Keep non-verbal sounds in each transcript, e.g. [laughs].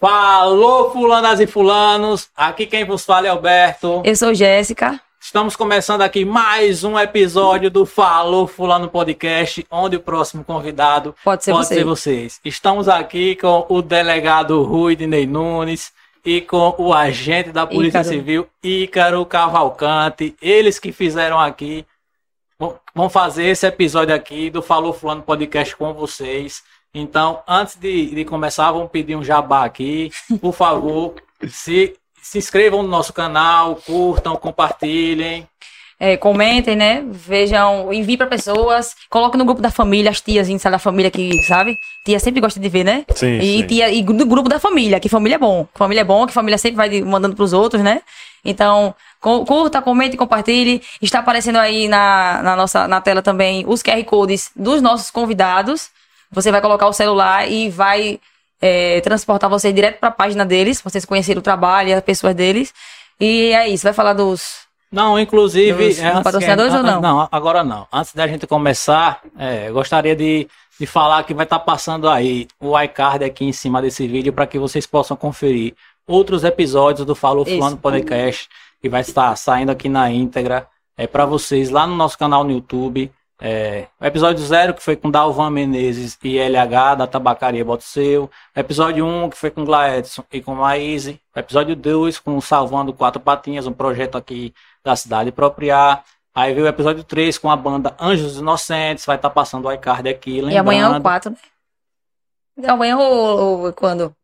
Falou, fulanas e fulanos. Aqui quem vos fala é Alberto. Eu sou Jéssica. Estamos começando aqui mais um episódio do Falou Fulano Podcast, onde o próximo convidado Pode ser você. vocês. Estamos aqui com o delegado Rui Dinei Nunes e com o agente da Polícia Ícaro. Civil, Ícaro Cavalcante. Eles que fizeram aqui, vão- vão fazer esse episódio aqui do Falou Fulano Podcast com vocês. Então, antes de, de começar, vamos pedir um jabá aqui. Por favor, [laughs] se, se inscrevam no nosso canal, curtam, compartilhem. É, comentem, né? Vejam, enviem pra pessoas. Coloquem no grupo da família, as tias da família que, sabe? Tia sempre gosta de ver, né? Sim, E, sim. tia, e do grupo da família, que família é bom. Que família é bom, que família sempre vai mandando pros outros, né? Então, cu- curta, comente, compartilhe. Está aparecendo aí na, na nossa na tela também os QR Codes dos nossos convidados. Você vai colocar o celular e vai é, transportar você direto para a página deles, vocês conhecerem o trabalho e as pessoas deles. E é isso, vai falar dos. Não, inclusive. Dos- é, dos antes patrocinadores ou não? Não, agora não. Antes da gente começar, é, gostaria de, de falar que vai estar passando aí o iCard aqui em cima desse vídeo para que vocês possam conferir outros episódios do Falou. Fulano Podcast que vai estar saindo aqui na íntegra é, para vocês lá no nosso canal no YouTube. É, o episódio 0, que foi com Dalvan Menezes e LH, da Tabacaria Bota Seu. O episódio 1, um, que foi com Glaedson e com Maíse. O episódio 2, com Salvando Quatro Patinhas, um projeto aqui da cidade propriar. Aí veio o episódio 3 com a banda Anjos Inocentes, vai estar passando o iCard aqui, lembrando. E amanhã é o 4, né? Amanhã ou, ou quando?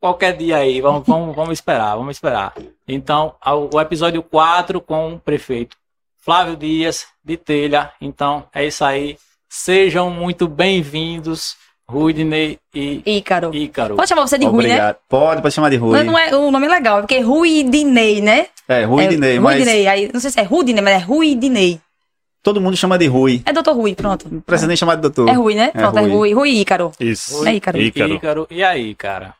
Qualquer dia aí, vamos, vamos, vamos esperar, vamos esperar. Então, o episódio 4 com o prefeito Flávio Dias, de Telha. Então, é isso aí. Sejam muito bem-vindos, Rudney e Ícaro. Ícaro. Pode chamar você de Rui, né? Pode, pode chamar de Rui. Mas não é, o nome é legal, porque é Rui Dinei, né? É, Rui é, Rui mas Dinei. Aí, não sei se é Rui Dinei, mas é Rui Dinei. todo mundo chama de Rui. É doutor Rui, pronto. Não precisa nem chamar de doutor. É Rui, né? Pronto, é Rui. Rui. Rui Ícaro. Isso. É Ícaro. Ícaro. Ícaro. E aí, cara?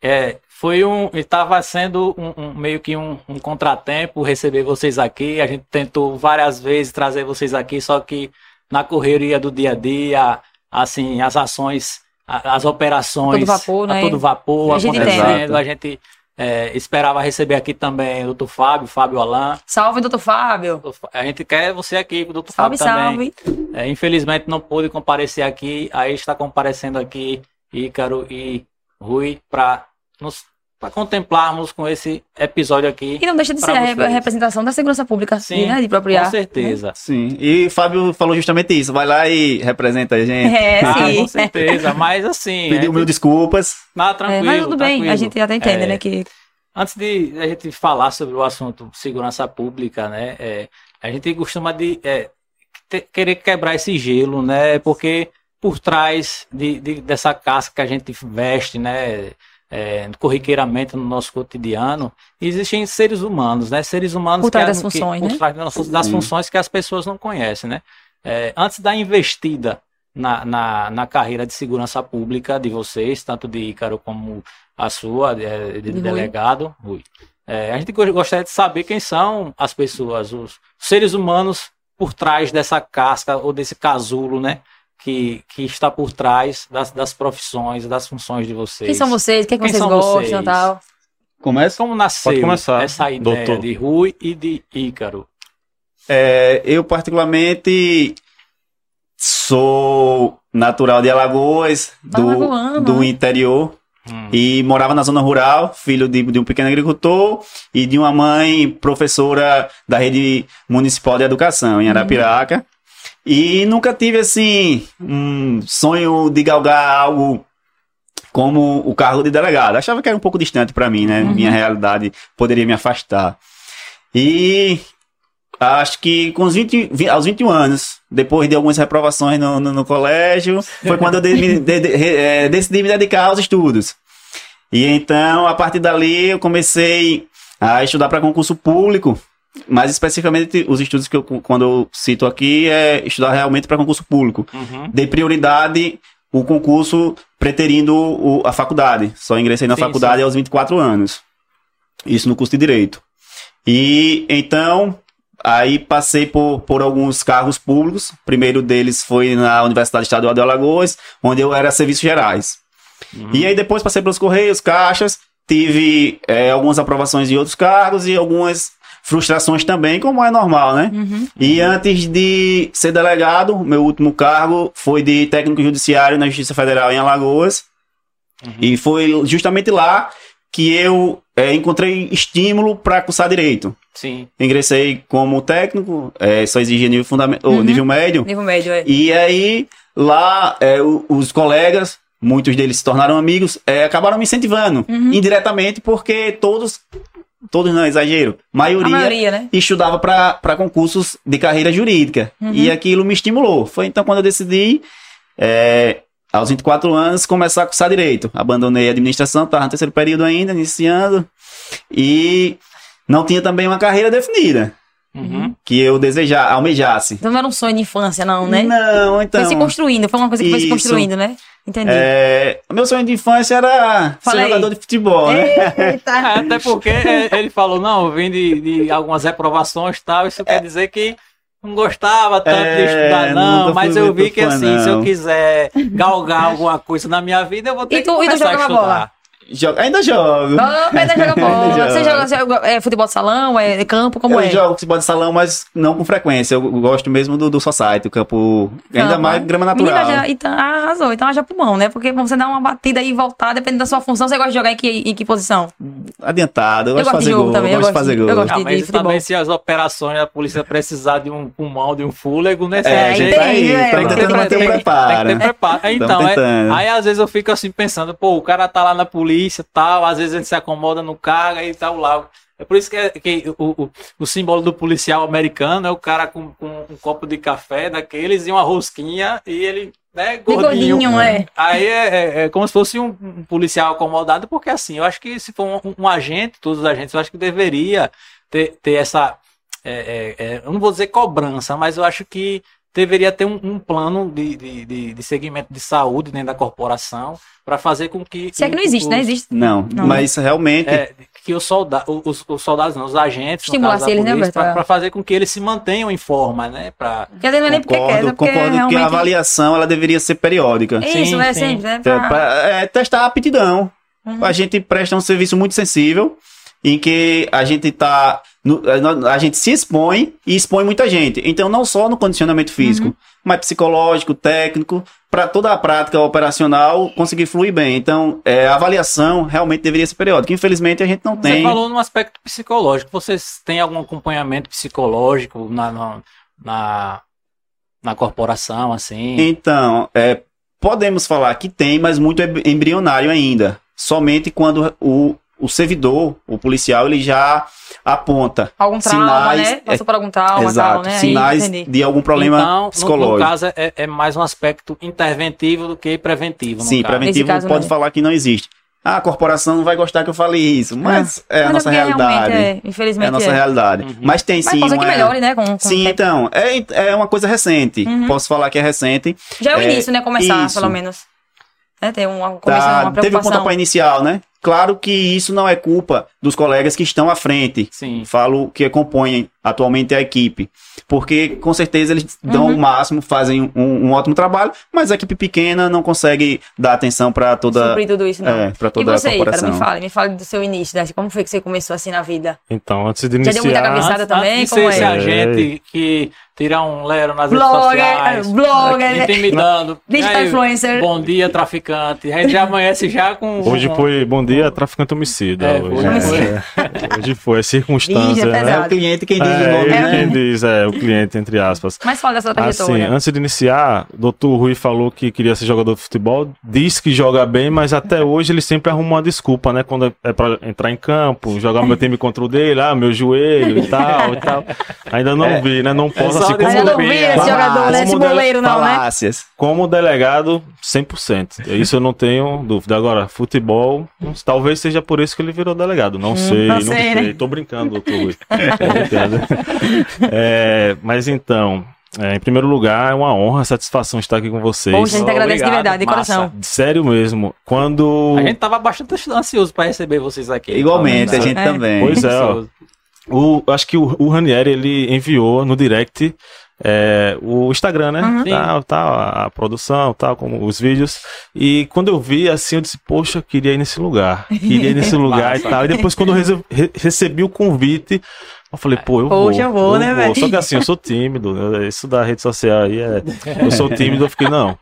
É, foi um. Estava sendo um, um- meio que um, um contratempo receber vocês aqui. A gente tentou várias vezes trazer vocês aqui, só que na correria do dia a dia, assim, as ações, a- as operações. Todo vapor, a né? todo vapor A gente acontecendo. A gente é, esperava receber aqui também o doutor Fábio, Fábio Alain. Salve, doutor Fábio. A gente quer você aqui, doutor Salve, Fábio também. salve. É, infelizmente não pôde comparecer aqui, aí está comparecendo aqui Ícaro e Rui para nos pra contemplarmos com esse episódio aqui. E não deixa de ser a vocês. representação da segurança pública, Sim, né? De propriar. Com certeza. Sim. E Fábio falou justamente isso. Vai lá e representa a gente. [laughs] É, Ah, sim. com certeza, mas assim, Pediu é, mil desculpas. nada É, tranquilo. mas tudo bem, tranquilo. a gente até entende, É, né? Que Antes de a gente falar sobre o assunto segurança pública, né? é, a gente costuma de é, te- querer quebrar esse gelo, né? Porque por trás de, de- dessa casca que a gente veste, né? É, corriqueiramente no nosso cotidiano, existem seres humanos, né? Seres humanos Por trás que, das funções, que, né? por trás das, funções que as pessoas não conhecem, né? É, antes da investida na, na, na carreira de segurança pública de vocês, tanto de Ícaro como a sua, de, de De Rui. delegado, Rui. É, a gente go- gostaria de saber quem são as pessoas, os seres humanos por trás dessa casca ou desse casulo, né? Que, que está por trás das, das profissões, das funções de vocês. quem são vocês? O que, é que Quem vocês são gostam vocês? e tal? Começa? Como nasceu Pode começar, essa ideia doutor. de Rui e de Ícaro? É, eu, particularmente, sou natural de Alagoas, do, do né? interior. Hum. E morava na zona rural, filho de, de um pequeno agricultor e de uma mãe professora da rede municipal de educação em Arapiraca. E nunca tive, assim, um sonho de galgar algo como o cargo de delegado. Achava que era um pouco distante para mim, né? Uhum. Minha realidade poderia me afastar. E acho que com os 20, vi- aos 21 anos, depois de algumas reprovações no, no, no colégio, foi quando eu de- de- de- eh, decidi me dedicar aos estudos. E então, a partir dali, eu comecei a estudar para concurso público. Mais especificamente, os estudos que eu, quando eu cito aqui, é estudar realmente para concurso público. Uhum. Dei prioridade o concurso preterindo o- a faculdade. Só ingressei na Sim, faculdade sim. aos 24 anos. Isso no curso de Direito. E então, aí passei por, por alguns cargos públicos. O primeiro deles foi na Universidade Estadual de Alagoas, onde eu era serviços gerais. E aí depois passei pelos Correios, caixas, tive é, algumas aprovações em outros cargos e algumas frustrações também, como é normal, né? Uhum. E antes de ser delegado, meu último cargo foi de técnico judiciário na Justiça Federal em Alagoas. E foi justamente lá que eu é, encontrei estímulo para cursar direito. Sim. Ingressei como técnico, é, só exigia nível, fundament... ou Uhum. nível médio. Nível médio, é. E aí, lá, é, o- os colegas, muitos deles se tornaram amigos, é, acabaram me incentivando, Uhum. indiretamente, porque todos, todos não, exagero, A maioria, maioria, né? estudava para concursos de carreira jurídica. Uhum. E aquilo me estimulou. Foi então quando eu decidi, é, aos 24 anos, começar a cursar direito. Abandonei a administração, estava no terceiro período ainda, iniciando, e não tinha também uma carreira definida, Uhum. que eu desejar, almejasse. Então não era um sonho de infância, não, né? Não, então. Foi se construindo, foi uma coisa que foi se Isso. construindo, né? Entendi. É, o meu sonho de infância era Fala ser jogador de futebol, né? Eita! É, até porque é, ele falou, não, eu vim de, de algumas reprovações e tal, isso quer dizer que não gostava tanto de É, estudar, não, mas eu vi que fã, assim, se eu não. quiser galgar alguma coisa na minha vida, eu vou ter E que tu- e tu começar a estudar. bola? Joga- ainda jogo. Oh, ainda joga [laughs] bola. Ainda Você jogo. joga, você joga é, futebol de salão, é campo, como eu é? jogo futebol de salão, mas não com frequência. Eu gosto mesmo do, do society, o campo. ainda mais grama natural. Menina, já, então, arrasou. Então haja pulmão, né? Porque você dar uma batida e voltar, dependendo da sua função, você gosta de jogar em que, em que posição? Adiantado, eu Eu gosto de gosto de fazer jogo gol. também, eu eu gosto de fazer gol. eu gosto de- mas também se as operações da polícia precisar de um pulmão, de um fôlego, né? É, a gente tá aí, entendi, é. Tem que ter- manter o tem- preparo. Tem que ter preparo. É, Então, é- aí às vezes eu fico assim pensando, pô, o cara tá lá na polícia tal, às vezes ele se acomoda no cargo e tal lá. É por isso que, é- que o, o, o símbolo do policial americano é o cara com, com um copo de café daqueles e uma rosquinha e ele, né, gordinho. é. Aí é, é- é como se fosse um, um policial acomodado, porque assim, eu acho que se for um, um agente, todos os agentes, eu acho que deveria ter, ter essa. é, é, eu não vou dizer cobrança, mas eu acho que deveria ter um, um plano de, de, de, segmento de saúde dentro da corporação para fazer com que. Se é que não existe, os- né? Existe. Não, Não. mas realmente. é, que os, solda os, os soldados, não, os agentes, Estimulasse eles, né? É. para fazer com que eles se mantenham em forma, né? Pra, Porque às vezes não é nem porque quer, Concordo, é porque concordo que a realmente... avaliação ela deveria ser periódica. Isso, Sim, é sim. sempre, né? É, Pra... pra- é, testar a aptidão. Uhum. A gente presta um serviço muito sensível, em que a gente tá. No- a gente se expõe e expõe muita gente. Então, não só no condicionamento físico, Uhum. mas psicológico, técnico, para toda a prática operacional conseguir fluir bem. Então, é, a avaliação realmente deveria ser periódica. Infelizmente, a gente não Você tem. falou no aspecto psicológico. Vocês têm algum acompanhamento psicológico na, na, na, na corporação, assim? Então, é, podemos falar que tem, mas muito em- embrionário ainda. Somente quando o, o servidor, o policial, ele já aponta Algum trauma, sinais- né? Passou por algum trauma, Exato, tal, né? Sinais entendi. de algum problema então, no- psicológico. No, caso, é, é mais um aspecto interventivo do que preventivo. no Sim, caso. preventivo caso, pode não. falar que não existe. Ah, a corporação não vai gostar que eu fale isso, mas é a Mas nossa realmente realidade. É, É, infelizmente a nossa é. realidade. Uhum. Mas tem Mas sim. pode ser que uma- melhore, né? Com, com Sim, então. É, é uma coisa recente. Uhum. Posso falar que é recente. Já é o É, início, né? Começar, isso. pelo menos. Né? Tem uma, começa Tá, uma teve o preocupação. pontapé inicial, né? Claro que isso não é culpa dos colegas que estão à frente. Sim. Falo que compõem atualmente a equipe. Porque com certeza eles dão Uhum. o máximo, fazem um, um ótimo trabalho, mas a equipe pequena não consegue dar atenção para toda, Suprir tudo isso, não. é, pra E toda você, a cara, corporação. me fale, me fale do seu início, né? Como foi que você começou assim na vida? Então, antes de Já deu muita iniciar. cabeçada também? antes de Como ser esse é? agente que tira um lero nas redes Blogger, sociais, blogger, intimidando. [laughs] digital aí, influencer. Bom dia, traficante. A gente já amanhece já com. [laughs] Hoje um- foi bom dia, traficante homicida. É, hoje, hoje foi. é. [laughs] hoje foi, é circunstância. é né? É o cliente quem diz o É, nome, ele né? quem diz, é, o cliente, entre aspas. Mas fala da sua Assim, trajetória. antes de iniciar, o doutor Rui falou que queria ser jogador de futebol, diz que joga bem, mas até hoje ele sempre arruma uma desculpa, né? Quando é pra entrar em campo, jogar meu time contra o dele, ah, meu joelho e tal e tal. Ainda não vi, né? Não posso, só assim, como, Ainda não vi esse Como jogador, né? Esse não, né? Como delegado, 100%. Isso eu não tenho dúvida. Agora, futebol, talvez seja por isso que ele virou delegado. Não sei, não não sei, né? Tô brincando, doutor Rui. [laughs] Tô brincando. É, mas então, É, em primeiro lugar, é uma honra, satisfação estar aqui com vocês. A gente agradece de Obrigado, verdade, de massa. coração. Sério mesmo. Quando. A gente tava bastante ansioso pra receber vocês aqui. Igualmente, a gente É. também. Pois é, ó. O, acho que o, o Ranieri ele enviou no direct é, o Instagram, né? Uhum. Tal, tal, a, a produção, tal, como os vídeos. E quando eu vi assim, eu disse, poxa, eu queria ir nesse lugar. Queria ir nesse [laughs] lugar e tal. E depois, quando eu re- recebi o convite, eu falei, pô, eu vou. Poxa, eu vou, né, velho? Só que assim, eu sou tímido. eu- Isso da rede social aí é. Eu sou tímido, eu fiquei, não.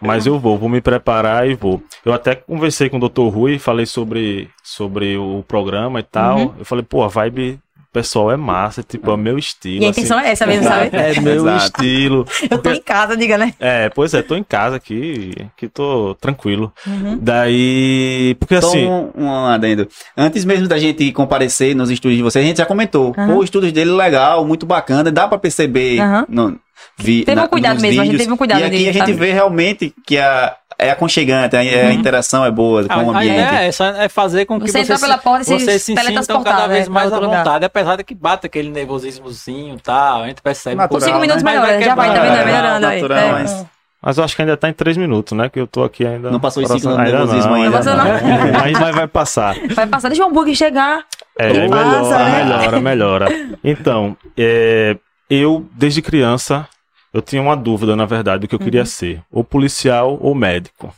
Mas eu vou, vou me preparar e vou. Eu até conversei com o Dr. Rui, falei sobre, sobre o programa e tal. Uhum. Eu falei, pô, a vibe pessoal é massa, tipo, é meu estilo. E a assim. intenção é essa mesmo, sabe? É meu Exato. estilo. [laughs] Eu tô em casa, diga, né? É, pois é, tô em casa aqui, que tô tranquilo. Uhum. Daí, porque Só assim, um, um adendo. Antes mesmo da gente comparecer nos estúdios de vocês, a gente já comentou. Aham. Pô, o estúdio dele é legal, muito bacana, dá pra perceber. Aham. No, vi, Teve um cuidado mesmo, a gente vídeos. teve um cuidado E aqui de- a gente sabe? vê realmente que a, é aconchegante, a, a interação é boa com o A, a ideia ambiente. é essa, é fazer com que Você você, se, pela porta e se você se sintam cada vez né, mais à lugar. vontade, apesar de que bate aquele nervosismozinho e tal, a gente percebe Natural, um. Cinco minutos Mas melhora, vai já vai, tá? Vai é. melhorando aí. natural, É. mas- mas eu acho que ainda tá em três minutos, né? Que eu tô aqui ainda. Não passou os cinco Coração- no nervosismo ainda. Não passou, não. [laughs] Mas, mas vai passar. Vai passar, deixa o hambúrguer chegar. É, aí Passa, melhora, né? melhora, melhora. Então, é, eu, desde criança, eu tinha uma dúvida, na verdade, do que eu Uhum. queria ser. Ou policial ou médico.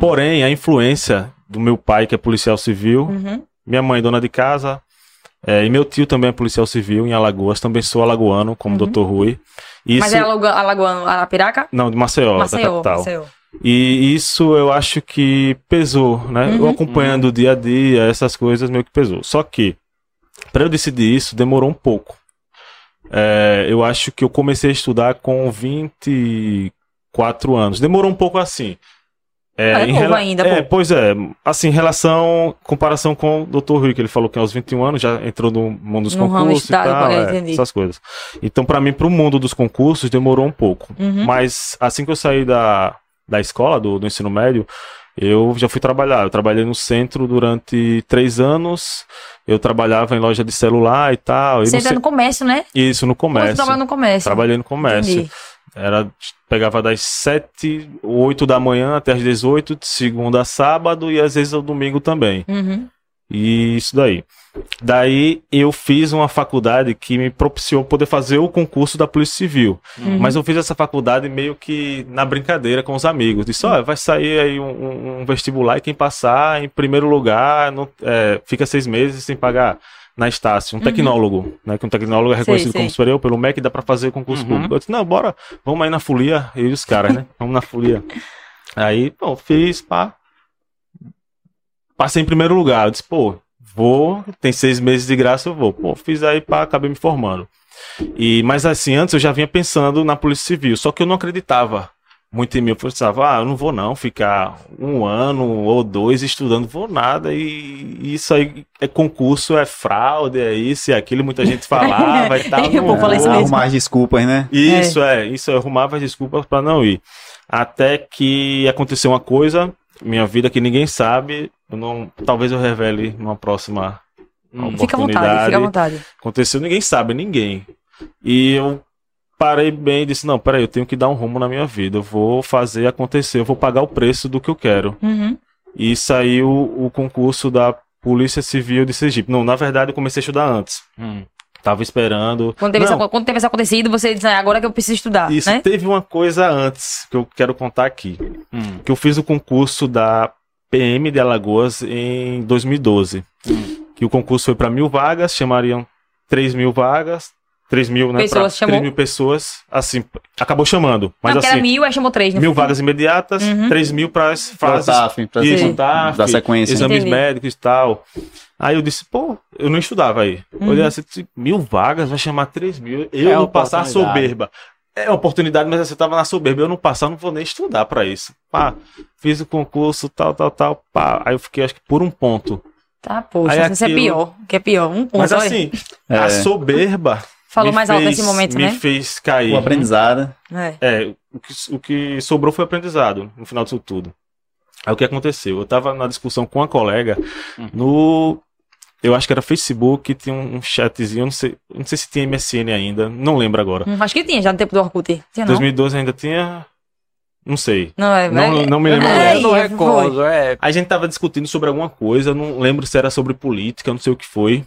Porém, a influência do meu pai, que é policial civil, Uhum. minha mãe, dona de casa, é, e meu tio também é policial civil em Alagoas, também sou alagoano, como Dr. Rui. Isso, Mas é Alagoano, Alagoano, Arapiraca? Não, de Maceió, da Maceió, capital. Maceió. E isso eu acho que pesou, né? Eu Uhum. acompanhando o dia a dia, essas coisas meio que pesou. Só que, para eu decidir isso, demorou um pouco. É, eu acho que eu comecei a estudar com 24 anos. Demorou um pouco assim. Ah, é novo rela- ainda, É, pois é. Assim, em relação, comparação com o Dr. Rui, que ele falou que aos 21 anos já entrou no mundo dos No concursos e tal, é, é, essas coisas. Então, para mim, pro mundo dos concursos, demorou um pouco. Uhum. Mas assim que eu saí da, da escola, do, do ensino médio, eu já fui trabalhar. Eu trabalhei no centro durante três anos. Eu trabalhava em loja de celular e tal. Você no entra no comércio, né? Isso, no Você comércio. trabalha no comércio. Trabalhei no comércio. Entendi. Era, pegava das 7, 8 da manhã até as 18, de segunda a sábado e às vezes ao domingo também. Uhum. E isso daí. Daí eu fiz uma faculdade que me propiciou poder fazer o concurso da Polícia Civil. Uhum. Mas eu fiz essa faculdade meio que na brincadeira com os amigos. Disse, olha, vai sair aí um, um- vestibular e quem passar em primeiro lugar não- é, fica seis meses sem pagar na Estácio. Um tecnólogo, né? Que um tecnólogo é reconhecido Uhum. sei. como superior pelo MEC, dá pra fazer concurso Uhum. público. Eu disse, não, bora, vamos aí na folia. Eu e os caras, né? Vamos na folia. Aí, pô, fiz, pá. Passei em primeiro lugar. Eu disse, pô, vou, tem seis meses de graça, eu vou. Pô, fiz aí, pá, acabei me formando. E, mas assim, antes eu já vinha pensando na Polícia Civil, só que eu não acreditava muito em mim. Eu pensava, ah, eu não vou não ficar um ano ou dois estudando, vou nada. E isso aí é concurso, é fraude, é isso e aquilo, muita gente [laughs] falava e tal. [laughs] Eu não vou falar isso mesmo. Arrumar as desculpas, né? Isso é, isso eu arrumava as desculpas pra não ir. Até que aconteceu uma coisa, minha vida que ninguém sabe, eu não, talvez eu revele numa próxima Hum. Fica à vontade, fica à vontade. Aconteceu, ninguém sabe, ninguém. E eu parei bem e disse: Não, peraí, eu tenho que dar um rumo na minha vida. Eu vou fazer acontecer, eu vou pagar o preço do que eu quero. Uhum. E saiu o concurso da Polícia Civil de Sergipe. Não, na verdade, eu comecei a estudar antes. Hum. Tava esperando. Quando, teve Não, essa- quando teve isso acontecido, você disse, ah, agora que eu preciso estudar, Isso, né? teve uma coisa antes que eu quero contar aqui. Hum. Que eu fiz o concurso da PM de Alagoas em 2012. Hum. Que o concurso foi para mil vagas, chamariam 3 mil vagas. 3 mil, né? Pessoas, pra chamou? 3 mil pessoas. Assim, acabou chamando. Mas não, assim, era mil, aí chamou três, né? mil vagas imediatas, Uhum. 3 mil para as fases. TAF, pra Isso, Sim. TAF, da sequência. exames Entendi. médicos e tal. Aí eu disse, pô, eu não estudava aí. Uhum. Olhei assim, disse, mil vagas, vai chamar 3 mil. Eu É não uma passar soberba. É uma oportunidade, mas você tava na soberba. Eu não passar, eu não vou nem estudar pra isso. Pá, fiz o concurso, tal, tal, tal. Pá. Aí eu fiquei, acho que por um ponto. Tá, poxa, Aí isso é pior. Que é pior. Um ponto, Mas olha. assim, É. a soberba. Falou me mais alto fez- nesse momento, me né? fez cair. O aprendizado. É. É, o que, o que sobrou foi aprendizado no final disso tudo. Aí o que aconteceu? Eu tava na discussão com uma colega Uhum. no. Eu acho que era Facebook, tinha um, um chatzinho, eu não sei, eu não sei se tinha MSN ainda, não lembro agora. Hum, acho que tinha, já no tempo do Orkut. Tinha não? 2012 ainda tinha. Não sei. Não, é, Não, é- não me lembro. É, eu não recordo, é. A gente tava discutindo sobre alguma coisa, eu não lembro se era sobre política, não sei o que foi.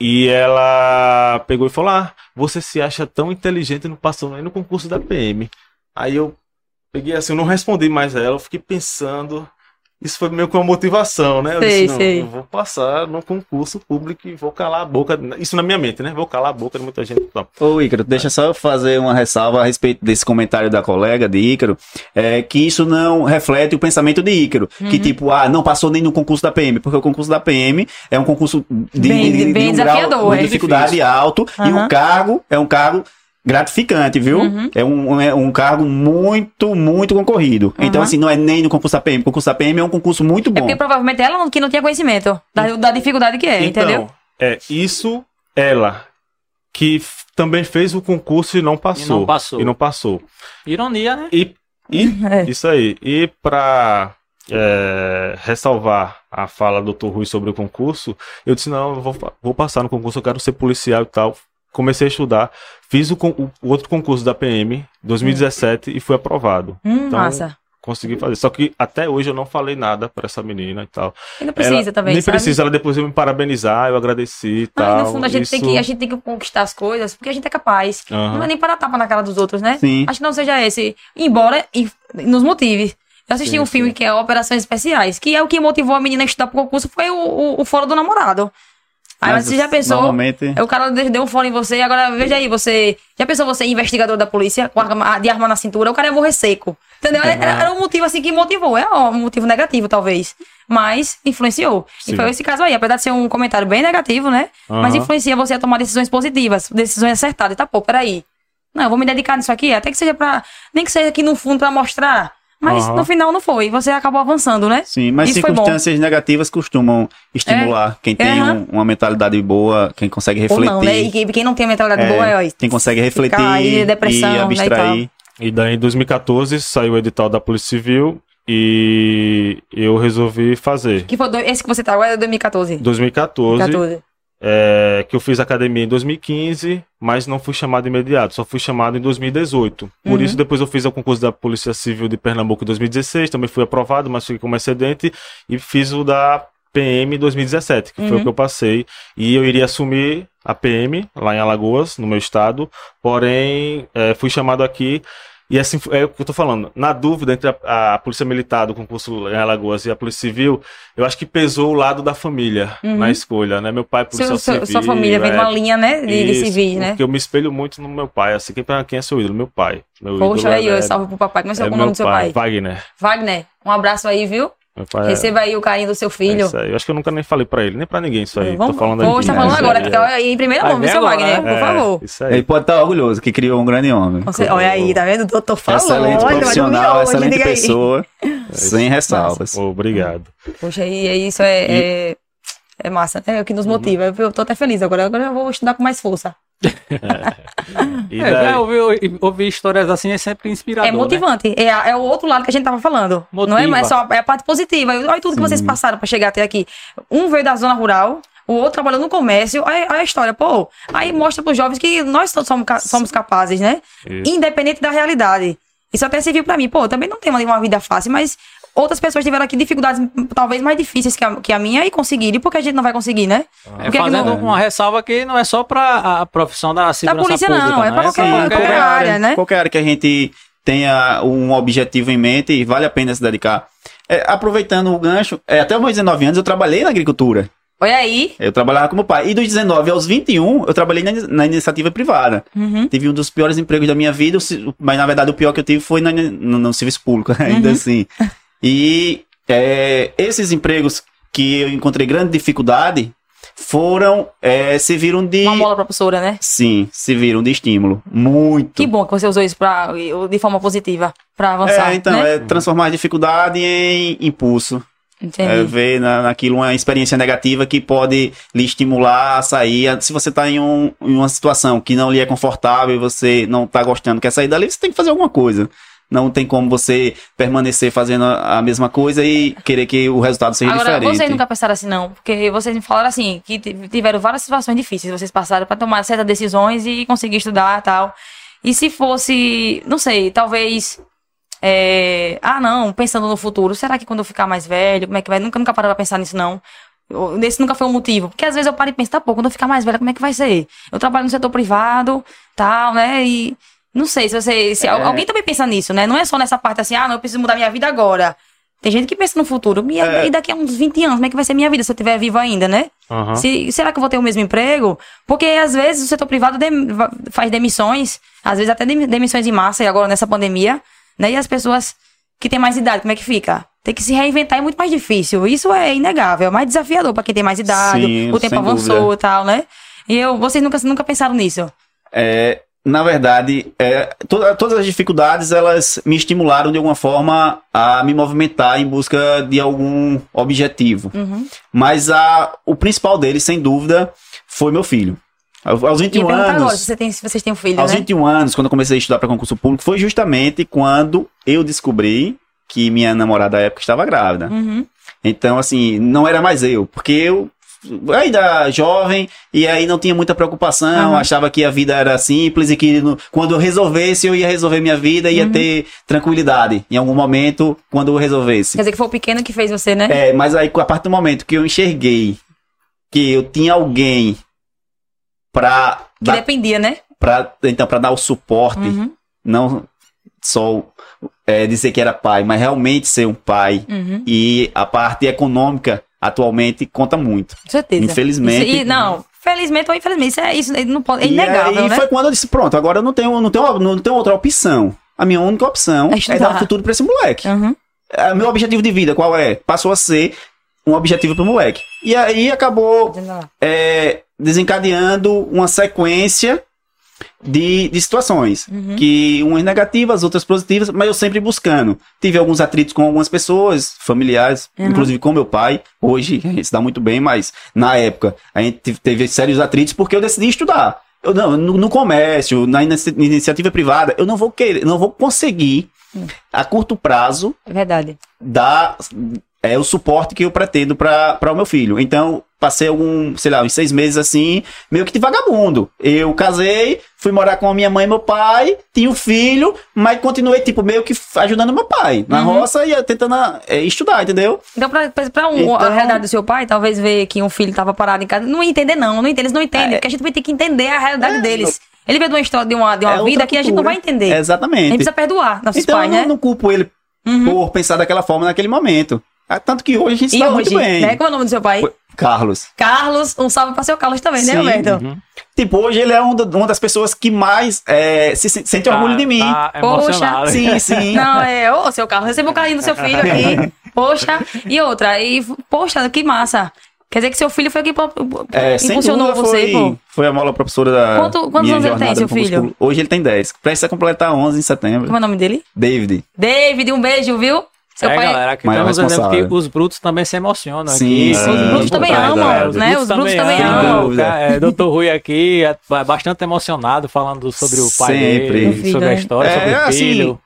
E ela pegou e falou: Ah, você se acha tão inteligente e não passou nem no concurso da PM. Aí eu peguei assim, eu não respondi mais a ela, eu fiquei pensando. Isso foi meio que uma motivação, né? Eu Sei, disse, não, sei. eu vou passar no concurso público e vou calar a boca. Isso na minha mente, né? Vou calar a boca de muita gente. Então, Ô, Ícaro, deixa só eu fazer uma ressalva a respeito desse comentário da colega de Ícaro, é, que isso não reflete o pensamento de Ícaro, Uhum. que tipo, ah, não passou nem no concurso da PM, porque o concurso da PM é um concurso de, Bem- de- de bem um grau de é. dificuldade alto, e Aham. o cargo é um cargo gratificante, viu? Uhum. É, um, é um cargo muito, muito concorrido. Então, Uhum. assim, não é nem no concurso da PM, o concurso da PM é um concurso muito É bom. porque provavelmente ela não- que não tinha conhecimento da, da dificuldade que é, entendeu? é isso, ela, que também fez o concurso e não passou. não passou. E não passou. Ironia, né? E, e [laughs] É. isso aí. E para ressalvar a fala do Dr. Rui sobre o concurso, eu disse: não, eu vou, vou passar no concurso, eu quero ser policial e tal. Comecei a estudar, fiz o, o- outro concurso da PM, 2017, e fui aprovado. Hum, Então, massa. Consegui fazer. Só que até hoje eu não falei nada pra essa menina e tal. E não precisa Ela- também, Nem sabe? precisa, ela depois me parabenizar, eu agradeci e Mas tal. no fundo a gente, tem Isso- que, a gente tem que conquistar as coisas porque a gente é capaz. Aham. Não é nem para dar tapa na cara dos outros, né? Sim. Acho que não seja esse. Embora e- nos motive. Eu assisti Sim, um filme sim. que é Operações Especiais, que é o que motivou a menina a estudar pro concurso, foi o, o, o foro do namorado. Aí Mas, você já pensou. Normalmente. O cara deu um fone em você, agora veja aí, você. Já pensou você, investigador da polícia, com arma, de arma na cintura, o cara ia morrer seco. Entendeu? Era, era um motivo assim que motivou. É um motivo negativo, talvez. Mas influenciou. Sim. E foi esse caso aí. Apesar de ser um comentário bem negativo, né? Mas Aham. influencia você a tomar decisões positivas, decisões acertadas. Tá, pô, peraí. Não, eu vou me dedicar nisso aqui, até que seja pra. Nem que seja aqui no fundo pra mostrar. Mas Aham. no final não foi. Você acabou avançando, né? Sim, mas Isso circunstâncias negativas costumam estimular quem tem Aham. um- uma mentalidade boa, quem consegue Ou refletir. não, né? E quem- não tem mentalidade É, boa é, Quem consegue refletir aí, depressão, né, e e abstrair. E daí em 2014 saiu o edital da Polícia Civil e eu resolvi fazer. Que foi do- esse que você tá agora é 2014. 2014, 14. É, que eu fiz academia em 2015, mas não fui chamado imediato, só fui chamado em 2018. Por Uhum. isso, depois eu fiz o concurso da Polícia Civil de Pernambuco em 2016, também fui aprovado, mas fiquei como excedente, e fiz o da PM em 2017, que foi Uhum. o que eu passei. E eu iria assumir a PM lá em Alagoas, no meu estado, porém, é, fui chamado aqui. E assim, é o que eu tô falando. Na dúvida entre a, a Polícia Militar do concurso em Alagoas e a Polícia Civil, eu acho que pesou o lado da família Uhum. na escolha, né? Meu pai é policial Seu, civil. sua família vem de é, uma linha, né? De, de isso, civis, né? Porque eu me espelho muito no meu pai. Assim, quem, quem é seu ídolo? Meu pai. Meu Poxa, ídolo aí, é, eu salve pro papai. Como é, é o meu nome do seu pai? Wagner. Wagner, um abraço aí, viu? Pai é- Receba aí o carinho do seu é filho. isso aí. Eu acho que eu nunca nem falei pra ele, nem pra ninguém isso aí. Vamos, Tô falando aqui. tá falando agora, aí, que tá em mão, ver seu Wagner, né? por é, favor. Isso aí. Ele pode estar orgulhoso que criou um grande homem. Você, olha aí, tá vendo? O doutor falou. excelente olha, profissional, hoje, excelente pessoa, sem ressalvas. Obrigado. Poxa, e é isso é, é, é massa, né? É o que nos motiva. Eu tô até feliz agora. Agora eu vou estudar com mais força. [laughs] E É, daí- é, ouvir, ouvir histórias assim é sempre inspirador. É motivante. É, a- é o outro lado que a gente tava falando. Não é, Motiva. mas só é a parte positiva. Olha tudo que vocês passaram pra chegar até aqui. Um veio da zona rural, o outro trabalhou no comércio. Olha a história, pô. Aí mostra pros jovens que nós todos somos, somos capazes, né? Isso. Independente da realidade. Isso até serviu pra mim. Pô, eu também não tenho uma vida fácil, mas outras pessoas tiveram aqui dificuldades talvez mais difíceis que a, que a minha e conseguiram. E por que a gente não vai conseguir, né? É Por que que fazendo não- uma ressalva que não é só pra a, profissão da Da segurança polícia pública, não, é pra qualquer, pra qualquer, qualquer área, né? Qualquer área que a gente tenha um objetivo em mente e vale a pena se dedicar. É, aproveitando o gancho, é, até os meus 19 anos eu trabalhei na agricultura. Olha aí. Eu trabalhava como pai. E dos 19 aos 21, eu trabalhei na, na iniciativa privada. Uhum. Tive um dos piores empregos da minha vida, mas na verdade o pior que eu tive foi na- no, no serviço público, [laughs] ainda Uhum. assim. E é, esses empregos que eu encontrei grande dificuldade foram, é, serviram de... Uma mola propulsora, né? Sim, serviram de estímulo. Muito. Que bom que você usou isso pra, de forma positiva, pra avançar. É, então, né? é transformar a dificuldade em impulso. Entendi. É ver na, naquilo uma experiência negativa que pode lhe estimular a sair. Se você está em, um, em uma situação que não lhe é confortável e você não está gostando, quer sair dali, você tem que fazer alguma coisa. Não tem como você permanecer fazendo a mesma coisa e querer que o resultado seja Agora, diferente. vocês nunca pensaram assim, não? Porque vocês me falaram assim, que tiveram várias situações difíceis, vocês passaram pra tomar certas decisões e conseguir estudar e tal. E se fosse, não sei, talvez. é, ah, não, pensando no futuro, será que quando eu ficar mais velho, como é que vai? Nunca, nunca parei pra pensar nisso, não. Eu- Esse nunca foi um motivo. Porque às vezes eu paro e penso, tá, pô, quando eu ficar mais velha, como é que vai ser? Eu trabalho no setor privado, tal, né? E não sei se você. Se al- alguém também pensa nisso, né? Não é só nessa parte assim, ah, não, eu preciso mudar minha vida agora. Tem gente que pensa no futuro. E, e daqui a uns 20 anos, como é que vai ser minha vida se eu estiver vivo ainda, né? Aham. Se- será que eu vou ter o mesmo emprego? Porque às vezes o setor privado va- faz demissões, às vezes até dem- demissões em massa, e agora nessa pandemia, né? E as pessoas que têm mais idade, como é que fica? Tem que se reinventar é muito mais difícil. Isso é inegável, é mais desafiador para quem tem mais idade, Sim, o tempo avançou e tal, né? E eu, vocês nunca, nunca pensaram nisso? É, na verdade, é, toda- todas as dificuldades elas me estimularam de alguma forma a me movimentar em busca de algum objetivo. Uhum. Mas a, o principal deles, sem dúvida, foi meu filho. Aos aos E 21 perguntar agora anos, se, você tem, vocês têm um filho, aos né? 21 anos, quando eu comecei a estudar para concurso público, foi justamente quando eu descobri que minha namorada à época estava grávida. Uhum. Então, assim, não era mais eu, porque eu ainda jovem e aí não tinha muita preocupação, Aham. achava que a vida era simples e que no- quando eu resolvesse eu ia resolver minha vida e ia Uhum. ter tranquilidade em algum momento quando eu resolvesse. Quer dizer que foi o pequeno que fez você, né? É, mas aí a partir do momento que eu enxerguei que eu tinha alguém pra que dar, dependia, né? pra, então, pra dar o suporte, Uhum. não só é, dizer que era pai, mas realmente ser um pai Uhum. e a parte econômica atualmente conta muito. Com certeza. Infelizmente. Isso- e, não, felizmente ou infelizmente, isso é, isso não pode, é e inegável, aí né? foi quando eu disse, pronto, agora eu não tenho, não tenho, não tenho outra opção. A minha única opção É é, dar futuro pra esse moleque. Uhum. É, meu objetivo de vida, qual é? Passou a ser um objetivo pro moleque. E aí acabou é, desencadeando uma sequência de, de situações. Uhum. Que umas negativas, outras positivas, mas eu sempre buscando. Tive alguns atritos com algumas pessoas, familiares, Uhum. inclusive com meu pai. Hoje a gente se dá muito bem, mas na época a gente teve- sérios atritos porque eu decidi estudar. Eu não, no, no comércio, na inici- iniciativa privada, eu não vou querer, não vou conseguir Hum. a curto prazo É verdade. dar é, o suporte que eu pretendo para o meu filho. Então, passei algum, sei lá, uns seis meses assim, meio que de vagabundo. Eu casei, fui morar com a minha mãe e meu pai, tinha um filho, mas continuei, tipo, meio que ajudando meu pai na Uhum. roça e tentando é, estudar, entendeu? Então, pra, pra- um, Então- a realidade do seu pai, talvez ver que um filho tava parado em casa, não ia entender, não. Não entende, eles não entendem, É. porque a gente vai ter que entender a realidade É, deles. Ele veio de uma história, de uma, de uma É vida que a gente não vai entender. A Exatamente. gente precisa perdoar nossos então, pais, eu não, né? não culpo ele Uhum. por pensar daquela forma naquele momento. Ah, Tanto que hoje a gente E está hoje, muito bem. né? Como é o nome do seu pai? Carlos. Carlos, um salve pra seu Carlos também, né, Sim. Roberto? Uhum. Tipo, hoje ele é um da- uma das pessoas que mais é, se, se- sente orgulho de mim. Tá Poxa. Sim, sim. Não, é, ô, seu Carlos, receba o carinho do seu filho aqui. [laughs] Poxa, e outra, e, poxa, que massa. Quer dizer que seu filho foi quem pro- É, impulsionou você, foi, pô. foi a mola propulsora da Quanto- quantos minha anos ele tem, seu filho? público. Hoje ele tem 10. Precisa completar 11 em setembro. Como é o nome dele? David. David, um beijo, viu? Seu é, pai. galera, aqui Maior estamos dizendo que os brutos também se emocionam Sim, aqui. sim. Os brutos também verdade. amam, Os né? brutos Os brutos também amam. amam. Sem dúvida. É, Doutor Rui aqui é bastante emocionado falando sobre o pai Sempre. dele, sobre a né? história, É, sobre o assim, filho.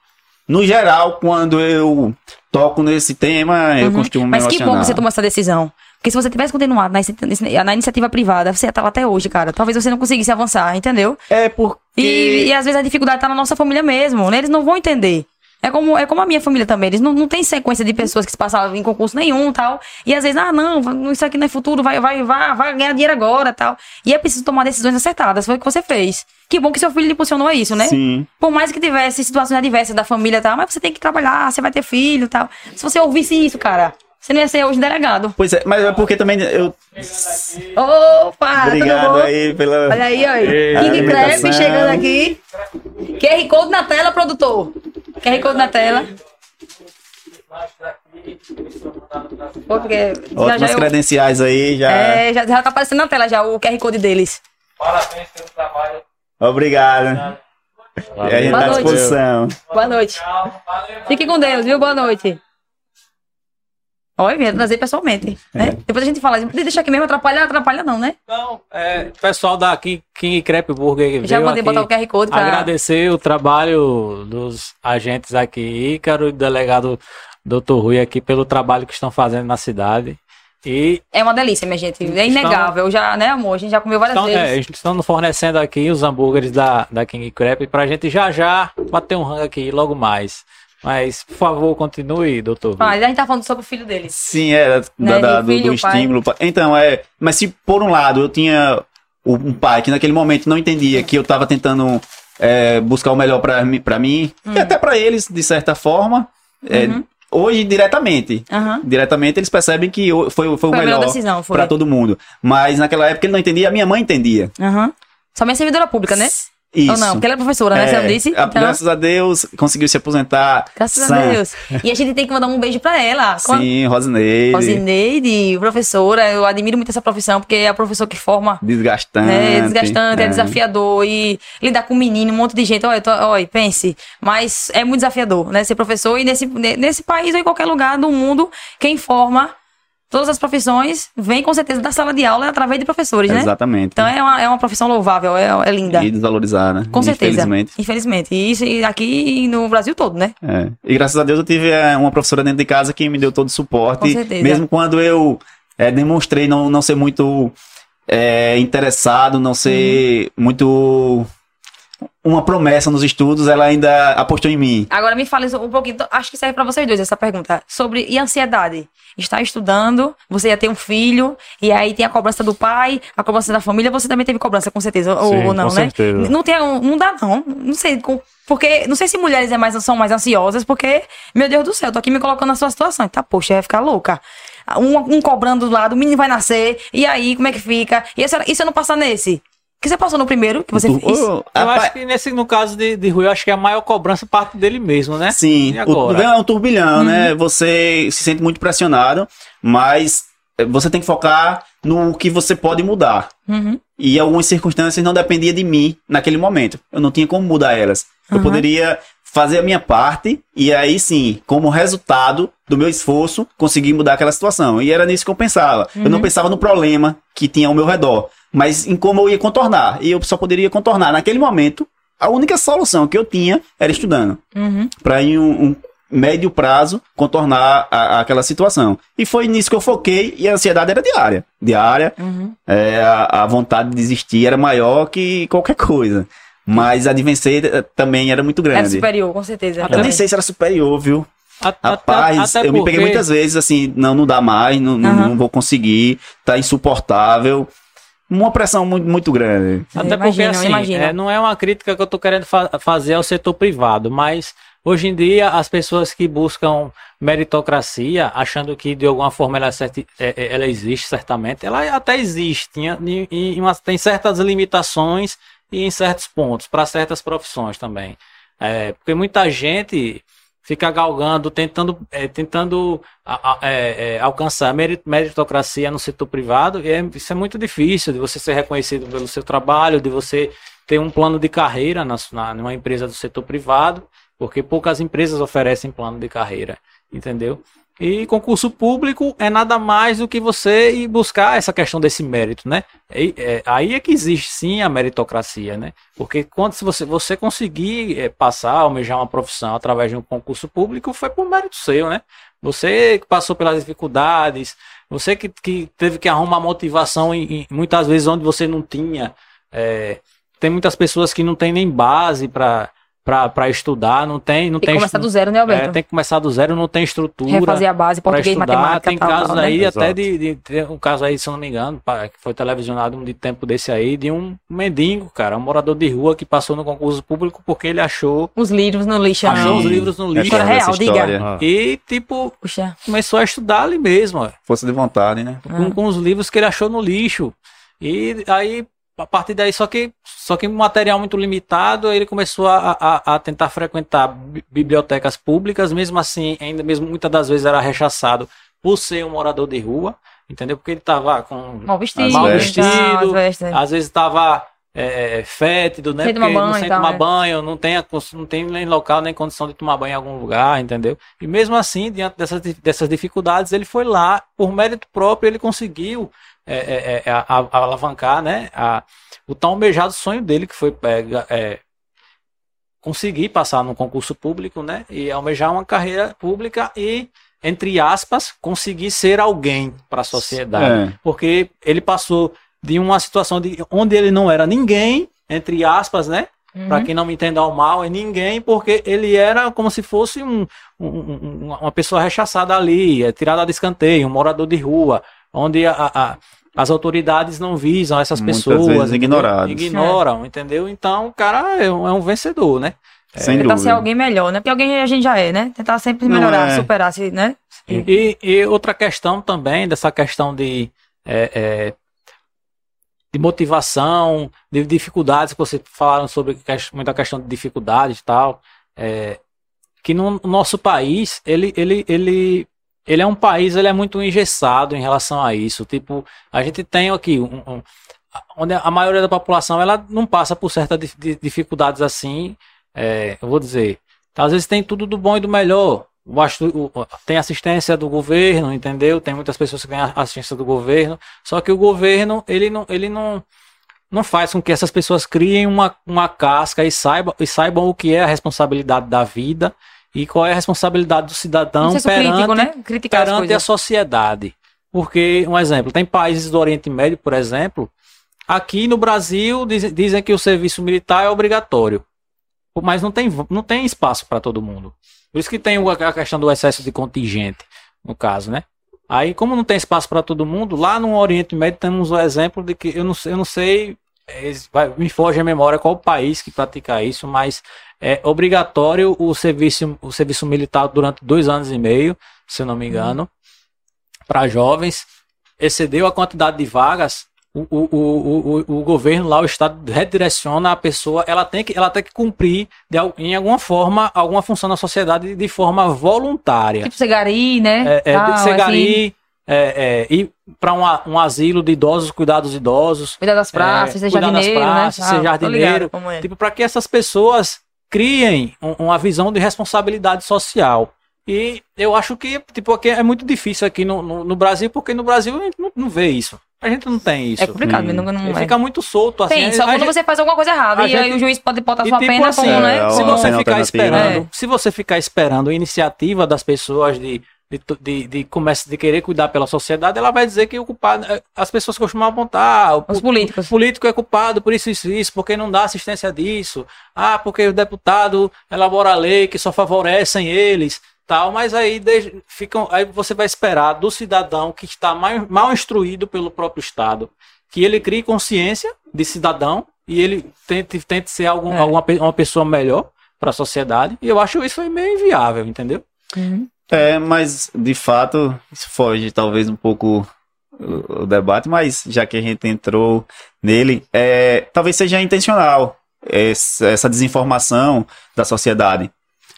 No geral, quando eu toco nesse tema, eu Uhum. costumo me Mas que bom emocionar. que você tomou essa decisão. Porque se você tivesse continuado na, na iniciativa privada, você ia estar lá até hoje, cara. Talvez você não conseguisse avançar, entendeu? É porque... E, e às vezes a dificuldade tá na nossa família mesmo, né? Eles não vão entender. É como, é como a minha família também. Eles não, não tem sequência de pessoas que se passaram em concurso nenhum tal. E às vezes, ah, não, isso aqui não é futuro, vai, vai, vai, vai ganhar dinheiro agora tal. E é preciso tomar decisões acertadas. Foi o que você fez. Que bom que seu filho lhe impulsionou a isso, né? Sim. Por mais que tivesse situações adversas da família e tal, mas você tem que trabalhar, você vai ter filho e tal. Se você ouvisse isso, cara, você não ia ser hoje delegado. Pois é, mas é porque também eu... Opa, tudo Obrigado bom? aí pela... Olha aí, olha King alimentação. Crab chegando aqui. QR Code na tela, produtor. QR Code na tela. Pô, porque já, Ótimas já, eu, credenciais aí, já... é, já, já tá aparecendo na tela já o QR Code deles. Parabéns pelo trabalho. Obrigado. E a gente Boa tá à noite. disposição. Boa noite. Fique com Deus, viu? Boa noite. Olha, ia trazer pessoalmente. Né? Depois a gente fala, deixa aqui mesmo atrapalhar, atrapalha não, né? Não, é, pessoal da King, King Crepe Burger Já veio mandei aqui botar o QR Code pra. agradecer o trabalho dos agentes aqui, Ícaro e o delegado Dr. Rui aqui pelo trabalho que estão fazendo na cidade. E É uma delícia, minha gente. É inegável. Já, né, amor? A gente já comeu várias estão, é, vezes. estão nos fornecendo aqui os hambúrgueres da, da King Crepe pra gente já já bater um rango aqui logo mais. Mas, por favor, continue, doutor. Ah, a gente tá falando sobre o filho deles. Sim, era Né, da, do, filho, do pai. estímulo. Então, é. Mas se por um lado eu tinha o- um pai que naquele momento não entendia que eu tava tentando é, buscar o melhor pra, mim- pra mim, e até pra eles, de certa forma, é, Uhum. hoje diretamente. Aham. Diretamente eles percebem que foi, foi, Foi o melhor pra todo mundo. Mas naquela época ele não entendia, a minha mãe entendia. Aham. Somente servidora pública, né? Isso. Ou não? Porque ela é professora, né? Você É, não disse? a- Então, Graças a Deus conseguiu se aposentar. graças sã. a Deus. E a gente tem que mandar um beijo pra ela. Com a- Sim, Rosineide. Rosineide, professora, eu admiro muito essa profissão, porque é a professora que forma. Desgastante. né, É desgastante, é. é. desafiador e lidar com um menino, um monte de gente, olha, tô- olha, pense, mas é muito desafiador, né, ser professor e nesse, ne- nesse país ou em qualquer lugar do mundo, quem forma todas as profissões vem com certeza da sala de aula através de professores, né? Exatamente. Então é uma, é uma profissão louvável, é, é linda. E desvalorizar, né? Com certeza. Infelizmente. Infelizmente. E isso aqui no Brasil todo, né? É. E graças a Deus eu tive é, uma professora dentro de casa que me deu todo o suporte. Com certeza. Mesmo quando eu é, demonstrei não, não ser muito é, interessado, não ser Uhum. muito uma promessa nos estudos, ela ainda apostou em mim. Agora me fale um pouquinho, acho que serve pra vocês dois essa pergunta. Sobre e ansiedade? Está estudando, você ia ter um filho, e aí tem a cobrança do pai, a cobrança da família, você também teve cobrança, com certeza, ou, Sim, ou não, com né? certeza. Não tem, não dá não, não sei, com- porque não sei se mulheres é mais, são mais ansiosas, porque, meu Deus do céu, tô aqui me colocando na sua situação, tá, poxa, ia ficar louca. Um, um cobrando do lado, o menino vai nascer, e aí, como é que fica? E e se eu não passar nesse? Que você passou no primeiro, que você Tu- fez? Eu rapaz, acho que nesse, no caso de, de Rui, eu acho que a maior cobrança parte dele mesmo, né? Sim, o é um turbilhão, né? Você se sente muito pressionado, mas eh, você tem que focar no que você pode mudar. Uhum. E algumas circunstâncias não dependiam de mim naquele momento. Eu não tinha como mudar elas. Eu Uhum. poderia fazer a minha parte e aí sim, como resultado do meu esforço, conseguir mudar aquela situação. E era nisso que eu pensava. Eu Uhum. não pensava no problema que tinha ao meu redor, mas em como eu ia contornar. E eu só poderia contornar naquele momento. A única solução que eu tinha era estudando Uhum. para em um, um médio prazo contornar a- aquela situação. E foi nisso que eu foquei e a ansiedade era diária. Diária, Uhum. é, a, a vontade de desistir era maior que qualquer coisa. Mas a de vencer eh, também era muito Era grande. superior, com certeza. Eu também. nem sei se era superior, viu? A- Rapaz, até eu me peguei muitas vezes assim, não, não dá mais, não, não- Aham. não vou conseguir, tá insuportável. Uma pressão muito, muito grande. Até É, porque, imagino, assim, imagino. é, não é uma crítica que eu tô querendo fa- fazer ao setor privado, mas hoje em dia as pessoas que buscam meritocracia, achando que de alguma forma ela, certi- é- é- ela existe certamente, ela até existe, tinha- em- em uma- tem certas limitações e em certos pontos, para certas profissões também. É, porque muita gente fica galgando, tentando, é, tentando é, é, alcançar meritocracia no setor privado, e é- isso é muito difícil de você ser reconhecido pelo seu trabalho, de você ter um plano de carreira na, na, numa empresa do setor privado, porque poucas empresas oferecem plano de carreira, entendeu? E concurso público é nada mais do que você ir buscar essa questão desse mérito, né? E, é, aí é que existe sim a meritocracia, né? Porque quando se você, você conseguir é, passar, almejar uma profissão através de um concurso público, foi por mérito seu, né? Você que passou pelas dificuldades, você que, que teve que arrumar motivação em, em- muitas vezes onde você não tinha. é, tem muitas pessoas que não têm nem base para para estudar, não tem, não Tem tem que começar estru- do zero, né, Alberto? é, tem que começar do zero, não tem estrutura Refazer a base, para português, estudar. matemática, Tem tal, casos tal, né? aí até de, de, tem um caso aí, se eu não me engano, que foi televisionado um de tempo desse aí, de um mendigo, cara, um morador de rua que passou no concurso público porque ele achou Os livros no lixo, Achou os livros no lixo. História real, diga. Ah. e tipo Puxa. começou a estudar ali mesmo, ó, Força de vontade, né? Ah. com, com os livros que ele achou no lixo. E aí a partir daí só que só que material muito limitado, ele começou a, a, a tentar frequentar bi- bibliotecas públicas, mesmo assim, ainda mesmo muitas das vezes era rechaçado por ser um morador de rua, entendeu? Porque ele tava com Mal vestido. Mal então, vestido, as vestes. às vezes estava é, fétido, né? Sem Porque não banho sem e tal, tomar né? banho, não tem, não tem nem local, nem condição de tomar banho em algum lugar, entendeu? E mesmo assim, diante dessas, dessas dificuldades, ele foi lá, por mérito próprio, ele conseguiu é, é, é, a- a- alavancar, né? A, o tão almejado sonho dele, que foi é, é, conseguir passar num concurso público, né? E almejar uma carreira pública e, entre aspas, conseguir ser alguém para a sociedade É. porque ele passou de uma situação de onde ele não era ninguém, entre aspas, né? Uhum. Para quem não me entenda ao mal, é ninguém, porque ele era como se fosse um, um- um- uma pessoa rechaçada ali, é, tirada de escanteio, um morador de rua, onde a- a- as autoridades não visam essas Muitas pessoas. ignoradas. Ignoram, entendeu? Então, o cara é um, é um vencedor, né? Sem Tentar dúvida. ser alguém melhor, né? Porque alguém a gente já é, né? Tentar sempre melhorar, é. superar, se, né? E, e outra questão também, dessa questão de, é, é, de motivação, de dificuldades, que vocês falaram sobre muita questão de dificuldades e tal, é, que no nosso país, ele, ele, ele, ele é um país, ele é muito engessado em relação a isso. Tipo, a gente tem aqui um- um- onde a maioria da população ela não passa por certas di- di- dificuldades assim, é, eu vou dizer, às vezes tem tudo do bom e do melhor. Tem assistência do governo, entendeu? Tem muitas pessoas que têm assistência do governo. Só que o governo, ele não, ele não, não faz com que essas pessoas criem uma, uma casca e saibam, e saibam o que é a responsabilidade da vida e qual é a responsabilidade do cidadão Um senso perante, crítico, né? Criticar perante a sociedade. Porque, um exemplo, tem países do Oriente Médio, por exemplo, aqui no Brasil diz- dizem que o serviço militar é obrigatório. Mas não tem, não tem espaço para todo mundo. Por isso que tem a questão do excesso de contingente, no caso, né? Aí, como não tem espaço para todo mundo, lá no Oriente Médio temos o exemplo de que eu não, sei- eu não sei, é, me foge a memória qual país que pratica isso, mas é obrigatório o serviço, o serviço militar durante dois anos e meio, se eu não me engano, para jovens. Excedeu a quantidade de vagas, o, o, o, o, o governo lá, o Estado, redireciona a pessoa, ela tem que, ela tem que cumprir de, em alguma forma, alguma função na sociedade de forma voluntária. Tipo Segari, né? É, é, ser gari, é, é, ir para um, um asilo de idosos, cuidar dos idosos. Cuidar das praças, É, ser cuidar das jardineiro, praças, né? ser Ah, jardineiro. ligado é. Tipo, para que essas pessoas criem um- uma visão de responsabilidade social. E eu acho que, tipo, aqui é muito difícil aqui no, no, no Brasil, porque no Brasil a gente não, não vê isso. A gente não tem isso. É complicado, Hum. não, não Ele é. fica muito solto, assim. Tem, só a quando gente- você faz alguma coisa errada. E aí o juiz pode botar sua tipo pena assim, como, né? é, se uma você ficar alternativa. esperando, É. se você ficar esperando a iniciativa das pessoas de de, de, de, começa- de querer cuidar pela sociedade, ela vai dizer que o culpado, eh, as pessoas costumam apontar, o, Os políticos. o político é culpado por isso, isso, isso, porque não dá assistência disso, ah, porque o deputado elabora a lei que só favorecem eles, tal, mas aí de- ficam, aí você vai esperar do cidadão que está mal, mal instruído pelo próprio Estado, que ele crie consciência de cidadão e ele tente, tente ser algum, É. alguma, uma pessoa melhor para a sociedade, e eu acho isso meio inviável, entendeu? Uhum. É, mas de fato, isso foge talvez um pouco o, o debate, mas já que a gente entrou nele, é, talvez seja intencional essa, desinformação da sociedade.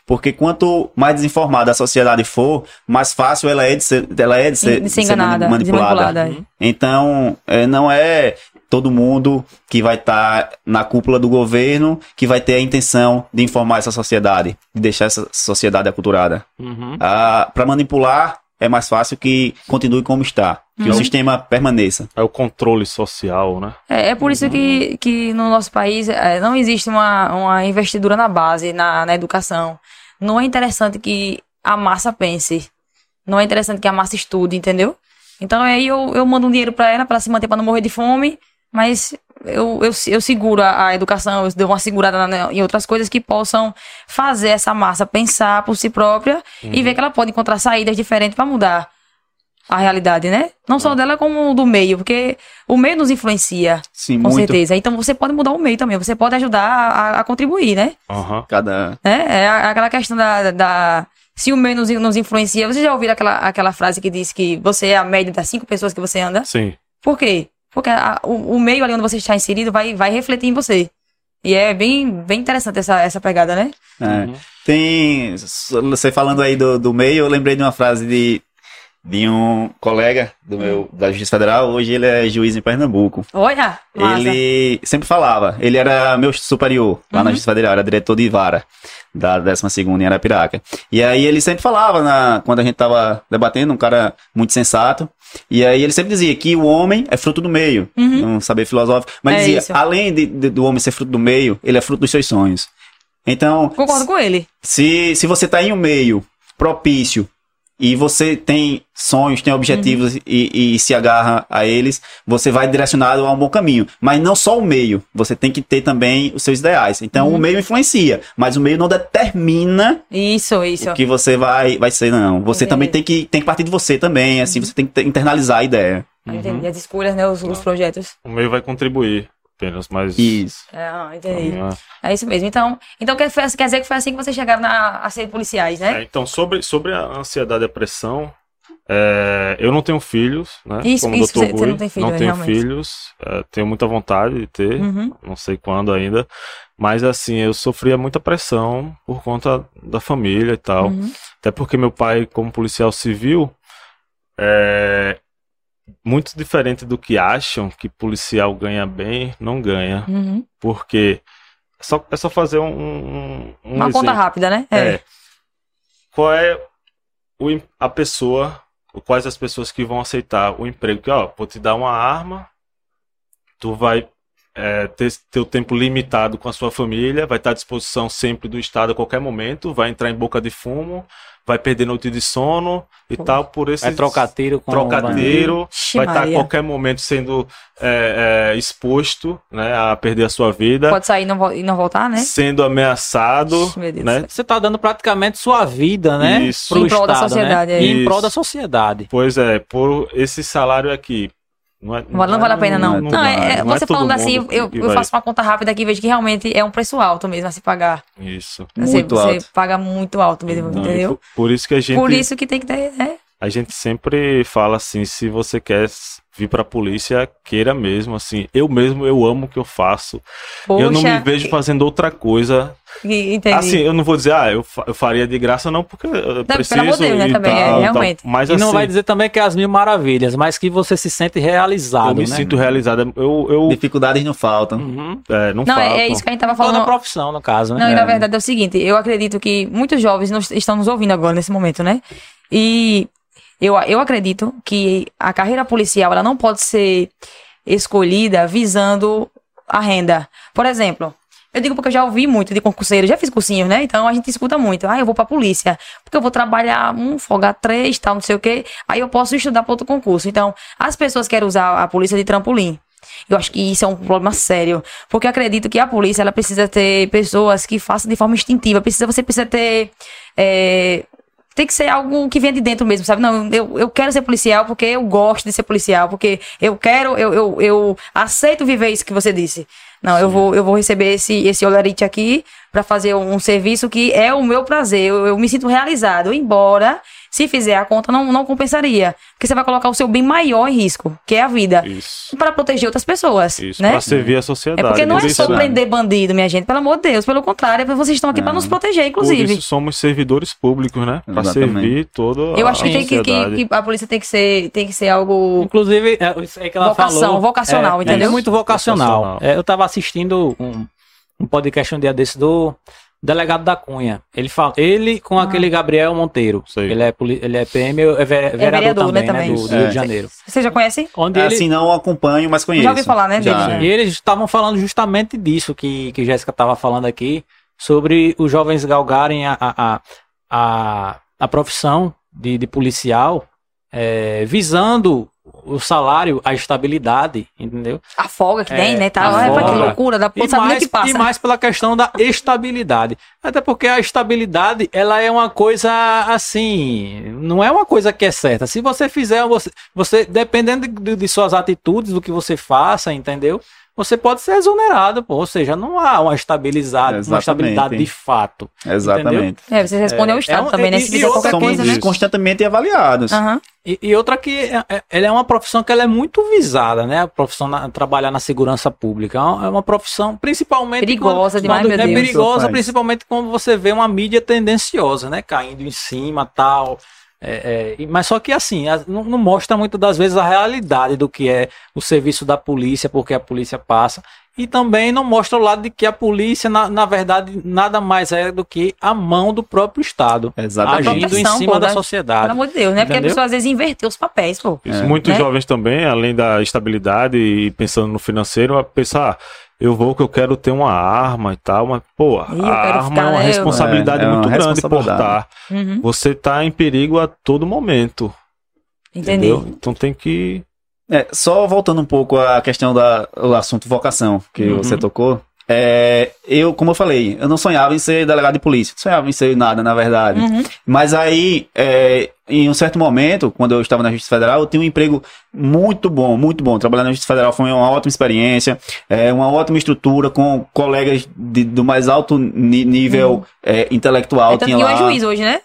Porque quanto mais desinformada a sociedade for, mais fácil ela é de ser, ela é de ser, De ser enganada, manipulada. manipulada. Então, é, não é todo mundo que vai estar na cúpula do governo que vai ter a intenção de informar essa sociedade, de deixar essa sociedade aculturada. Uhum. Para manipular, é mais fácil que continue como está, que o Uhum. sistema permaneça. É o controle social, né? É, é por isso que, que no nosso país é, não existe uma, uma investidura na base, na, na educação. Não é interessante que a massa pense. Não é interessante que a massa estude, entendeu? Então aí eu, eu mando um dinheiro pra ela, pra ela se manter, pra não morrer de fome, mas eu, eu, eu seguro a, a educação, eu dou uma segurada na- em outras coisas que possam fazer essa massa pensar por si própria e ver que ela pode encontrar saídas diferentes pra mudar a realidade, né? Não só dela, como do meio, porque o meio nos influencia. Sim, Com muito. certeza. Então você pode mudar o meio também. Você pode ajudar a, a contribuir, né? Aham. Cada né? É a- aquela questão da, da- Se o meio nos, nos influencia. Vocês já ouviram aquela, aquela frase que diz que você é a média das cinco pessoas que você anda? Sim. Por quê? Porque a- o, o meio ali onde você está inserido vai, vai refletir em você. E é bem, bem interessante essa, essa pegada, né? É. Tem. Você falando aí do, do meio, eu lembrei de uma frase de, de um colega do meu, da Justiça Federal, hoje ele é juiz em Pernambuco. Olha, massa. Ele sempre falava, ele era meu superior lá Uhum. na Justiça Federal, era diretor de vara da 12ª em Arapiraca. E aí ele sempre falava, na, quando a gente tava debatendo, um cara muito sensato, e aí ele sempre dizia que o homem é fruto do meio, um saber filosófico, mas Uhum. É dizia, isso. além de- de- do homem ser fruto do meio, ele é fruto dos seus sonhos. Então, Concordo com ele. se, se você está em um meio propício e você tem sonhos, tem objetivos e, e se agarra a eles, você vai direcionado a um bom caminho. Mas não só o meio, você tem que ter também os seus ideais. Então o meio influencia, mas o meio não determina Isso, isso. o que você vai, vai ser, não. Você Entendi. também tem que, tem que partir de você também, assim, você tem que ter- internalizar a ideia. Ah, Entendi. As escolhas, né? Os, os projetos. O meio vai contribuir apenas, mas. Isso. É, entendi. É. É isso mesmo. Então, então quer, quer dizer que foi assim que vocês chegaram na- a ser policiais, né? É, então, sobre, sobre a ansiedade e depressão, é, eu não tenho filhos, né? Isso, como isso, Dr. você- você Rui, não tem filho, não tenho realmente. filhos, é, tenho muita vontade de ter, Uhum. não sei quando ainda, mas assim, eu sofria muita pressão por conta da família e tal. Uhum. Até porque meu pai, como policial civil, é muito diferente do que acham que policial ganha bem, não ganha. Uhum. Porque é só, é só fazer um, um, um Uma conta exemplo. rápida, né? É. Qual é o, a pessoa, quais as pessoas que vão aceitar o emprego? Que, ó, vou te dar uma arma, tu vai é, ter teu tempo limitado com a sua família, vai estar à disposição sempre do Estado a qualquer momento, vai entrar em boca de fumo, vai perder noite de sono e tal, por esse Vai trocar tiro com trocadeiro, Ixi, vai estar a qualquer momento sendo é, é, exposto né, a perder a sua vida, Pode sair e não, e não voltar, né? sendo ameaçado, Ixi, né? Você tá dando praticamente sua vida, né? Isso. Pro Em prol da Estado, sociedade, né? é. E em prol da sociedade. Pois é, por esse salário aqui. Não, é, Não vale, não vale a pena, não. Não, dá, é, é- não é você falando assim, eu, eu vai- faço uma conta rápida aqui e vejo que realmente é um preço alto mesmo a se pagar. Isso. Você, Muito você alto. paga muito alto mesmo, entendeu? por, por isso que a gente, Por isso que tem que ter, né? a gente sempre fala assim, se você quer vir pra polícia, queira mesmo, assim. Eu mesmo, eu amo o que eu faço. Poxa, eu não me vejo fazendo outra coisa. e- entendi. Assim, eu não vou dizer, ah, eu, fa- eu faria de graça não, porque eu preciso pelo Deus, né, e também, tal, é, tal. realmente. Mas E assim, não vai dizer também que é as mil maravilhas, mas que você se sente realizado, eu me né? sinto realizado. Eu, eu Dificuldades não faltam. Uhum. é, não, não, é, faltam. é isso que a gente tava Falando falando. profissão, no caso, né? Não, e É. na verdade é o seguinte, eu acredito que muitos jovens nos- estão nos ouvindo agora nesse momento, né? E eu, eu acredito que a carreira policial ela não pode ser escolhida visando a renda. Por exemplo, eu digo porque eu já ouvi muito de concurseiro, já fiz cursinhos, né? Então a gente escuta muito. Ah, eu vou pra polícia, porque eu vou trabalhar um, folgar três, tal, não sei o quê. Aí eu posso estudar para outro concurso. Então, as pessoas querem usar a polícia de trampolim. Eu acho que isso é um problema sério, porque acredito que a polícia ela precisa ter pessoas que façam de forma instintiva. Precisa, você precisa ter é, tem que ser algo que venha de dentro mesmo, sabe? Não, eu, eu quero ser policial porque eu gosto de ser policial, porque eu quero, eu, eu, eu aceito viver isso que você disse. Não, eu vou, eu vou receber esse, esse olerite aqui para fazer um, serviço que é o meu prazer. Eu, eu me sinto realizado, embora se fizer a conta não, não compensaria, porque você vai colocar o seu bem maior em risco, que é a vida, Isso. para proteger outras pessoas, Isso, né? pra servir a É sociedade. porque não Por é isso, só né? prender bandido, minha gente, pelo amor de Deus, pelo contrário, é vocês estão aqui para nos proteger, Por inclusive. isso somos servidores públicos, né? Pra Exatamente. servir toda Eu a acho que, tem que, que, que a polícia tem que ser, tem que ser algo. Inclusive, é isso aí que ela Vocação, falou. vocacional, é, entendeu? É muito vocacional. Vocacional. É, eu tava assistindo um, um podcast um dia desse do delegado da Cunha. Ele fala, ele com Ah. aquele Gabriel Monteiro. Sei. Ele é, ele é PM, é, ve- vereador, vereador, também, né, né, também. do, do É. Rio de Janeiro. Você já conhece? Onde É, ele, assim, não acompanho, mas conheço. Já ouvi falar, né, Já. dele, né? E eles estavam falando justamente disso que, que Jéssica estava falando aqui, sobre os jovens galgarem a, a, a, a, a profissão de, de policial, é, visando o salário, a estabilidade, entendeu? A folga que É, tem, né? Tá, a Olha, que folga. loucura, dá E pra saber que passa. e mais pela questão da estabilidade. Até porque a estabilidade, ela é uma coisa assim, não é uma coisa que é certa. Se você fizer, você, você dependendo de, de suas atitudes, do que você faça, entendeu? Você pode ser exonerado, pô. Ou seja, não há uma estabilidade, uma Exatamente. estabilidade de fato. Exatamente. É, você responde É, ao Estado é um- também, né? e- Se e fizer outra Somos coisa, né? Constantemente avaliados. Aham. E, e outra que é, é- ela é uma profissão que ela é muito visada, né? A profissão na, trabalhar na segurança pública. É uma, é uma profissão principalmente Perigosa quando, demais, quando meu é Deus. perigosa, principalmente quando você vê uma mídia tendenciosa, né? Caindo em cima, tal. É, é, mas só que assim, não, não, mostra muitas das vezes a realidade do que é o serviço da polícia, porque a polícia passa. E também não mostra o lado de que a polícia, na, na verdade, nada mais é do que a mão do próprio Estado. Exatamente. Agindo em cima pô, da, da sociedade. Pelo amor de Deus, né? Entendeu? Porque a pessoa às vezes inverteu os papéis, pô. Isso, é. muitos né? jovens também, além da estabilidade e pensando no financeiro, a pensar, eu vou que eu quero ter uma arma e tal, mas, pô, a arma é uma responsabilidade é, é muito uma grande portar. Uhum. Você tá em perigo a todo momento. Entendi. Entendeu? Então tem que. É, só voltando um pouco à questão do assunto vocação que uhum. você tocou. É, eu, como eu falei, eu não sonhava em ser delegado de polícia, não sonhava em ser nada, na verdade. Uhum. Mas aí, é, em um certo momento, quando eu estava na Justiça Federal, eu tinha um emprego muito bom, muito bom. Trabalhar na Justiça Federal foi uma ótima experiência, é, uma ótima estrutura, com colegas de, do mais alto nível uhum. é, intelectual. Então, tinha lá... é juiz hoje, né?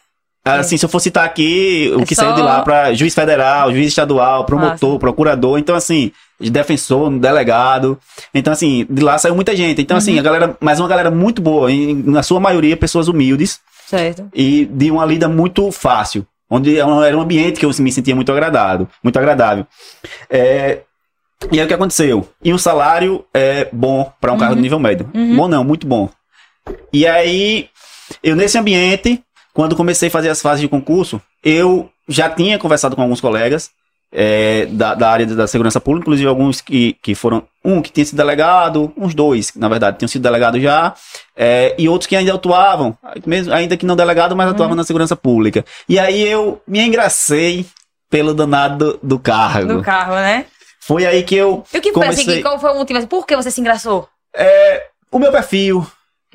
Assim, se eu for citar aqui, o é que só... saiu de lá para juiz federal, juiz estadual, promotor, ah, procurador, então assim, defensor, delegado. Então assim, de lá saiu muita gente. Então assim, uhum. assim, a galera, mas uma galera muito boa, em, na sua maioria pessoas humildes. Certo. E de uma lida muito fácil, onde era um ambiente que eu me sentia muito agradado, muito agradável. É, e aí o que aconteceu? E um salário é bom para um uhum. cargo de nível médio. Uhum. Bom não, muito bom. E aí, eu nesse ambiente, quando comecei a fazer as fases de concurso, eu já tinha conversado com alguns colegas é, da, da, área da segurança pública, inclusive alguns que, que foram. Um que tinha sido delegado, uns dois, na verdade, tinham sido delegado já, é, e outros que ainda atuavam, mesmo, ainda que não delegado, mas atuavam uhum. na segurança pública. E aí eu me engracei pelo danado do, do cargo. Do carro, né? Foi aí que eu. E o que comecei... foi assim? Qual foi o motivo? Por que você se engraçou? É, o meu perfil,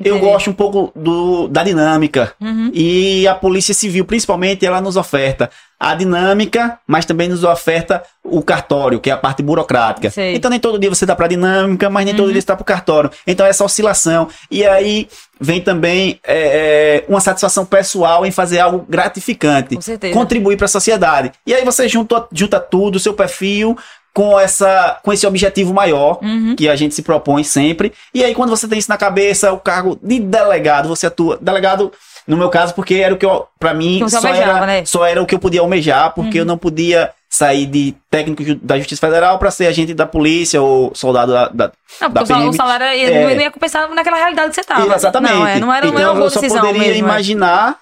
eu gosto um pouco do, da dinâmica. Uhum. E a Polícia Civil, principalmente, ela nos oferta a dinâmica, mas também nos oferta o cartório, que é a parte burocrática. Sei. Então nem todo dia você dá para dinâmica, mas nem uhum. todo dia você dá para o cartório. Então essa oscilação. E aí vem também é, é, uma satisfação pessoal em fazer algo gratificante. Contribuir para a sociedade. E aí você junta, junta tudo, o seu perfil, com essa com esse objetivo maior uhum. que a gente se propõe sempre. E aí quando você tem isso na cabeça, o cargo de delegado, você atua delegado no meu caso porque era o que eu para mim só almejava, era né? só era o que eu podia almejar, porque uhum. eu não podia sair de técnico da Justiça Federal para ser agente da polícia ou soldado da, da não, da PM. o salário é, não ia compensar naquela realidade que você estava. Exatamente. Não, é, não era, então, não era eu só poderia mesmo, é. imaginar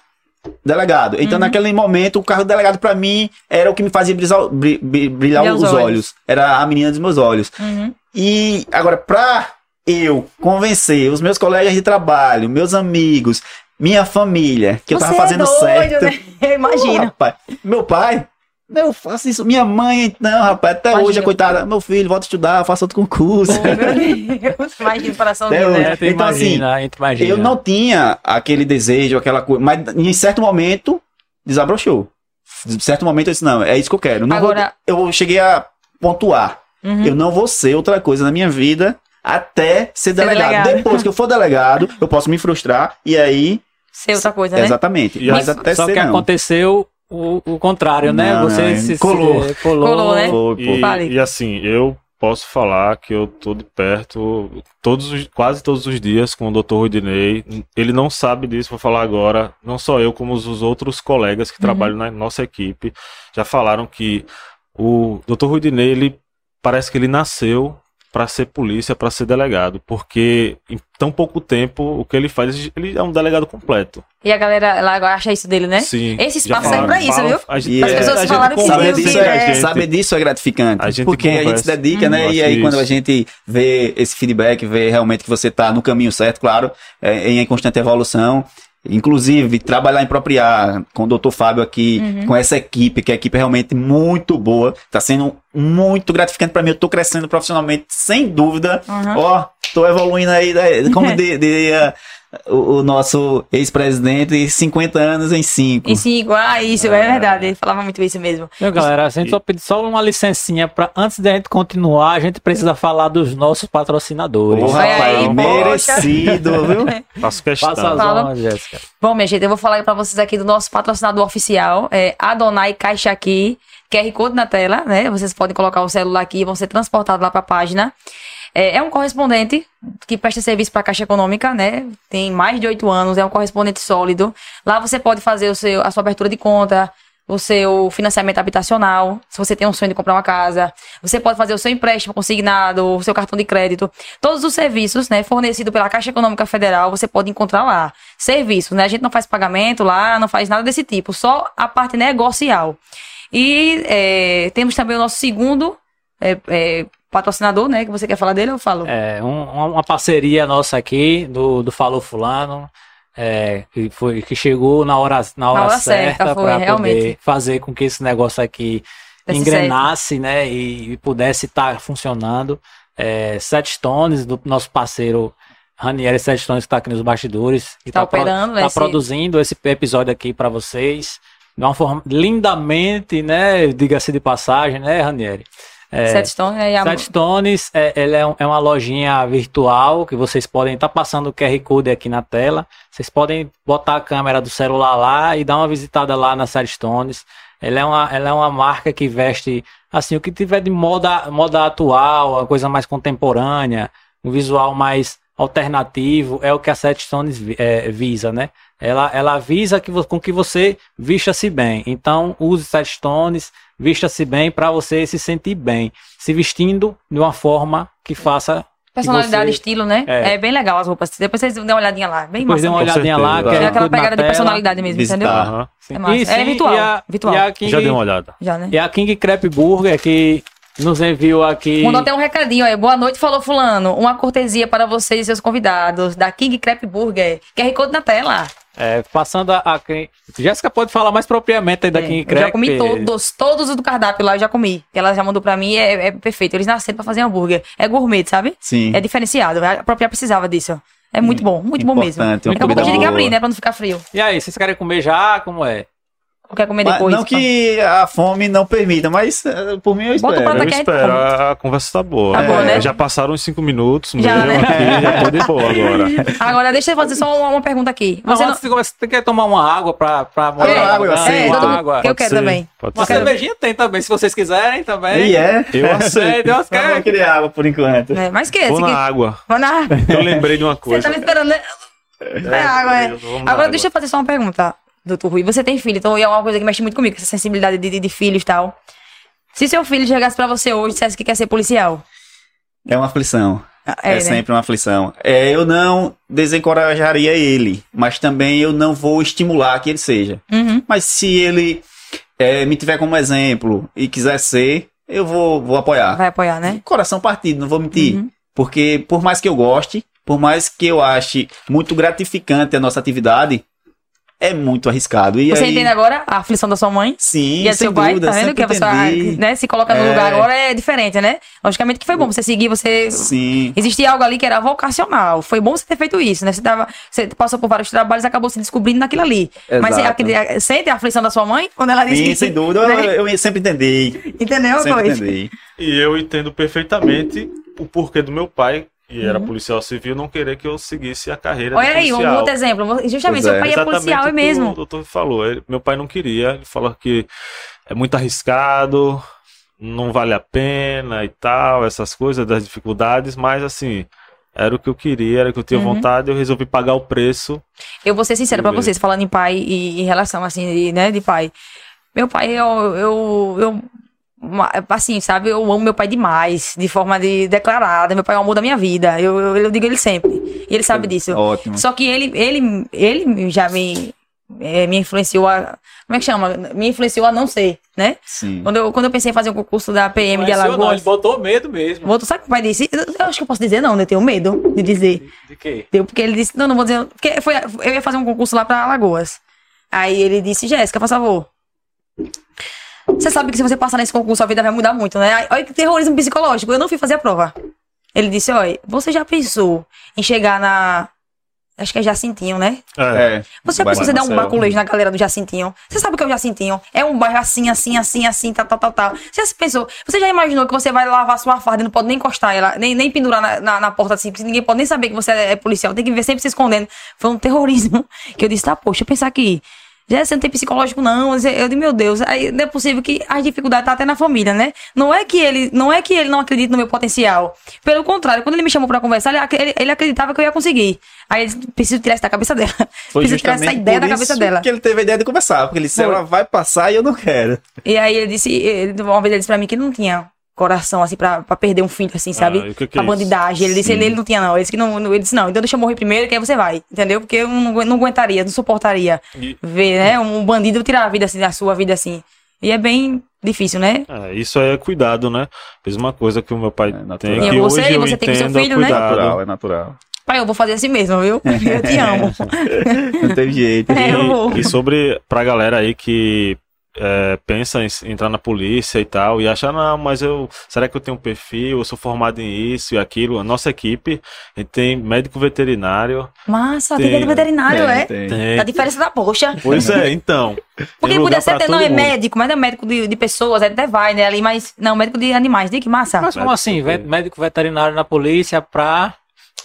delegado. Então, uhum. naquele momento, o carro do delegado, para mim, era o que me fazia brilhar, brilhar os, olhos. olhos. Era a menina dos meus olhos. Uhum. E agora, pra eu convencer os meus colegas de trabalho, meus amigos, minha família, que Você eu tava fazendo é doido, certo. Né? Eu imagino. Oh, meu pai, eu faço isso. Minha mãe, não, rapaz, até Imagina. hoje, a coitada, meu filho, volta a estudar, faça outro concurso. Oh, meu Deus, imagina, coração até hoje. Né? Então, assim, imagina. eu não tinha aquele desejo, aquela coisa, mas em certo momento, desabrochou. Em certo momento eu disse, não, é isso que eu quero. Não Agora... Vou, eu cheguei a pontuar. Uhum. Eu não vou ser outra coisa na minha vida até ser, ser delegado. delegado. Depois que eu for delegado, eu posso me frustrar e aí ser outra coisa, né? Exatamente. Mas, até só ser, que não. aconteceu o, o contrário, né? Não, Você se, colou. Se, colou. colou, né? E, e, assim, eu posso falar que eu tô de perto todos os, quase todos os dias com o Dr. Rudinei. Ele não sabe disso, vou falar agora. Não só eu, como os outros colegas que uhum. trabalham na nossa equipe já falaram que o Dr. Rudinei, ele parece que ele nasceu para ser polícia, para ser delegado, porque em tão pouco tempo o que ele faz, ele é um delegado completo. E a galera lá acha isso dele, né? Sim. Esse espaço serve pra isso, viu? A gente, As pessoas é, falaram que saber disso, é, saber disso é gratificante. A porque conversa. a gente se dedica, hum, né? E aí isso. quando a gente vê esse feedback, vê realmente que você tá no caminho certo, claro, é, em constante evolução, Inclusive, trabalhar em propriar com o doutor Fábio aqui, uhum. com essa equipe, que é a equipe é realmente muito boa. Tá sendo muito gratificante para mim. Eu tô crescendo profissionalmente, sem dúvida. Ó, uhum. tô evoluindo aí, né? como [laughs] diria o, o nosso ex-presidente 50 anos em 5. Em 5, ah, isso, é. é. verdade. Ele falava muito isso mesmo. Meu, galera, a gente só pedir só uma licencinha para antes da gente continuar, a gente precisa falar dos nossos patrocinadores. Porra, rapaz, aí, merecido, viu? [laughs] Faço questão. Passa as Jéssica. Bom, minha gente, eu vou falar para vocês aqui do nosso patrocinador oficial, é Adonai Caixa aqui. QR Code na tela, né? Vocês podem colocar o celular aqui e vão ser transportados lá para a página. É, é um correspondente que presta serviço para a Caixa Econômica, né? Tem mais de oito anos, é um correspondente sólido. Lá você pode fazer o seu, a sua abertura de conta, o seu financiamento habitacional, se você tem um sonho de comprar uma casa, você pode fazer o seu empréstimo consignado, o seu cartão de crédito, todos os serviços, né, fornecidos pela Caixa Econômica Federal, você pode encontrar lá. Serviços, né, a gente não faz pagamento lá, não faz nada desse tipo, só a parte negocial. E é, temos também o nosso segundo é, é, patrocinador, né, que você quer falar dele, eu falo. É, um- uma parceria nossa aqui, do, do Falou Fulano, é, que, foi, que chegou na hora, na hora, hora certa, para poder fazer com que esse negócio aqui engrenasse, né, e, e pudesse estar funcionando. É, Sete Stones, do nosso parceiro Ranieri Sete Stones, que está aqui nos bastidores. que Tá pro- operando, né, tá esse- produzindo esse episódio aqui para vocês. De uma forma lindamente, né, diga-se de passagem, né, Ranieri? É, Stone, né, e a- Stones é, é, um- é uma lojinha virtual que vocês podem estar passando o QR Code aqui na tela. Vocês podem botar a câmera do celular lá e dar uma visitada lá na Sete Stones. Ela é uma, ela é uma marca que veste assim o que tiver de moda, moda atual, a coisa mais contemporânea, um visual mais alternativo é o que a Sete Stones é, visa, né? Ela, ela visa que, com que você vista-se bem. Então, use Sete Stones, vista-se bem para você se sentir bem, se vestindo de uma forma que faça. personalidade, você- estilo, né? É. É. bem legal as roupas. Depois vocês dêem uma olhadinha lá. Bem Depois dê massa. uma Com olhadinha lá, que É aquela pegada de personalidade mesmo, Visitar. entendeu? Aham. É massa. E é sim, virtual. E a, virtual. e a King, Já dei uma olhada. Já, né? e a King Crepe Burger que nos enviou aqui. Mandou até um recadinho aí. Boa noite, falou fulano. Uma cortesia para vocês e seus convidados da King Crepe Burger. QR Code na tela. É, passando a. a King- Jéssica pode falar mais propriamente aí da É, King eu Crepe. já comi todos, todos os do cardápio lá, eu já comi. Ela já mandou pra mim, é, é perfeito. Eles nasceram pra fazer hambúrguer. É gourmet, sabe? Sim. É diferenciado. A própria precisava disso. É muito bom, muito bom mesmo. Importante, Daqui a pouco a gente tem que comida abrir, né? Pra não ficar frio. E aí, vocês querem comer já? Como é? Ou quer comer Mas depois? não que a fome não permita, mas eh, por mim eu Bota o espero. prato Eu aqui, a gente espero, a, conversa tá boa. Tá boa, É, né? Já passaram uns cinco minutos Já, mesmo né? aqui, já tô de boa agora. [laughs] Agora, deixa eu fazer só uma, uma pergunta aqui. Não, Você não... começar, você quer tomar uma água pra. pra É, água, eu aceito. É, uma todo mundo- água. Eu Pode quero ser, também. Uma ser. cervejinha tem também, se vocês quiserem também. E é? Eu É, aceito. umas que- Eu não queria água por enquanto. É, mas que Vou na que... água. Vou na... Eu lembrei de uma Você coisa. tá me esperando, né? É água, é. Vamos na Agora, água. deixa eu fazer só uma pergunta, doutor Rui. Você tem filho, então é uma coisa que mexe muito comigo, essa sensibilidade de, de, de filhos e tal. Se seu filho chegasse pra você hoje e dissesse que quer ser policial. É uma aflição. É, É, né? sempre uma aflição. É, eu não desencorajaria ele, mas também eu não vou estimular que ele seja. Uhum. Mas se ele é, me tiver como exemplo e quiser ser, eu vou, vou apoiar. Vai apoiar, né? Coração partido, não vou mentir. Uhum. Porque por mais que eu goste, por mais que eu ache muito gratificante a nossa atividade, é muito arriscado. E Você aí, entende agora a aflição da sua mãe? Sim, E a do sem seu pai, dúvida, tá vendo? Que a pessoa entendi. né, se coloca no É. lugar agora é diferente, né? Logicamente que foi bom você seguir, você. Sim. Existia algo ali que era vocacional. Foi bom você ter feito isso, né? Você, tava, você passou por vários trabalhos e acabou se descobrindo naquilo ali. Mas você Exato. sente a aflição da sua mãe quando ela disse Sim, que. sem dúvida, né? eu, eu sempre entendi. Entendeu, Sempre coisa? entendi. E eu entendo perfeitamente o porquê do meu pai, que era Uhum. policial civil, não querer que eu seguisse a carreira Olha de aí, um outro exemplo. Justamente, Pois seu é. pai é Exatamente policial, é mesmo. O doutor falou. Ele- meu pai não queria, ele falou que é muito arriscado, não vale a pena e tal, essas coisas das dificuldades, mas assim, era o que eu queria, era o que eu tinha Uhum. vontade, eu resolvi pagar o preço. Eu vou ser sincera pra Beleza. vocês, falando em pai e em relação, assim, de, né, de pai. Meu pai, eu, eu, eu, assim, sabe, eu amo meu pai demais, de forma de, declarada. Meu pai é o amor da minha vida. Eu, eu, eu digo ele sempre. E ele sabe disso. Ótimo. Só que ele, ele, ele já me, eh, me influenciou a. Como é que chama? Me influenciou a não ser, né? Sim. Quando eu, quando eu pensei em fazer o concurso da PM de Conheceu, não, ele Alagoas. botou medo mesmo. Voltou, sabe o que o pai disse? Eu, eu acho que eu posso dizer, não, né? Eu tenho medo de dizer. De, de quê? Deu porque ele disse, não, não vou dizer, porque foi, eu ia fazer um concurso lá pra Alagoas. Aí ele disse, Jéssica, por favor. Você sabe que se você passar nesse concurso, a vida vai mudar muito, né? Olha que terrorismo psicológico. Eu não fui fazer a prova. Ele disse, olha, você já pensou em chegar na. Acho que é Jacintinho, né? É, É. Você já Vai pensou lá, em dar um baculejo na galera do Jacintinho? Você sabe o que é o Jacintinho? É um bairro assim, assim, assim, assim, tal, tal, tal, tal. Você já se pensou? Você já imaginou que você vai lavar sua farda e não pode nem encostar ela, nem, nem pendurar na, na, na porta assim, porque ninguém pode nem saber que você é policial, tem que ver sempre se escondendo. Foi um terrorismo [laughs] que eu disse, tá, poxa, eu pensar que Já você não tem psicológico, não. Eu digo, meu Deus, aí não é possível que as dificuldades tá até na família, né? Não é que ele não, é que ele não acredita no meu potencial. Pelo contrário, quando ele me chamou pra conversar, ele, ele, acreditava que eu ia conseguir. Aí ele preciso tirar isso da cabeça dela. Foi preciso tirar essa ideia da cabeça dela. que ele teve a ideia de conversar, porque ele disse, Foi. ela vai passar e eu não quero. E aí ele disse, ele, uma vez ele disse pra mim que não tinha coração, assim, pra, pra perder um filho, assim, sabe? Ah, que que a é bandidagem. Ele disse, ele, ele não tinha, não. Ele disse que não, ele disse, não, então deixa eu morrer primeiro, que aí você vai, entendeu? Porque eu não, não aguentaria, não suportaria E- ver, né, um bandido tirar a vida, assim, da sua vida, assim. E é bem difícil, né? É, isso aí é cuidado, né? Mesma coisa que o meu pai É natural. tem, E que você- hoje e eu você tem com seu entendo é filho, né? É natural, é natural. Pai, eu vou fazer assim mesmo, viu? [laughs] Eu te amo. Não teve jeito. [laughs] É, eu vou. E, e sobre, pra galera aí que é, pensa em entrar na polícia e tal, e acha, não, mas eu, será que eu tenho um perfil, eu sou formado em isso e aquilo? A nossa equipe, a gente tem médico veterinário, Massa, Tem, tem medo veterinário, é? Tem, tem... A diferença da poxa. Pois é, então. tem Porque podia ser até, não é mundo. médico, mas é médico de, de pessoas, até vai, né, ali, mas, não, médico de animais, de que massa. Mas como assim? Médico veterinário na polícia pra.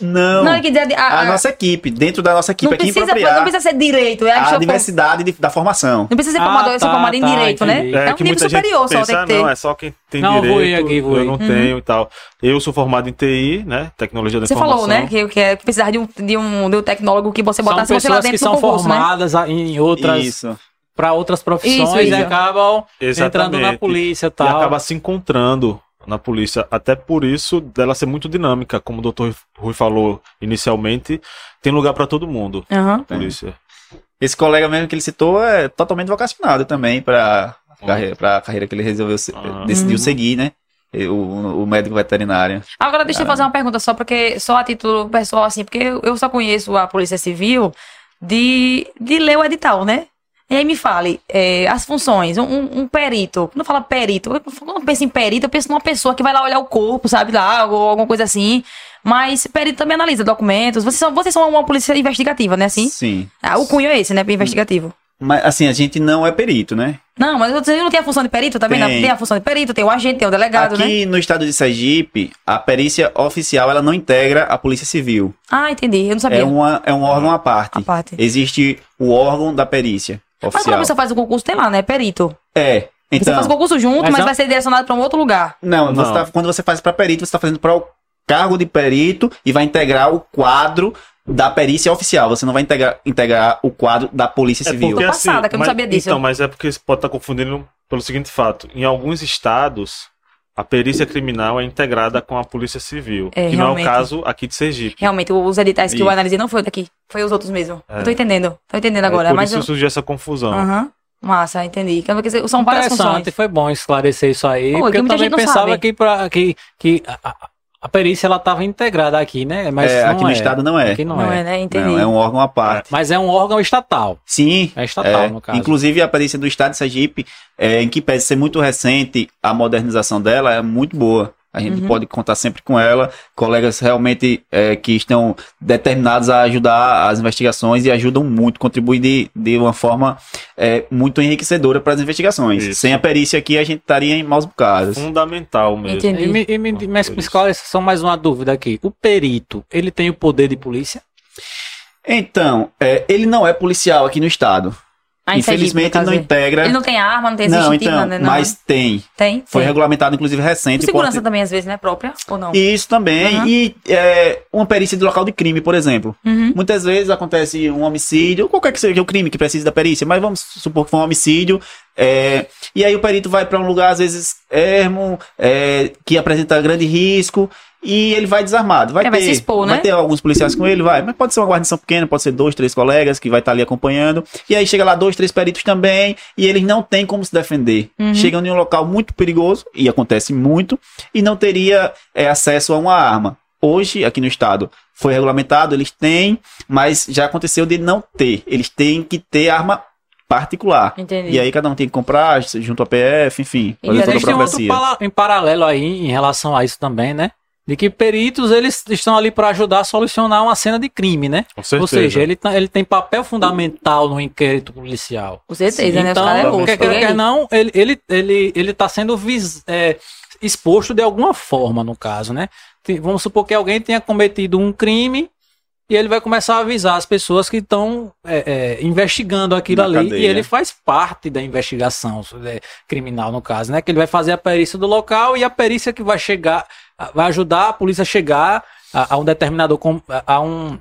Não, Não, quer dizer, a, a, a- nossa equipe, dentro da nossa equipe não aqui em precisa, não precisa ser direito, é a a diversidade de- da formação. Não precisa ser Ah, formado, ser tá, formado em tá, direito, né? entendi. É, um que nível superior só pensa, tem que "Ah, ter. Não, é só quem tem Não, direito, vou ir aqui, vou eu ir." não Uhum. tenho e tal. Eu sou formado em TI, né? Tecnologia da Você informação. falou, né? Que, que, é- que precisava de um, de, um, de um tecnólogo que você botasse você lá pessoas dentro que são concurso, né? formadas a- em outras. Isso. Pra outras profissões Isso, e isso. acabam entrando na Exatamente. polícia e E tal. acaba se encontrando na polícia. Até por isso dela ser muito dinâmica, como o doutor Rui falou inicialmente, tem lugar pra todo mundo. Aham. na Polícia. Esse colega mesmo que ele citou é totalmente vocacionado também para a carreira que ele resolveu se- Ah. decidiu Uhum. seguir, né? O, o médico veterinário. Agora deixa eu fazer uma pergunta só porque só a título pessoal assim, porque eu eu só conheço a Polícia Civil de, de ler o edital, né? E aí me fale, é, as funções, um, um- perito, quando eu falo perito, eu- quando eu penso em perito, eu penso numa pessoa que vai lá olhar o corpo, sabe, lá, ou alguma coisa assim. Mas perito também analisa documentos. Vocês são, vocês são uma polícia investigativa, né? Assim? Sim. Ah, o cunho é esse, né? Investigativo. Mas assim, a gente não é perito, né? Não, mas você não tem a função de perito também? Tem. Não, tem a função de perito, tem o agente, tem o delegado, né? Aqui no estado de Sergipe, a perícia oficial ela não integra a Polícia Civil. Ah, entendi. Eu não sabia. É, uma, é um órgão à parte. A parte. Existe o órgão da perícia Mas quando oficial. você faz o concurso, tem lá, né? Perito. É. Você Então, faz o concurso junto, Mas mas, não- vai ser direcionado pra um outro lugar. não, você Não. tá- quando você faz para perito, você está fazendo para o cargo de perito e vai integrar o quadro da perícia oficial. Você não vai integrar, integrar o quadro da Polícia É Civil. porque Tô assim, passada, que eu não mas- sabia disso. Então, mas é porque você pode estar confundindo pelo seguinte fato. Em alguns estados, a perícia criminal é integrada com a polícia civil. É, que não é o caso aqui de Sergipe. Realmente, os editais que eu Isso. analisei não foi daqui. Foi os outros mesmo. É. Eu tô entendendo. Tô entendendo Aí agora. por mas isso eu... surgiu essa confusão. Aham. Massa, entendi. Quer dizer, São várias funções. Interessante, foi bom esclarecer isso aí, Pô, porque que eu muita também pensava sabe. que, pra, que, que a, a- a perícia ela estava integrada aqui, né? Mas É, não aqui no é. estado não é. Aqui não, Não é. é, né? Entendi. Não, é um órgão à parte. Mas é um órgão estatal. Sim. É estatal, é. no caso. Inclusive, a perícia do estado de Sergipe, é, em que pese ser muito recente, a modernização dela é muito boa. A gente Uhum. pode contar sempre com ela. Colegas realmente é, que estão determinados a ajudar as investigações e ajudam muito, contribuem de, de uma forma é, muito enriquecedora para as investigações. Isso. Sem a perícia aqui, a gente estaria em maus bocados. Fundamental mesmo. Entendi. E me, e me, me, me esclareça só mais uma dúvida aqui. O perito, ele tem o poder de polícia? Então, é, ele não é policial aqui no estado. Ah, Sergipe, Infelizmente, não é. integra. Ele não tem arma, não tem Não, então, né? Não, mas tem. Tem? Foi tem. regulamentado, inclusive, recente. segurança pode- também, às vezes, né? Própria, ou não? Isso também. Uhum. E é, uma perícia de local de crime, por exemplo. Uhum. Muitas vezes acontece um homicídio, qualquer que seja o crime que precise da perícia, mas vamos supor que foi um homicídio. é, e aí o perito vai para um lugar, às vezes, ermo, é, que apresenta grande risco, e ele vai desarmado. Vai, É, ter, vai se expor, vai né? ter alguns policiais com ele, vai. Mas pode ser uma guarnição pequena, pode ser dois, três colegas que vai estar ali acompanhando. E aí chega lá dois, três peritos também, e eles não têm como se defender. Uhum. Chegam em um local muito perigoso, e acontece muito, e não teria é, acesso a uma arma. Hoje, aqui no estado, foi regulamentado, eles têm, mas já aconteceu de não ter. Eles têm que ter arma particular. Entendi. E aí cada um tem que comprar, junto à PF, enfim, E fazer toda a Tem outro em paralelo aí em relação a isso também, né? De que peritos eles estão ali para ajudar a solucionar uma cena de crime, né? Com certeza. Ou seja, ele, tá- ele tem papel fundamental no inquérito policial. Com certeza, né? Então, é quer queira, quer não, ele, ele, ele, ele tá sendo vis- é, exposto de alguma forma, no caso, né? Vamos supor que alguém tenha cometido um crime e ele vai começar a avisar as pessoas que estão é, é, investigando aquilo Na ali. cadeia. E ele faz parte da investigação é, criminal, no caso, né? Que ele vai fazer a perícia do local e a perícia que vai chegar, vai ajudar a polícia a chegar a, a um determinado. com- a, um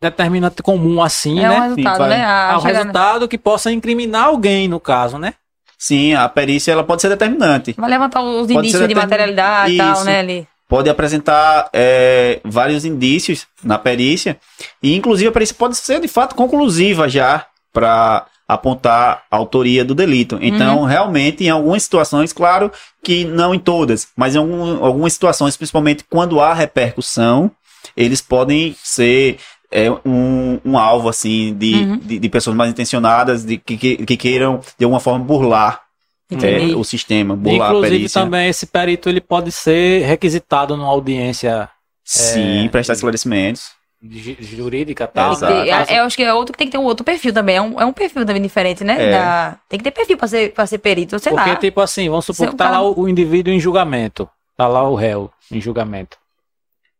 determinante comum assim, é um né? resultado, vai. né? A, a um chegar- resultado que possa incriminar alguém, no caso, né? Sim, a perícia ela pode ser determinante. Vai levantar os indícios de materialidade e tal, né? Ali. Pode apresentar é, vários indícios na perícia. E, inclusive, a perícia pode ser, de fato, conclusiva já para apontar a autoria do delito. Então, realmente, em algumas situações, claro que não em todas, mas em algum- algumas situações, principalmente quando há repercussão, eles podem ser é, um, um alvo, assim, de, Uhum. de, de pessoas mal intencionadas, de, que, que, que queiram, de alguma forma, burlar Entendi. é, o sistema, burlar a Inclusive perícia. também esse perito ele pode ser requisitado numa audiência Sim, prestar esclarecimentos. ju- jurídica e. Tem- é, eu acho que é outro que tem que ter um outro perfil também. É um, é um perfil também diferente, né? É. Da- tem que ter perfil pra ser, pra ser perito, sei Porque, lá. tipo assim, vamos supor Seu que tá cara- lá o, o indivíduo em julgamento. Tá lá o réu em julgamento.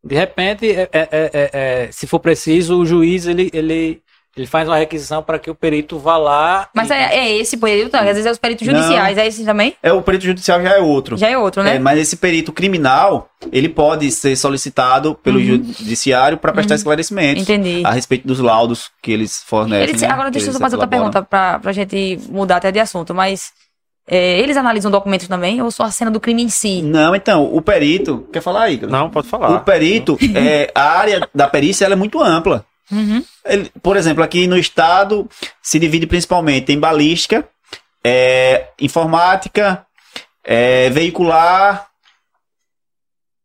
De repente, é- é- é- é- é, se for preciso, o juiz ele, ele, ele faz uma requisição para que o perito vá lá. Mas e- é, é esse perito, às vezes é os peritos Não. judiciais, é esse também? É, o perito judicial já é outro. Já é outro, né? É, mas esse perito criminal, ele pode ser solicitado pelo Uhum. judiciário para prestar esclarecimentos Entendi. a respeito dos laudos que eles fornecem. Eles- né? agora deixa eu Que só eles fazer outra elaboram. pergunta pra, pra gente mudar até de assunto, mas é, eles analisam documentos também ou só a cena do crime em si? Não, então, o perito. Quer falar aí? Não, pode falar. O perito, é, a área da perícia ela é muito ampla. Uhum. Ele- por exemplo, aqui no estado se divide principalmente em balística, é, informática, é, veicular,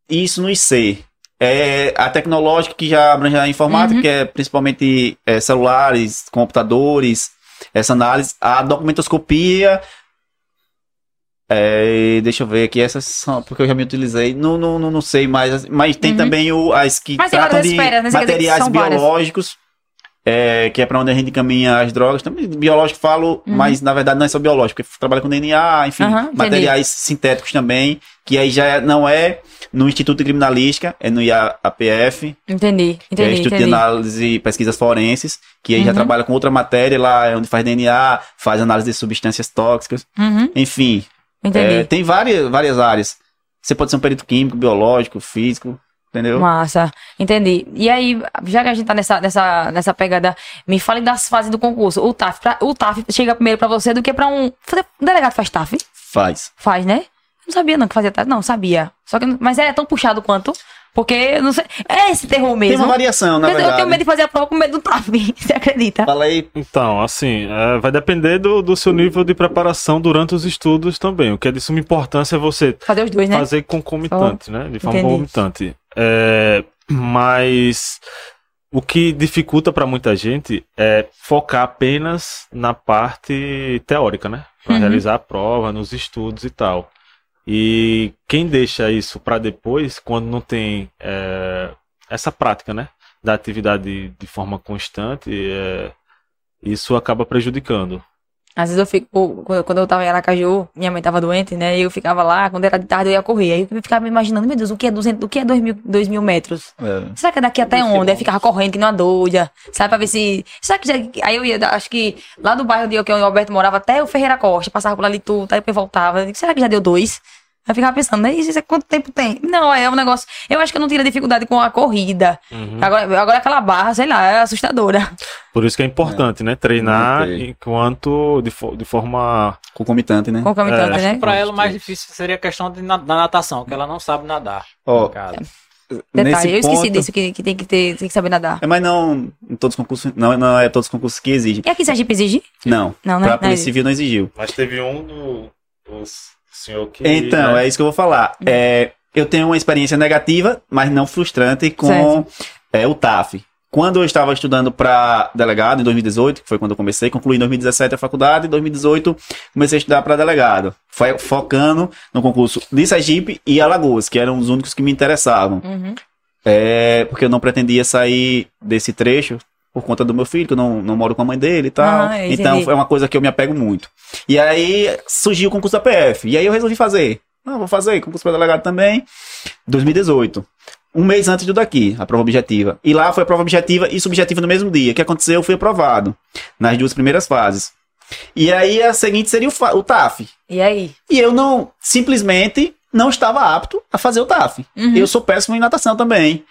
isso no IC. É, a tecnológica que já abrange a informática, Uhum. que é principalmente é, celulares, computadores, essa análise. A documentoscopia, é, deixa eu ver aqui, essas são, porque eu já me utilizei, não, não, não, não sei mais, mas tem Uhum. também o, as que Mas tratam de né? Que materiais biológicos, é, que é para onde a gente encaminha as drogas. Também biológico falo, mas na verdade não é só biológico, porque trabalha com DNA, enfim, Uhum, entendi. materiais sintéticos também, que aí já não é no Instituto de Criminalística, é no IAPF, Entendi, que é entendi, Instituto entendi. de Análise e Pesquisas Forenses, que aí já Uhum. trabalha com outra matéria lá, é onde faz DNA, faz análise de substâncias tóxicas, Uhum, enfim, entendi. é, tem várias, várias áreas. Você pode ser um perito químico, biológico, físico, entendeu? Massa, entendi. E aí, já que a gente tá nessa, nessa, nessa pegada, me fale das fases do concurso. O TAF, pra- o TAF chega primeiro pra você do que pra um. Um delegado faz TAF? Faz. Faz, né? Não sabia não que fazia. Não, sabia. Só que, mas é tão puxado quanto. Porque, não sei. É esse terror Tem mesmo. uma variação, na eu, eu verdade. tenho medo de fazer a prova com medo do TAF, [laughs] você acredita? Fala aí. Então, assim, é, vai depender do, do seu nível de preparação durante os estudos também. O que é de suma importância é você Fazer os dois, né? fazer concomitante, né? De forma Entendi. concomitante. É, mas o que dificulta para muita gente é focar apenas na parte teórica, né? Para Uhum. realizar a prova, nos estudos e tal. E quem deixa isso para depois, quando não tem é, essa prática, né? Da atividade de forma constante, é, isso acaba prejudicando. Às vezes eu fico, quando eu tava em Aracaju, minha mãe tava doente, né? E eu ficava lá, quando era de tarde eu ia correr. Aí eu ficava me imaginando, meu Deus, o que é 200, o que é 2 mil, dois mil metros? Será que é daqui até onde? Aí ficava correndo que nem uma doida, sabe? Pra ver se. Será que já. Aí eu ia, acho que lá do bairro onde, que o Alberto morava até o Ferreira Costa, passava por ali tudo, aí voltava. Eu digo, Será que já deu dois? Aí eu ficava pensando, né? Isso é quanto tempo tem? Não, é um negócio. Eu acho que eu não tive dificuldade com a corrida. Agora, agora aquela barra, sei lá, é assustadora. Por isso que é importante, né? Treinar enquanto de, fo- de forma Concomitante, né? Concomitante, Acho né? que pra ela o mais difícil seria a questão de na- da natação, que ela não sabe nadar. Ó, caso. Detalhe, eu esqueci ponto- disso, que, que tem que ter, tem que saber nadar. É, mas não em todos os concursos, não, não é todos os concursos que exigem. E aqui Sergipe exige? Não, Não, né? pra Não Polícia é- Civil não exigiu. Mas teve um do, do senhor que. Então, né, é isso que eu vou falar. É, eu tenho uma experiência negativa, mas não frustrante com é, o TAF. Quando eu estava estudando para delegado, em 2018, que foi quando eu comecei, concluí em 2017 a faculdade, em 2018 comecei a estudar para delegado. Foi focando no concurso de Sergipe e Alagoas, que eram os únicos que me interessavam. Uhum. É, porque eu não pretendia sair desse trecho por conta do meu filho, que eu não, não moro com a mãe dele e tal. Ah, então entendi. é uma coisa que eu me apego muito. E aí surgiu o concurso da PF. E aí eu resolvi fazer. Ah, vou fazer concurso para delegado também. 2018. um mês antes do daqui, a prova objetiva. E lá foi a prova objetiva e subjetiva no mesmo dia. O que aconteceu? Eu fui aprovado nas duas primeiras fases. E aí a seguinte seria o, o TAF. E aí? E eu não, simplesmente, não estava apto a fazer o TAF. Uhum. Eu sou péssimo em natação também.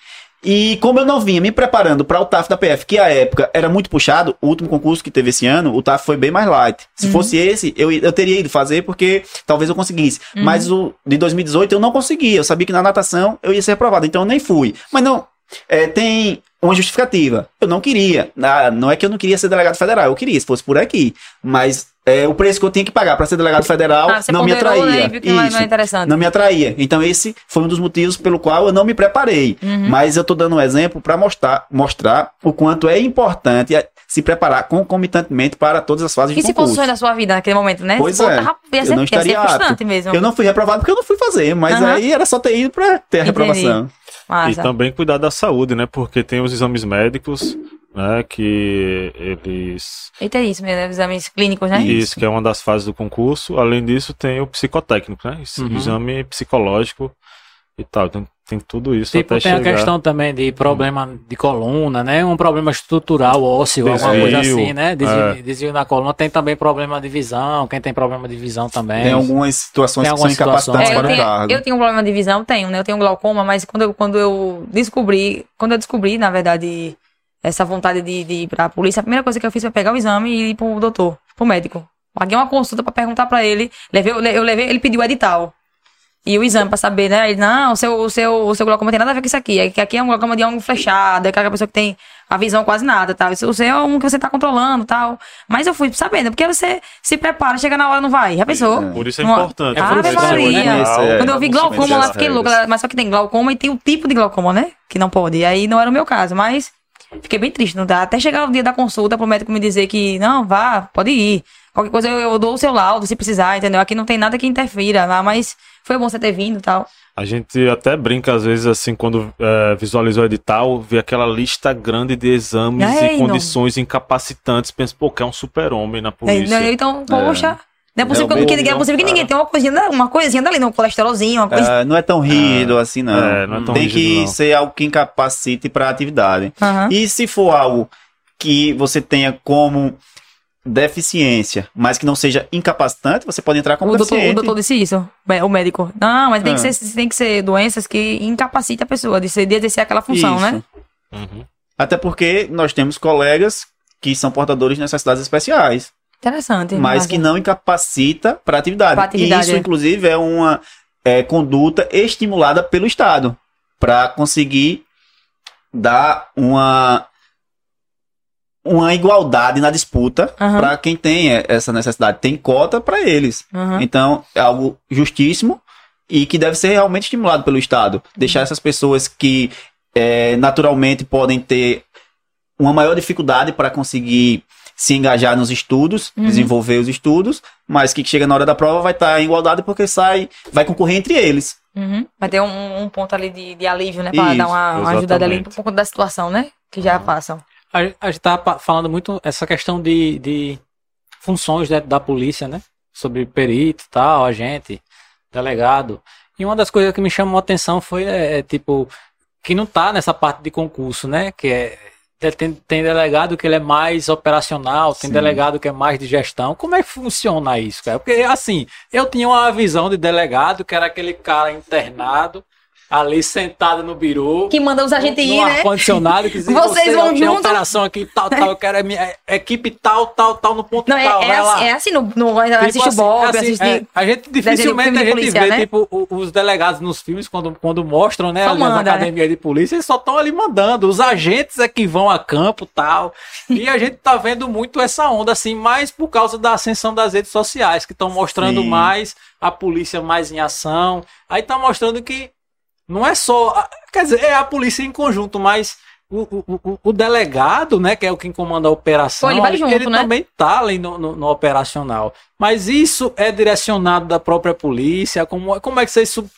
E como eu não vinha me preparando para o TAF da PF, que à época era muito puxado, o último concurso que teve esse ano, o TAF foi bem mais light. Se Uhum. fosse esse, eu, eu teria ido fazer porque talvez eu conseguisse. Uhum. Mas o de 2018 eu não conseguia. Eu sabia que na natação eu ia ser aprovado, então eu nem fui. Mas não, é, tem uma justificativa. Eu não queria. Ah, não é que eu não queria ser delegado federal, eu queria, se fosse por aqui. Mas é, o preço que eu tinha que pagar para ser delegado federal Ah, não me ponderou, atraía. né, que não é- não é Isso. Não me atraía. Então esse foi um dos motivos pelo qual eu não me preparei. Uhum. Mas eu tô dando um exemplo para mostrar, mostrar o quanto é importante a- se preparar concomitantemente para todas as fases E de se fosse o concurso. sonho da sua vida naquele momento, né? Pois Se é. tava- ia Eu ser, não ia ser estaria apto. mesmo. Eu não fui reprovado porque eu não fui fazer, mas Aham. aí era só ter ido para ter a Entendi. reprovação. E Massa. também cuidar da saúde, né? Porque tem os exames médicos, né? Que eles. Eita, é isso mesmo, exames clínicos, né? Isso, que é uma das fases do concurso. Além disso, tem o psicotécnico, né? Esse Uhum. Exame psicológico e tal. Então, tem tudo isso Tipo, até tem a chegar. questão também de problema de coluna, né? Um problema estrutural, ósseo, alguma Desvio, coisa assim, né? Desvio, é. desvio na coluna. Tem também problema de visão. Quem tem problema de visão também. Tem algumas situações Tem que são algumas incapacitantes situações. É, eu, para o tenho, cargo. eu tenho um problema de visão, tenho, né? Eu tenho glaucoma, mas quando eu, quando eu descobri, quando eu descobri, na verdade, essa vontade de, de ir pra polícia, a primeira coisa que eu fiz foi pegar o exame e ir pro doutor, pro médico. Paguei uma consulta pra perguntar pra ele, levei, eu levei, ele pediu o edital. E o exame pra saber, né? Ele, não, o seu, o seu, o seu glaucoma tem nada a ver com isso aqui. É que aqui é um glaucoma de ângulo flechado, é aquela pessoa que tem a visão quase nada, tal. Isso, o seu é um que você tá controlando, tal. Mas eu fui sabendo, porque você se prepara, chega na hora, não vai. Já pensou? Por isso é Uma- importante. É Ave frustrante, Maria. Isso, é. Quando eu vi glaucoma lá, fiquei louca. Mas só que tem glaucoma e tem o tipo de glaucoma, né? Que não pode. E aí não era o meu caso, mas fiquei bem triste. Não dá. Até chegar o dia da consulta pro médico me dizer que, não, vá, pode ir. Qualquer coisa eu, eu dou o seu laudo se precisar, entendeu? Aqui não tem nada que interfira lá, mas foi bom você ter vindo e tal. A gente até brinca às vezes assim, quando é, visualiza o edital, vê aquela lista grande de exames É, e não. condições incapacitantes. Pensa, pô, que é um super-homem na É, polícia. né? Então, poxa. Não é possível, que, que, não é possível que ninguém tenha uma coisinha, uma coisinha dali, não, um colesterolzinho, uma coisa. Ah, não é tão rígido assim, não. É, não é tão Tem rígido, que não. ser algo que incapacite para a atividade. E se for algo que você tenha como deficiência, mas que não seja incapacitante, você pode entrar como O doutor, o deficiente. doutor disse isso, o médico. Não, mas tem, que Ah. ser, tem que ser doenças que incapacitam a pessoa de, ser, de exercer aquela função, Isso. né? Uhum. Até porque nós temos colegas que são portadores de necessidades especiais, Interessante. mas que não incapacita para atividade. Pra atividade, E isso, é. inclusive, é uma é, conduta estimulada pelo Estado para conseguir dar uma uma igualdade na disputa Aham. para quem tem essa necessidade. Tem cota para eles. Aham. Então, é algo justíssimo e que deve ser realmente estimulado pelo Estado. Deixar essas pessoas que é, naturalmente podem ter uma maior dificuldade para conseguir se engajar nos estudos, Uhum. desenvolver os estudos, mas que chega na hora da prova vai estar em igualdade porque sai, vai concorrer entre eles. Uhum. Vai ter um, um ponto ali de, de alívio, né? Pra Isso, dar uma, uma ajudada ali por conta da situação, né? Que já passam. A, a gente tá falando muito essa questão de, de funções dentro da polícia, né? Sobre perito e tal, agente, delegado. E uma das coisas que me chamou a atenção foi, é, é, tipo, que não tá nessa parte de concurso, né? Que é. Tem, tem delegado que ele é mais operacional, tem Sim. delegado que é mais de gestão. Como é que funciona isso, cara? Porque, assim, eu tinha uma visão de delegado que era aquele cara internado, ali sentado no birô Que manda os agentes no ir, né? ar-condicionado que dizia, [laughs] Vocês você vão tem junto? operação aqui, tal, tal, eu quero a minha equipe tal, tal, tal, no ponto Não, é, tal, é, vai assim, lá. é assim no, no Tipo assiste o assim, Bob, assim, assiste. é, a gente dificilmente a gente polícia, vê, né? tipo, os delegados nos filmes, quando, quando mostram, né, Só ali manda, né? de polícia, eles só estão ali mandando, os agentes é que vão a campo tal, [laughs] e a gente tá vendo muito essa onda, assim, mais por causa da ascensão das redes sociais, que estão mostrando Sim. mais a polícia mais em ação, aí tá mostrando que não é só. Quer dizer, é a polícia em conjunto, mas o, o, o- delegado, né, que é o que comanda a operação, Pô, ele junto, né? também tá ali no, no- no operacional. Mas isso é direcionado da própria polícia? Como, como é que vocês sub,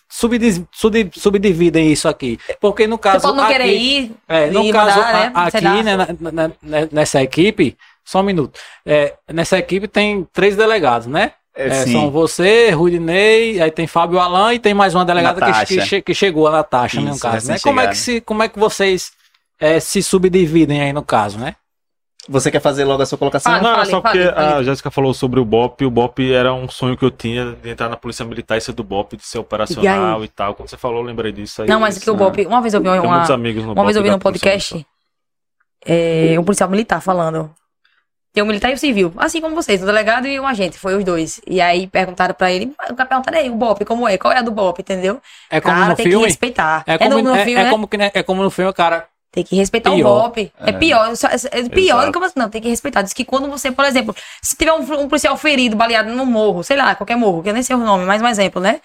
sub- subdividem isso aqui? Porque no Você caso. pode não aqui- querer ir. é, no e caso, mandar, né? aqui, né, na- na- nessa equipe, só um minuto. É, nessa equipe tem três delegados, né? É, É, são você, Rudinei, aí tem Fábio Alan e tem mais uma delegada que, que, que chegou, a Natasha, né, no Isso, caso. Né? Como, é que se, como é que vocês é, se subdividem aí no caso, né? Você quer fazer logo a sua colocação? Fala. Não, fale, só porque a Jéssica falou sobre o BOP. O BOP era um sonho que eu tinha de entrar na Polícia Militar e ser do BOP, de ser operacional e, tal. Quando você falou, eu lembrei disso aí. Não, mas que o Bop, uma vez eu vi Tenho uma, muitos amigos no uma vez eu vi num podcast é, um policial militar falando. Tem um militar e o civil, assim como vocês, o delegado e um agente, foi os dois. E aí perguntaram pra ele, o cara perguntaram, aí, o BOP, como é? Qual é a do BOP, entendeu? É como cara, no tem que filme. respeitar. É como, no, no é, filme, é né? como que, né, é como no filme, o cara. Tem que respeitar Pior. o BOP. É, pior. só- É, é pior do que você. Não, tem que respeitar. Diz que quando você, por exemplo, se tiver um, um policial ferido, baleado no morro, sei lá, qualquer morro, que eu nem sei o nome, mais um exemplo, né?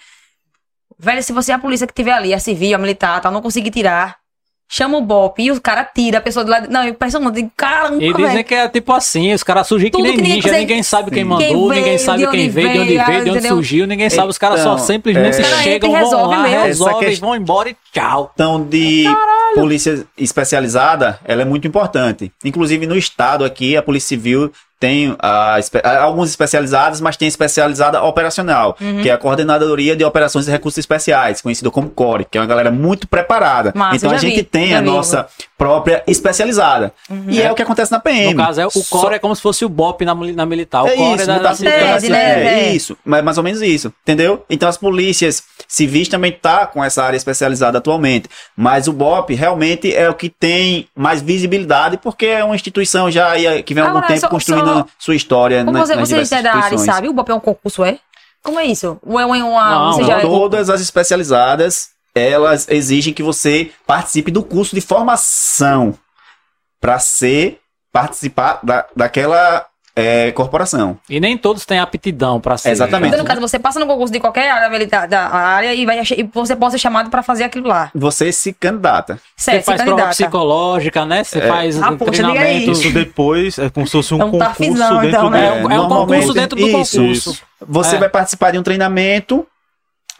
Velho, se você é a polícia que tiver ali, a civil, a militar, tal, não conseguir tirar, chama o BOP e o cara tira a pessoa do lado. Não, não, digo, caramba, E dizem velho. que é tipo assim, os caras surgem que nem que ninguém ninja, ninguém sabe quem mandou, Quem ninguém veio, sabe de quem onde veio, de onde veio, veio, de onde surgiu, ninguém sabe, os caras só Então, simplesmente é- chegam, vão lá, resolvem, vão embora e tchau. questão de polícia especializada, ela é muito importante. Inclusive no estado aqui, a Polícia Civil tem a, a- alguns especializados, mas tem especializada operacional, Uhum. que é a Coordenadoria de Operações e Recursos Especiais, conhecido como CORE, que é uma galera muito preparada. Massa, então a gente vi, tem a nossa própria especializada. E é o que acontece na PM. No caso, é, o Só- core é como se fosse o BOP na, na militar. O é core isso, é da, muita da, né? é, É. isso, mas mais ou menos isso, entendeu? Então as polícias civis também tá com essa área especializada atualmente, mas o BOP realmente é o que tem mais visibilidade porque é uma instituição já aí, que vem há algum tempo só- construindo só- sua história Como na, você, nas você é da área, sabe? O BOP é um concurso, é? Como é isso? Ou é uma. Não, não, já é- Todas as especializadas, elas exigem que você participe do curso de formação para ser participar da, daquela é, corporação. E nem todos têm aptidão pra ser. Exatamente. Então, no caso, você passa no concurso de qualquer área da área e, vai, e você pode ser chamado pra fazer aquilo lá. Você se candidata. Você Certo, faz se prova candidata. psicológica, né? Você faz Ah, poxa, diga aí. treinamento. Isso depois é como se fosse um É um concurso tafizão, dentro então, do... né? É um, é um concurso dentro do isso, concurso. isso. Você É. vai participar de um treinamento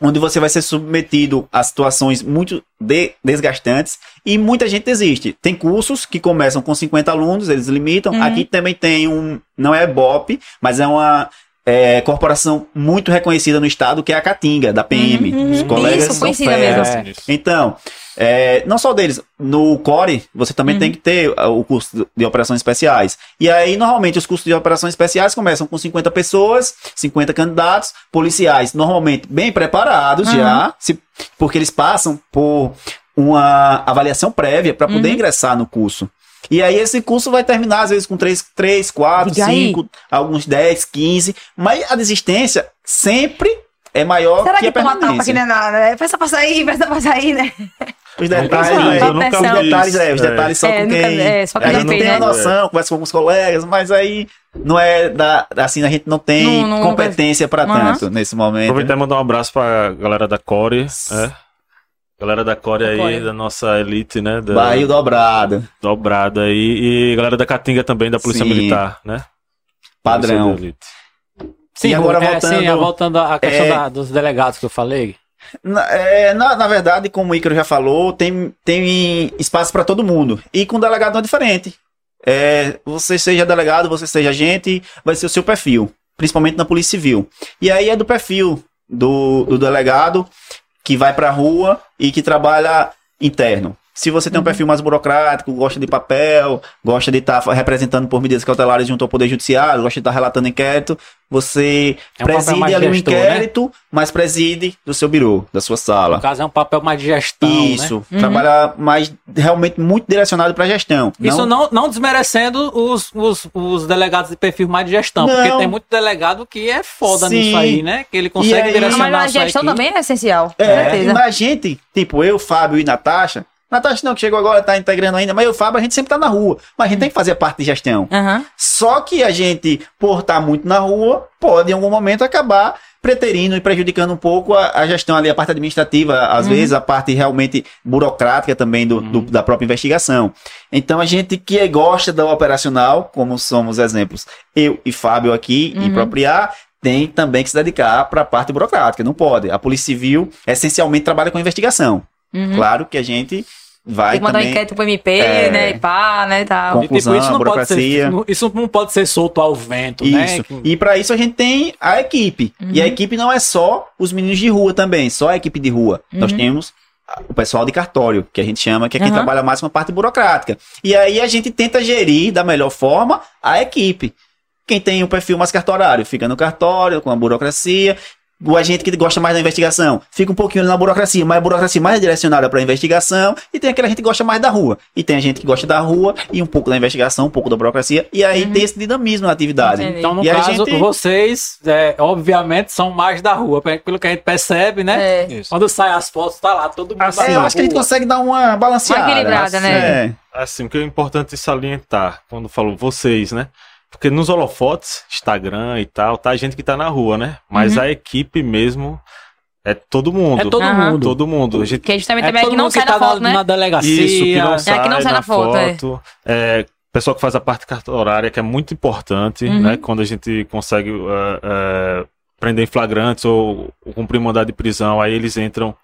onde você vai ser submetido a situações muito de- desgastantes e muita gente desiste. Tem cursos que começam com 50 alunos, eles limitam. Uhum. Aqui também tem um, não é BOP, mas é uma é, corporação muito reconhecida no estado, que é a Catinga, da PM. Uhum. Os colegas Isso, são mesmo. É. Então, é, não só deles, no Core você também Uhum. tem que ter ah, o curso de operações especiais. E aí, normalmente, os cursos de operações especiais começam com 50 pessoas, 50 candidatos, policiais normalmente bem preparados Uhum. já, se- porque eles passam por uma avaliação prévia para poder Uhum. ingressar no curso. E aí esse curso vai terminar, às vezes, com 3, 3 4, Diga aí. 5, alguns 10, 15, mas a desistência sempre é maior Será que, que a toma tapa permanência. que não é nada, né? Peça pra sair, [laughs] peça pra sair, né? Os detalhes, é, eu nunca Pressão. os detalhes, é, os É. detalhes só É, com nunca- quem. é, só quem a gente não tem a né? noção, conversa com alguns colegas, mas aí não é da. Assim, a gente não tem Não- não- competência para Aham. tanto nesse momento. Aproveitar e mandar um abraço pra galera da Core, é. Galera da Core aí, Core. da nossa elite, né? Da, Barril dobrado, dobrada aí. E galera da Catinga também, da Polícia Sim. Militar, né? padrão. Sim, E agora é, voltando- sim, é, voltando à questão É. da- dos delegados que eu falei. Na, é, na, na verdade, como o Ícaro já falou, tem, tem espaço para todo mundo. E com delegado não é diferente. É, você seja delegado, você seja agente, vai ser o seu perfil. Principalmente na Polícia Civil. E aí é do perfil do, do delegado que vai pra rua e que trabalha interno. Se você Uhum. tem um perfil mais burocrático, gosta de papel, gosta de estar representando por medidas cautelares junto ao Poder Judiciário, gosta de estar relatando inquérito, você É um preside ali o gestor, né? inquérito, mas preside do seu birô, da sua sala. No caso, é um papel mais de gestão, Isso, né? trabalhar mais realmente muito direcionado para gestão. Isso não, não desmerecendo os, os, os delegados de perfil mais de gestão, Não. porque tem muito delegado que é foda Sim. nisso aí, né? Que ele consegue aí- direcionar mas a gestão também é essencial. com É, certeza. mas a gente, tipo eu, Fábio e Natasha, Natasha não, que chegou agora, tá integrando ainda, mas eu, Fábio, a gente sempre tá na rua. Mas a gente tem que fazer parte de gestão. Aham. Só que a gente, por estar muito na rua, pode em algum momento acabar preterindo e prejudicando um pouco a, a gestão ali, a parte administrativa, às Uhum. vezes a parte realmente burocrática também do, do- da própria investigação. Então a gente que gosta da operacional, como somos exemplos, eu e Fábio aqui, Uhum. em Propriar, tem também que se dedicar para a parte burocrática, não pode. A Polícia Civil essencialmente trabalha com investigação. Uhum. Claro que a gente vai Tem que mandar um inquérito pro MP, É. né? E pá, né? Tal. Com- E, tipo, isso, Conclusão, não pode ser, burocracia. isso não pode ser solto ao vento, né? Isso. Que- E pra isso a gente tem a equipe. E a Uhum. equipe não é só os meninos de rua também, só a equipe de rua. Nós Uhum. temos o pessoal de cartório, que a gente chama, que é quem Aham. trabalha mais com a parte burocrática. E aí a gente tenta gerir da melhor forma a equipe. Quem tem o perfil mais cartorário fica no cartório, com a burocracia. O agente que gosta mais da investigação fica um pouquinho na burocracia, mas a burocracia mais direcionada para a investigação. E tem aquela gente que gosta mais da rua. E tem a gente que gosta da rua e um pouco da investigação, um pouco da burocracia. E aí tem esse dinamismo na atividade. Entendi. Então, no E caso, gente- vocês, é, obviamente, são mais da rua, pe- pelo que a gente percebe, né? É. Isso. Quando sai as fotos, tá lá todo mundo. Assim, É, eu acho que a gente rua. consegue dar uma balanceada. Uma equilibrada, né? É. Assim, o que é importante salientar quando falou vocês, né? Porque nos holofotes, Instagram e tal, tá a gente que tá na rua, né? Mas Uhum. a equipe mesmo é todo mundo. É todo Aham. mundo. Todo mundo. A gente Que justamente É também é que não sai que na tá foto, na, né? na delegacia. Isso, que não É, sai que não sai na foto, é. foto. É, pessoal que faz a parte cartorária, que é muito importante, Uhum. né? Quando a gente consegue é, é, prender em flagrantes ou, ou cumprir mandado de prisão, aí eles entram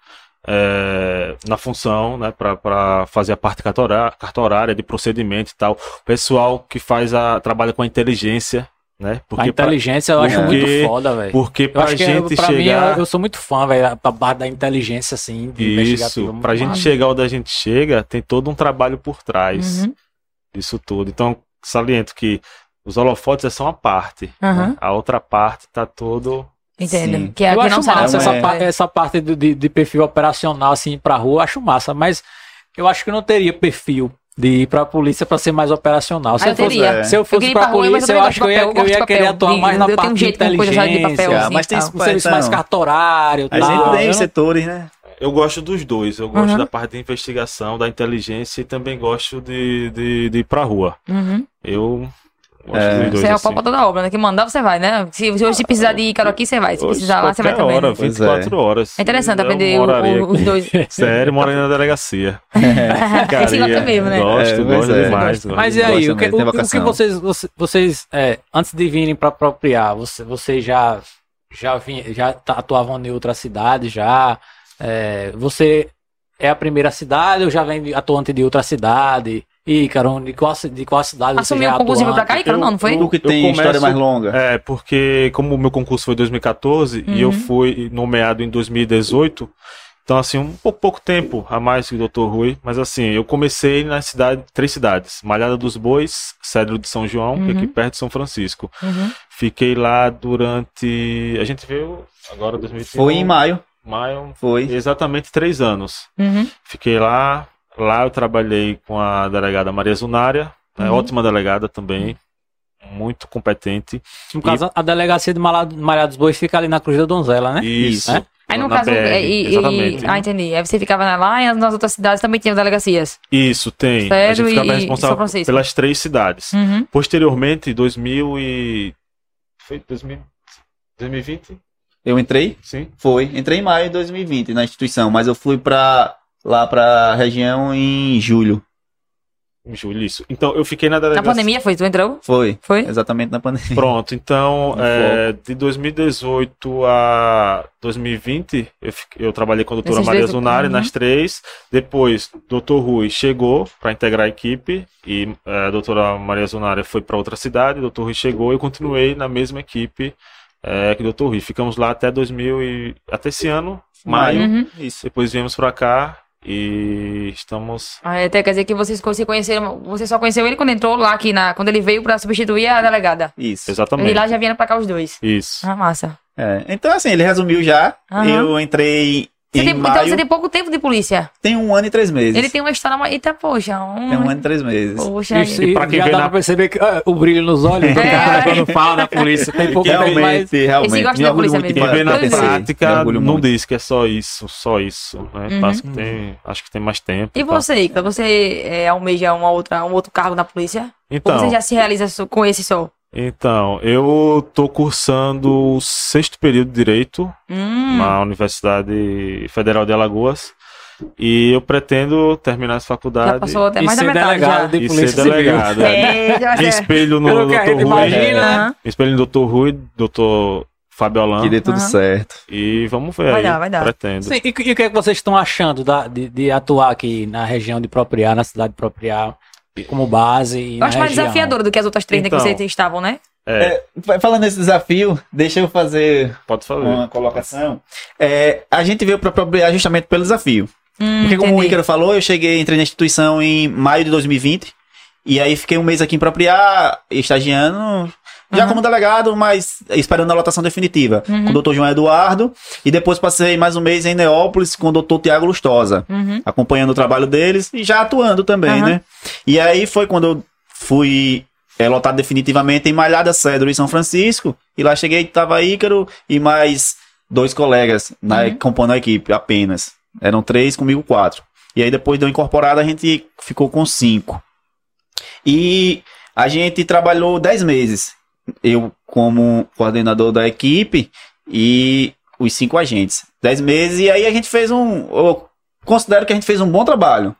é, na função, né? Para fazer a parte cartorá- cartorária, de procedimento e tal. O pessoal que faz a trabalha com a inteligência, né? A pra- inteligência eu acho porque- muito foda, velho. porque Eu pra que, é, gente pra mim, chegar... eu, eu sou muito fã, velho, da parte da inteligência, assim, de. Isso, pra gente chegar onde a gente chega, tem todo um trabalho por trás Uhum. disso tudo. Então, saliento que os holofotes é só uma parte. Aham. né? A outra parte tá todo. Entendo. Sim. Que é Eu que acho massa essa, é. pa- essa parte do- de, de perfil operacional, assim, pra rua, eu acho massa, mas eu acho que eu não teria perfil de ir pra polícia pra ser mais operacional. Se Ah, eu, eu fosse, teria. se eu Eu fosse ir pra pra rua, polícia, eu eu acho que eu ia, eu ia papel. querer atuar De- mais na eu parte um de já de inteligência, papel, assim, mas tem um serviço mais Então, cartorário, A tal. gente tem Eu setores, né? Eu gosto dos dois. Eu gosto Uhum. da parte de investigação, da inteligência e também gosto de, de, de ir pra rua. Uhum. Eu É. Você é o assim. pau pra toda obra, né? Que mandar, você vai, né? Se, hoje precisar de Ícaro aqui, você vai. Se precisar lá, você vai também. hora, né? Pois 24 horas. É interessante Eu aprender o- os dois. [laughs] Sério, morei na delegacia. Esse [laughs] gosta mesmo, né? Gosto, É, gosto é. demais. Mas e aí, o que, o- o que vocês, você- vocês, é, antes de virem para apropriar, você, vocês já, já, já atuavam em outra cidade, já? É, você é a primeira cidade ou já vem atuante de outra cidade? E, Carol, de qual, de qual cidade você Assumiu já o concurso e pra cá? Ícaro? Não, não foi? Tu que tem começo- história mais longa. É, porque como o meu concurso foi em 2014 e eu Uhum. fui nomeado em 2018, então assim, um pouco, pouco tempo a mais que o Dr. Rui, mas assim, eu comecei na cidade, três cidades, Malhada dos Bois, Cedro de São João, que é aqui Uhum. perto de São Francisco. Uhum. Fiquei lá durante, a gente veio agora 2021, Foi em maio. maio, Foi. exatamente três anos. Uhum. Fiquei lá, lá eu trabalhei com a delegada Maria Zunária, né, Uhum. ótima delegada também, muito competente. No caso, a delegacia de Malha dos Bois fica ali na Cruz da Donzela, né? Isso. né? Aí no na caso, BR, e, e- ah, entendi. Aí você ficava lá e nas outras cidades também tinham delegacias. Isso, tem. a Cedro gente ficava e- e São responsável Francisco. pelas três cidades. Uhum. Posteriormente, em 2000 e... Foi 2000... 2020? Eu entrei? Sim. Foi. Entrei em maio de 2020 na instituição, mas eu fui pra lá pra região em julho. Em julho, isso. Então, eu fiquei na Na delegacia... pandemia foi? Tu entrou? Foi. Foi? Exatamente na pandemia. Pronto, então, é, de 2018 a 2020, eu, fiquei- eu trabalhei com a doutora Maria dois- Zunari uhum. nas três. Depois, doutor Rui chegou para integrar a equipe e é, a doutora Maria Zunari foi para outra cidade. doutor Rui chegou e eu continuei na mesma equipe é, que o doutor Rui. Ficamos lá até 2000 e, até esse ano, maio. Uhum. Isso. Depois viemos para cá e estamos. Ah, até quer dizer que vocês se conheceram, você só conheceu ele quando entrou lá aqui na, quando ele veio pra substituir a delegada. Isso. E Exatamente. lá já vieram pra cá os dois. Isso. Ah, massa. É. Então, assim, ele resumiu já. Aham. Eu entrei tem, maio. então você tem pouco tempo de polícia. Tem um ano e três meses. Ele tem uma história. Eita, poxa. Um... Tem um ano e três meses. Poxa. Isso, e pra quem já vê dá na- pra perceber que, ah, o brilho nos olhos do É. cara quando fala da polícia. Tem pouco tempo, mas... Realmente, realmente. Esse gosta da polícia mesmo. Quem vê na Pois prática não muito. diz que é só isso, só isso. Né? Uhum. Acho, que tem, acho que tem mais tempo. E você, Icla? Você é, almeja uma outra, um outro cargo na polícia? Então, Ou você já se realiza com esse só? Então, eu tô cursando o sexto período de Direito Hum. na Universidade Federal de Alagoas. E eu pretendo terminar essa Já faculdade passou até E mais da ser metade delegado já. de e polícia ser civil. delegado. é. É, já Me é. espelho no Pelo Dr. Rui. Me espelho no Dr. Rui, Dr. Fabiolan. Que dê tudo Aham. certo. E vamos ver Vai aí. dar, vai dar. Pretendo. Sim, e, e o que é que vocês estão achando da- de, de atuar aqui na região de Propriá, na cidade de Propriá, como base? E Eu acho mais região? desafiadora do que as outras três né, Então. que vocês estavam, né? É, Falando nesse desafio, deixa eu fazer pode fazer. uma colocação. É, a gente veio para Propriá justamente pelo desafio. Hum, Porque como o entendi. Ícaro falou, eu cheguei, entrei na instituição em maio de 2020. E aí fiquei um mês aqui em Propriá, estagiando, já Uhum. como delegado, mas esperando a lotação definitiva. Uhum. Com o doutor João Eduardo. E depois passei mais um mês em Neópolis com o doutor Tiago Lustosa. Uhum. Acompanhando o trabalho deles e já atuando também, né? E aí foi quando eu fui é, lotado definitivamente em Malhada Cedro, em São Francisco. E lá cheguei, tava Ícaro e mais dois colegas na, Uhum. compondo a equipe apenas. Eram três, comigo quatro. E aí depois deu incorporada, a gente ficou com cinco. E a gente trabalhou dez meses. Eu como coordenador da equipe e os cinco agentes. Dez meses e aí a gente fez um... Eu considero que a gente fez um bom trabalho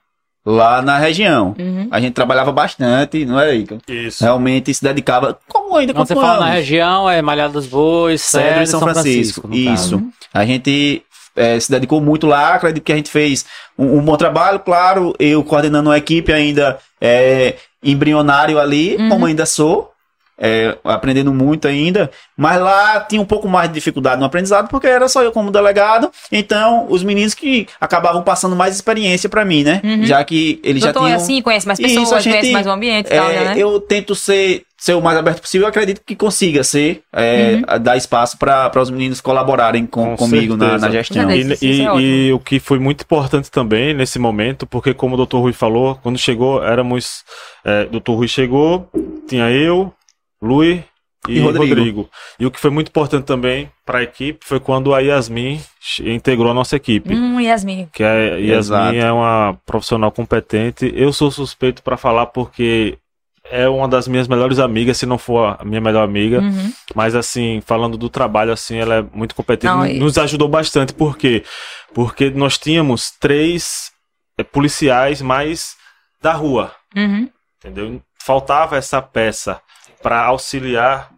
lá na região. Uhum. A gente trabalhava bastante, não é, Ícaro? Isso. Realmente se dedicava, como ainda Quando você fala na região, é Malhada dos Bois, Cedro Cedro e São Francisco. no caso. Isso. A gente eh, se dedicou muito lá, acredito que a gente fez um, um bom trabalho, claro, eu coordenando uma equipe ainda eh, embrionário ali, Uhum. como ainda sou, eh, aprendendo muito ainda, mas lá tinha um pouco mais de dificuldade no aprendizado, porque era só eu como delegado, então os meninos que acabavam passando mais experiência para mim, né? Uhum. Já que eles já Doutor é tinham... assim, conhece mais Isso, pessoas, a gente- conhece mais o ambiente e É, tal, né? Eu tento ser, ser o mais aberto possível. Eu acredito que consiga ser, é, Uhum. dar espaço para os meninos colaborarem com, Com comigo na, na gestão. Com E, e- Isso é e o que foi muito importante também nesse momento, porque como o Dr. Rui falou, quando chegou, éramos. É, Dr. Rui chegou, tinha eu, Lui e, E Rodrigo. Rodrigo. E o que foi muito importante também para a equipe foi quando a Yasmin integrou a nossa equipe. Hum, Yasmin. Que a Yasmin Exato. é uma profissional competente. Eu sou suspeito para falar porque é uma das minhas melhores amigas, se não for a minha melhor amiga. Uhum. Mas assim, falando do trabalho, assim, ela é muito competente. Não, Nos- e- Nos ajudou bastante. Por quê? Porque nós tínhamos três eh, policiais mais da rua, Uhum. entendeu? Faltava essa peça para auxiliar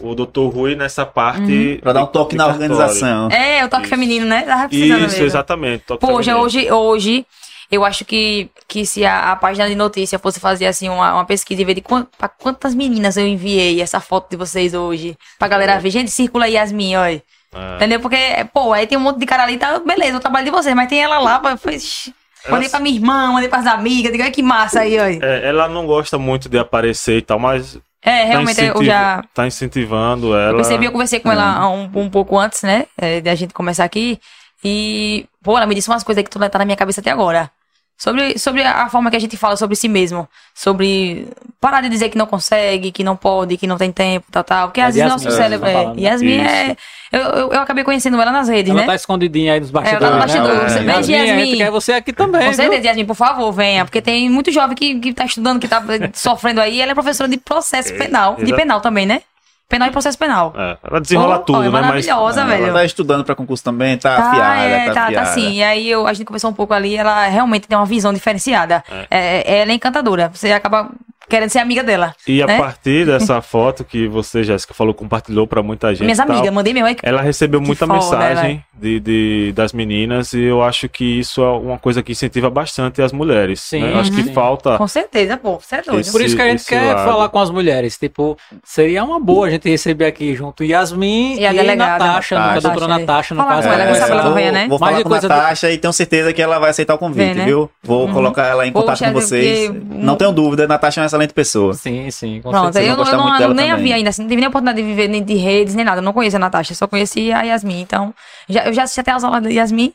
o Dr. Rui nessa parte. Para dar um toque na organização. É, o toque Isso. feminino, né? Tava Isso, mesmo. exatamente. toque Poxa, feminino. hoje, hoje, eu acho que, que se a, a página de notícia fosse fazer assim uma, uma pesquisa e ver de quan- pra quantas meninas eu enviei essa foto de vocês hoje, pra galera ver, gente, circula aí Yasmin, olha. É. Entendeu? Porque, pô, aí tem um monte de cara ali, tá, beleza, o trabalho de vocês, mas tem ela lá, pra- foi, Ela- mandei pra minha irmã, mandei pras amigas, digo, olha que massa aí, olha. É, ela não gosta muito de aparecer e tal, mas É, tá, realmente eu incentiv- já. tá incentivando ela. Eu percebi, eu conversei com ela um, um pouco antes, né? É, de a gente começar aqui. E, pô, ela me disse umas coisas que tá na minha cabeça até agora. Sobre, sobre a forma que a gente fala sobre si mesmo. Sobre parar de dizer que não consegue, que não pode, que não tem tempo, tal, tal. Porque É às vezes nosso Yasmin, cérebro. você tá É, né? Yasmin Isso. é. Eu, eu, eu acabei conhecendo ela nas redes, Ela né? tá escondidinha aí nos ela tá bastidores. no bastidor. né? Você Yasmin, veja, a gente Yasmin. quer você aqui também. Com viu? certeza, Yasmin, por favor, venha. Porque tem muito jovem que, que tá estudando, que tá [laughs] sofrendo aí. Ela é professora de processo penal. De penal também, né? Penal e processo penal. É, ela desenrola Oh, tudo, oh, é né? Mas maravilhosa, Ela velho. tá estudando para concurso também, tá, Tá, afiada, é, tá, tá, tá sim. E aí eu, a gente conversou um pouco ali, ela realmente tem uma visão diferenciada. É, ela é encantadora. Você acaba querendo ser amiga dela. E a né? partir [laughs] dessa foto que você, Jéssica, falou, compartilhou pra muita gente. Minhas amigas, mandei meu. Ela recebeu muita mensagem de, de- das meninas e eu acho que isso é uma coisa que incentiva bastante as mulheres. Sim, né? Eu acho que sim. falta. Com certeza, pô. Você é doido. Esse- Por isso que a gente quer lado. falar com as mulheres. Tipo, seria uma boa a gente receber aqui junto Yasmin E e, a delegada. Natasha, a Natasha. doutora Natasha, no Fala caso. com ela, o- venha, né? Vou falar com a coisa do- Natasha e tenho certeza que ela vai aceitar o convite, Vem, né? viu? Vou colocar ela em contato Poxa, com vocês. porque- Não tenho dúvida, Natasha é uma excelente pessoa. Sim, sim, com Pronto, certeza. eu, não, eu nem a também. vi ainda, assim, não tive nem a oportunidade de viver nem de redes, nem nada. Eu não conheço a Natasha, só conheci a Yasmin. Então, já, eu já assisti até as aulas da Yasmin.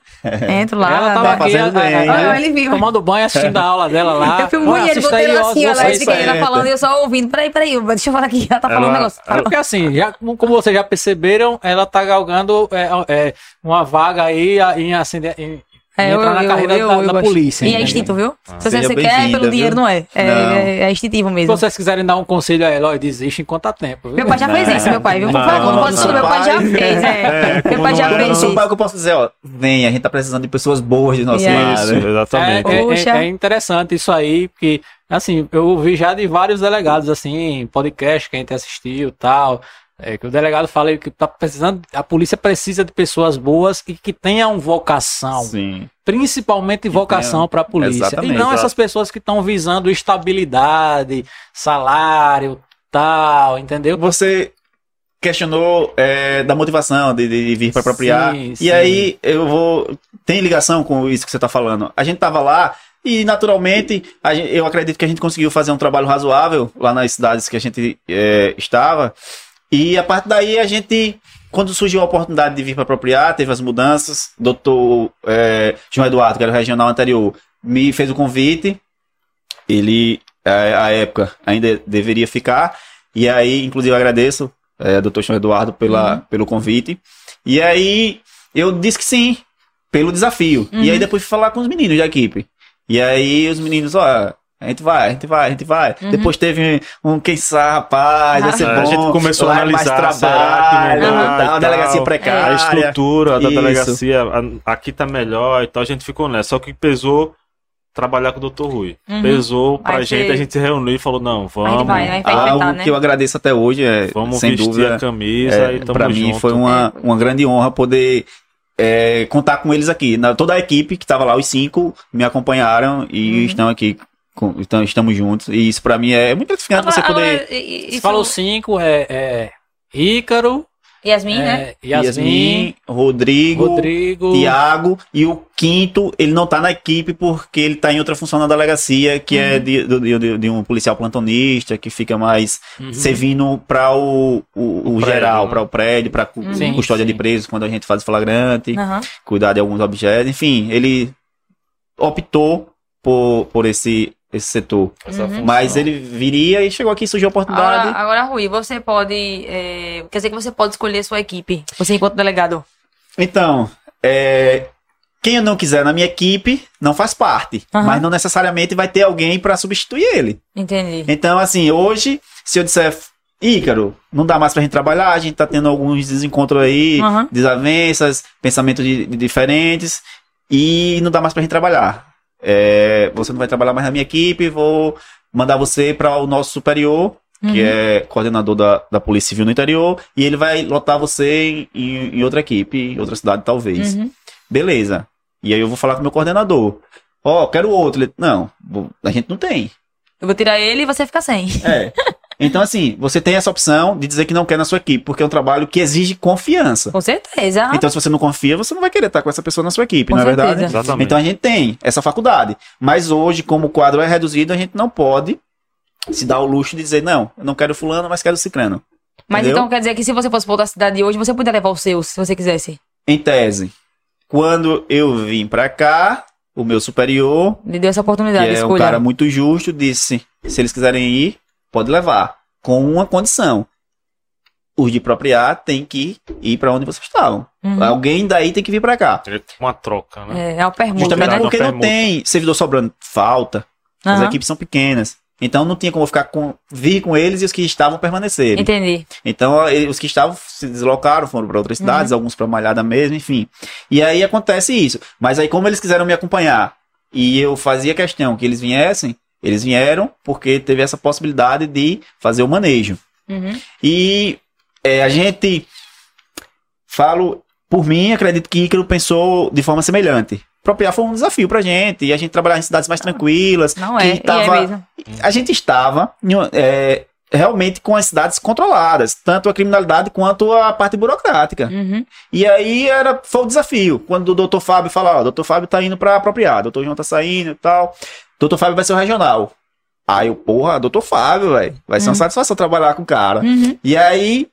Entro lá. Ela tava Tá aqui, fazendo bem, né? Ele viu. tomando banho, assistindo a aula dela lá. [laughs] Eu Olha, ele, botei aí, ela ó, assim, esse que ela falando, e eu só ouvindo. Peraí, peraí, deixa eu falar aqui, ela tá falando um Ela- negócio. É porque assim, já, como vocês já perceberam, ela tá galgando é, é, uma vaga aí em, acender, em, É, entrar na carreira da, da gosto. polícia. E é instinto, viu? Se Seja você quer, pelo dinheiro viu? não é. É, Não. é, é instintivo Se mesmo. vocês quiserem dar um conselho a ela, ó, desiste enquanto há tempo. viu? Meu pai já fez isso, meu pai, viu? Por Não, favor, não pode ser, meu pai já fez, é. É, Meu pai já Eu fez isso. pai que eu posso dizer, ó, vem, a gente tá precisando de pessoas boas do nosso lado. Isso, exatamente. É, é- é interessante isso aí, porque, assim, eu ouvi já de vários delegados, assim, podcast que a gente assistiu e tal. É que o delegado fala que tá precisando, a polícia precisa de pessoas boas e que tenham vocação, Sim. principalmente vocação para a polícia. Exatamente, e não exato. essas pessoas que estão visando estabilidade, salário, tal, entendeu? Você questionou é, da motivação de, de vir para apropriar. Sim, e sim. aí eu vou. Tem ligação com isso que você está falando. A gente tava lá e, naturalmente, a gen- eu acredito que a gente conseguiu fazer um trabalho razoável lá nas cidades que a gente é, estava. E a partir daí a gente. Quando surgiu a oportunidade de vir para apropriar, teve as mudanças. Doutor é, João Eduardo, que era o regional anterior, me fez o convite. Ele, é, à época, ainda deveria ficar. E aí, inclusive, eu agradeço, é, doutor João Eduardo, pela, pelo convite. E aí, eu disse que sim, pelo desafio. E aí, depois fui falar com os meninos da equipe. E aí, os meninos, ó, a gente vai, a gente vai, a gente vai. Depois teve um, quem sabe, rapaz, vai ser É, bom. a gente começou a é mais analisar, será trabalho, que não e delegacia precária. A estrutura da Isso. delegacia a- aqui tá melhor e tal, a gente ficou nessa. Só que pesou trabalhar com o Dr. Rui. Uhum. Pesou pra Aí gente, a gente se reuniu e falou, não, A vamos, gente vai, né? Vai Algo né? que eu agradeço até hoje, é, vamos sem vestir dúvida, a camisa É, e tamo pra mim junto. foi uma, uma grande honra poder é, contar com eles aqui. Na, toda a equipe que estava lá, os cinco, me acompanharam e Uhum. estão aqui. Com- então, estamos juntos. E isso pra mim é muito gratificante você Agora- poder. e- e- isso- falou cinco, é, é Ícaro, Yasmin, né? é, Yasmin, Yasmin, Rodrigo, Rodrigo, Tiago e o quinto, ele não tá na equipe porque ele tá em outra função na delegacia, que é de, do- de, de um policial plantonista, que fica mais Uhum. servindo para o, o, o prédio, geral, né? para o prédio, para Sim, custódia sim. de presos quando a gente faz flagrante, Aham. cuidar de alguns objetos, enfim, ele optou por, por esse, esse setor. Uhum. Mas ele viria e chegou aqui, surgiu a oportunidade. Agora, agora, Rui, você pode. é, quer dizer que você pode escolher sua equipe. Você enquanto delegado. Então, é, quem eu não quiser na minha equipe não faz parte, Aham. mas não necessariamente vai ter alguém para substituir ele. Entendi. Então, assim, hoje, se eu disser, Ícaro, não dá mais pra gente trabalhar, a gente tá tendo alguns desencontros aí, Aham. desavenças, pensamentos de- de diferentes, e não dá mais pra gente trabalhar. É, você não vai trabalhar mais na minha equipe, vou mandar você para o nosso superior, que Uhum. é coordenador da, da Polícia Civil no interior, e ele vai lotar você em, em- em outra equipe, em outra cidade talvez. Uhum. Beleza. E aí eu vou falar com o meu coordenador. Ó, quero outro. Ele, não, a gente não tem. Eu vou tirar ele e você fica sem. É. [laughs] Então, assim, você tem essa opção de dizer que não quer na sua equipe, porque é um trabalho que exige confiança. Com certeza. Então, se você não confia, você não vai querer estar com essa pessoa na sua equipe, Com não é certeza. verdade? Exatamente. Então a gente tem essa faculdade. Mas hoje, como o quadro é reduzido, a gente não pode se dar o luxo de dizer, não, eu não quero fulano, mas quero ciclano. Mas entendeu? então quer dizer que se você fosse pra outra cidade hoje, você poderia levar os seus, se você quisesse. Em tese, quando eu vim pra cá, o meu superior, Lhe deu essa que oportunidade de é um cara muito justo, disse, se eles quiserem ir, pode levar. Com uma condição. Os de propriar tem que ir pra onde vocês estavam. Uhum. Alguém daí tem que vir pra cá. É uma troca, né? É, é uma permuta, Justamente né? Porque não tem servidor sobrando. Falta. As Aham. equipes são pequenas. Então não tinha como ficar com vir com eles e os que estavam permanecerem. Entendi. Então eh, os que estavam se deslocaram, foram para outras Uhum. cidades, alguns para Malhada mesmo, enfim. E aí acontece isso. Mas aí como eles quiseram me acompanhar e eu fazia questão que eles viessem, eles vieram porque teve essa possibilidade de fazer o manejo. Uhum. E eh, a gente falo por mim, acredito que Ícaro pensou de forma semelhante. Propriar foi um desafio pra gente, e a gente trabalhar em cidades mais tranquilas. Não é. E tava- é a gente estava é, realmente com as cidades controladas, tanto a criminalidade quanto a parte burocrática. Uhum. E aí era, foi o desafio. Quando o doutor Fábio fala, ó, o doutor Fábio tá indo pra apropriar, o doutor João tá saindo e tal. Doutor Fábio vai ser o regional. Aí eu, porra, doutor Fábio, velho. Vai ser uma Uhum. satisfação trabalhar com o cara. Uhum. E aí,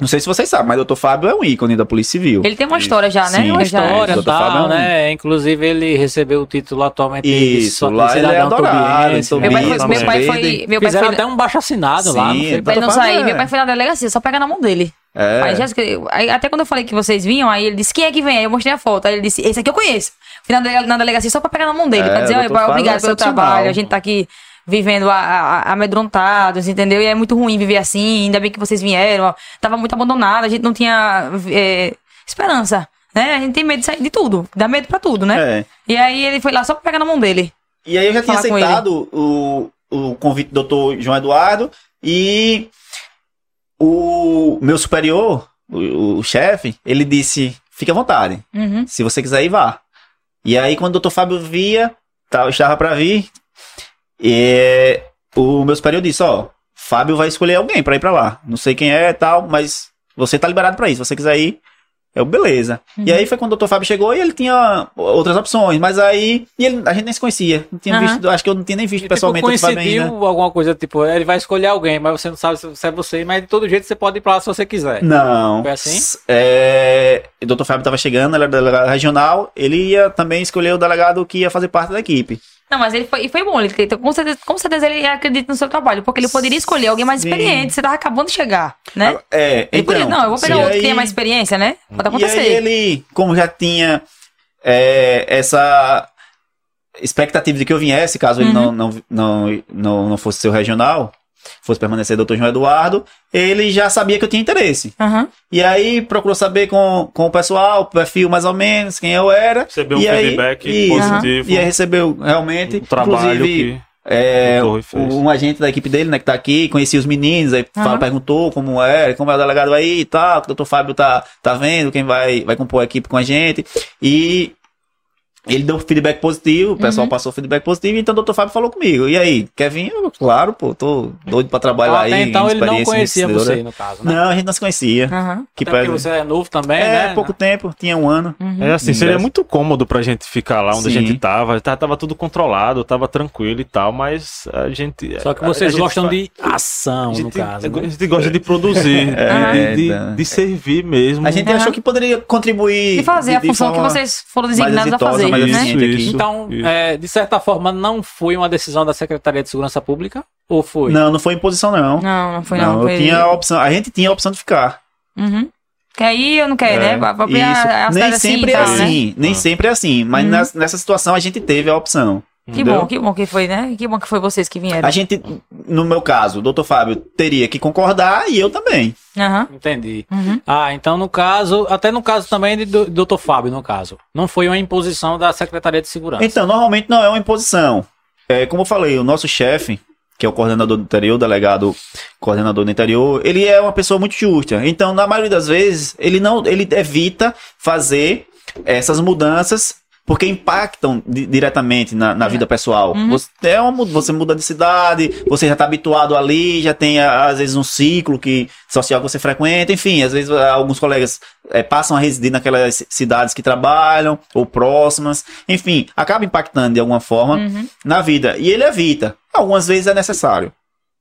não sei se vocês sabem, mas o doutor Fábio é um ícone da Polícia Civil. Ele tem uma história já, né? Sim, uma já- história Doutor Fábio é tal, um- né? Inclusive ele recebeu o título atualmente Isso, de lá ele é cidadão adorado, né? Meu pai foi, meu pai foi, meu pai Fizeram foi, até um baixo assinado lá, não Sim, pra ele não sair, é- meu pai foi na delegacia, só pegar na mão dele. É. Aí, Jéssica, aí até quando eu falei que vocês vinham, aí ele disse, quem é que vem? Aí eu mostrei a foto, aí ele disse, esse aqui eu conheço. Fui na, dele- na delegacia só pra pegar na mão dele, É, pra dizer, olha, obrigado é pelo trabalho, a gente tá aqui vivendo a- a- amedrontados, entendeu? E é muito ruim viver assim, ainda bem que vocês vieram, ó. tava muito abandonado, a gente não tinha é, esperança, né? A gente tem medo de sair de tudo, dá medo pra tudo, né? É. E aí ele foi lá só pra pegar na mão dele. E aí eu já tinha aceitado o, o convite do doutor João Eduardo e o meu superior, o, o chefe, ele disse: fique à vontade. Uhum. Se você quiser ir, vá. E aí, quando o doutor Fábio via, tá, estava para vir, e o meu superior disse: Ó, Fábio vai escolher alguém para ir para lá. Não sei quem é tal, mas você tá liberado para ir. Se você quiser ir, eu, beleza. E aí foi quando o doutor Fábio chegou e ele tinha outras opções, mas aí e ele, a gente nem se conhecia. Não tinha Aham. visto, acho que eu não tinha nem visto E, pessoalmente tipo, o Fábio ainda. alguma coisa, tipo, ele vai escolher alguém, mas você não sabe se é você, mas de todo jeito você pode ir pra lá se você quiser. Não. Foi assim? É, o doutor Fábio estava chegando, ele era delegado regional, ele ia também escolher o delegado que ia fazer parte da equipe. Não, mas ele foi, e foi bom. Ele, com, certeza, com certeza ele acredita no seu trabalho, porque ele poderia escolher alguém mais Sim. experiente. Você tava acabando de chegar, né? É, Ele então, poderia, não, eu vou pegar e outro que aí- tenha mais experiência, né? Pode E acontecer. aí ele, como já tinha é, essa expectativa de que eu viesse, caso ele não, Uhum. não, não, não, não fosse seu regional, fosse permanecer doutor João Eduardo, ele já sabia que eu tinha interesse. Aham. E aí procurou saber com, com o pessoal, o perfil mais ou menos, quem eu era. Recebeu um e aí, feedback isso. positivo. E aí recebeu realmente, o trabalho inclusive, que é, um agente da equipe dele, né, que tá aqui, conhecia os meninos, aí Aham. fala- perguntou como é, como é o delegado aí e tal, que o doutor Fábio tá, tá vendo, quem vai, vai compor a equipe com a gente. E ele deu feedback positivo, o pessoal Uhum. passou feedback positivo, então o doutor Fábio falou comigo. E aí, quer vir? Eu, claro, pô, tô doido pra trabalhar Até aí. então ele não conhecia você, no caso, né? Não, a gente não se conhecia. Aham. Que Até porque pra- você é novo também, é, né? pouco tempo, tinha um ano. Uhum. É assim, seria muito cômodo pra gente ficar lá onde Sim. a gente tava. Tá- Tava tudo controlado, tava tranquilo e tal, mas a gente. Só que a- vocês a gente gostam de ação, A no gente, caso. a né? gente gosta de produzir, de- [laughs] É, de, de- tá. de servir mesmo. A gente achou que poderia contribuir. E fazer de- a função que vocês foram designados a fazer, mais né? eficiente aqui. Isso. Então, Isso. é, de certa forma, não foi uma decisão da Secretaria de Segurança Pública? Ou foi? Não, não foi imposição, não. Não, não foi não. eu foi... tinha a opção. A gente tinha a opção de ficar. Uhum. Quer ir ou não quer, né? Vai- vai pra- Isso. a- a Nem assim sempre e é tal, né? assim. Nem Ah. sempre é assim. Mas Uhum. nessa, nessa situação a gente teve a opção. Que entendeu? bom, que bom que foi, né? Que bom que foi vocês que vieram. A gente, no meu caso, o doutor Fábio teria que concordar e eu também. Aham. Entendi. Uhum. Ah, então no caso, até no caso também de do- Dr. Fábio, no caso. Não foi uma imposição da Secretaria de Segurança. Então, normalmente não é uma imposição. É, como eu falei, o nosso chefe, que é o coordenador do interior, o delegado coordenador do interior, ele é uma pessoa muito justa. Então, na maioria das vezes, ele não, ele evita fazer essas mudanças porque impactam di- diretamente na, na vida pessoal. Uhum. Você, é uma, você muda de cidade, você já está habituado ali, já tem às vezes um ciclo que social que você frequenta, enfim, às vezes alguns colegas eh, passam a residir naquelas ci- cidades que trabalham ou próximas, enfim, acaba impactando de alguma forma Uhum. na vida. E ele evita. Algumas vezes é necessário.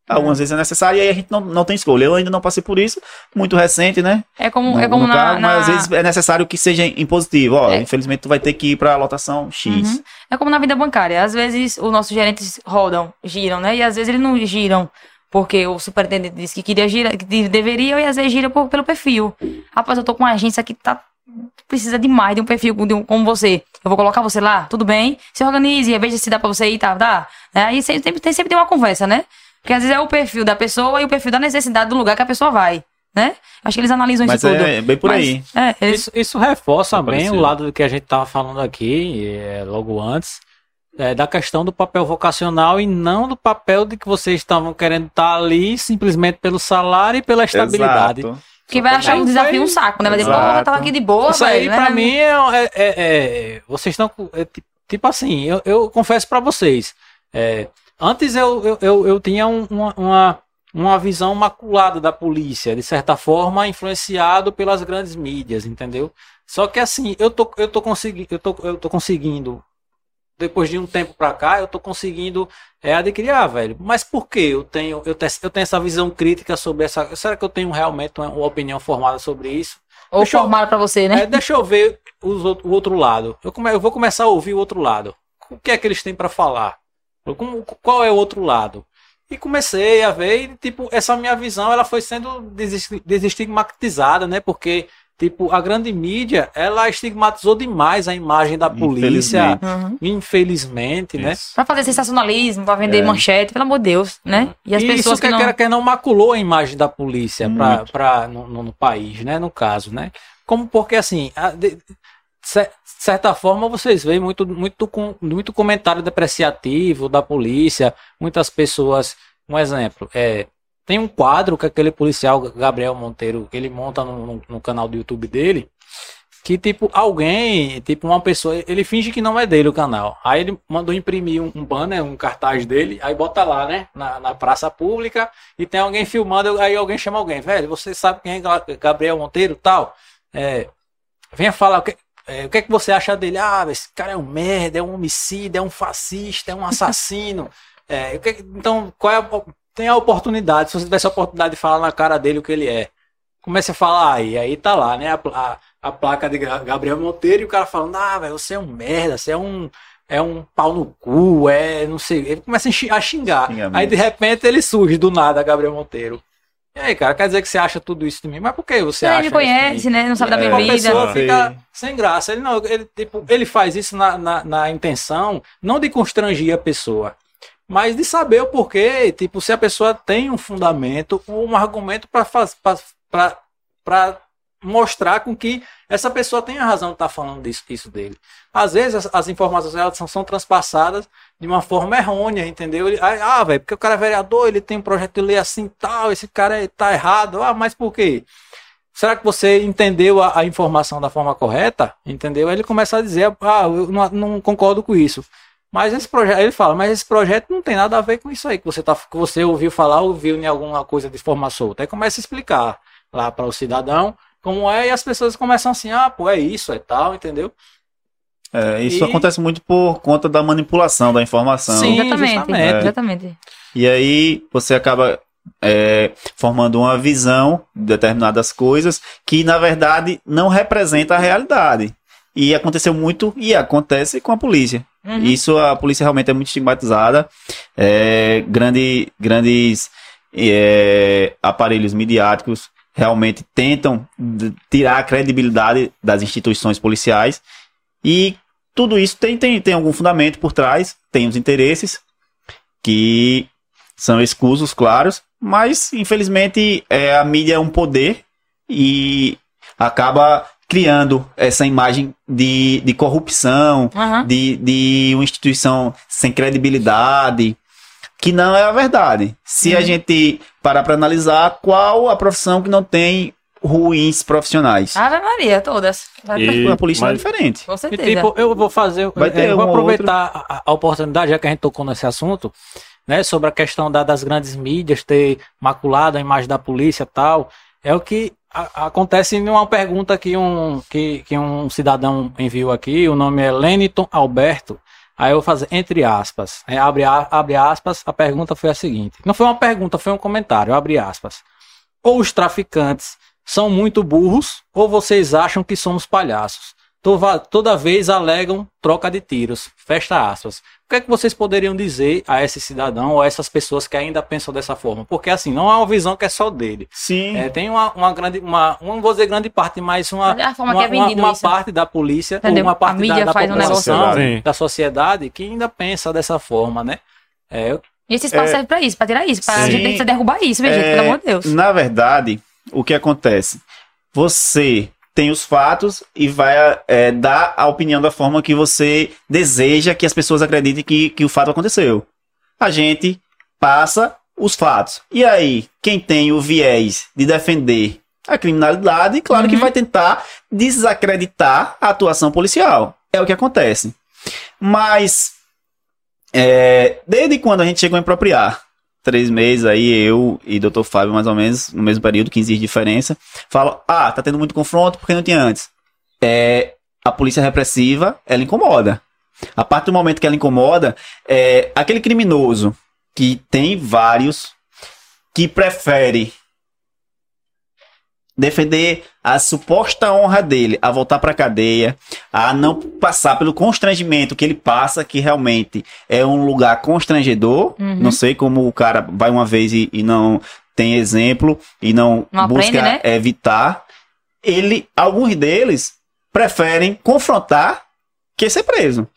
Algumas vezes é necessário e aí a gente não, não tem escolha. Eu ainda não passei por isso, muito recente, né? É como, No- é como na, cargo, na- Mas às vezes é necessário que seja impositivo. Ó, É. infelizmente tu vai ter que ir pra lotação X. Uhum. É como na vida bancária. Às vezes os nossos gerentes rodam, giram, né? E às vezes eles não giram porque o superintendente disse que queria girar, que de- deveria, e às vezes gira por- pelo perfil. Rapaz, eu tô com uma agência que tá precisa demais de um perfil como você. Eu vou colocar você lá, tudo bem? Se organize, veja se dá pra você ir, tá? Dá. É, Aí sempre, tem, tem- sempre tem uma conversa, né? Porque às vezes é o perfil da pessoa e o perfil da necessidade do lugar que a pessoa vai, né? Acho que eles analisam Mas isso tudo. é bem por Mas, aí. É, eles, Isso, isso reforça É bem parecido. o lado do que a gente estava falando aqui, é, logo antes, é, da questão do papel vocacional e não do papel de que vocês estavam querendo estar ali simplesmente pelo salário e pela estabilidade. Exato. que vai achar um desafio foi- um saco, né? Vai dizer, porra, eu tava aqui de boa, Isso aí, velho, pra né? mim, é, é- é- é- vocês estão. é tipo assim, eu, eu confesso pra vocês. é, antes eu, eu, eu, eu tinha um- uma, uma, visão maculada da polícia, de certa forma, influenciado pelas grandes mídias, entendeu? Só que assim, eu tô, eu tô, consegui, eu tô, eu tô conseguindo. Depois de um tempo pra cá, eu tô conseguindo é, adquirir, ah, velho. Mas por que eu tenho, eu, te, eu tenho essa visão crítica sobre essa. Será que eu tenho realmente uma, uma opinião formada sobre isso? Ou Deixa formaram pra você, né? É, deixa eu ver os o outro lado. Eu, come- eu vou começar a ouvir o outro lado. O que é que eles têm pra falar? Como- qual é o outro lado? E comecei a ver, e, tipo, essa minha visão ela foi sendo desestigmatizada, né? Porque, tipo, a grande mídia, ela estigmatizou demais a imagem da polícia, Infelizmente. Uhum. infelizmente, né? Pra fazer sensacionalismo, pra vender É. manchete, pelo amor de Deus, né? E as E pessoas isso que que não... quer, quer não maculou a imagem da polícia pra, pra, no, no- no país, né? No caso, né? Como porque assim, a- de cer- certa forma vocês veem muito, muito, muito comentário depreciativo da polícia, muitas pessoas, um exemplo, é tem um quadro que aquele policial, Gabriel Monteiro, ele monta no, no, no canal do YouTube dele, que tipo, alguém, tipo uma pessoa, ele finge que não é dele o canal. Aí ele mandou imprimir um, um banner, um cartaz dele, aí bota lá, né, na, na, praça pública, e tem alguém filmando, aí alguém chama alguém, velho, você sabe quem é Gabriel Monteiro tal? É, venha falar, que, é, o que é que você acha dele? Ah, esse cara é um merda, é um homicida, é um fascista, é um assassino. [laughs] é, que, então, qual é a, tem a oportunidade, se você tivesse a oportunidade de falar na cara dele o que ele é. Comece a falar aí, aí tá lá, né? A, a, a placa de Gabriel Monteiro e o cara falando, ah, velho, você é um merda, você é um, é um pau no cu, é não sei. Ele começa a xingar. Aí de repente ele surge do nada, Gabriel Monteiro. E aí, cara, quer dizer que você acha tudo isso de mim? Mas por que você ele acha? Ele conhece, né? Não sabe da minha é, vida. A pessoa fica sem graça. Ele não, ele, tipo, ele faz isso na, na, na intenção não de constranger a pessoa, mas de saber o porquê, tipo, se a pessoa tem um fundamento, um argumento para mostrar com que essa pessoa tem a razão de estar tá falando disso, isso dele. Às vezes as, as informações elas são, são, transpassadas de uma forma errônea, entendeu? Ele, ah, velho, porque o cara é vereador, ele tem um projeto de lei assim tal, esse cara tá errado. Ah, mas por quê? Será que você entendeu a, a informação da forma correta? Entendeu? Aí ele começa a dizer, ah, eu não, não concordo com isso. Mas esse projeto, ele fala, mas esse projeto não tem nada a ver com isso aí que você, tá, que você ouviu falar, ouviu em alguma coisa de forma solta. Aí começa a explicar lá para o cidadão como é, e as pessoas começam assim, ah, pô, é isso, é tal, entendeu? É, isso e... acontece muito por conta da manipulação da informação. Sim, exatamente. É. exatamente. E aí você acaba é, formando uma visão de determinadas coisas que, na verdade, não representa a realidade. E aconteceu muito e acontece com a polícia. Uhum. Isso a polícia realmente é muito estigmatizada. É, grande, grandes é, aparelhos midiáticos realmente tentam tirar a credibilidade das instituições policiais. E tudo isso tem, tem, tem algum fundamento por trás, tem os interesses que são escusos, claros, mas infelizmente é, a mídia é um poder e acaba criando essa imagem de, de corrupção, uhum. de, de uma instituição sem credibilidade, que não é a verdade. Se uhum. a gente parar para analisar, qual a profissão que não tem ruins profissionais? Ave Maria, todas. E, a polícia mas, é diferente. Com certeza. E, tipo, eu vou fazer, Vai ter eu vou aproveitar a, a, oportunidade, já que a gente tocou nesse assunto, né, sobre a questão da, das grandes mídias ter maculado a imagem da polícia e tal. É o que a, acontece em uma pergunta que um, que, que um cidadão enviou aqui, o nome é Leniton Alberto. Aí eu vou fazer entre aspas. É, abre, abre aspas, a pergunta foi a seguinte. Não foi uma pergunta, foi um comentário, abre aspas. Ou os traficantes são muito burros, ou vocês acham que somos palhaços. Toda vez alegam troca de tiros. Fecha aspas que é que vocês poderiam dizer a esse cidadão ou a essas pessoas que ainda pensam dessa forma? Porque assim, não é uma visão que é só dele. Sim. É, tem uma, uma grande, uma, não vou dizer grande parte, mas uma, é uma, é uma, uma parte da polícia, ou uma parte da, da população, um da sociedade, que ainda pensa dessa forma, né? É, e esse espaço é, serve para isso, para tirar isso, para a gente derrubar isso, minha gente, pelo amor de Deus. Na verdade, o que acontece? Você tem os fatos e vai é, dar a opinião da forma que você deseja que as pessoas acreditem que, que o fato aconteceu. A gente passa os fatos. E aí, quem tem o viés de defender a criminalidade, claro uhum. que vai tentar desacreditar a atuação policial. É o que acontece. Mas, é, desde quando a gente chegou a impropriar três meses aí, eu e Dr. Fábio, mais ou menos, no mesmo período, 15 dias de diferença, falam, ah, tá tendo muito confronto porque não tinha antes. É, a polícia repressiva, ela incomoda. A partir do momento que ela incomoda, é, aquele criminoso que tem vários, que prefere defender a suposta honra dele a voltar para cadeia, a não passar pelo constrangimento que ele passa, que realmente é um lugar constrangedor. Uhum. Não sei como o cara vai uma vez e, e não tem exemplo e não, não busca aprende, né? evitar. Ele, alguns deles preferem confrontar que ser preso.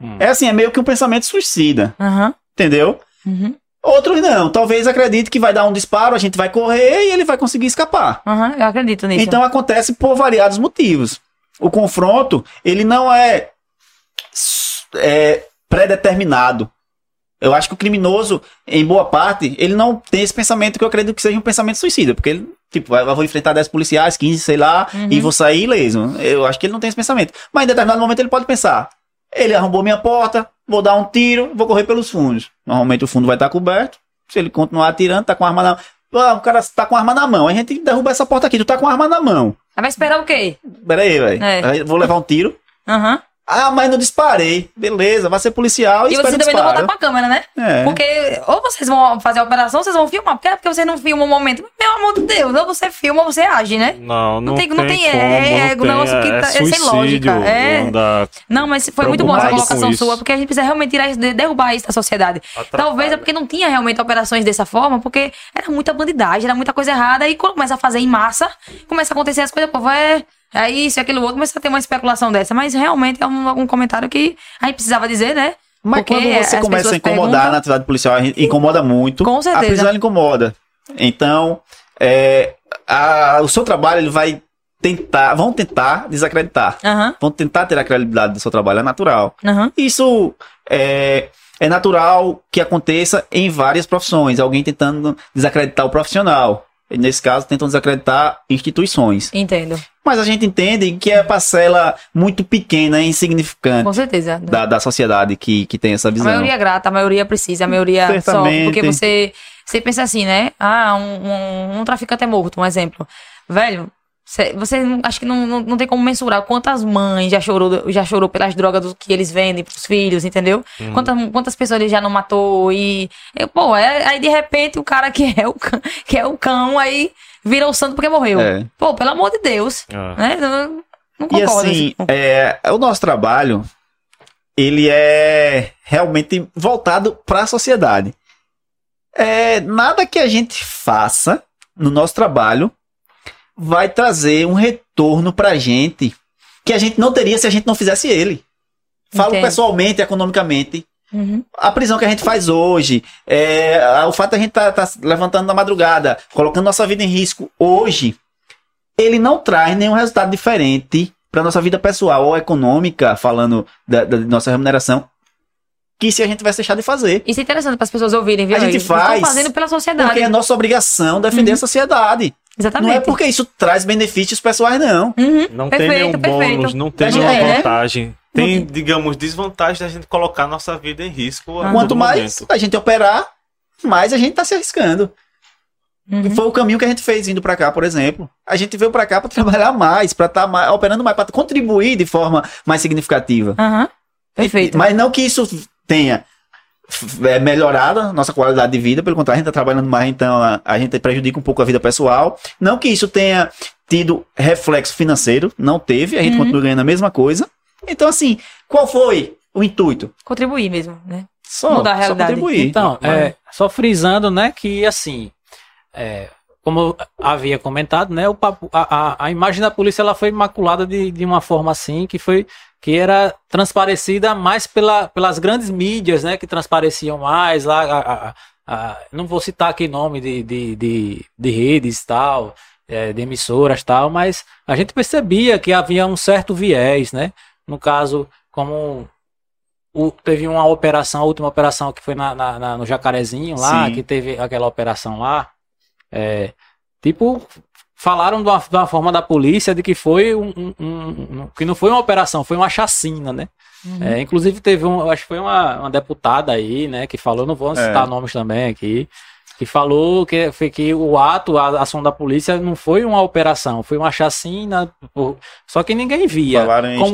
Hum. É assim, é meio que um pensamento suicida. Uhum. Entendeu? Uhum. Outros não. Talvez acredite que vai dar um disparo, a gente vai correr e ele vai conseguir escapar. Uhum, eu acredito nisso. Então acontece por variados motivos. O confronto, ele não é, é predeterminado Eu acho que o criminoso, em boa parte, ele não tem esse pensamento que eu acredito que seja um pensamento suicida, porque ele, tipo, vai, vou enfrentar 10 policiais, 15, sei lá, e vou sair ileso. Eu acho que ele não tem esse pensamento. Mas em determinado momento ele pode pensar: ele arrombou minha porta, vou dar um tiro, vou correr pelos fundos. Normalmente o fundo vai estar coberto. Se ele continuar atirando, tá com a arma na ah, o cara tá com a arma na mão. A gente derruba essa porta aqui, tu tá com a arma na mão. Vai esperar o quê? Pera aí, velho. É. Vou levar um tiro. Aham. Ah, mas não disparei. Beleza, vai ser policial e, E vocês o também não vão disparo. dar pra câmera, né? É. Porque ou vocês vão fazer a operação, ou vocês vão filmar. Porque, porque vocês não filmam o momento. Meu amor de Deus, ou você filma ou você age, né? Não, não, Não tem- tem, não tem como, ego, não negócio tem, que é, tá- é sem lógica, é. Não, mas foi muito bom essa colocação sua, porque a gente precisa realmente tirar isso, de- derrubar isso da sociedade. Atrapalha. Talvez é porque não tinha realmente operações dessa forma, porque era muita bandidagem, era muita coisa errada, e quando começa a fazer em massa, começa a acontecer as coisas, o povo é, é isso, é aquilo outro, começa a ter uma especulação dessa. Mas realmente é um, um comentário que a gente precisava dizer, né? Mas Porque quando você começa a incomodar perguntam- na atividade policial, incomoda muito. Com certeza. A prisão ela incomoda. Então, é, a- o seu trabalho ele vai tentar, vão tentar desacreditar. Aham, Vão tentar ter a credibilidade do seu trabalho, é natural. aham. Isso é, é natural que aconteça em várias profissões. Alguém tentando desacreditar o profissional. Nesse caso, tentam desacreditar instituições. Entendo. Mas a gente entende que é parcela muito pequena e insignificante Com certeza. da, da sociedade que, que tem essa A visão. maioria é grata, a maioria precisa, a maioria. Certamente. Porque você, você pensa assim, né? Ah, um, um, um traficante é morto, um exemplo. Velho, você acho que não, não, não tem como mensurar quantas mães já chorou, já chorou pelas drogas que eles vendem pros filhos, entendeu? Quantas, quantas pessoas ele já não matou e. eu, pô, é- aí de repente o cara que é o, cão, que é o cão aí vira o santo porque morreu. É. Pô, pelo amor de Deus. É. Né? Não, não E concordo. assim, é, o nosso trabalho, ele é realmente voltado para a sociedade. É, nada que a gente faça no nosso trabalho vai trazer um retorno pra gente que a gente não teria se a gente não fizesse ele. Falo Entendo. pessoalmente, economicamente. Uhum. A prisão que a gente faz hoje, é, o fato de a gente estar levantando na madrugada, colocando nossa vida em risco hoje, ele não traz nenhum resultado diferente para nossa vida pessoal ou econômica, falando da, da nossa remuneração, que se a gente tivesse deixado de fazer. Isso é interessante para as pessoas ouvirem, viu? A gente Eles faz fazendo pela sociedade. Porque é nossa obrigação defender a sociedade. Exatamente. Não é porque isso traz benefícios pessoais, não. Uhum. Não Perfeito, tem nenhum perfeito. bônus, não tem nenhuma gente- né? vantagem. Tem, digamos, desvantagem da gente colocar nossa vida em risco. a Quanto mais momento. a gente operar, mais a gente está se arriscando. Uhum. E foi o caminho que a gente fez indo pra cá, por exemplo. A gente veio pra cá pra trabalhar mais, pra estar operando mais, pra contribuir de forma mais significativa. Aham. Perfeito. Mas não que isso tenha é, melhorado a nossa qualidade de vida, pelo contrário, a gente está trabalhando mais, então a, a gente prejudica um pouco a vida pessoal. Não que isso tenha tido reflexo financeiro, não teve, a gente Uhum. continua ganhando a mesma coisa. Então, assim, qual foi o intuito? Contribuir mesmo, né? Só, Mudar a só realidade. contribuir. Então, Mas- é, só frisando, né, que assim, é, como eu havia comentado, né, o papo- a, a, a imagem da polícia ela foi maculada de, de uma forma assim que foi que era transparecida mais pela, pelas grandes mídias, né, que transpareciam mais lá. a- a- a- não vou citar aqui nome de, de, de, de redes tal, é, de emissoras tal, mas a gente percebia que havia um certo viés, né? No caso, como o- teve uma operação, a última operação que foi na, na- na- no Jacarezinho lá, Sim. que teve aquela operação lá. é, tipo, falaram de uma, de uma forma da polícia de que foi um, um- um- um- que não foi uma operação, foi uma chacina, né? É, inclusive teve um, acho que foi uma, uma deputada aí, né, que falou, não vou citar É. nomes também aqui, que falou que foi que o ato, a ação da polícia não foi uma operação, foi uma chacina, por- só que ninguém via. Falaram em como,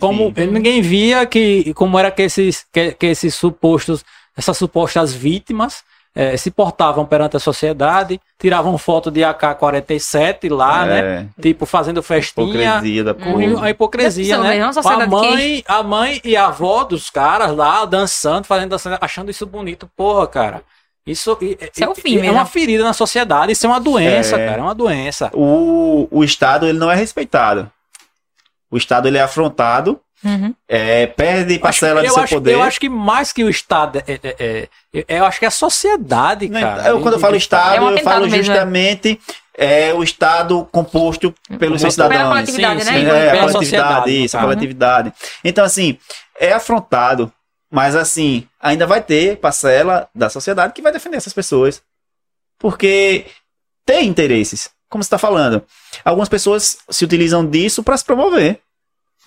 como, como ninguém via que como era que esses que, que esses supostos essas supostas vítimas eh, se portavam perante a sociedade, tiravam foto de AK-47 lá, né? É, Tipo, fazendo festinha. hipocrisia da Com porra. a hipocrisia, né? a mãe, a mãe e a avó dos caras lá dançando, fazendo dançando, achando isso bonito. Porra, cara. Isso, Isso é fim é uma ferida na sociedade, isso é uma doença, É. cara, é uma doença. O, o Estado ele não é respeitado. O Estado ele é afrontado, Uhum. é, perde parcela eu do seu acho, poder. Eu acho que mais que o Estado, é, é- é- é- eu acho que é a sociedade, Né, cara. eu, quando eu falo Estado, É eu falo mesmo, né? justamente é, o Estado composto pelos seus Pela cidadãos. coletividade, Sim, né? sim, É, a pela coletividade, isso, a cara. coletividade. Então, assim, é afrontado Mas assim, ainda vai ter parcela da sociedade que vai defender essas pessoas. Porque tem interesses, como você está falando. Algumas pessoas se utilizam disso para se promover.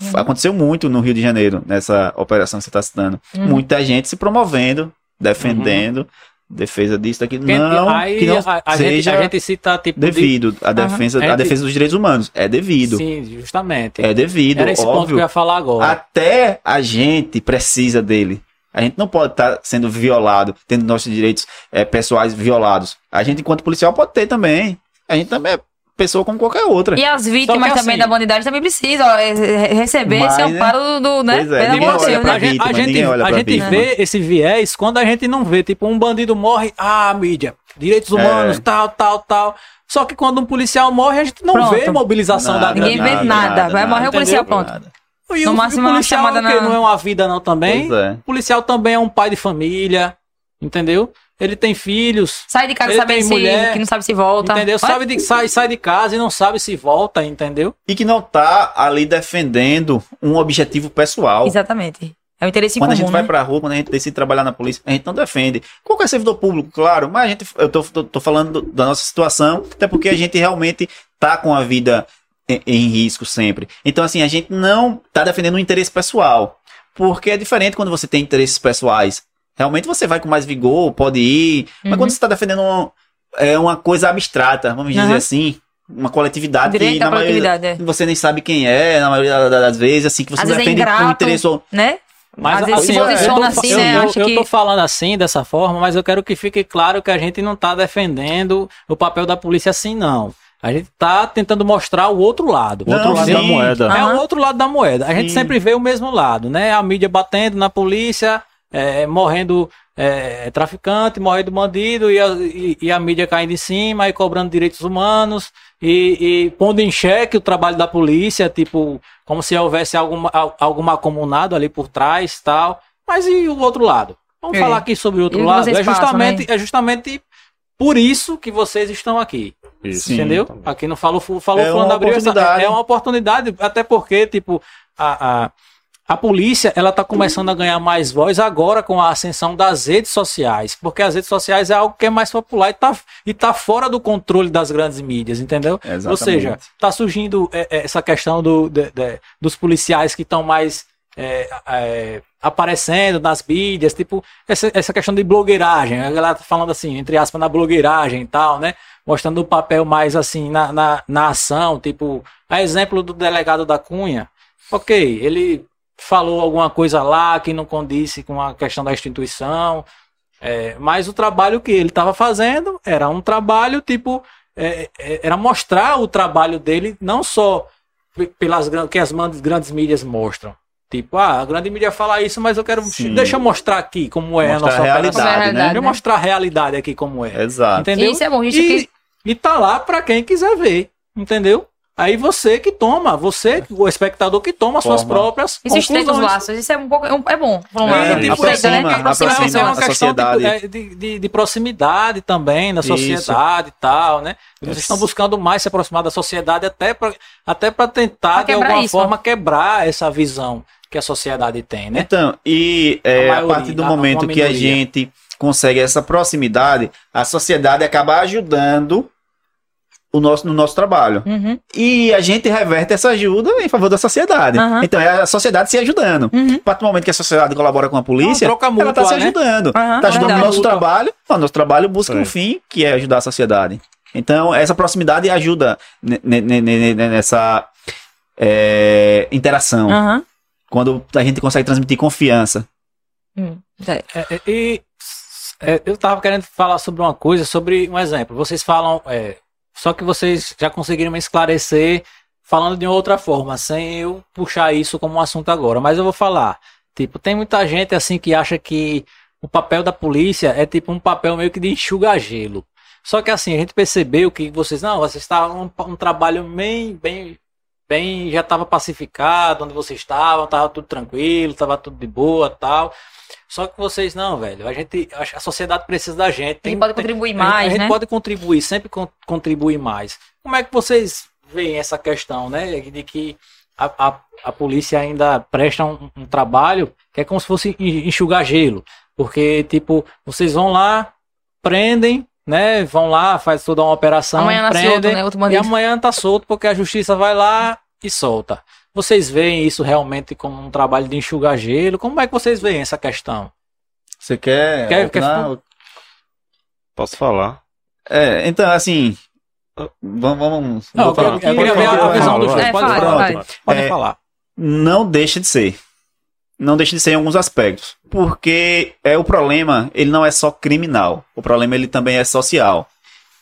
Uhum. Aconteceu muito no Rio de Janeiro, nessa operação que você está citando. Uhum. Muita gente se promovendo, defendendo, defesa disso, daquilo. Quem- Não, aí que não a, a gente, seja a gente cita tipo de- devido. A defesa, É a de- defesa dos direitos humanos. É devido. Sim, justamente. É devido, Era esse ponto que eu óbvio. ia falar agora. Até a gente precisa dele. A gente não pode estar sendo violado, tendo nossos direitos eh, pessoais violados. A gente, enquanto policial, pode ter também. A gente também é pessoa como qualquer outra. E as vítimas que também assim- da bandidagem também precisam ó, re- receber Mas, esse né? amparo do, do né? Pois é, Pelo ninguém olha pra né? a gente, vítima, a gente, olha a gente vítima. vê esse viés quando a gente não vê, tipo, um bandido morre, ah, mídia, direitos humanos, É. tal, tal, tal. Só que quando um policial morre, a gente não Pronto. vê mobilização da Ninguém vê nada, vai morrer o policial, pronto. nada. E No o, máximo o uma policial chamada o na- não é uma vida não também? Pois é. O policial também é um pai de família, entendeu? Ele tem filhos, Sai de casa sabendo se, mulher, que não sabe se volta. entendeu? Sabe de, sai, sai de casa e não sabe se volta, entendeu? E que não tá ali defendendo um objetivo pessoal. Exatamente. É o interesse Quando a comum, gente vai né? pra rua, quando a gente decide trabalhar na polícia, a gente não defende. Qualquer servidor público, claro, mas a gente, eu tô, tô, tô falando do- da nossa situação, até porque a gente realmente tá com a vida em, em risco sempre. Então, assim, a gente não tá defendendo um interesse pessoal. Porque é diferente quando você tem interesses pessoais. Realmente você vai com mais vigor, pode ir. Mas Uhum. quando você tá defendendo uma, é, uma coisa abstrata, vamos dizer Aham. assim, uma coletividade que na maioria, coletividade, é. você nem sabe quem é, na maioria das vezes, assim, que você Às vezes é defende um ingrato. interesse ou Né? Mas Às vezes se assim, eu- posiciona eu, tô, assim, eu, né? eu, eu que- tô falando assim, dessa forma, mas eu quero que fique claro que a gente não tá defendendo o papel da polícia assim, não. A gente tá tentando mostrar o outro lado. O outro Não, lado sim. da moeda. É o outro lado da moeda. A gente Sim. sempre vê o mesmo lado, né? A mídia batendo na polícia, é, morrendo é, traficante, morrendo bandido, e a, e- e a mídia caindo em cima e cobrando direitos humanos, e, e pondo em xeque o trabalho da polícia, tipo, como se houvesse alguma, al- algum acumulado ali por trás tal. Mas e o outro lado? Vamos É. falar aqui sobre o outro E lado. É justamente, passam, é justamente por isso que vocês estão aqui. Isso. Sim. Entendeu? Aqui não falou, falou É fulano uma abriu essa, é uma oportunidade, até porque, tipo, a, a, a polícia, ela tá começando a ganhar mais voz agora com a ascensão das redes sociais, porque as redes sociais é algo que é mais popular e tá, e tá fora do controle das grandes mídias, entendeu? Exatamente. Ou seja, tá surgindo é, é, essa questão do, de- de- dos policiais que estão mais é, é, aparecendo nas mídias, tipo, essa, essa questão de blogueiragem, a galera tá falando assim, entre aspas, na blogueiragem e tal, né? Mostrando o papel mais assim na, na, na ação, tipo, a exemplo do delegado da Cunha. Ok, ele falou alguma coisa lá que não condice com a questão da instituição, é, mas o trabalho que ele estava fazendo era um trabalho tipo é, é, era mostrar o trabalho dele não só pe- pelas que as grandes mídias mostram. Tipo, ah, a grande mídia fala isso, mas eu quero. Sim. Deixa eu mostrar aqui como é Mostrar a nossa a realidade, operação. né? Deixa eu mostrar a realidade aqui como é. Exato. Entendeu? Isso é bom, gente. E, que- e tá lá pra quem quiser ver. Entendeu? Aí você que toma, você, o espectador que toma suas Forma. próprias Isso estreita os conclusões. laços. Isso é um pouco. É, um- é bom. Por um É, lado. tipo, Estreita, né? aproxima, Aproxima aproxima. é uma a questão tipo, é, de, de, de proximidade também, da Isso. sociedade e tal, né? Vocês Isso. estão buscando mais se aproximar da sociedade até para até pra tentar, Pra de alguma isso, forma, quebrar essa visão que a sociedade tem, né? Então, e é, A a, maioria, partir do a- momento que a gente consegue essa proximidade, a sociedade acaba ajudando o nosso, no nosso trabalho. Uhum, E a gente reverte essa ajuda em favor da sociedade. Aham. Então é a sociedade se ajudando. uhum. A partir do momento que a sociedade colabora com a polícia, É uma troca ela mútua, está se né? ajudando. Está ajudando o verdade. nosso trabalho. O nosso trabalho busca um Sim. fim, que é ajudar a sociedade. Então, essa proximidade ajuda ne- ne- ne- ne- nessa é, interação. Quando a gente consegue transmitir confiança. Hum, é. É, é, e é, eu tava querendo falar sobre uma coisa, sobre um exemplo. Vocês falam, é, só que vocês já conseguiram me esclarecer falando de outra forma, sem eu puxar isso como um assunto agora. Mas eu vou falar. Tipo, tem muita gente assim que acha que o papel da polícia é tipo um papel meio que de enxugar gelo. Só que assim, a gente percebeu que vocês, não, vocês estavam um, um trabalho bem, bem, bem, já estava pacificado, onde vocês estavam, estava tudo tranquilo, estava tudo de boa tal. Só que vocês não, velho. A gente, a a sociedade precisa da gente. A gente pode contribuir a gente- mais, a gente né? pode contribuir, sempre con- contribuir mais. Como é que vocês veem essa questão, né? De que a, a, a polícia ainda presta um, um trabalho que é como se fosse en- enxugar gelo. Porque, tipo, vocês vão lá, prendem, né? Vão lá, faz toda uma operação, Amanhã nasce prendem, outro, né? E amanhã tá solto porque a justiça vai lá e solta. Vocês veem isso realmente como um trabalho de enxugar gelo? Como é que vocês veem essa questão? Você quer. Quer-? Posso falar? É, então, assim. Vamos. vamos Não, vou eu eu queria ver a, visão dos dois. É, Pode, pode, pode É, falar. Não deixa de ser. Não deixa de ser em alguns aspectos. Porque é o problema, ele não é só criminal. O problema ele também é social.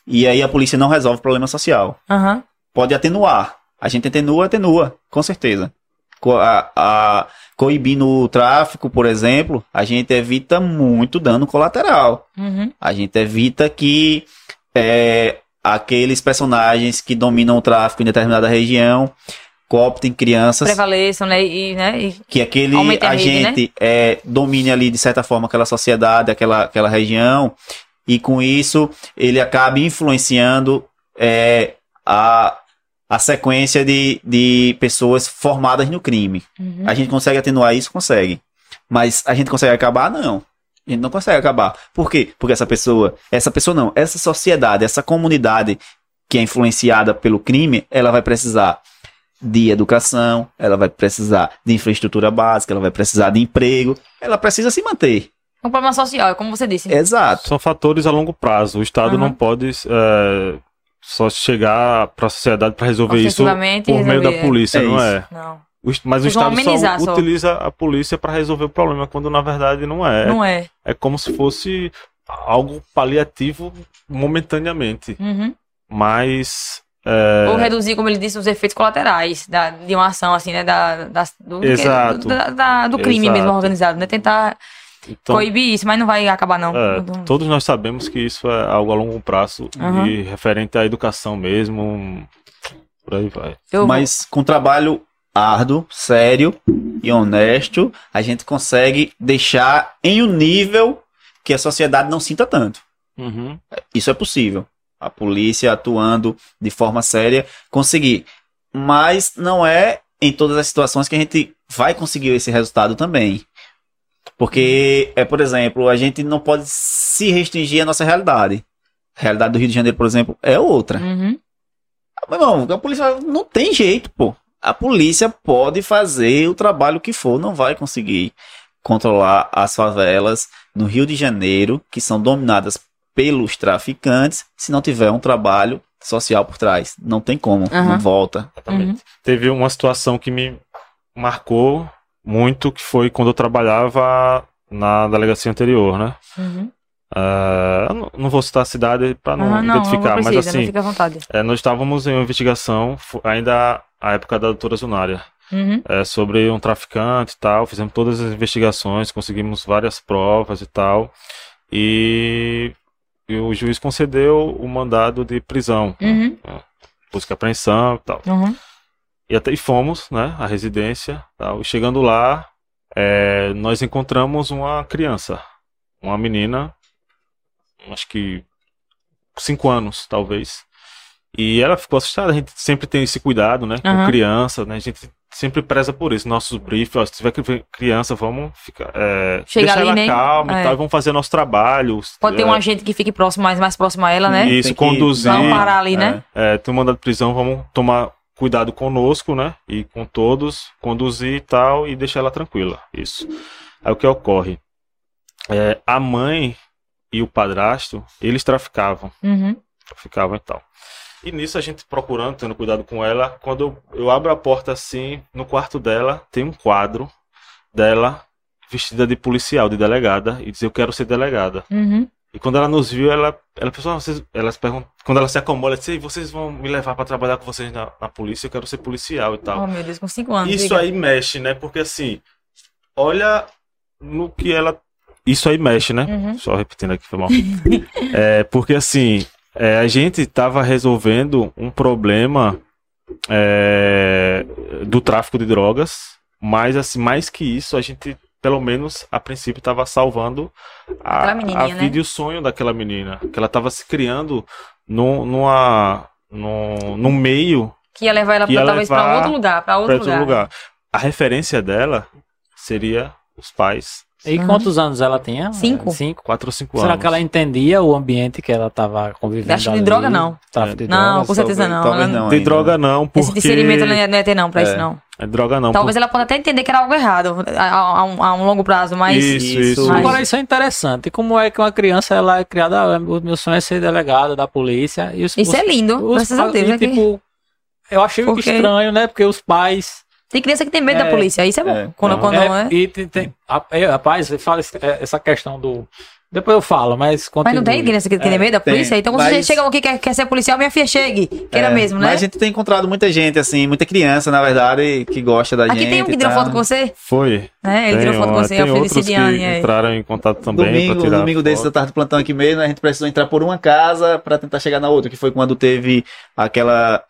E aí a polícia não resolve o problema social. Aham. Pode atenuar. A gente atenua, atenua, com certeza. Co- A, a, coibindo o tráfico, por exemplo, a gente evita muito dano colateral. Uhum. A gente evita que é, aqueles personagens que dominam o tráfico em determinada região cooptem crianças, Prevaleçam, né? E, né? E, que aquele Aumente a rede, né? agente é, domine ali, de certa forma, aquela sociedade, aquela, aquela região, e com isso ele acaba influenciando é, a, a sequência de, de pessoas formadas no crime. uhum. A gente consegue atenuar isso? Consegue. Mas a gente consegue acabar? Não. A gente não consegue acabar. Por quê? Porque essa pessoa, essa pessoa não, essa sociedade, essa comunidade que é influenciada pelo crime, ela vai precisar de educação, ela vai precisar de infraestrutura básica, ela vai precisar de emprego, ela precisa se manter. É um problema social, é como você disse. Exato. São fatores a longo prazo. O Estado Aham. não pode é, só chegar para a sociedade para resolver isso por meio da resolver, polícia, É não isso. é? Não, mas o Estado só só. utiliza a polícia para resolver o problema, quando na verdade não é. não é. É como se fosse algo paliativo momentaneamente. Uhum. Mas. é, Ou reduzir, como ele disse, os efeitos colaterais da, de uma ação, assim, né? Da, da- do, Exato. do, da- da- do crime Exato. mesmo organizado, né? Tentar então, coibir isso, mas não vai acabar, não. é, todos nós sabemos que isso é algo a longo prazo Aham. e referente à educação mesmo. Por aí vai. eu- Mas com trabalho árduo, sério e honesto, a gente consegue deixar em um nível que a sociedade não sinta tanto. Uhum. Isso é possível. A polícia atuando de forma séria conseguir. Mas não é em todas as situações que a gente vai conseguir esse resultado também. Porque, é, por exemplo, a gente não pode se restringir à nossa realidade. A realidade do Rio de Janeiro, por exemplo, é outra. Uhum. Meu irmão, a polícia não tem jeito, pô. A polícia pode fazer o trabalho que for, não vai conseguir controlar as favelas no Rio de Janeiro, que são dominadas pelos traficantes, se não tiver um trabalho social por trás. Não tem como, Aham. não volta. Exatamente. Uhum. Teve uma situação que me marcou muito, que foi quando eu trabalhava na delegacia anterior, né? Uhum. Ah, eu não, não vou citar a cidade para não Aham, não, identificar, não mas precisa, assim, à vontade. é, nós estávamos em uma investigação, ainda a época da doutora Zunária, Uhum. é, sobre um traficante e tal, fizemos todas as investigações, conseguimos várias provas e tal, e, e o juiz concedeu o mandado de prisão, Uhum. busca e apreensão e tal. Uhum. E até e fomos, né, à residência, tal, e chegando lá, é, nós encontramos uma criança, uma menina, acho que cinco anos, talvez. E ela ficou assustada, a gente sempre tem esse cuidado, né, com criança, né, a gente sempre preza por isso, nossos briefs, ó, se tiver cri- criança, vamos ficar, é, Chega deixar ali, ela né? calma É. e tal, e vamos fazer nosso trabalho. Pode ter é, um agente que fique próximo, mais, mais próximo a ela, né? Isso, Tem conduzir. Não uma- parar ali, né? É, tem um mandado de prisão, vamos tomar cuidado conosco, né? E com todos, conduzir e tal, e deixar ela tranquila. Isso. Aí o que ocorre? É, a mãe e o padrasto, eles traficavam, Uhum. traficavam e tal. E nisso a gente procurando, tendo cuidado com ela, quando eu, eu abro a porta assim, no quarto dela, tem um quadro dela vestida de policial, de delegada, e diz eu quero ser delegada. Uhum. E quando ela nos viu, ela, ela pensou, ah, vocês, elas perguntam, quando ela se acomodou, ela disse, "Ei, vocês vão me levar para trabalhar com vocês na, na polícia, eu quero ser policial e tal. Oh, meu Deus, com cinco anos. Isso diga. aí mexe, né? Porque assim, olha no que ela. Isso aí mexe, né? Uhum. Só repetindo aqui, foi mal. [laughs] é, porque assim, é, a gente tava resolvendo um problema é, do tráfico de drogas, mas assim, mais que isso, a gente, pelo menos a princípio, tava salvando a, né? vida e o sonho daquela menina. Que ela tava se criando num, numa, num, num meio Que ia levar ela pra, talvez pra levar outro lugar, pra outro, outro lugar. lugar. A referência dela seria os pais. E quantos anos ela tinha? Cinco. Cinco. Quatro ou cinco Será anos. que ela entendia o ambiente que ela estava convivendo? Acho que de droga, não. Tráfico de Não, drogas? com certeza Talvez- não. talvez não De ainda. droga não, porque... Esse discernimento ela não ia, não ia ter, não, pra isso, não. É droga não. Talvez ela possa até entender que era algo errado a, a- um, a um longo prazo, mas. Isso, Isso. isso. Mas- Agora, isso é interessante. Como é que uma criança ela é criada? Ah, o meu sonho é ser delegado da polícia. E os, Isso os- é lindo, os- graças a Deus. e, é que tipo, eu achei Porque- estranho, né? Porque os pais. Tem criança que tem medo É, da polícia, isso é bom. é. Quando, Não. quando é, é, E tem, tem, a- é, rapaz, fala é, essa questão do. Depois eu falo, mas Mas não continue. tem criança que tem É, medo da tem. polícia? Então quando você Mas- chega aqui e quer, quer ser policial, minha filha chegue. Queira É, mesmo, né? Mas a gente tem encontrado muita gente, assim, muita criança, na verdade, que gosta da Aqui gente. tem um que e tirou foto com você, Foi. né? Ele Tem, tirou foto com você, tem é o que Felicidiane. é. entraram em contato também Domingo, tirar domingo desse eu tava de plantão aqui mesmo, a gente precisou entrar por uma casa pra tentar chegar na outra, que foi quando teve aquela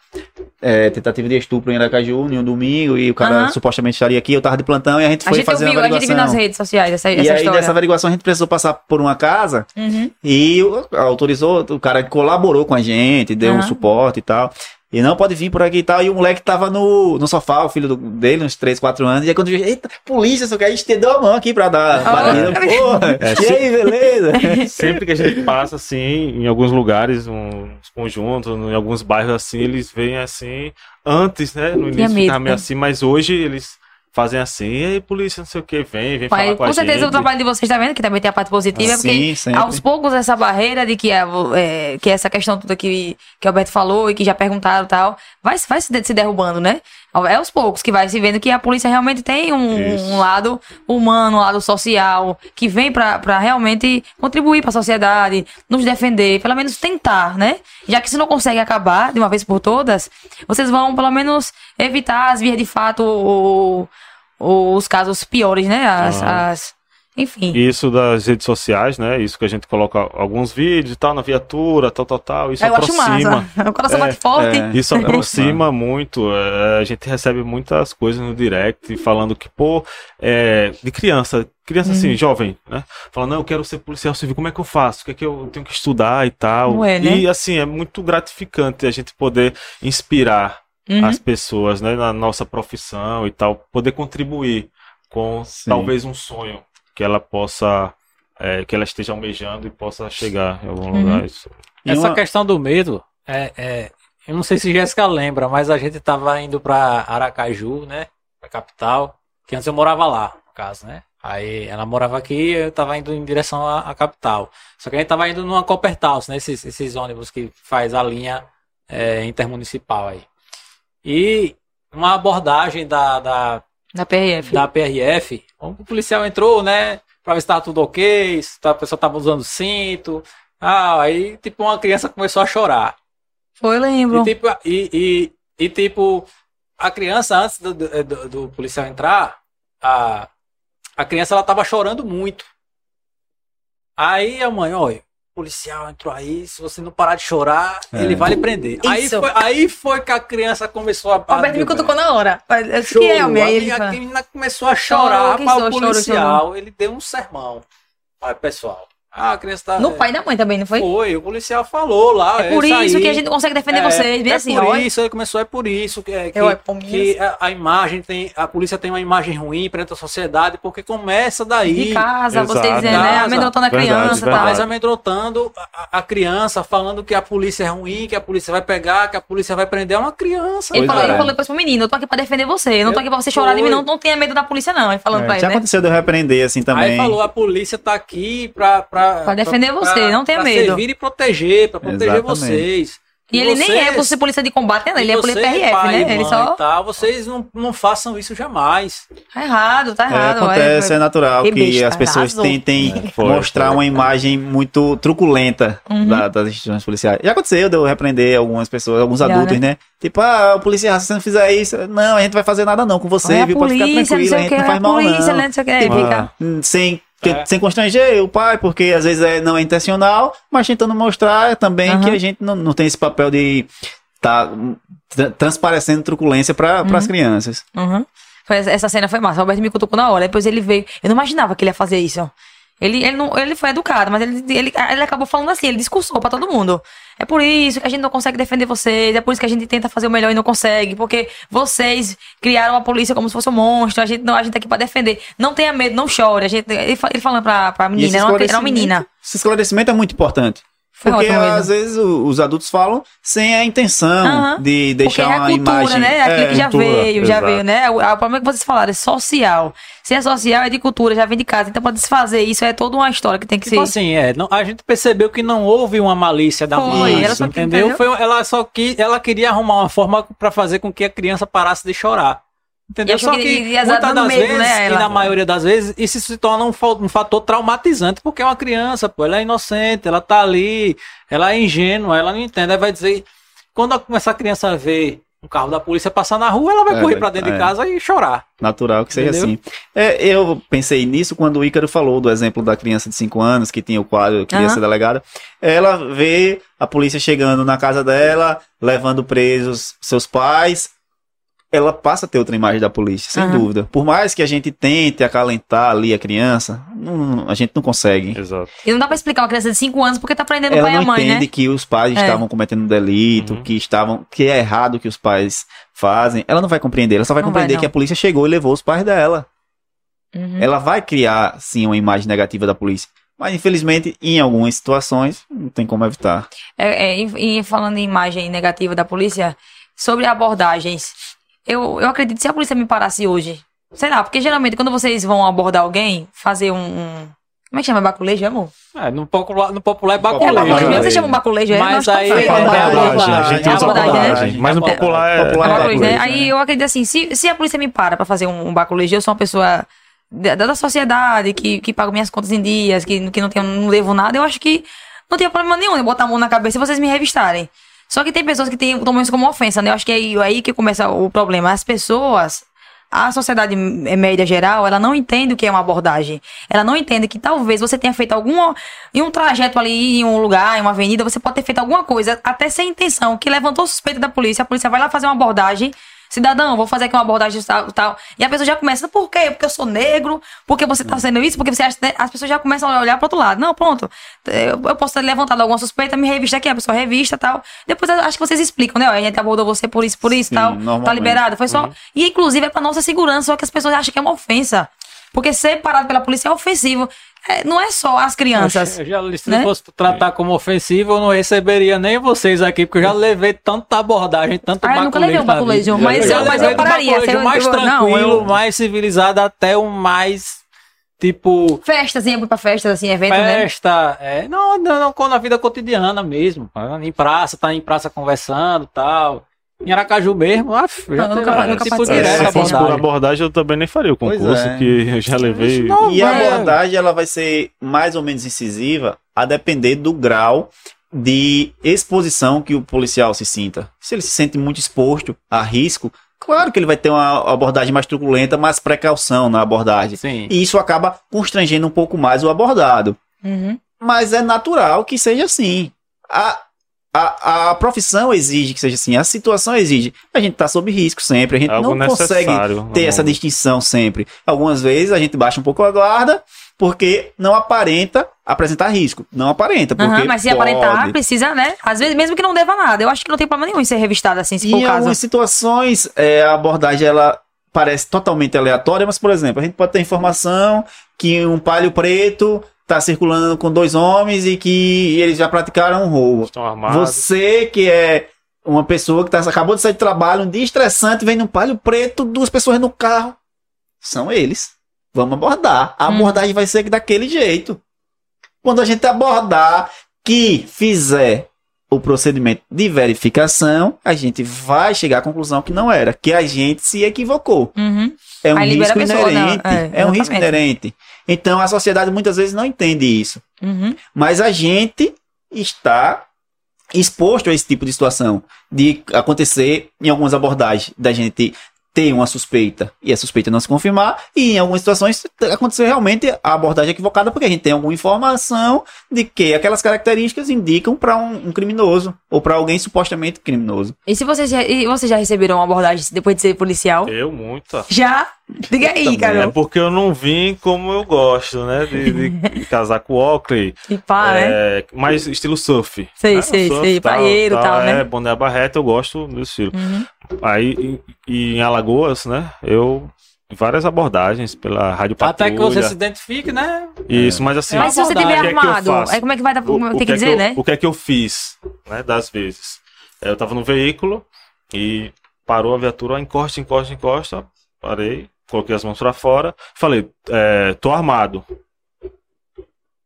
é, tentativa de estupro em Aracaju, em um domingo, e o cara supostamente estaria aqui, eu tava de plantão e a gente A foi gente fazer uma a gente viu nas averiguação. redes sociais essa, E essa aí, história. dessa averiguação, a gente precisou passar por uma casa Uhum. e autorizou, o cara colaborou com a gente, deu um Aham. suporte e tal. E não pode vir por aqui e tal. E o moleque tava no, no sofá, o filho do- dele, uns 3, 4 anos. E aí quando viu, eita, polícia, só que a gente te deu a mão aqui pra dar Ah, batida. [laughs] Porra, É, e se- aí, beleza? [laughs] Sempre que a gente passa, assim, em alguns lugares, uns conjuntos, em alguns bairros, assim, eles veem assim, antes, né, no início ficava meio né? assim, mas hoje eles fazem assim, e aí, polícia, não sei o que, vem, vem Mas, falar com, com a certeza gente. o trabalho de vocês tá vendo que também tem a parte positiva, é porque Sim, aos poucos essa barreira de que, é, é, que essa questão toda que, que o Alberto falou e que já perguntaram e tal, vai, vai se derrubando, né? É aos poucos que vai se vendo que a polícia realmente tem um, um lado humano, um lado social, que vem pra pra realmente contribuir pra sociedade, nos defender, pelo menos tentar, né? Já que se não consegue acabar de uma vez por todas, vocês vão pelo menos evitar as vias de fato ou, ou os casos piores, né? As, Ah. as- enfim. Isso das redes sociais, né, isso que a gente coloca alguns vídeos e tal, na viatura, tal, tal, tal, isso eu acho aproxima. massa. [laughs] O coração É, bate forte. é. Isso [laughs] aproxima muito. é, a gente recebe muitas coisas no direct falando que, pô, é, de criança, criança Uhum. assim, jovem, né? Falando, não, eu quero ser policial civil, como é que eu faço? O que é que eu tenho que estudar e tal? Não é, né? E assim, é muito gratificante a gente poder inspirar Uhum. as pessoas, né, na nossa profissão e tal, poder contribuir com Sim. talvez um sonho que ela possa. é, que ela esteja almejando e possa chegar em algum Uhum. lugar. Isso. E Essa uma- questão do medo, é, é, eu não sei se Jéssica lembra, mas a gente tava indo pra Aracaju, né? Pra capital, que antes eu morava lá, no caso, né? Aí ela morava aqui e eu tava indo em direção à, à capital. Só que a gente tava indo numa Coppertaus, né? Esses, esses ônibus que faz a linha é, intermunicipal aí. E uma abordagem da, da, Da PRF. da PRF, o policial entrou, né? Pra ver se tava tudo ok, se tá- a pessoa tava usando cinto. Ah, aí, tipo, uma criança começou a chorar. Foi, lembro. E tipo, e, e, e, tipo, a criança, antes do, do, do- policial entrar, a, a criança ela tava chorando muito. Aí a mãe, olha, policial entrou aí, se você não parar de chorar, É. ele vai lhe prender. Aí foi, aí foi que a criança começou a. O Alberto me cutucou na hora. Eu disse que é, a ele a menina começou a chorar, que o chorou, chorou, policial, ele deu um sermão. Olha, pessoal, ah, a criança tá... No pai da mãe também, não foi? Foi, o policial falou lá. É por isso aí. que a gente consegue defender É, vocês. Bem é assim, por ó. isso, ele começou, é por isso que, é, que, Eu, é que a, a imagem tem, a polícia tem uma imagem ruim perante a sociedade, porque começa daí. De casa, Exato. vocês dizendo, né? Amedrontando a criança e tal. verdade. Mas amedrontando a, a criança, falando que a polícia é ruim, que a polícia vai pegar, que a polícia vai prender é uma criança. Ele Pois falou, é. ele falou depois pro menino, eu tô aqui pra defender você. Eu não tô aqui pra você chorar de mim, foi. não, não tenha medo da polícia, não. Ele falando É, pra ele, já né? aconteceu de eu repreender assim também. Aí falou, a polícia tá aqui pra... Pra, Pra defender você, não tenha pra medo. servir e proteger, pra proteger Exatamente. vocês. E ele nem é por vocês- ser polícia de combate, né? Ele é e polícia você, PRF, pai né? e Ele só. e tal, vocês não, não façam isso jamais. Tá errado, tá É, errado. acontece, é natural Que que, as pessoas tentem É, foi, mostrar foi. uma imagem muito truculenta Uhum. da- das instituições policiais. Já aconteceu de eu repreender algumas pessoas, alguns Já, adultos, né? né? Tipo, ah, o policial, se você não fizer isso, não, a gente vai fazer nada não com você, Olha viu? Pode ficar polícia, não tranquilo, a gente não faz mal polícia, não. né? Não sei o que. Ele Tipo, fica. Sem, É. sem constranger o pai, porque às vezes é, não é intencional, mas tentando mostrar também Aham. que a gente não, não tem esse papel de tá tra- transparecendo truculência para Uhum. as crianças. Uhum. Essa cena foi massa. O Alberto me cutucou na hora. Depois ele veio. Eu não imaginava que ele ia fazer isso. ó. Ele, ele, não, ele foi educado, mas ele, ele, ele acabou falando assim, ele discursou pra todo mundo. É por isso que a gente não consegue defender vocês, é por isso que a gente tenta fazer o melhor e não consegue, porque vocês criaram a polícia como se fosse um monstro, a gente não, a gente tá aqui pra defender. Não tenha medo, não chore. A gente, ele, ele falando pra, pra menina, era uma, era uma menina. Esse esclarecimento é muito importante. Foi Porque às vezes o- os adultos falam sem a intenção Aham. de deixar Porque é a uma cultura, imagem. né? Aquilo É, que já cultura, veio, já exato. veio, né? O, o problema que vocês falaram é social. Se é social, é de cultura, já vem de casa. Então, pra desfazer isso, é toda uma história que tem que Tipo ser. assim, é, não- a gente percebeu que não houve uma malícia da Foi, mãe, ela só que- entendeu? entendeu? Foi, ela só que ela queria arrumar uma forma pra fazer com que a criança parasse de chorar. Entendeu? E Só que que muitas das medo, vezes, né, e na maioria das vezes, isso se torna um, um fator traumatizante, porque é uma criança, pô, ela é inocente, ela tá ali, ela é ingênua, ela não entende, aí vai dizer, quando essa criança vê um carro da polícia passar na rua, ela vai É, correr pra dentro é. de casa e chorar. Natural que seja Entendeu? assim. É, eu pensei nisso quando o Ícaro falou do exemplo da criança de 5 anos que tinha o quadro, queria Aham. ser delegada. Ela vê a polícia chegando na casa dela, levando presos seus pais. Ela passa a ter outra imagem da polícia, sem Aham. dúvida. Por mais que a gente tente acalentar ali a criança, não- a gente não consegue. Exato. E não dá pra explicar uma criança de 5 anos porque tá prendendo o Ela pai e a não mãe, entende né? que os pais É. estavam cometendo um delito, Uhum. que estavam, que é errado o que os pais fazem. Ela não vai compreender, ela só vai Não vai, compreender não. que a polícia chegou e levou os pais dela. Uhum. Ela vai criar, sim, uma imagem negativa da polícia. Mas, infelizmente, em algumas situações, não tem como evitar. É, é, e, e falando em imagem negativa da polícia, sobre abordagens, eu, eu acredito que se a polícia me parasse hoje, sei lá, porque geralmente quando vocês vão abordar alguém, fazer um. um- como é que chama? Baculejo, amor? É, no popular, no popular é É, baculejo. baculejo. baculejo. Vocês chamam baculejo, é? Mas aí é abordagem, a gente É usa abordagem, né? abordagem. Mas no É, popular é. popular É é baculejo, né? baculejo, Aí eu acredito assim, se, se a polícia me para pra fazer um, um baculejo, eu sou uma pessoa da, da sociedade, que, que pago minhas contas em dias, que, que não, tenho, não devo nada, eu acho que não tem problema nenhum eu botar a mão na cabeça e vocês me revistarem. Só que tem pessoas que tomam isso como ofensa, né? Eu acho que é aí, aí que começa o problema. As pessoas, a sociedade m- média geral, ela não entende o que é uma abordagem. Ela não entende que talvez você tenha feito alguma. Em um trajeto ali, em um lugar, em uma avenida, você pode ter feito alguma coisa, até sem intenção, que levantou suspeita da polícia. A polícia vai lá fazer uma abordagem. Cidadão, vou fazer aqui uma abordagem tal, tal. E a pessoa já começa, por quê? Porque eu sou negro, porque você tá fazendo isso, porque você acha. As pessoas já começam a olhar pro outro lado. Não, pronto. Eu, eu posso ter levantado alguma suspeita, me revista aqui, a pessoa revista tal. Depois acho que vocês explicam, né? Ó, a gente abordou você por isso, por isso Sim, tal. Tá liberado. Foi só. E inclusive é pra nossa segurança, só que as pessoas acham que é uma ofensa. Porque ser parado pela polícia é ofensivo. É, não é só as crianças. Eu já, se né? fosse tratar como ofensivo, eu não receberia nem vocês aqui, porque eu já levei tanta abordagem, tanto Ah, eu nunca levei um baculejo, mas eu eu- mas eu pararia, eu- mais eu- não, tranquilo, eu- mais civilizado, até o mais, tipo, Festas, ia pra festas, assim, eventos, né? festa. É, não, não, não, na vida cotidiana mesmo. Em praça, tá em praça conversando tal. Em Aracaju mesmo, af, já Não, nunca- nunca tipo participei. direto se fosse por abordagem. eu também nem faria o concurso, é. que eu já levei. Não, E a é. abordagem, ela vai ser mais ou menos incisiva a depender do grau de exposição que o policial se sinta. Se ele se sente muito exposto a risco, claro que ele vai ter uma abordagem mais truculenta, mais precaução na abordagem. Sim. E isso acaba constrangendo um pouco mais o abordado. Uhum. Mas é natural que seja assim. A, a, a profissão exige que seja assim, a situação exige. A gente tá sob risco sempre, a gente algo não consegue ter essa distinção sempre. Algumas vezes a gente baixa um pouco a guarda porque não aparenta apresentar risco. Não aparenta, porque Aham, mas se pode. aparentar, precisa, né? Às vezes, mesmo que não deva nada. Eu acho que não tem problema nenhum em ser revistado assim, se E for em o caso. algumas situações, é, a abordagem ela parece totalmente aleatória, mas, por exemplo, a gente pode ter informação que um palio preto está circulando com dois homens e que eles já praticaram um roubo. Estão armados. Você que é uma pessoa que tá, acabou de sair de trabalho, um dia estressante, vem num palio preto, duas pessoas no carro. São eles. Vamos abordar. A Hum. abordagem vai ser daquele jeito. Quando a gente abordar que fizer o procedimento de verificação, a gente vai chegar à conclusão que não era, que a gente se equivocou. Uhum. É um risco não, inerente. é, é um risco inerente. Então a sociedade muitas vezes não entende isso. Uhum. Mas a gente está exposto a esse tipo de situação, de acontecer em algumas abordagens, da gente ter uma suspeita e a suspeita não se confirmar, e em algumas situações aconteceu realmente a abordagem equivocada, porque a gente tem alguma informação de que aquelas características indicam para um, um criminoso ou para alguém supostamente criminoso. E se vocês já, e vocês já receberam uma abordagem depois de ser policial? Eu, muita. Já? Diga aí, também. É porque eu não vim como eu gosto, né? De, de [laughs] casar com o Oakley. E pá, né? É, mais estilo surf. Sei, né? sei, Surf, sei, praieiro e tal, né? É, boné barreta, eu gosto do estilo. Uhum. Aí, e, e em Alagoas, né? Eu. Várias abordagens pela Rádio Patrulha. Até que você se identifique, né? Isso, mas assim. Mas se você tiver que é que eu armado, faço? aí como é que vai dar, O- tem que é dizer, eu- né? O que é que eu fiz, né, das vezes? É, Eu tava no veículo e parou a viatura, encosta, encosta, encosta, parei, coloquei as mãos pra fora, falei, é, tô armado.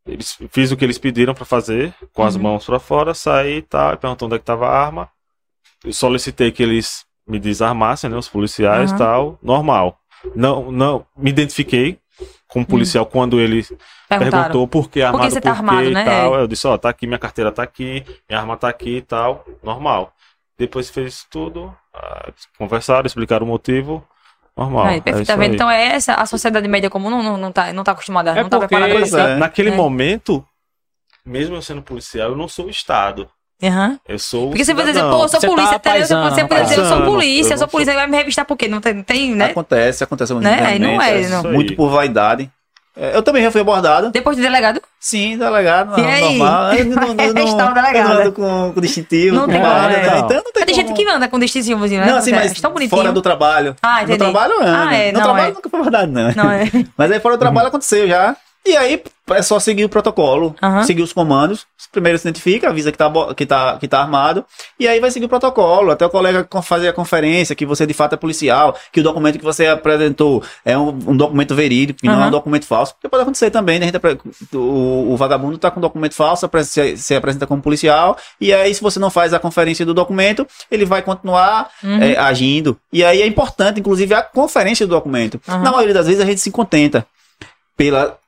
Eles, fiz o que eles pediram pra fazer, com as Uhum. mãos pra fora, saí e tal, perguntou onde é que tava a arma. Eu solicitei que eles me desarmassem, né, os policiais e Uhum. tal, normal. Não, não, me identifiquei como policial quando ele perguntou por que armado, tá por quê armado, e né? tal. Eu disse, ó, tá aqui, minha carteira tá aqui, minha arma tá aqui e tal, normal. Depois fez tudo, ah, conversaram, explicaram o motivo, normal. Aí, é perfeito, tá vendo? aí. Então é essa, a sociedade média comum não, não, não, tá, não tá acostumada, É não tá preparada pra é. Naquele É. momento, mesmo eu sendo policial, eu não sou o Estado. Aham. Eu sou o Porque você vai dizer, pô, eu sou Você tá polícia, paisano, pode- você pode dizer, eu sou polícia, eu sou não polícia, vai me revistar por quê? Não tem, tem né? Acontece, acontece Né? Não entendimentos, é, não. Muito por vaidade. É, Eu também já fui abordado. Depois de delegado, Sim, delegado, E não, aí? normal. Eu não, [laughs] eu não, eu não ando com, com distintivo, Não com tem nada, né? não. Então não tem mas tem gente que anda com distintivozinho, né? Não, assim, É, mas tão bonitinho. fora do trabalho. Ah, no entendi. trabalho, anda. Ah, é, no não, trabalho é. nunca foi abordado, não. Não, é. [laughs] Mas aí fora do trabalho aconteceu já. E aí é só seguir o protocolo, Aham. seguir os comandos. Primeiro se identifica, avisa que tá, que, tá, que tá armado. E aí vai seguir o protocolo. Até o colega fazer a conferência que você de fato é policial, que o documento que você apresentou é um, um documento verídico, que não é um documento falso. Porque pode acontecer também, né? A gente o, o vagabundo tá com documento falso, se, se apresenta como policial. E aí, se você não faz a conferência do documento, ele vai continuar Uhum. é, agindo. E aí é importante, inclusive, a conferência do documento. Na maioria das vezes a gente se contenta pela,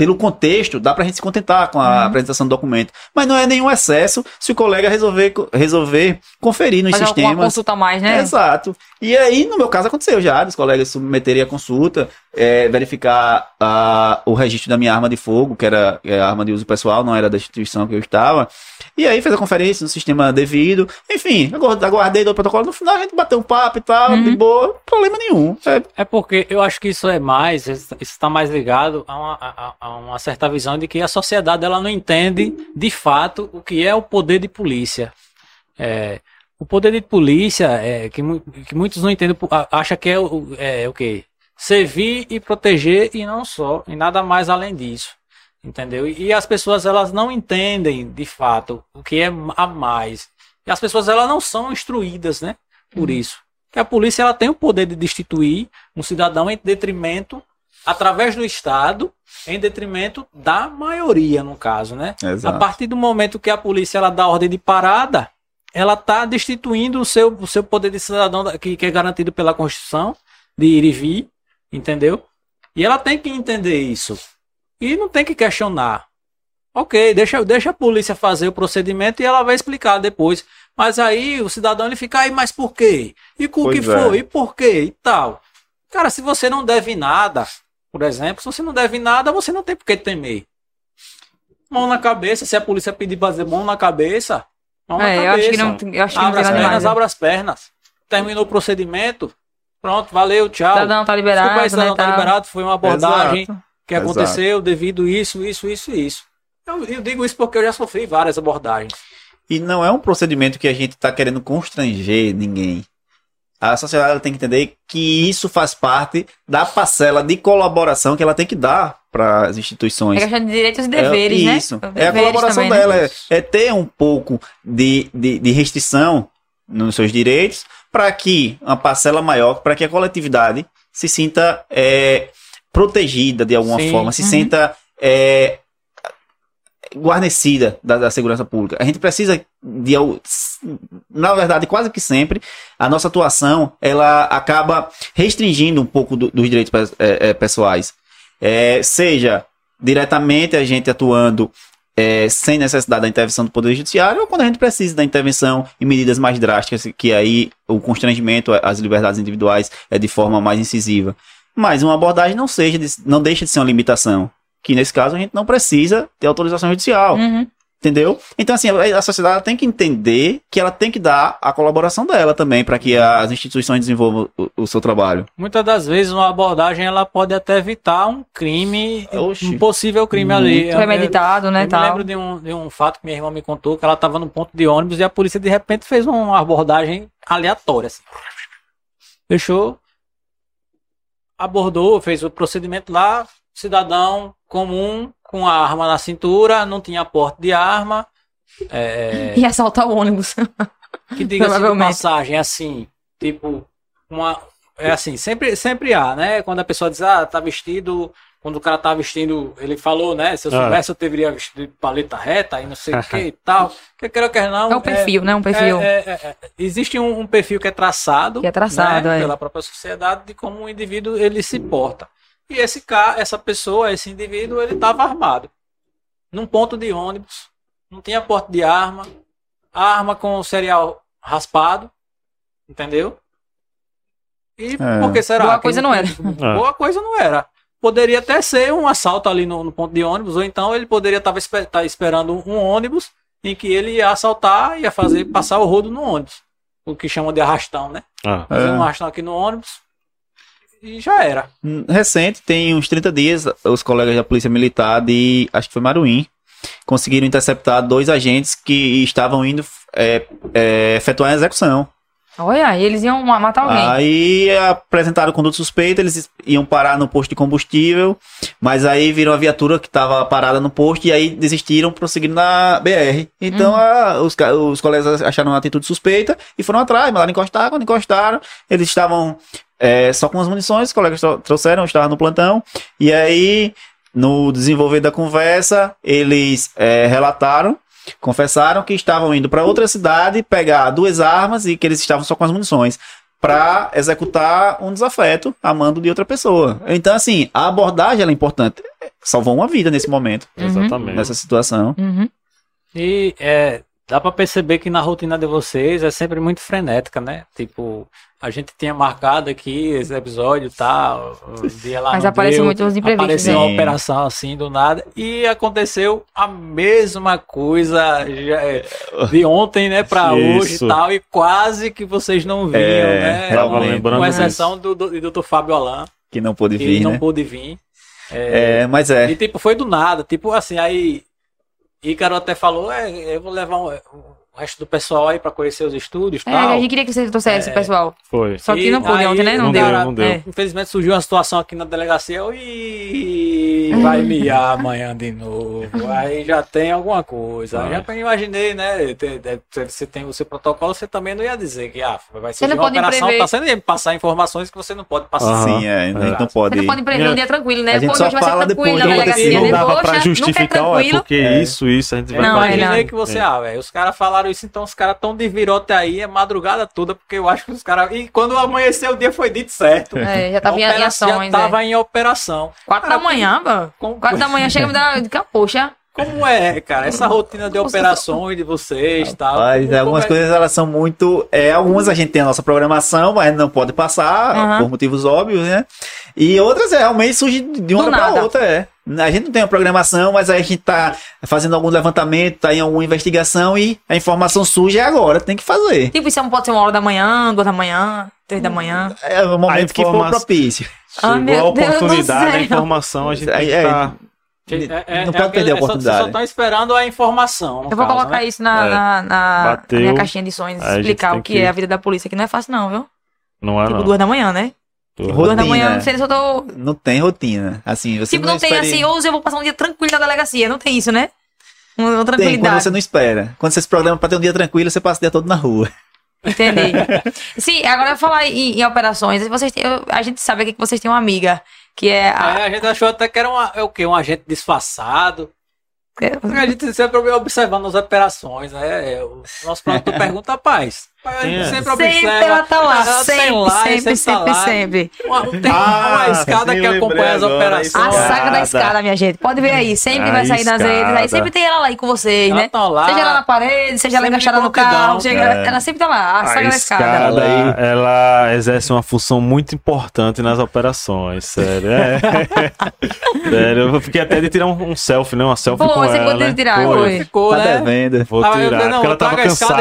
pelo contexto, dá pra gente se contentar com a Uhum. apresentação do documento. Mas não é nenhum excesso se o colega resolver, resolver conferir nos alguma sistemas. consulta a mais, né? Exato. E aí, no meu caso, aconteceu já, dos colegas submeterem a consulta, é, verificar ah, o registro da minha arma de fogo, que era é, arma de uso pessoal, não era da instituição que eu estava. E aí fez a conferência no sistema devido. Enfim, agu- aguardei do protocolo. No final a gente bateu um papo e tal, Uhum. de boa, problema nenhum. É, É porque eu acho que isso é mais, isso está mais ligado a uma, a- a uma certa visão de que a sociedade ela não entende de fato o que é o poder de polícia. É, o poder de polícia é que, que muitos não entendem, acha que é o, é o quê? Servir e proteger e não só, e nada mais além disso. Entendeu? E, e as pessoas elas não entendem de fato o que é a mais. E as pessoas elas não são instruídas, né? Por isso que a polícia ela tem o poder de destituir um cidadão em detrimento através do Estado, em detrimento da maioria, no caso, né? A exato. partir do momento que a polícia ela dá ordem de parada, ela está destituindo o seu, o seu poder de cidadão da- que, que é garantido pela Constituição, de ir e vir, entendeu? E ela tem que entender isso. E não tem que questionar. Ok, deixa, deixa a polícia fazer o procedimento e ela vai explicar depois. Mas aí o cidadão ele fica aí, mas por quê? E com o que é. foi? E por quê? E tal. Cara, se você não deve nada, por exemplo, se você não deve nada, você não tem por que temer. Mão na cabeça, se a polícia pedir pra fazer mão na cabeça, mão na É, eu cabeça. acho que não, eu acho que não Abre tem as pernas, abre as pernas. Terminou o procedimento. Pronto, valeu, tchau. Cidadão tá liberado, Desculpa aí, né, cidadão tá tal. liberado, foi uma abordagem Exato. Que aconteceu devido isso, isso, isso e isso. Eu, eu digo isso porque eu já sofri várias abordagens. E não é um procedimento que a gente está querendo constranger ninguém. A sociedade ela tem que entender que isso faz parte da parcela de colaboração que ela tem que dar para as instituições. É questão de direitos e deveres, né? isso. É a Deveres colaboração também, né? dela, é, é ter um pouco de, de, de restrição nos seus direitos para que uma parcela maior, para que a coletividade se sinta é, protegida de alguma Sim. forma, se Uhum. sinta é, guarnecida da, da segurança pública. A gente precisa de, na verdade, quase que sempre, a nossa atuação ela acaba restringindo um pouco do- dos direitos pe- é, é, pessoais. É, seja diretamente a gente atuando é, sem necessidade da intervenção do Poder Judiciário, ou quando a gente precisa da intervenção em medidas mais drásticas, que aí o constrangimento às liberdades individuais é de forma mais incisiva. Mas uma abordagem não, seja de- não deixa de ser uma limitação. Que nesse caso a gente não precisa ter autorização judicial. Uhum. Entendeu? Então, assim, a sociedade tem que entender que ela tem que dar a colaboração dela também para que as instituições desenvolvam o, o seu trabalho. Muitas das vezes uma abordagem ela pode até evitar um crime, Oxi. um possível crime ali. Eu- Premeditado, né, Eu, eu me tal. lembro de um, de um fato que minha irmã me contou, que ela estava no ponto de ônibus e a polícia de repente fez uma abordagem aleatória, assim. Fechou, abordou, fez o procedimento lá, cidadão comum, com a arma na cintura, não tinha porte de arma, é, E assaltar o ônibus. [laughs] que diga de Provavelmente. passagem, assim, tipo, uma. É assim, sempre, sempre há, né? Quando a pessoa diz, ah, tá vestido. Quando o cara tá vestindo, ele falou, né? Se eu Ah. soubesse, eu teria vestido de paleta reta e não sei o que e [laughs] tal. Que quer quer não. É um perfil, né? Um perfil. é- é- é- é- existe um, um perfil que é traçado, Que é traçado, né, é. pela própria sociedade de como o indivíduo ele se porta. E esse cara, essa pessoa, esse indivíduo, ele estava armado. Num ponto de ônibus, não tinha porte de arma, arma com o cereal raspado, entendeu? E É. por que será? Boa que coisa não era. [laughs] É. Boa coisa não era. Poderia até ser um assalto ali no, no ponto de ônibus, ou então ele poderia estar esperando um ônibus em que ele ia assaltar, ia fazer passar o rodo no ônibus. O que chamam de arrastão, né? Ah, Fazer É. um arrastão aqui no ônibus e já era. Hum, Recente, tem uns 30 dias, os colegas da Polícia Militar de, acho que foi Maruim, conseguiram interceptar dois agentes que estavam indo é, é, efetuar a execução. Olha, e eles iam ma- matar alguém. Aí apresentaram conduta suspeita, eles iam parar no posto de combustível, mas aí viram a viatura que estava parada no posto e aí desistiram, prosseguindo na BR. Então a- os, os colegas acharam uma atitude suspeita e foram atrás, mandaram encostar, quando encostaram, eles estavam é, só com as munições, os colegas tro- trouxeram, estavam no plantão, e aí no desenvolver da conversa, eles é, relataram confessaram que estavam indo para outra cidade pegar duas armas e que eles estavam só com as munições para executar um desafeto a mando de outra pessoa. Então, assim, a abordagem ela é importante. Salvou uma vida nesse momento, exatamente. nessa situação. Uhum. E é, dá pra perceber que na rotina de vocês é sempre muito frenética, né? Tipo, a gente tinha marcado aqui esse episódio e tal, o dia lá Mas não aparecem deu, muitos imprevistos. Apareceu né? uma operação assim do nada e aconteceu a mesma coisa já, é, de ontem, né, pra hoje e tal, e quase que vocês não vinham, É, né? Tava realmente. lembrando Com exceção do, do, do Dr. Fábio Alain, Que não pôde que vir, não né? pôde vir. É, mas é. E tipo, foi do nada. Tipo assim, aí Ícaro até falou, é, eu vou levar um- o resto do pessoal aí pra conhecer os estúdios e É, tal. a gente queria que vocês trouxessem, É. pessoal. Foi. Só que E não pôde ontem, né? Não, não deu. deu, não deu. É. Infelizmente surgiu uma situação aqui na delegacia, "Ih, vai miar amanhã de novo. Aí já tem alguma coisa. Aí Já imaginei, né? Você tem o seu protocolo, você também não ia dizer que ah, vai ser não uma operação, prever. tá sendo passar informações que você não pode passar. Aham. Sim, é. A gente não Exato. pode. Você não pode prever um dia tranquilo, né? A gente Pô, só hoje vai ser fala tranquilo depois delegacia, não né? dava Poxa, pra é justificar, ó, é porque É. isso, isso, a gente vai Eu Não, é, imaginei não. que você, É. ah, velho, os caras falaram isso, então os caras tão de virote aí, é madrugada toda, porque eu acho que os caras. E quando amanheceu o dia foi dito certo. É, já tava em, A ações. já é. tava em operação. Quatro da manhã, mano. Quatro da manhã chega e me dá. Poxa, como é, cara? Essa rotina de operações de vocês e tal. Mas como- algumas é- coisas elas são muito. É, algumas a gente tem a nossa programação, mas não pode passar, Aham. por motivos óbvios, né? E outras é, realmente surge de uma hora pra nada. outra, é. A gente não tem uma programação, mas aí a gente tá fazendo algum levantamento, tá em alguma investigação e a informação surge é agora, tem que fazer. tipo, isso pode ser uma hora da manhã, duas da manhã, três da manhã. É o momento que for informa- propício. Ah, Chegou meu a oportunidade, a informação, a gente tem que É, é. tá... É, é, não é pode aquele- perder a é só- oportunidade. Vocês só estão esperando a informação. Eu vou caso, colocar né? isso na, É. na, na- na minha caixinha de sonhos, a explicar tem o que, que- é a vida da polícia, que não é fácil, não, viu? Não é tipo, não. duas da manhã, né? Rotina. Duas da manhã, não sei se eu tô. Não tem rotina. Assim, você Tipo, não, tem espere- assim, hoje eu vou passar um dia tranquilo na delegacia. Não tem isso, né? Uma uma Tem, quando tranquilidade. você não espera. Quando você se programa pra ter um dia tranquilo, você passa o dia todo na rua. Entendi. [laughs] Sim, agora eu falar em, em operações. Vocês têm- eu- a gente sabe aqui que vocês têm uma amiga que é a. É, a gente achou até que era uma, é o quê? um agente disfarçado. é, A gente sempre observando as operações, né? É, O nosso produtor pergunta, rapaz, É. sempre Sempre observa. ela tá lá, ela tem sempre, lá, sempre, tá sempre, lá. sempre. Uma, tem Ah, uma escada que acompanha as operações. A Escada. saga da escada, minha gente. Pode ver aí. Sempre A vai sair nas redes. Aí sempre tem ela lá aí com vocês, Ela né? tá lá. Seja lá na parede, seja ela Sempre encaixada no carro. seja- É. Ela sempre tá lá. A saga da escada. escada, Ela ela exerce uma função muito importante nas operações, sério. É. [laughs] sério, eu fiquei até de tirar um, um selfie, né? Uma selfie Pô, com você ela, pôde né? tirar, Foi. Ficou, Tá né? devendo. Vou Ah, tirar, não, porque ela tava cansada.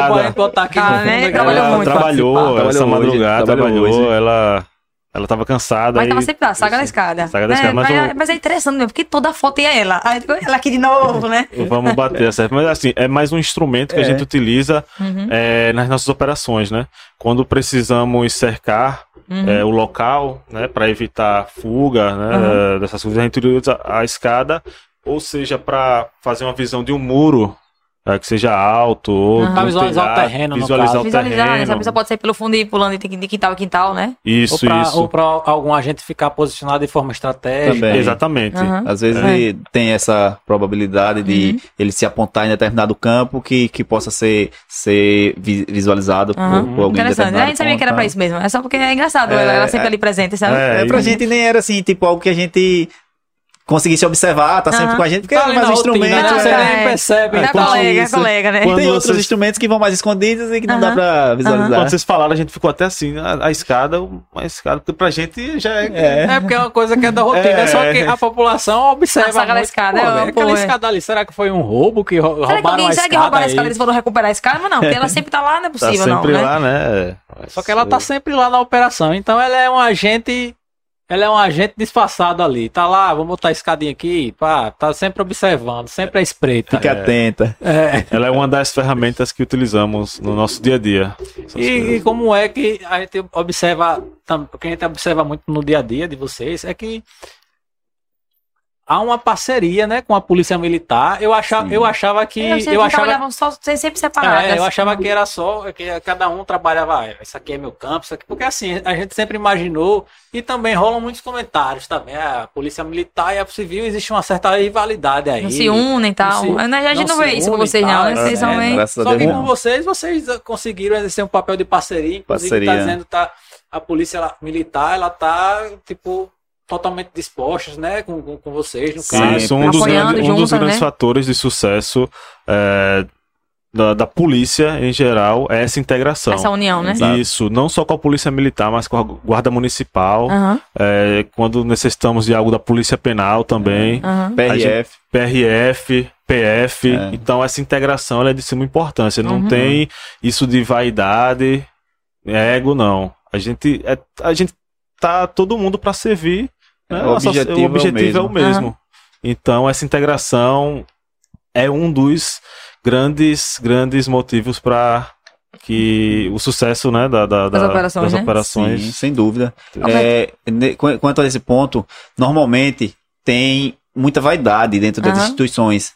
aqui Tá, no fundo. né? Trabalhou ela Ela muito. trabalhou, Trabalhou essa hoje, madrugada, trabalhou trabalhou, hoje. ela, ela tava cansada. Mas e- tava sempre lá, saga da escada. Saga da É, escada, mas mas, eu- mas é interessante mesmo, porque toda foto ia ela. Aí ficou ela aqui de novo, né? [laughs] Vamos bater a selfie. Mas assim, é mais um instrumento que a É. gente utiliza Uhum. é, nas nossas operações, né? Quando precisamos cercar Uhum. é, o local, né, para evitar fuga, né, Uhum. é, dessas coisas, a gente utiliza a escada, ou seja, para fazer uma visão de um muro é, que seja alto, ou Uhum. visualizar o telhado, terreno, no visualizar caso. o Visualizar, né? A terreno. pessoa pode sair pelo fundo e ir pulando de quintal a quintal, né? Isso, ou, pra, isso. ou pra algum agente ficar posicionado de forma estratégica. Também. Exatamente. Uhum. Às vezes É. ele tem essa probabilidade de Uhum. ele se apontar em determinado campo que, que possa ser, ser vi- visualizado por, Uhum. por alguém em Interessante. A gente sabia que era tá? isso mesmo. É só porque é engraçado É, ela, ela sempre é. ali presente, sabe? É, É, pra e- gente nem era assim, tipo, algo que a gente conseguisse observar, tá sempre Aham. com a gente, porque Tá é mais um rotina, instrumento. né? Não, Você é. nem percebe. É colega, é colega, né? Quando Tem outros vocês- instrumentos que vão mais escondidos e que não dá Aham. pra visualizar. Quando vocês falaram, a gente ficou até assim, a, a escada, a escada, porque pra gente já é. É. É porque é uma coisa que é da rotina, É. só que a população observa. A saga da muito, escada, pô, é, aquela pô, é. escada ali, será que foi um roubo que rou- Será que alguém a será que escada? roubaram a escada eles foram recuperar a escada? Mas não, porque ela [laughs] sempre tá lá, não é Tá possível, não, sempre né? lá, né? Só que ela tá sempre lá na operação, então ela é um agente, ela é um agente disfarçado ali. Tá lá, vamos botar a escadinha aqui, pá, tá sempre observando, sempre à espreita. Fica atenta. É. Ela é uma das ferramentas que utilizamos no nosso dia a dia. E, e como é que a gente observa, que a gente observa muito no dia a dia de vocês é que há uma parceria, né, com a polícia militar. Eu achava, Sim. eu achava que Eu sempre eu achava trabalhavam só, sempre separadas. É, eu achava que era só que cada um trabalhava, ah, isso aqui é meu campo, isso aqui, porque assim, a gente sempre imaginou e também rolam muitos comentários também, a polícia militar e a civil existe uma certa rivalidade aí. Não se unem e tal. Não se- A gente não, se vê isso com vocês, tal, não. né? é, Vocês são é, bem. graças a Só que não. com vocês, vocês conseguiram exercer um papel de parceria, inclusive tá Parceria. dizendo tá a polícia ela- militar, ela tá tipo totalmente dispostas, né, com, com, com vocês no Sim, caso. Isso, um dos, grandes, um dos grandes né? fatores de sucesso é, da, da polícia em geral é essa integração. Essa união, né? Isso, não só com a polícia militar, mas com a guarda municipal. Aham, é, quando necessitamos de algo da polícia penal também. aham. PRF. PRF, PF. É. Então essa integração ela é de suma importância. Não Uhum. tem isso de vaidade, ego, não. A gente é, a gente tá todo mundo para servir. Né? É, o objetivo é o objetivo é o mesmo. mesmo. Então essa integração é um dos grandes grandes motivos para que o sucesso né, da, da- Das da- operações, das né? operações Sim, sem dúvida. É, qu- quanto a esse ponto, normalmente tem muita vaidade dentro das instituições.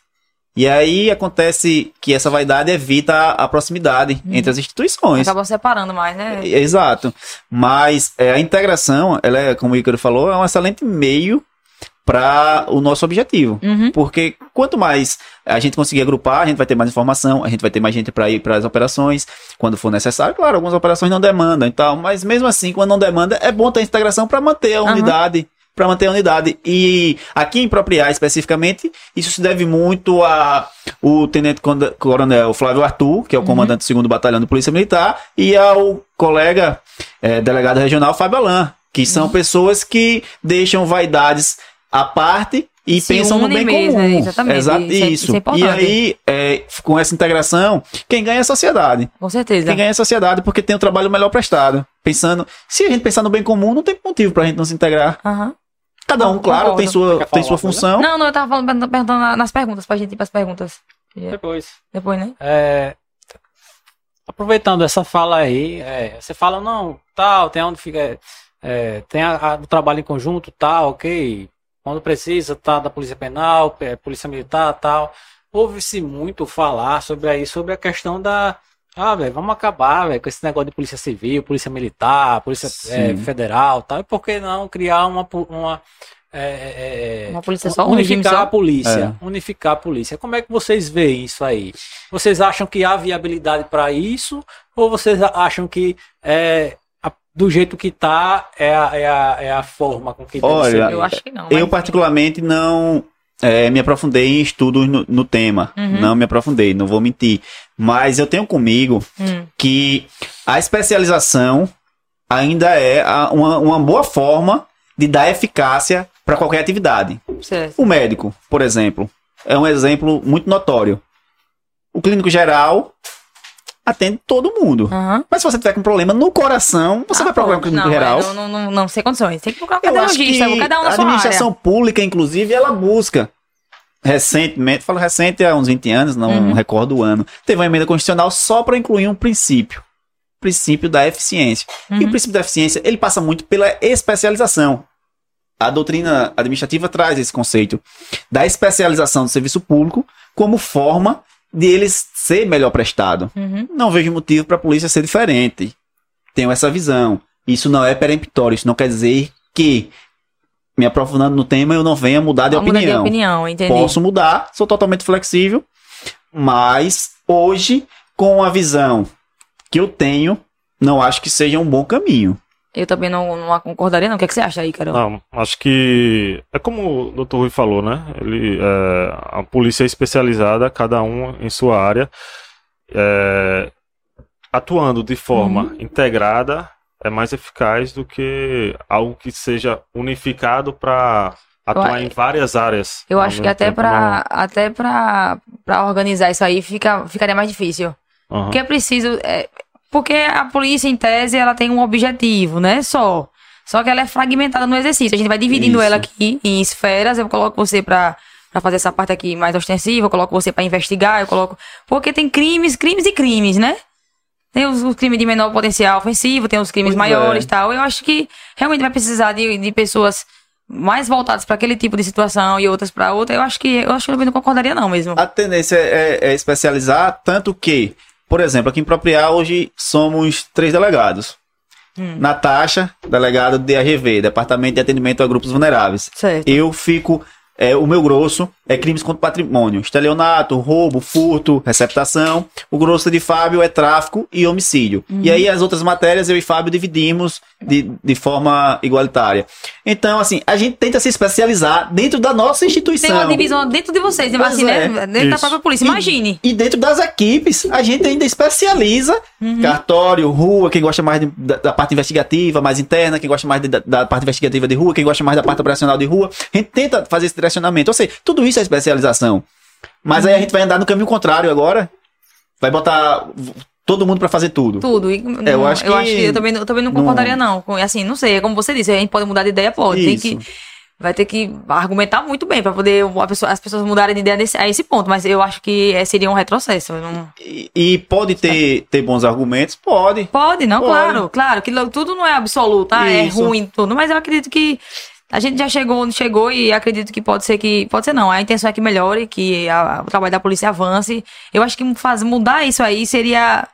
E aí acontece que essa vaidade evita a, proximidade Uhum. entre as instituições. Acabam separando mais, né? Exato. Mas é, a integração, ela é, como o Ícaro falou, é um excelente meio para o nosso objetivo. Uhum. Porque quanto mais a gente conseguir agrupar, a gente vai ter mais informação, a gente vai ter mais gente para ir para as operações quando for necessário. Claro, algumas operações não demandam e tal, mas mesmo assim, quando não demanda, é bom ter integração para manter a unidade. Para manter a unidade. E aqui em Propriar, especificamente, isso se deve muito a o Tenente Coronel Flávio Arthur, que é o comandante do 2 Batalhão de Polícia Militar, e ao colega eh, delegado regional Fábio Alain, que são pessoas que deixam vaidades à parte e Se pensam no bem mesmo, comum. exatamente. Exato, Isso é- isso. isso é e aí, é, com essa integração, quem ganha é a sociedade. Com certeza. Quem ganha é a sociedade porque tem um trabalho melhor prestado. Pensando, se a gente pensar no bem comum, não tem motivo pra gente não se integrar. Aham. Cada um, claro, Concordo. tem sua, tem sua coisa? função. Não, não, eu tava falando, perguntando- perguntando na- nas perguntas, pra gente ir pras perguntas. Depois. Depois, né? É, aproveitando essa fala aí, é, você fala, não, tal, tem onde fica. é, tem a- a- o trabalho em conjunto, tal, ok. Quando precisa, tá, da Polícia Penal, é, Polícia Militar, tal. Ouve-se muito falar sobre aí, sobre a questão da. Ah, velho, vamos acabar, velho, com esse negócio de Polícia Civil, Polícia Militar, Polícia é. Federal, tal. E por que não criar uma, uma, é, é, Uma polícia só, unificar a polícia. Unificar a polícia. Como é que vocês veem isso aí? Vocês acham que há viabilidade para isso? Ou vocês acham que é, a- do jeito que tá é a, é a, é a forma com que deve Olha, ser? Eu acho que não. Eu, particularmente, não é, me aprofundei em estudos no, no tema. Uhum. Não me aprofundei, não vou mentir. Mas eu tenho comigo Hum, que a especialização ainda é a- uma, uma boa forma de dar eficácia para qualquer atividade. certo. O médico, por exemplo, é um exemplo muito notório. O clínico geral atende todo mundo. Aham. Mas se você tiver com problema no coração, você Ah, vai procurar um clínico não, geral. é, Não, não, não, não, sem condições. Tem que procurar um cardiologista, cada um na a administração área. pública, inclusive, ela busca recentemente, falo recente há uns 20 anos, não Uhum. recordo o ano, teve uma emenda constitucional só para incluir um princípio, princípio da eficiência. E o Uhum. princípio da eficiência, ele passa muito pela especialização. A doutrina administrativa traz esse conceito da especialização do serviço público como forma de ele ser melhor prestado. Uhum. Não vejo motivo para a polícia ser diferente. Tenho essa visão. Isso não é peremptório, isso não quer dizer que, me aprofundando no tema, eu não venha mudar de mudar opinião. de opinião, entendi. Posso mudar, sou totalmente flexível, mas hoje, com a visão que eu tenho, não acho que seja um bom caminho. Eu também não, não concordaria, não. O que, é que você acha aí, Carol? Não, acho que é como o Dr. Rui falou, né? Ele, é, a polícia é especializada, cada um em sua área, é, atuando de forma Uhum. integrada é mais eficaz do que algo que seja unificado para atuar Eu- em várias áreas. Eu acho que até tempo, pra, até pra organizar isso aí fica, ficaria mais difícil. não. Aham. Porque é preciso. é, porque a polícia, em tese, ela tem um objetivo, né? Só. Só que ela é fragmentada no exercício. A gente vai dividindo Isso. ela aqui em esferas. Eu coloco você pra, pra fazer essa parte aqui mais ostensiva, eu coloco você pra investigar, eu coloco. Porque tem crimes, crimes e crimes, né? Tem os, os crimes de menor potencial ofensivo, tem os crimes Pois maiores é. e tal. Eu acho que realmente vai precisar de, de pessoas mais voltadas pra aquele tipo de situação e outras pra outra. Eu acho que eu acho que eu não concordaria, não mesmo. A tendência é, é especializar, tanto que, por exemplo, aqui em Proprial hoje somos três delegados. Hum. Natasha, delegada do DRV, Departamento de Atendimento a Grupos Vulneráveis. Certo. Eu fico. é, o meu grosso é crimes contra o patrimônio. Estelionato, roubo, furto, receptação. O grosso de Fábio é tráfico e homicídio. E aí as outras matérias eu e Fábio dividimos de, de forma igualitária. Então, assim, a gente tenta se especializar dentro da nossa instituição. Tem uma divisão dentro de vocês, Pois assim, é. né? Dentro da Isso. própria polícia. Imagine. E dentro das equipes, a gente ainda especializa Uhum. cartório, rua, quem gosta mais de- da, da parte investigativa, mais interna, quem gosta mais de- da, da parte investigativa de rua, quem gosta mais da parte operacional de rua. A gente tenta fazer esse direcionamento. Ou seja, tudo isso é especialização. Mas aí a gente vai andar no caminho contrário agora. Vai botar todo mundo pra fazer tudo. Tudo. E, É, eu não, acho eu, que acho que eu também, não- eu também não não- concordaria, não. Com- Assim, não sei. É como você disse, a gente pode mudar de ideia, pode. Tem Isso. que. Vai ter que argumentar muito bem pra poder a pessoa- as pessoas mudarem de ideia nesse, a esse ponto. Mas eu acho que é, seria um retrocesso. eu não- E, e pode ter, ter bons argumentos? Pode. Pode, não, Pode. claro, claro. Que tudo não é absoluto, ah, é ruim, tudo. Mas eu acredito que a gente já chegou onde chegou e acredito que pode ser que. Pode ser não. A intenção é que melhore, que a- o trabalho da polícia avance. Eu acho que faz, mudar isso aí seria.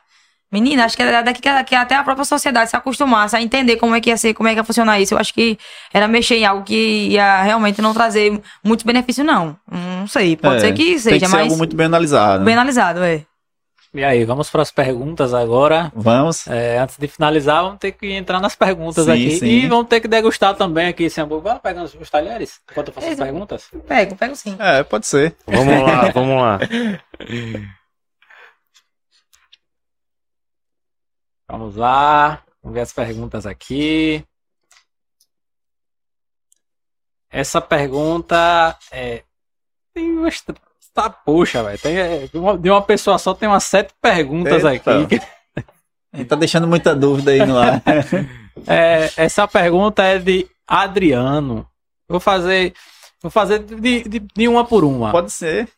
Menina, acho que era daqui que, até a própria sociedade se acostumasse a entender como é que ia ser, como é que ia funcionar isso. Eu acho que era mexer em algo que ia realmente não trazer muitos benefícios, não. Não sei. Pode É, ser que Tem seja, que ser mas algo muito bem analisado. bem analisado, é. E aí, vamos para as perguntas agora. Vamos. É, antes de finalizar, vamos ter que entrar nas perguntas Sim, aqui. sim. E vamos ter que degustar também aqui esse hambúrguer. Vai pegando os, os talheres enquanto eu faço as perguntas. Pego, pego sim. É, pode ser. Vamos lá, [laughs] vamos lá. Vamos lá. Vamos ver as perguntas aqui. Essa pergunta é. Tem umas. Tá, poxa, velho. É, de, uma, pessoa só tem umas sete perguntas Eita. aqui. A gente tá deixando muita dúvida aí no ar. [laughs] É, essa pergunta é de Adriano. Vou fazer. Vou fazer de, de, de uma por uma. pode ser.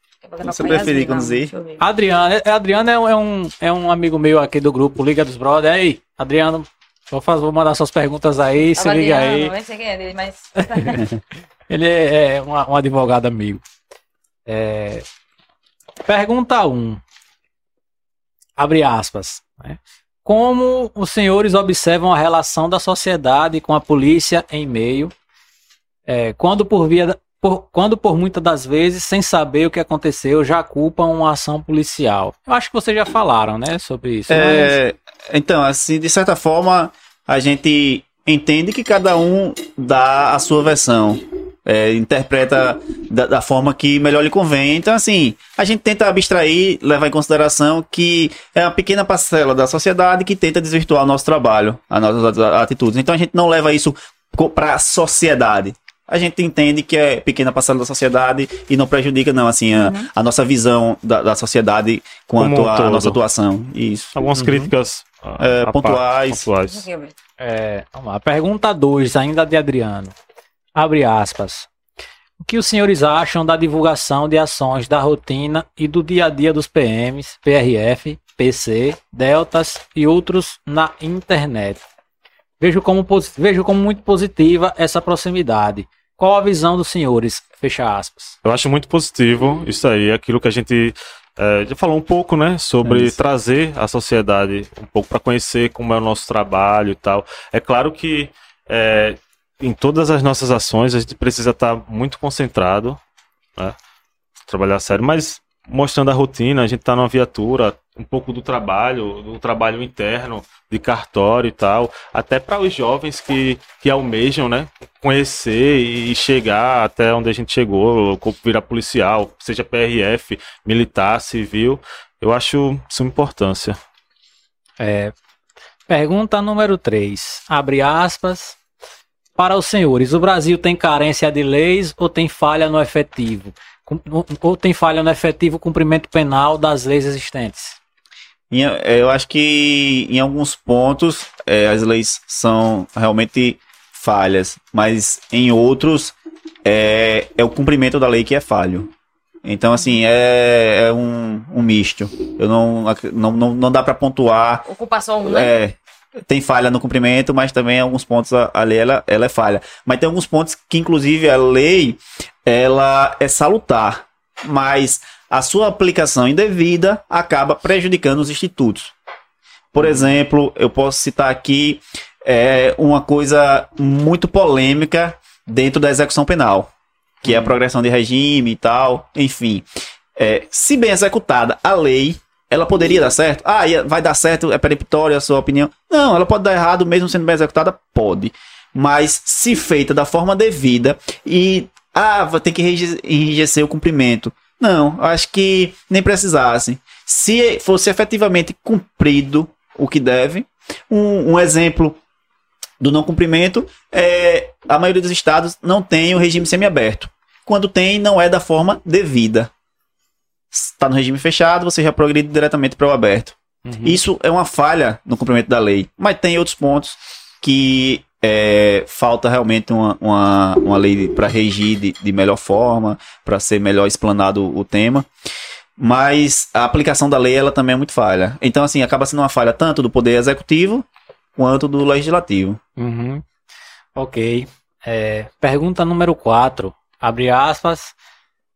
Não Se eu preferir conduzir. Adriano, é- Adriano é, um- é um, é um amigo meu aqui do grupo Liga dos Brothers. Aí, Adriano, vou, fazer, vou mandar suas perguntas aí, se liga aí. Nem sei quem é dele, mas. [laughs] Ele é, é uma- um advogado amigo. É, pergunta 1. Um. Abre aspas. né? Como os senhores observam a relação da sociedade com a polícia em meio é, quando por via por, quando por muitas das vezes, sem saber o que aconteceu, já culpam uma ação policial. Eu acho que vocês já falaram, né, sobre isso. É, Então, assim, de certa forma, a gente entende que cada um dá a sua versão. É, interpreta da, da, forma que melhor lhe convém. Então, assim, a gente tenta abstrair, levar em consideração que é uma pequena parcela da sociedade que tenta desvirtuar o nosso trabalho, as nossas atitudes. Então, a gente não leva isso para a sociedade a gente entende que é pequena parcela da sociedade e não prejudica, não, assim, a, uhum. a nossa visão da, da sociedade quanto à nossa atuação. Isso. Algumas uhum. críticas é, pontuais. pontuais. É, vamos lá. Pergunta 2, ainda de Adriano. Abre aspas. O que os senhores acham da divulgação de ações da rotina e do dia a dia dos PMs, PRF, PC, Deltas e outros na internet? Vejo como, vejo como muito positiva essa proximidade qual a visão dos senhores? Fecha aspas. Eu acho muito positivo isso aí, aquilo que a gente é, já falou um pouco, né, sobre é trazer a sociedade um pouco para conhecer como é o nosso trabalho e tal. É claro que é, em todas as nossas ações a gente precisa estar tá muito concentrado, né, trabalhar sério, mas mostrando a rotina, a gente está numa viatura, um pouco do trabalho, do trabalho interno, de cartório e tal, até para os jovens que, que almejam, né, conhecer e chegar até onde a gente chegou, virar policial, seja PRF, militar, civil, eu acho suma importância. É, pergunta número 3, abre aspas, para os senhores, o Brasil tem carência de leis ou tem falha no efetivo? Ou tem falha no efetivo cumprimento penal das leis existentes? É, eu acho que em alguns pontos é, as leis são realmente falhas, mas em outros é, é o cumprimento da lei que é falho. Então, assim, é, é um, um misto. Eu não, não, não, não dá para pontuar. Ocupação, né? É, tem falha no cumprimento, mas também alguns pontos a, a lei ela, ela é falha. Mas tem alguns pontos que, inclusive, a lei ela é salutar, mas a sua aplicação indevida acaba prejudicando os institutos. Por exemplo, eu posso citar aqui é, uma coisa muito polêmica dentro da execução penal, que é a uhum. progressão de regime e tal, enfim. É, se bem executada a lei, ela poderia dar certo? Ah, vai dar certo, é peremptória a sua opinião? Não, ela pode dar errado mesmo sendo bem executada? Pode. Mas se feita da forma devida e ah, ter que enrijecer o cumprimento. Não, acho que nem precisasse. Se fosse efetivamente cumprido o que deve, um, um exemplo do não cumprimento é a maioria dos estados não tem o regime semiaberto. Quando tem, não é da forma devida. Está no regime fechado, você já progride diretamente para o aberto. Uhum. Isso é uma falha no cumprimento da lei. Mas tem outros pontos que é, falta realmente uma, uma, uma lei para regir de, de melhor forma, para ser melhor explanado o tema. Mas a aplicação da lei ela também é muito falha. Então, assim, acaba sendo uma falha tanto do poder executivo quanto do legislativo. Uhum. Ok. É, pergunta número 4. Abre aspas.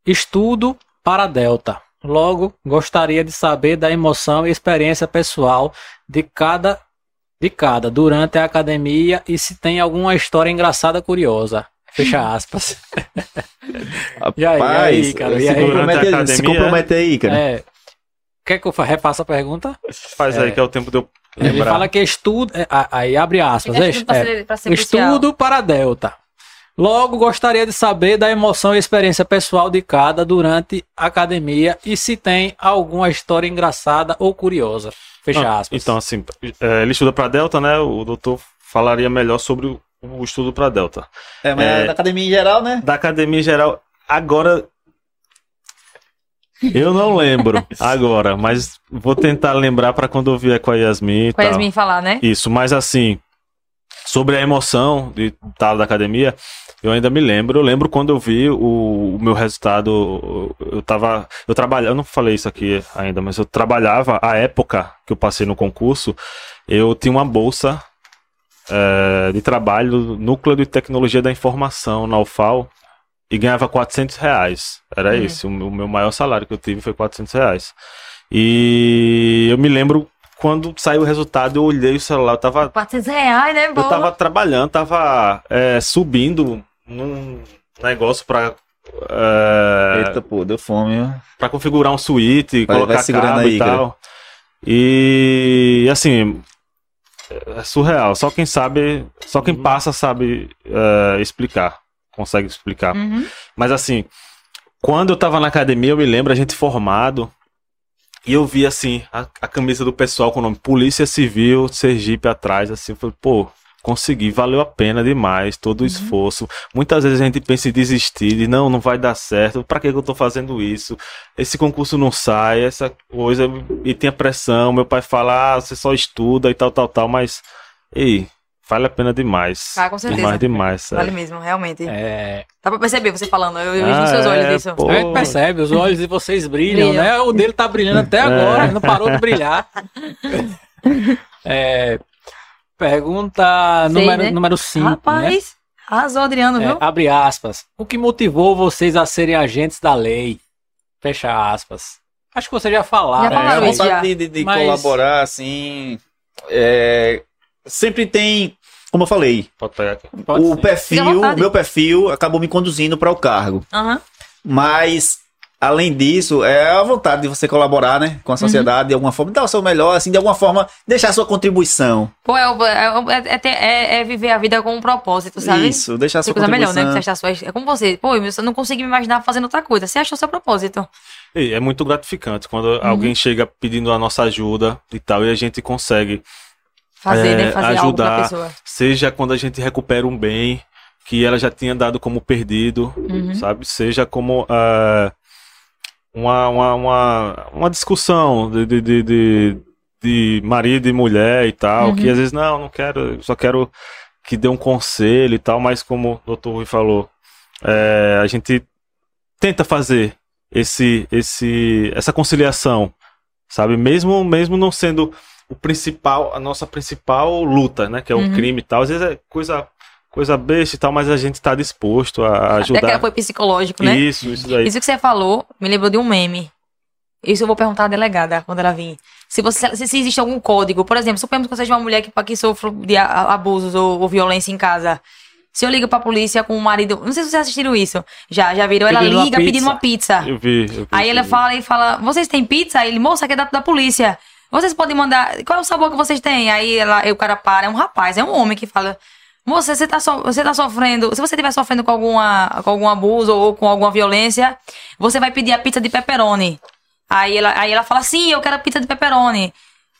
Estudo para Delta. Logo, gostaria de saber da emoção e experiência pessoal de cada de cada durante a academia e se tem alguma história engraçada curiosa. Fecha aspas. [laughs] e aí, Rapaz, e aí, cara? E aí? Compromete, academia, se compromete aí, cara. É. Quer que eu repasse a pergunta? Faz é. aí, que é o tempo de eu lembrar. Ele fala que estudo... É, aí abre aspas. É, é, estudo para Delta. Logo, gostaria de saber da emoção e experiência pessoal de cada durante a academia e se tem alguma história engraçada ou curiosa. Fecha ah, aspas. Então, assim, é, ele estuda para Delta, né? O doutor falaria melhor sobre o, o estudo para Delta. É, mas é, da academia em geral, né? Da academia em geral. Agora. Eu não lembro [laughs] agora, mas vou tentar lembrar para quando eu vier com a Yasmin. Com a Yasmin falar, né? Isso, mas assim, sobre a emoção de estar da academia, eu ainda me lembro. Eu lembro quando eu vi o, o meu resultado. Eu tava. Eu trabalhava. Eu não falei isso aqui ainda, mas eu trabalhava. A época que eu passei no concurso, eu tinha uma bolsa é, de trabalho Núcleo de Tecnologia da Informação na UFAL e ganhava 400 reais. Era uhum. esse. O, o meu maior salário que eu tive foi 400 reais. E eu me lembro quando saiu o resultado, eu olhei o celular, eu tava. 400 reais, né, Eu tava trabalhando, tava é, subindo num negócio pra. É, Eita, pô, deu fome. ó. pra configurar um suíte, Vai- colocar vai segurando cabo aí, e tal. E assim, é surreal. Só quem sabe, só quem passa sabe é, explicar, consegue explicar. Uhum. Mas assim, quando eu tava na academia, eu me lembro a gente formado e eu vi assim a, a camisa do pessoal com o nome Polícia Civil Sergipe atrás, assim, eu falei, pô, consegui, valeu a pena demais todo o esforço. Muitas vezes a gente pensa em desistir, de não, não vai dar certo, pra que eu tô fazendo isso? Esse concurso não sai, essa coisa, e tem a pressão, meu pai fala, ah, você só estuda e tal, tal, tal, mas, ei, vale a pena demais. Ah, com certeza. Demais, demais, sério. Vale mesmo, realmente. É, Dá pra perceber você falando. Eu, vejo Ah, nos seus olhos é, isso. pô. a gente percebe, os olhos de vocês brilham, Brilham. né? O dele tá brilhando até agora, ele não parou de brilhar. [laughs] É, pergunta Sei, número, né? número 5, né? Rapaz, arrasou, Adriano, É, viu? abre aspas. O que motivou vocês a serem agentes da lei? Fecha aspas. Acho que vocês já falaram. Já falaram né? isso. já. vontade de, de Mas- colaborar, assim. é, sempre tem. Como eu falei, Pode pegar aqui. Pode o perfil, meu perfil acabou me conduzindo para o cargo. Aham. Mas, além disso, é a vontade de você colaborar, né? Com a sociedade de alguma forma, dar o seu melhor, assim, de alguma forma, deixar a sua contribuição. Pô, é, é, é, é é- é viver a vida com um propósito, sabe? Isso, deixar a sua coisa melhor, né? contribuição. Você achar suas... É como você. Pô, eu não consigo me imaginar fazendo outra coisa. Você achou seu propósito. E é muito gratificante quando Uhum. alguém chega pedindo a nossa ajuda e tal, e a gente consegue. Fazer, É, né? Fazer ajudar. pessoa. Seja quando a gente recupera um bem que ela já tinha dado como perdido, Uhum. sabe? Seja como ah, uma, uma, uma, uma discussão de, de, de, de, de marido e mulher e tal, Uhum. que às vezes, não, não quero, só quero que dê um conselho e tal, mas como o Dr. Rui falou, é, a gente tenta fazer esse, esse, essa conciliação, sabe? Mesmo, mesmo não sendo o principal, a nossa principal luta, né? Que é o Uhum. crime e tal. Às vezes é coisa, coisa besta e tal, mas a gente tá disposto a Até ajudar. aquele apoio psicológico, né? Isso, isso daí. Isso que você falou me lembrou de um meme. Isso eu vou perguntar à delegada quando ela vir. Se, você, se, existe algum código, por exemplo, suponhamos que você seja uma mulher que, que sofre de abusos ou, ou violência em casa. Se eu ligo pra polícia com o marido. Não sei se vocês assistiram isso. Já, já viram? Ela Pedindo uma liga pizza. pedindo uma pizza. Eu vi. eu vi Aí ela isso. fala e fala: Vocês têm pizza? Aí ele, moça, que é da, da polícia. Vocês podem mandar. Qual é o sabor que vocês têm? Aí, ela, aí o cara para, é um rapaz, é um homem que fala. Moça, você tá, so, você tá sofrendo. Se você estiver sofrendo com, alguma, com algum abuso ou com alguma violência, você vai pedir a pizza de pepperoni. Aí ela, aí ela fala: Sim, eu quero a pizza de pepperoni.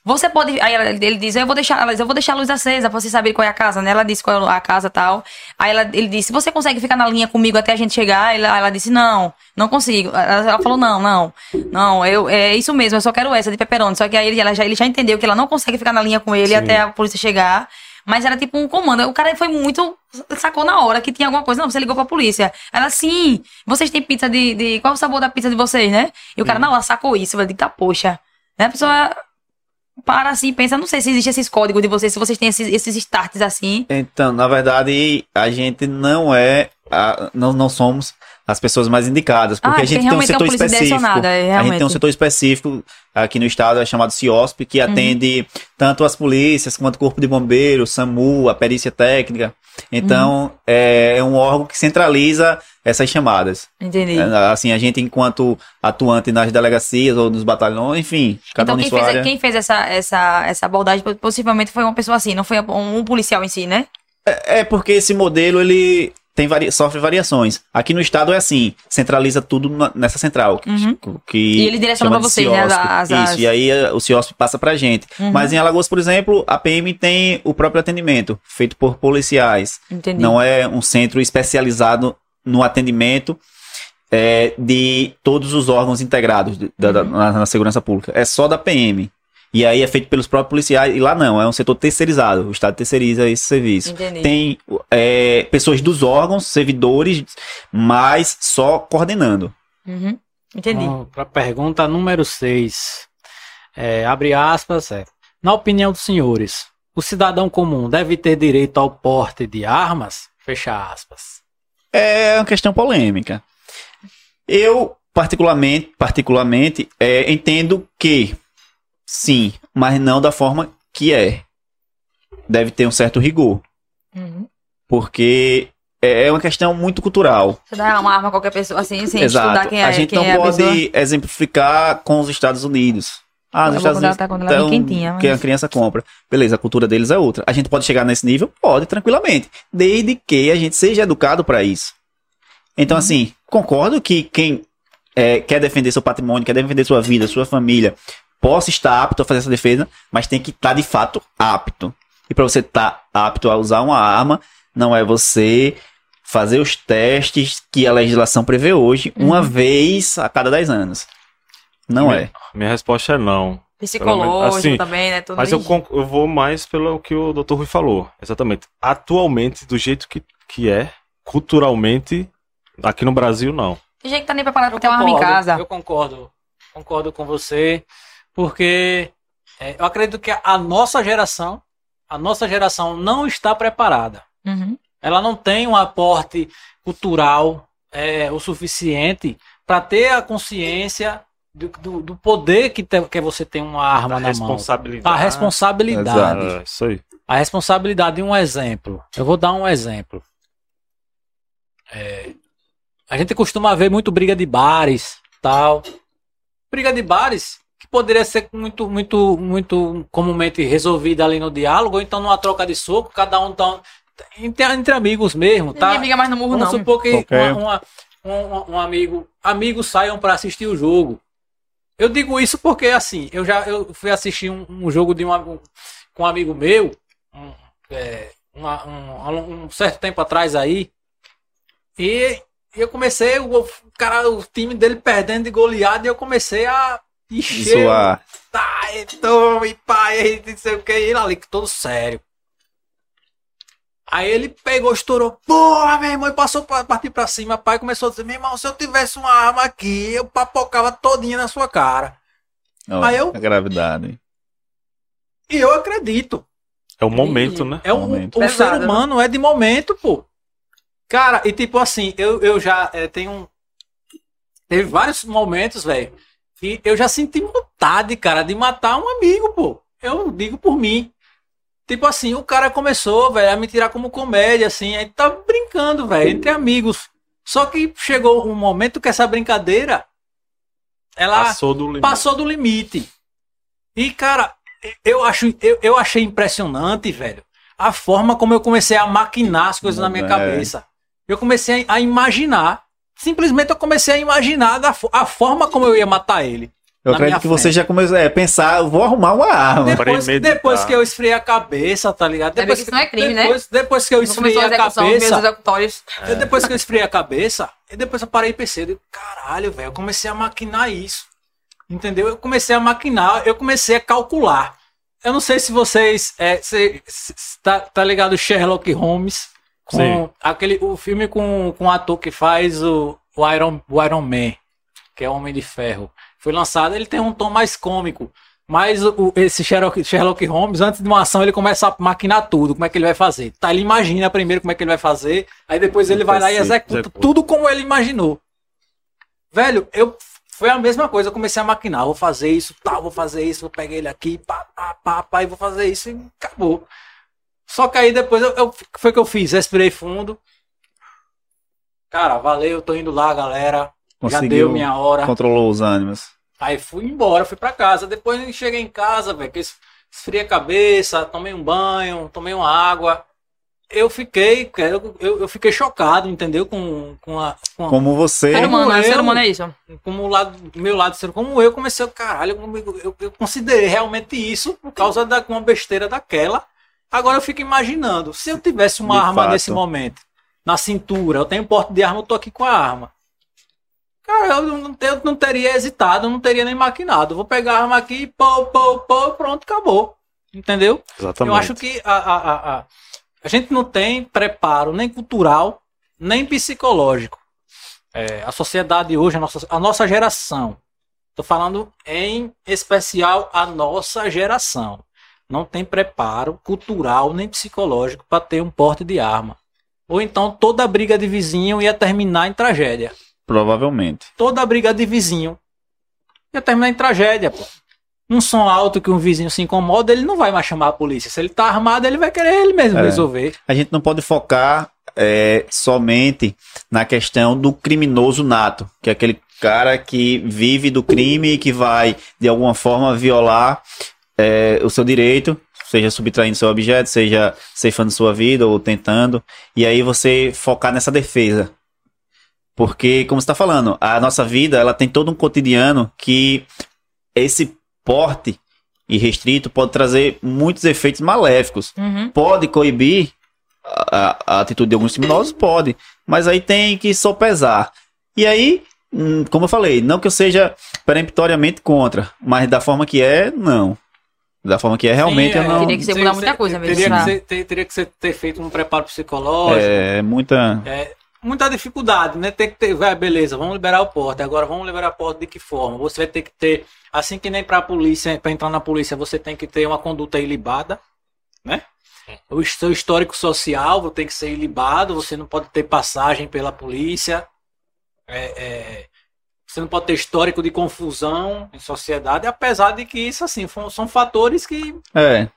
Você pode. Aí ela- ele diz, eu vou deixar, ela diz, eu vou deixar a luz acesa pra vocês saberem qual é a casa, né? Ela disse qual é a casa e tal. Aí ela, ele disse, você consegue ficar na linha comigo até a gente chegar? Ela, ela disse, não, não consigo. Ela, ela falou, não, não, não, eu, é isso mesmo, eu só quero essa de pepperoni. Só que aí ele, ela já, ele já entendeu que ela não consegue ficar na linha com ele Sim. até a polícia chegar. Mas era tipo um comando. O cara foi muito. Sacou na hora que tinha alguma coisa. Não, você ligou pra polícia. Ela, sim, vocês têm pizza de. de qual é o sabor da pizza de vocês, né? E o cara, não, ela sacou isso. Eu falei, tá, poxa. Né? A pessoa para assim pensa, não sei se existem esses códigos de vocês, se vocês têm esses, esses starts assim. Então, na verdade, a gente não é. a- não, não somos as pessoas mais indicadas, porque Ah, a gente tem um é uma setor polícia específico. é, a gente tem um setor específico aqui no estado, é chamado CIOSP, que Uhum. atende tanto as polícias quanto o Corpo de Bombeiros, SAMU, a perícia técnica. Então, Uhum. é, é um órgão que centraliza essas chamadas. Entendi. É, Assim, a gente, enquanto atuante nas delegacias ou nos batalhões, enfim, cada então um em quem fez, área. quem fez essa, essa, essa abordagem possivelmente foi uma pessoa assim, não foi um, um policial em si, né? É porque esse modelo ele tem vari... sofre variações. Aqui no estado é assim, centraliza tudo na- nessa central. Que, Uhum. que E ele direciona de vocês, né, CIOSP. as- Isso, as- e aí eh, o CIOSP passa pra gente. Uhum. Mas em Alagoas, por exemplo, a PM tem o próprio atendimento, feito por policiais. Entendi. Não é um centro especializado no atendimento é, de todos os órgãos integrados de- da- da- Uhum. na, na segurança pública. É só da PM. E aí é feito pelos próprios policiais. E lá não, é um setor terceirizado. O Estado terceiriza esse serviço. Entendi. Tem é, pessoas dos órgãos, servidores, mas só coordenando. Uhum. Entendi. Para a pergunta número 6. abre aspas. É, Na opinião dos senhores, o cidadão comum deve ter direito ao porte de armas? Fecha aspas. É uma questão polêmica. Eu, particularmente, particularmente é, entendo que sim, mas não da forma que é. Deve ter um certo rigor. Uhum. Porque é uma questão muito cultural. Você dá uma arma a qualquer pessoa, assim, sem Exato. estudar quem é, a gente não é pode exemplificar com os Estados Unidos. Ah, nos Estados Unidos contratar quando ela vem quentinha, mas- que a criança compra. Beleza, a cultura deles é outra. A gente pode chegar nesse nível? Pode, tranquilamente. Desde que a gente seja educado para isso. Então, assim, concordo que quem é, quer defender seu patrimônio, quer defender sua vida, sua família, possa estar apto a fazer essa defesa, mas tem que estar de fato apto. E para você estar apto a usar uma arma, não é você fazer os testes que a legislação prevê hoje, uma vez a cada 10 anos. Não é. Minha resposta é não. Psicológico Assim, também, né? Tudo Mas eu, eu vou mais pelo que o Dr. Rui falou. Exatamente. Atualmente, do jeito que, que é, culturalmente, aqui no Brasil, não. Tem gente que tá nem preparado pra Eu ter uma arma em casa. Eu concordo. Concordo com você. Porque é, eu acredito que a nossa geração, a nossa geração não está preparada. Uhum. Ela não tem um aporte cultural é, o suficiente para ter a consciência do, do- do poder que, te- que você tem uma arma A na mão. responsabilidade. A responsabilidade. É, isso aí. A responsabilidade de um exemplo. Eu vou dar um exemplo. É, a gente costuma ver muito briga de bares, tal. Briga de bares que poderia ser muito, muito, muito comumente resolvida ali no diálogo, ou então numa troca de soco, cada um tá entre, entre amigos mesmo, tá? Ninguém briga mais no murro, Vamos não. supor que Qualquer- uma- uma- um, um amigo, amigos saiam para assistir o jogo. Eu digo isso porque assim, eu já eu fui assistir um, um jogo de um, um- com um amigo meu, um, é, uma- um- um certo tempo atrás aí, e eu comecei, o, o cara, o time dele perdendo de goleada, e eu comecei a encher Zoar. tá, então, e pai, e não sei o que, e ele ali, todo sério. Aí ele pegou, estourou, porra, meu irmão, e passou pra partir pra cima, pai começou a dizer, meu irmão, se eu tivesse uma arma aqui, eu papocava todinha na sua cara. Ó, Aí eu- A gravidade. E eu acredito. É o momento, né? É um, Momento. o Pesado, ser né? humano é de momento, pô. Cara, e tipo assim, eu, eu já é, tenho um. Teve vários momentos, velho, que eu já senti vontade, cara, de matar um amigo, pô. Eu digo por mim. Tipo assim, o cara começou, velho, a me tirar como comédia, assim, aí tá brincando, velho, entre amigos. Só que chegou um momento que essa brincadeira, ela Passou do limite. passou do limite. E, cara, eu, acho, eu, eu achei impressionante, velho, a forma como eu comecei a maquinar as coisas na minha É. cabeça. Eu comecei a imaginar. Simplesmente eu comecei a imaginar fo- a forma como eu ia matar ele. Eu acredito que você frente. já começou a pensar, eu vou arrumar uma arma. Depois, depois que eu esfriei a cabeça, tá ligado? Depois que isso não é crime, né? depois, Depois que eu esfriei a a cabeça, eu, depois que eu esfriei a cabeça, e depois eu parei e pensei, eu digo, caralho, velho, eu comecei a maquinar isso. Entendeu? Eu comecei a maquinar, eu comecei a calcular. Eu não sei se vocês. É, se, se- se tá, tá ligado Sherlock Holmes? Com Sim. aquele, o filme com, com o ator que faz o, o, Iron, o Iron Man, que é o Homem de Ferro. Foi lançado, ele tem um tom mais cômico. Mas o, esse Sherlock, Sherlock Holmes, antes de uma ação, ele começa a maquinar tudo, como é que ele vai fazer. Tá, ele imagina primeiro como é que ele vai fazer, aí depois ele vai lá e executa tudo como ele imaginou. Velho, eu foi a mesma coisa, eu comecei a maquinar, vou fazer isso, tal, vou fazer isso, vou pegar ele aqui, pá, pá, pá, pá, e vou fazer isso e acabou. Só que aí depois eu, eu- foi o que eu fiz, respirei fundo. Cara, valeu, tô indo lá, galera. Já Conseguiu, deu minha hora. controlou os ânimos. Aí fui embora, fui pra casa. Depois eu cheguei em casa, velho, que es- esfriei a cabeça, tomei um banho, tomei uma água. Eu fiquei, eu, eu, eu fiquei chocado, entendeu? Com, com a. Com a Como você. Ser humano, né? eu- Ser humano é isso. como o lado, meu lado ser como eu comecei, caralho, eu, eu, eu considerei realmente isso por causa da uma besteira daquela. Agora eu fico imaginando, se eu tivesse uma De arma fato. nesse momento, na cintura, eu tenho porte de arma, eu tô aqui com a arma. Cara, eu não, eu não teria hesitado, eu não teria nem maquinado. Vou pegar a arma aqui, pô, pô, pô, pronto, acabou. Entendeu? Exatamente. Eu acho que a, a, a, a, a gente não tem preparo nem cultural, nem psicológico. É, a sociedade hoje, a nossa, a nossa geração, estou falando em especial a nossa geração, não tem preparo cultural nem psicológico para ter um porte de arma. Ou então toda briga de vizinho ia terminar em tragédia. Provavelmente. Toda briga de vizinho ia terminar em tragédia, pô. Um som alto que um vizinho se incomoda, ele não vai mais chamar a polícia. Se ele tá armado, ele vai querer ele mesmo É. resolver. A gente não pode focar é, somente na questão do criminoso nato, que é aquele cara que vive do crime e que vai, de alguma forma, violar é, o seu direito, seja subtraindo seu objeto, seja ceifando sua vida ou tentando, e aí você focar nessa defesa. Porque, como você está falando, a nossa vida ela tem todo um cotidiano que esse porte irrestrito pode trazer muitos efeitos maléficos. Uhum. Pode coibir a, a atitude de alguns criminosos? Pode. Mas aí tem que sopesar. E aí, hum, como eu falei, não que eu seja peremptoriamente contra, mas da forma que é, não. Da forma que é, realmente Sim, eu é. não. Teria que ser mudar muita coisa mesmo, Teria que, tá? ser, ter- teria que ser- ter feito um preparo psicológico. É muita. É, muita dificuldade, né? Tem que ter, vai, beleza, vamos liberar o porte. Agora vamos liberar o porte de que forma? Você vai ter que ter, assim que nem para a polícia, para entrar na polícia, você tem que ter uma conduta ilibada, né? O seu histórico social tem que ser ilibado, você não pode ter passagem pela polícia. É, é, você não pode ter histórico de confusão em sociedade, apesar de que isso assim são, fatores que É.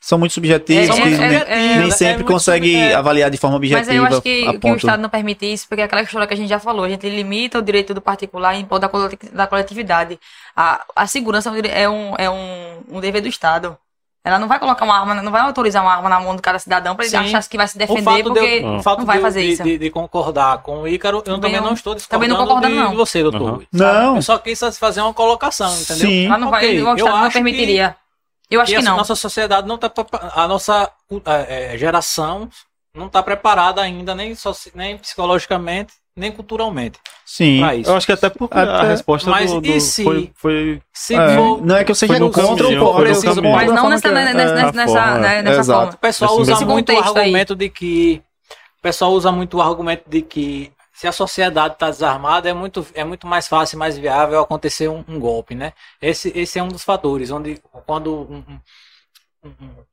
São muito subjetivos, É, que é, nem, é, nem é sempre consegue é. avaliar de forma Mas objetiva. eu acho que, a que o Estado não permite isso, porque é aquela história que a gente já falou, a gente limita o direito do particular em prol da, coleti- da coletividade. A, a segurança é é, um, é um, um dever do Estado. Ela não vai colocar uma arma, não vai autorizar uma arma na mão de cada cidadão para ele Sim. achar que vai se defender, de, porque eu- o fato não vai de, fazer de, isso. de- de concordar com o Ícaro, eu Também também, não- não estou também não discordando concordando, de, não. de você, doutor. Uhum. Não. Eu só quis fazer uma colocação, entendeu? Sim. Ela não vai, Ok, o eu Estado não acho que- permitiria. Eu acho que a não. nossa sociedade não tá prepa- a nossa é, é, geração não está preparada ainda nem, nem psicologicamente nem culturalmente Sim. Eu acho que até porque a Até- resposta Mas do, do- e se- foi, foi Se É, for, não é que eu seja Foi no contra caminho, o povo, foi no eu preciso Mas não forma nessa, nessa, é. nessa, a nessa, forma, né, é. nessa Exato. forma. o pessoal usa muito o contexto aí. argumento de que o pessoal usa muito o argumento de que se a sociedade está desarmada é muito, é muito mais fácil, mais viável acontecer um, um golpe, né? Esse, esse é um dos fatores onde quando um-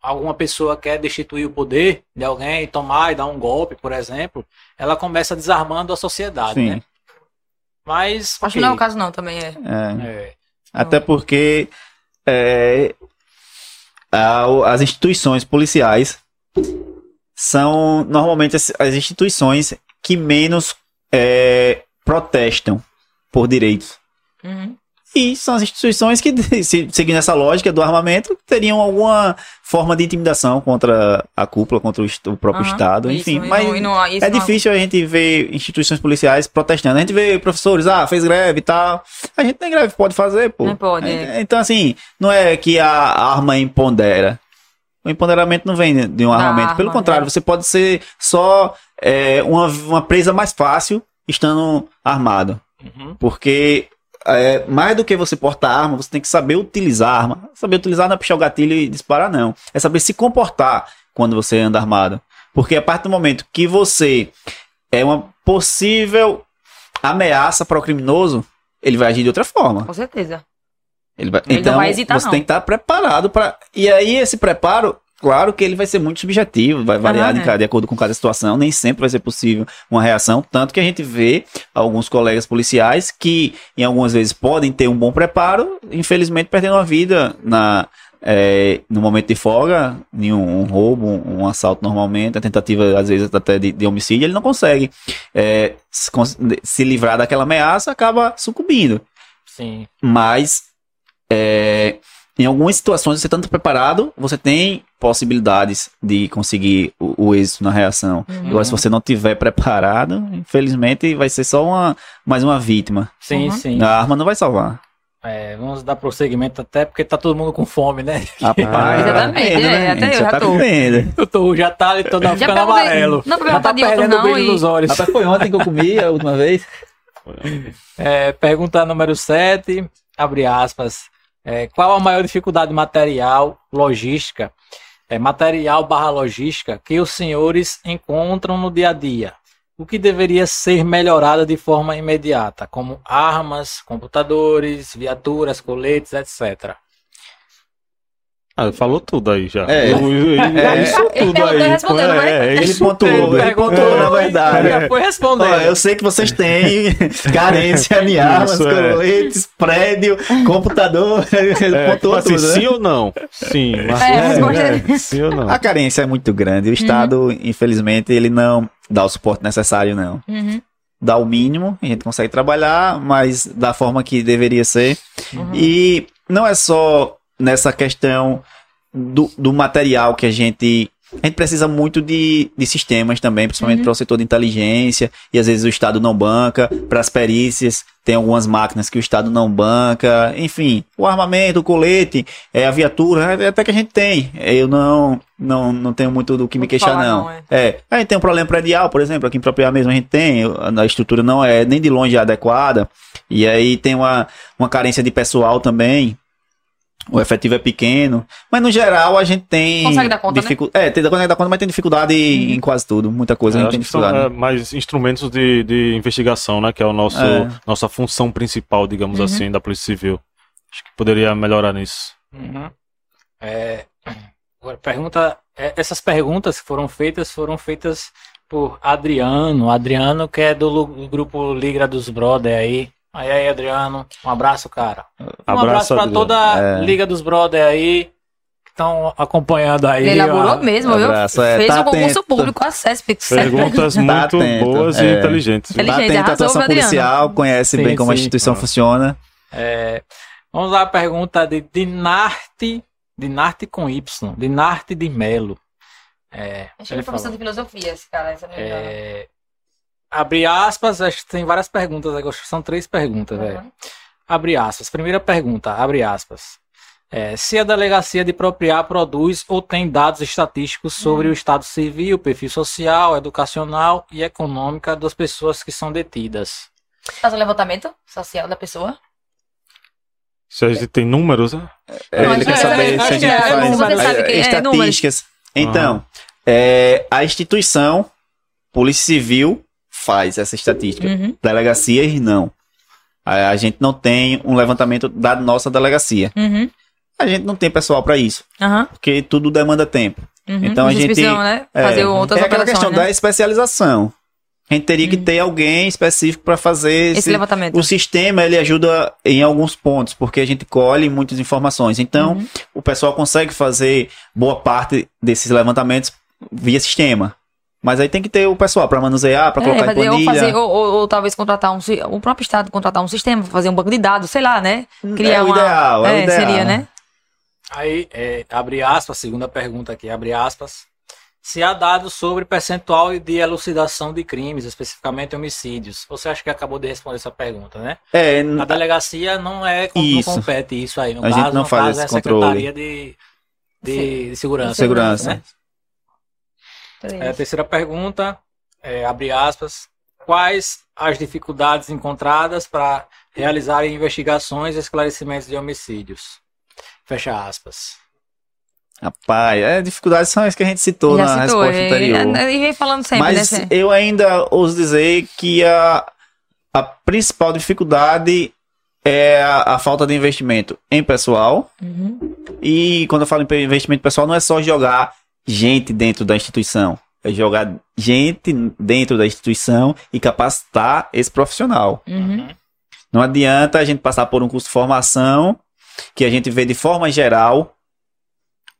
alguma pessoa quer destituir o poder de alguém e tomar e dar um golpe, por exemplo, ela começa desarmando a sociedade, Sim. né? Mas Acho que não é o caso não, também é. É. é, Até porque é, a- as instituições policiais são normalmente as, as instituições que menos é, protestam por direitos. Uhum. E são as instituições que, [laughs] se, seguindo essa lógica do armamento, teriam alguma forma de intimidação contra a cúpula, contra o, próprio Aham, Estado, isso, enfim. e mas não- e não- isso é não- difícil a gente ver instituições policiais protestando. A gente vê professores, ah, fez greve e tal. A gente tem greve, pode fazer, pô. Não pode, É, Então, assim, não é que a arma empodera. O empoderamento não vem de- um Da armamento. Pelo arma, contrário, né? você pode ser só é, uma, uma presa mais fácil estando armado. uhum. Porque é, mais do que você portar arma, você tem que saber utilizar a arma. Saber utilizar não é puxar o gatilho e disparar, não. É saber se comportar quando você anda armado. Porque a partir do momento que você é uma possível ameaça para o criminoso, ele vai agir de outra forma. Com certeza. Ele vai, Ele não então, vai hesitar, você não. tem que estar preparado para. E aí, esse preparo, claro que ele vai ser muito subjetivo, vai variar Aham, de, é. cada- de acordo com cada situação, nem sempre vai ser possível uma reação. Tanto que a gente vê alguns colegas policiais que, em algumas vezes, podem ter um bom preparo, infelizmente perdendo a vida na. é, no momento de folga, em um, um roubo, um, um assalto normalmente, a tentativa às vezes até de, de homicídio, ele não consegue é, se, se livrar daquela ameaça, acaba sucumbindo Sim. mas é, em algumas situações você tanto preparado, você tem possibilidades de conseguir o, o êxito na reação. Uhum. Agora, se você não tiver preparado, infelizmente vai ser só uma mais uma vítima. Sim, Uhum. sim. A arma não vai salvar. É, vamos dar prosseguimento até porque tá todo mundo com fome, né? Rapaz, Exatamente, tá vendo, é, né? até eu já tá tô. comendo. [laughs] Eu tô, já tá ali todo Já ficando amarelo. não já tá perdendo o não, brilho e- dos olhos. Rapaz, foi ontem que eu comi a última vez. [laughs] É, pergunta número 7, abre aspas. É, qual a maior dificuldade material, logística, é, material barra logística que os senhores encontram no dia a dia? O que deveria ser melhorado de forma imediata, como armas, computadores, viaturas, coletes, etc. Ah, falou tudo aí já. É. Eu- eu- eu- É. Isso Ele [laughs] tudo aí. respondeu, é, é? é, Ele isso pontuou, tudo. ele pontuou, na verdade. Já foi respondendo. Olha, eu sei que vocês têm [laughs] carência em armas, é. coletes, prédio, computador. [laughs] Ele É, pontuou tipo assim, tudo, né? sim ou não? Sim, mas É, a resposta é- sim ou não? A carência é muito grande. O Estado, infelizmente, ele não dar o suporte necessário, não. Uhum. Dá o mínimo, a gente consegue trabalhar, mas da forma que deveria ser. Uhum. E não é só nessa questão do, do material que a gente. A gente precisa muito de, de sistemas também, principalmente Uhum. para o setor de inteligência, e às vezes o Estado não banca. Para as perícias, tem algumas máquinas que o Estado não banca. Enfim, o armamento, o colete, é, a viatura, é até que a gente tem. Eu não, não, não tenho muito do que me queixar, falar, não. não, é. É, a gente tem um problema predial, por exemplo, aqui em Propriedade mesmo a gente tem, a estrutura não é nem de longe adequada, e aí tem uma, uma carência de pessoal também, o efetivo é pequeno, mas no geral a gente tem... Consegue dar conta, né? dificu- É, tem, consegue dar conta, mas tem dificuldade em quase tudo, muita coisa a É, gente acho tem que são dificuldade. é, mais instrumentos de, de investigação, né? Que é o nosso É. nossa função principal, digamos Uhum. assim, da Polícia Civil. Acho que poderia melhorar nisso. Uhum. É, agora, pergunta, é, essas perguntas que foram feitas foram feitas por Adriano. Adriano, que é do, do grupo Liga dos Brother aí. Aí, aí, Adriano, um abraço, cara. Um abraço, Abraço, pra Adriano. toda a É. Liga dos Brother aí que estão acompanhando aí. Ele elaborou ó. mesmo, viu? abraço, é, Fez tá um concurso atento. público, acesso, Perguntas [laughs] Tá muito atento, boas é. e inteligentes. Ele- Tá Inteligente, atento à atuação policial, conhece Sim, bem como a instituição Ah. funciona. É, vamos lá, a pergunta de Dinarte, Dinarte com Y, Dinarte de Melo. É, Acho que ele é professor de filosofia, esse cara, se eu não me engano. É, abre aspas, acho que tem várias perguntas, que são três perguntas, velho. Uhum. Abre aspas. Primeira pergunta, abre aspas. É, se a delegacia de propriar produz ou tem dados estatísticos sobre o estado civil, perfil social, educacional e econômica das pessoas que são detidas. Faz o levantamento social da pessoa. Se a gente tem números, né? É, ele quer que saber é- se a gente é faz é estatísticas. Então, é, a instituição Polícia Civil faz essa estatística. Uhum. Delegacias não. A, a gente não tem um levantamento da nossa delegacia. Uhum. A gente não tem pessoal para isso, Aham. porque tudo demanda tempo. Uhum. Então a gente- precisam, né? É, Fazer outras é aquela questão né? da especialização. A gente teria que Uhum. ter alguém específico para fazer Esse esse, levantamento. o sistema ele ajuda em alguns pontos, porque a gente colhe muitas informações. Então, Uhum. o pessoal consegue fazer boa parte desses levantamentos via sistema. Mas aí tem que ter o pessoal para manusear, para É, colocar em fazer, ou, planilha. fazer, ou, ou- ou talvez contratar um, o próprio Estado contratar um sistema, fazer um banco de dados, sei lá, né? Criar é o uma- ideal, é, o ideal. seria, né? Aí, é, abre aspas, segunda pergunta aqui, abre aspas. Se há dados sobre percentual de elucidação de crimes, especificamente homicídios. Você acha que acabou de responder essa pergunta, né? É, A delegacia não é não Isso. compete isso aí. No A caso, gente não no faz caso, esse é a controle. Secretaria de, de, de Segurança. segurança. né? É, a terceira pergunta, é, abre aspas. Quais as dificuldades encontradas para realizar investigações e esclarecimentos de homicídios? Fecha aspas. Rapaz, é, dificuldades são as que a gente citou Já na citou, resposta é, anterior. é, E vem falando sempre, Mas né? Eu ainda ouso dizer que a, a principal dificuldade é a, a falta de investimento em pessoal. Uhum. E quando eu falo em investimento pessoal, não é só jogar gente dentro da instituição. É jogar gente dentro da instituição e capacitar esse profissional. Uhum. Não adianta a gente passar por um curso de formação que a gente vê de forma geral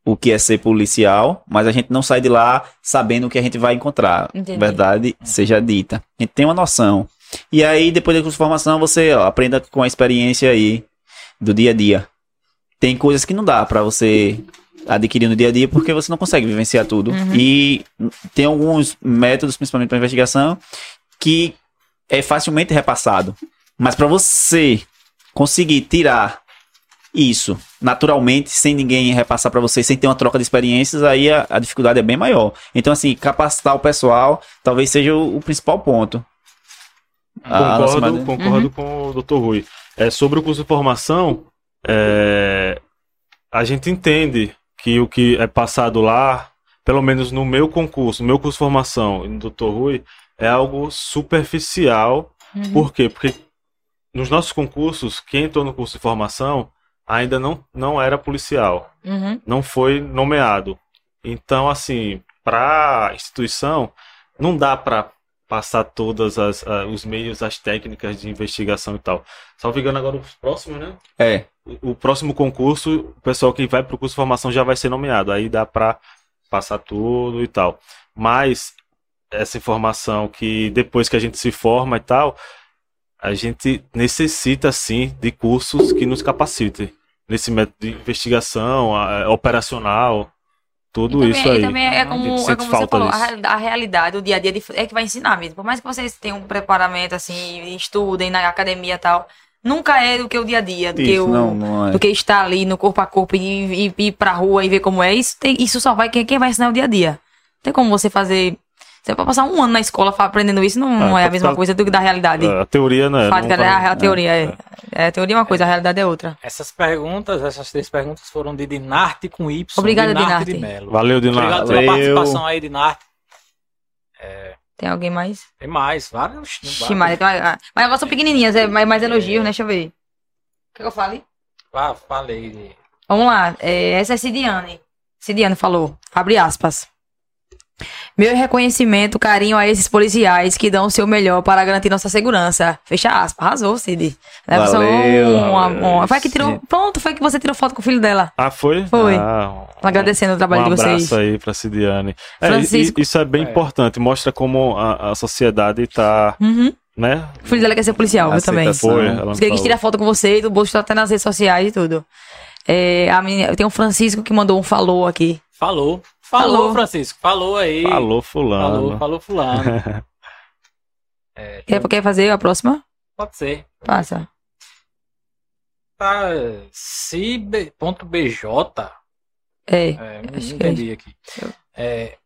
o que é ser policial, mas a gente não sai de lá sabendo o que a gente vai encontrar. Entendi. Verdade seja dita. A gente tem uma noção. E aí, depois do curso de formação, você ó, aprenda com a experiência aí do dia a dia. Tem coisas que não dá pra você adquirir no dia a dia porque você não consegue vivenciar tudo. Uhum. E tem alguns métodos, principalmente para investigação, que é facilmente repassado. Mas para você conseguir tirar isso naturalmente, sem ninguém repassar para você, sem ter uma troca de experiências, aí a, a dificuldade é bem maior. Então, assim, capacitar o pessoal talvez seja o, o principal ponto. A nossa Concordo, maneira- concordo com o Dr. Rui. É, sobre o curso de formação, é, a gente entende que o que é passado lá, pelo menos no meu concurso, no meu curso de formação e no Dr. Rui, é algo superficial. Uhum. Por quê? Porque nos nossos concursos, quem entrou no curso de formação ainda não, não era policial Uhum. não foi nomeado. Então, assim, para a instituição, não dá para passar todas as ah, os meios, as técnicas de investigação e tal. Salvo engano agora os próximos, né? É, O, o próximo concurso, o pessoal que vai para o curso de formação já vai ser nomeado. Aí dá para passar tudo e tal. Mas essa informação que depois que a gente se forma e tal, a gente necessita sim de cursos que nos capacitem nesse método de investigação, a- operacional, tudo E isso também, aí. também é como, é como você falou, a, a realidade, o dia a dia de- é que vai ensinar mesmo. Por mais que vocês tenham um preparamento assim, estudem na academia e tal, nunca é do que o dia a dia, do que Isso, o, não, não é. do que estar ali no corpo a corpo e, e, e ir pra rua e ver como é. Isso, tem, isso só vai quem, quem vai ensinar é o dia a dia. Não tem como você fazer. Você vai passar um ano na escola aprendendo isso, não, não é a mesma tá- coisa do que da realidade. A teoria, né? Fática, não vai- a, a teoria é. é. A teoria é uma coisa, a realidade é outra. Essas perguntas, essas três perguntas foram de Dinarte com Y. Obrigada, Dinarte de Dinarte. Valeu, Obrigado Dinardo. pela Valeu. participação aí, Dinarte. Tem alguém mais? Tem mais, vários. Tem uma- mas elas são pequenininhas, é mais, mais elogios, né? Deixa eu ver. Quer que eu fale? Ah, falei. Vamos lá, é, essa é Cidiane. Cidiane falou, abre aspas. Meu reconhecimento, carinho a esses policiais que dão o seu melhor para garantir nossa segurança. Fecha aspas. Arrasou, Cid. Leva só Valeu, uma- uma- Foi que tirou. Pronto, foi que você tirou foto com o filho dela. Ah, foi? Foi. Ah, Agradecendo o trabalho um de vocês. abraço aí pra Cidiane. É, Francisco. isso é bem É. importante, mostra como a, a sociedade tá, Uhum. né? O filho dela quer ser policial, eu também. Foi, ela quis tirar foto com você, do bolso tá até nas redes sociais e tudo. É, a menina, tem um Francisco que mandou um falou aqui. Falou. Falou, Falou. Francisco. Falou aí. Falou fulano. Falou, falou fulano. [laughs] É, Quer, quer fazer a próxima? Pode ser. Passa. Tá, cib.bj. É. É, não Acho que é entendi aqui. É,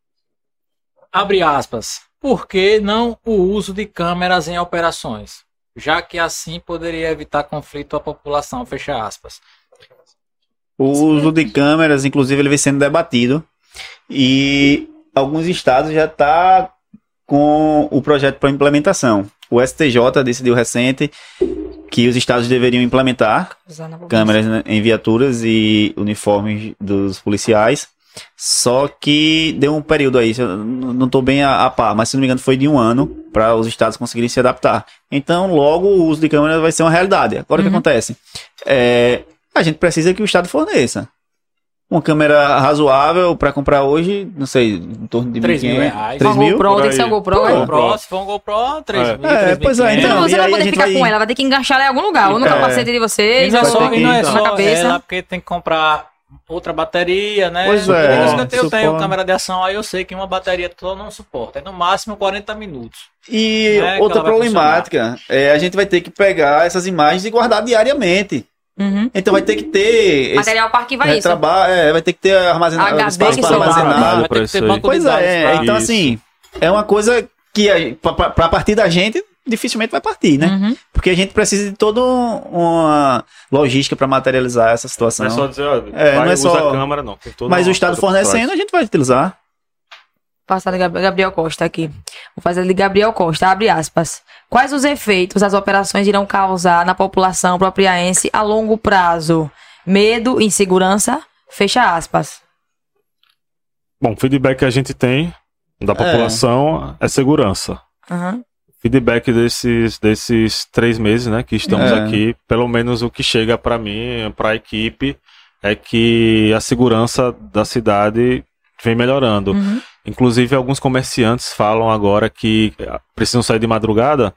abre aspas. Por que não o uso de câmeras em operações? Já que assim poderia evitar conflito à população. Fecha aspas. O uso de câmeras, inclusive, ele vem sendo debatido. E alguns estados já tá com o projeto para implementação. O STJ decidiu recente que os estados deveriam implementar câmeras em viaturas e uniformes dos policiais. Só que deu um período aí, não estou bem a, a par, mas se não me engano foi de um ano para os estados conseguirem se adaptar. Então, logo o uso de câmeras vai ser uma realidade. Agora o que Uhum. acontece? É, a gente precisa que o estado forneça. Uma câmera razoável para comprar hoje, não sei, em torno de 3 mil 1.500, reais. 3 Uma mil? GoPro, por tem que ser aí. uma GoPro. Pô, é? GoPro, se for um GoPro, 3 É. mil, É, pois é, 3.500. então, Então, você vai poder ficar vai- com ela, vai ter que enganchar ela em algum lugar, ou no É. capacete de vocês, é ou só, e não é então. na só cabeça. ela, porque tem que comprar outra bateria, né? Pois é, Por isso que eu tenho, eu tenho câmera de ação, aí eu sei que uma bateria toda não suporta. É no máximo 40 minutos. E Né, que outra problemática é a gente vai ter que pegar essas imagens e guardar diariamente. Uhum. Então vai ter que ter esse Material para arquivar isso. retraba- é, vai ter que ter armazenado HD espaço para armazenar. Pois dados é, então Isso. assim, é uma coisa que a- pra, pra, pra partir da gente dificilmente vai partir, né? Uhum. Porque a gente precisa de toda uma logística para materializar essa situação. Não é só dizer, ó, É, vai, não é usa só- a câmera, não. Mas o Estado fornecendo, a gente vai utilizar. Passar de Gab- Gabriel Costa aqui. Vou fazer de Gabriel Costa, abre aspas. Quais os efeitos as operações irão causar na população propriaense a longo prazo? Medo, insegurança? Fecha aspas. Bom, o feedback que a gente tem da população é, segurança. Uhum. Feedback desses, desses três meses, né, que estamos É. aqui, pelo menos o que chega para mim, para a equipe, é que a segurança da cidade vem melhorando. Uhum. Inclusive, alguns comerciantes falam agora que eh, precisam sair de madrugada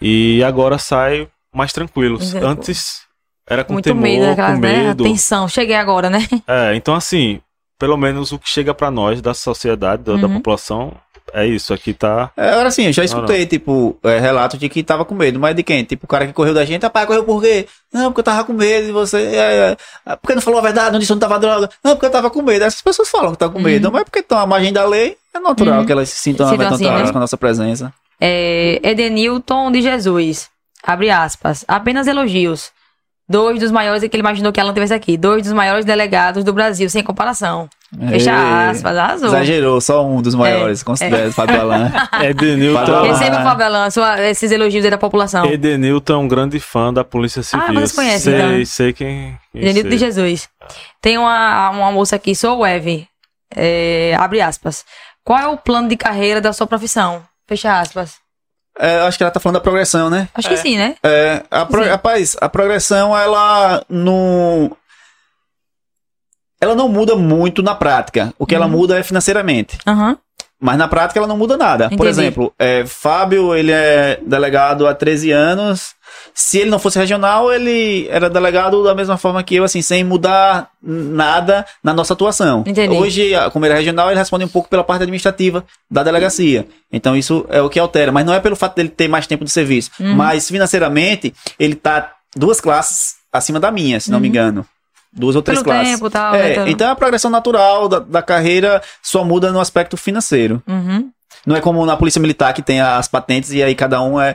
e agora saem mais tranquilos. Exato. Antes era com Muito temor, medo, aquelas, com né? medo. Atenção, cheguei agora, né? É, então assim, pelo menos o que chega pra nós da sociedade, da, da Uhum. população, é isso. Aqui tá. É, Agora sim, eu já Não, escutei, tipo, é, relatos de que tava com medo, mas de quem? Tipo, o cara que correu da gente, rapaz, correu por quê? Não, porque eu tava com medo de você. É, é, é, porque não falou a verdade, não disse que não tava droga. Não, porque eu tava com medo. Essas pessoas falam que estão com medo, mas porque estão à margem da lei, é natural Uhum. que elas se sintam aventadas assim, né? com a nossa presença. É, Edenilton de Jesus. Abre aspas. Apenas elogios. Dois dos maiores, é que ele imaginou que ela não tivesse aqui. Dois dos maiores delegados do Brasil, sem comparação. Fecha É, aspas, arrasou. Exagerou, só um dos maiores, considera, Fábio Alan. [laughs] Edenilton. Receba, Fábio Alan, sua- esses elogios aí da população. Edenilton é um grande fã da Polícia Civil. Ah, vocês conhecem, sei, então? sei quem. quem Edenilton de. Jesus. Tem uma, uma moça aqui, sou o Eve. É, abre aspas. Qual é o plano de carreira da sua profissão? Fecha aspas. É, acho que ela tá falando da progressão, né? Acho que sim, né? É, a pro- Sim. rapaz, a progressão, ela não. Ela não muda muito na prática. O que ela Uhum. muda é financeiramente. Aham. Mas na prática ela não muda nada. Por Entendi. exemplo, é, Fábio, ele é delegado há 13 anos. Se ele não fosse regional, ele era delegado da mesma forma que eu, assim, sem mudar nada na nossa atuação. Entendi. Hoje, como ele é regional, ele responde um pouco pela parte administrativa da delegacia. Então isso é o que altera. Mas não é pelo fato dele ter mais tempo de serviço. Uhum. Mas financeiramente, ele tá duas classes acima da minha, se não me engano. Duas ou três. Pelo classes. tempo tal, É, então- então a progressão natural da, da carreira só muda no aspecto financeiro. Uhum. Não é como na polícia militar que tem as patentes e aí cada um é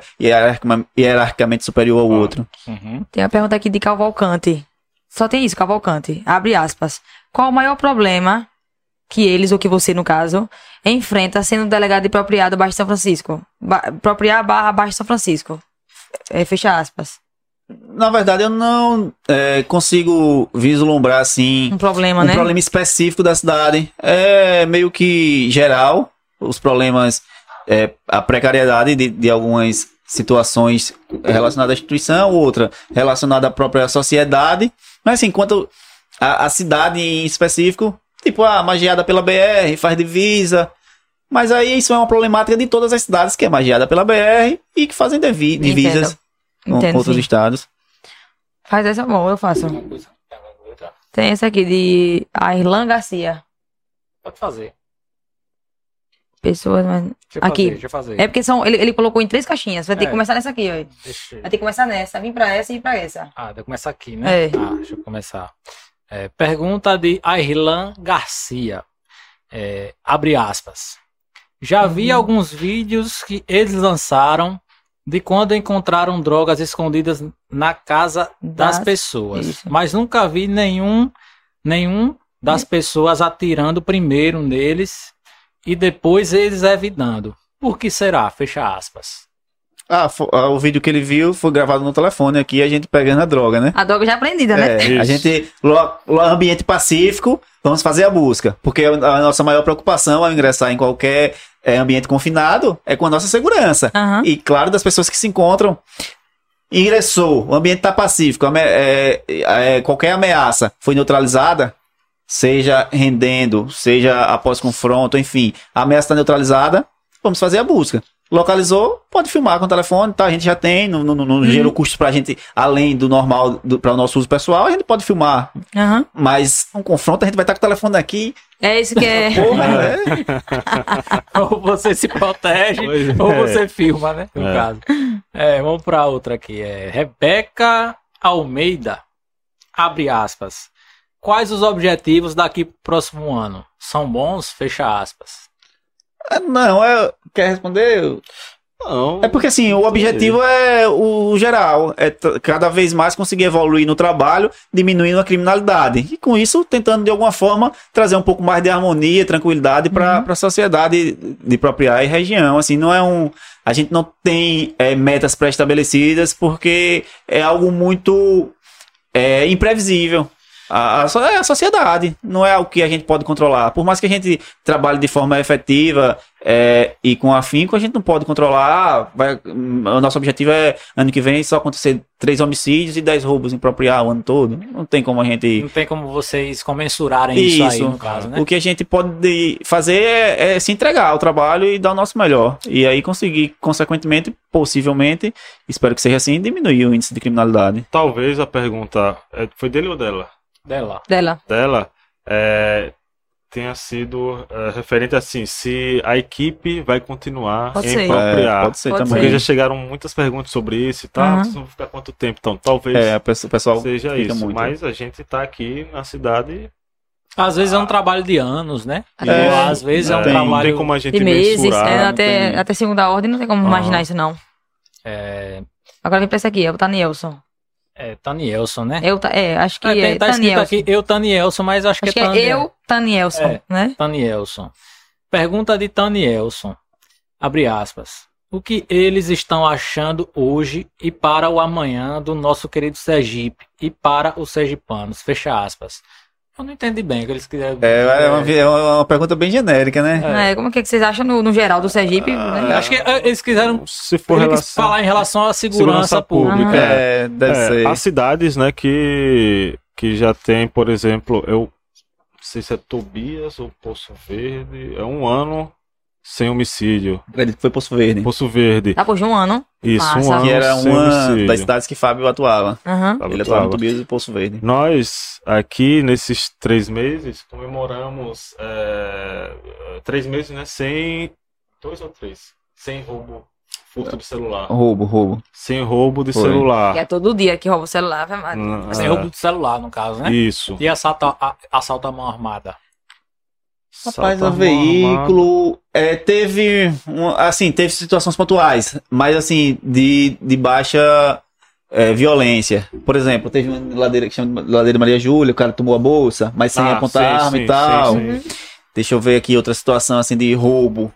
hierarquicamente superior ao outro. Uhum. Tem uma pergunta aqui de Cavalcante. Só tem isso, Cavalcante. Abre aspas. Qual o maior problema que eles, ou que você, no caso, enfrenta sendo delegado de propriado Baixo de São Francisco? Ba propriar barra Baixo São Francisco. É, fecha aspas. Na verdade, eu não é, consigo vislumbrar assim Um problema, um né? problema específico da cidade. É meio que geral, os problemas, é, a precariedade de, de algumas situações relacionadas à instituição, outra relacionada à própria sociedade. Mas assim, quanto a, a cidade em específico, tipo, a magiada pela BR, faz divisa. Mas aí isso é uma problemática de todas as cidades que é magiada pela BR e que fazem devi- divisas com Entendo, outros sim. estados. Faz essa bom, eu faço. Tem essa aqui de Airlan Garcia. Pode fazer. Pessoas, mas... Deixa Aqui. fazer, deixa eu fazer. É porque são, ele, ele colocou em três caixinhas. Vai ter É. que começar nessa aqui, ó. Vai ter que começar nessa, vir pra essa e ir pra essa. Ah, eu começar aqui, né? É. Ah, deixa eu começar. É, pergunta de Airlan Garcia. É, abre aspas. Já vi Uhum. alguns vídeos que eles lançaram de quando encontraram drogas escondidas na casa das, Das- pessoas. isso. Mas nunca vi nenhum, nenhum das pessoas atirando primeiro neles e depois eles evitando. Por que será? Fecha aspas. Ah, ah, o vídeo que ele viu foi gravado no telefone aqui, a gente pegando a droga, né? A droga já aprendida, né? É, a gente, lo- ambiente pacífico, vamos fazer a busca. Porque a a nossa maior preocupação ao ingressar em qualquer é, ambiente confinado é com a nossa segurança. Aham. E claro, das pessoas que se encontram. Ingressou, o ambiente está pacífico, ame- é, é, qualquer ameaça foi neutralizada, seja rendendo, seja após confronto, enfim, a ameaça está neutralizada, vamos fazer a busca. Localizou, pode filmar com o telefone, tá? A gente já tem, não, não, não gerou custos pra gente, além do normal, para o nosso uso pessoal, a gente pode filmar. Aham. Mas um confronto, a gente vai estar com o telefone aqui. É isso que é. [laughs] Porra, né? [laughs] ou você se protege, Pois é. ou você filma, né? No É. caso. É, vamos pra outra aqui. É Rebeca Almeida. Abre aspas. Quais os objetivos daqui pro próximo ano? São bons? Fecha aspas. Ah, Não, é. Quer responder? Não. É porque assim, o objetivo é o geral, é cada vez mais conseguir evoluir no trabalho, diminuindo a criminalidade. E com isso, tentando de alguma forma trazer um pouco mais de harmonia, tranquilidade para a sociedade de propriedade e região. Assim, não é um. A gente não tem é, metas pré-estabelecidas porque é algo muito é, imprevisível. A, a é a sociedade, não é algo que a gente pode controlar. Por mais que a gente trabalhe de forma efetiva é, e com afinco, a gente não pode controlar. Vai, o nosso objetivo é ano que vem só acontecer três homicídios e dez roubos impropriar o ano todo. Não tem como a gente. Não tem como vocês comensurarem isso, aí, no caso, né? O que a gente pode fazer é, é se entregar ao trabalho e dar o nosso melhor. E aí conseguir, consequentemente, possivelmente, espero que seja assim, diminuir o índice de criminalidade. Talvez a pergunta é, foi dele ou dela? Dela. Dela. Dela é, tenha sido é, referente assim, se a equipe vai continuar Pode em ser. É, pode ser Pode também. Porque já chegaram muitas perguntas sobre isso e tal. Vocês vão ficar quanto tempo? Então, talvez É, pessoa- pessoal seja isso. muito. Mas a gente tá aqui na cidade. Às vezes é um trabalho de anos, né? É. Ou às vezes é, um tem- Não trabalho. tem como a gente De meses, mensurar. é, não até, tem. até segunda ordem, não tem como Aham. imaginar isso, não. É, Agora vem pra esse aqui, é o Tanielson. É Tanielson, né? Eu, é, acho que É, é tá escrito Tanielson. aqui eu Tanielson, mas acho que Acho que é é Taniel. eu, Tanielson, É. né? Tanielson. Pergunta de Tanielson. Abre aspas. O que eles estão achando hoje e para o amanhã do nosso querido Sergipe e para os sergipanos? Fecha aspas. Eu não entendi bem o que eles quiseram É, é uma, é uma pergunta bem genérica, né? É, como é que vocês acham no, no geral do Sergipe? Ah, né? Acho que é, eles quiseram Se for relação... falar em relação à segurança, Segurança pública. pública. É, deve É, ser. Há cidades, né, que, que já tem, por exemplo, eu não sei se é Tobias ou Poço Verde, é um ano sem homicídio. Acredito que foi Poço Verde. Poço Verde. Tá por de um ano. Isso, um Massa. ano Que era sem uma homicídio. das cidades que Fábio atuava. Aham. Tava Ele atuava no Tobias e Poço Verde. Nós, aqui, nesses três meses, comemoramos é, três meses, né? Sem. Dois ou três? Sem roubo, furto de celular. Roubo, roubo. Sem roubo de Foi. Que celular. é todo dia que rouba o celular, vai. Hum, Sem é, roubo de celular, no caso, né? Isso. E assalto, a, assalto à mão armada. Rapaz, Salta o veículo é, teve assim teve situações pontuais, mas assim de, de baixa é, violência. Por exemplo, teve uma ladeira que chama de ladeira Maria Júlia, o cara tomou a bolsa, mas sem Ah, apontar sim, arma sim, e tal. sim. Deixa eu ver aqui outra situação assim de roubo.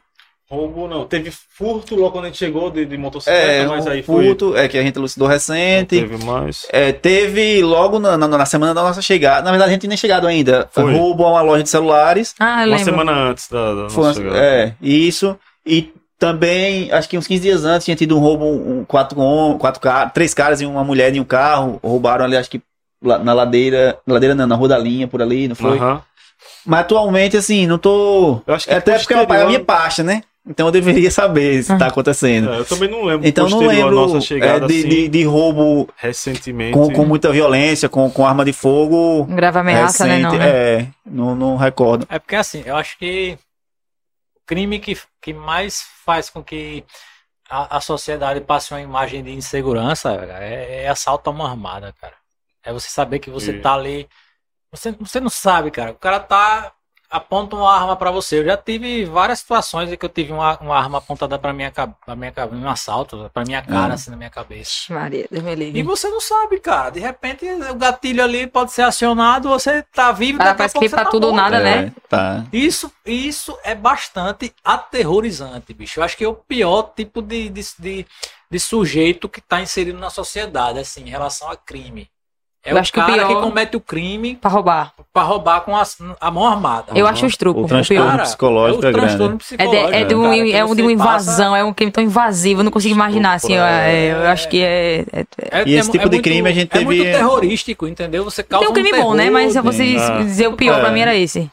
Roubo não. Teve furto logo quando a gente chegou de, de motocicleta, É, mas aí foi. furto, é que a gente elucidou recente. Teve mais. É, teve logo na, na, na semana da nossa chegada. Na verdade, a gente nem chegado ainda. Foi. Roubo a uma loja de celulares. Ah, eu Uma lembro. semana antes da, da Foi nossa uma- chegada. é, isso. E também, acho que uns 15 dias antes, tinha tido um roubo, um, quatro, quatro caras, três caras e uma mulher em um carro. Roubaram ali, acho que lá- na ladeira. Na ladeira não, na Rua da Linha, por ali, não foi? Aham. Mas atualmente, assim, não tô. Eu acho que É até porque é é a minha pasta, né? Então eu deveria saber se tá acontecendo. É, eu também não lembro. Então não lembro nossa chegada é, de, assim, de, de roubo recentemente. com, com muita violência, com, com arma de fogo. Grave ameaça, né? Não, recente. né? É, não, não recordo. É porque assim, eu acho que o crime que, que mais faz com que a, a sociedade passe uma imagem de insegurança cara, é, é assalto a mão armada, cara. É você saber que você E- tá ali. Você, você não sabe, cara. O cara tá. Aponta uma arma pra você. Eu já tive várias situações em que eu tive uma, uma arma apontada pra minha, pra minha cabeça, um assalto, pra minha cara, Ah. assim, na minha cabeça. Maria, Deus me E livre. você não sabe, cara. De repente o gatilho ali pode ser acionado, você tá vivo, a parece pouco que tá tudo ou morto. nada, né? É, tá. Isso, isso é bastante aterrorizante, bicho. Eu acho que é o pior tipo de, de, de, de sujeito que está inserido na sociedade, assim, em relação a crime. É Eu o acho que o cara que, pior- comete o crime Pra roubar. pra roubar com a, a mão armada. Eu acho os trucos. O O transtorno pior. Cara, psicológico é é o grande. transtorno É, de, psicológico. é, de, um, cara, que é um de uma você passa- invasão, é um crime tão invasivo, eu não consigo imaginar, assim, é, eu acho que é... é- É- E esse é- tipo é de muito- crime a gente É muito teve- terrorístico, entendeu? Você causa Tem um crime terror, bom, né? Mas se você Ah. dizer o pior, É. pra mim era esse.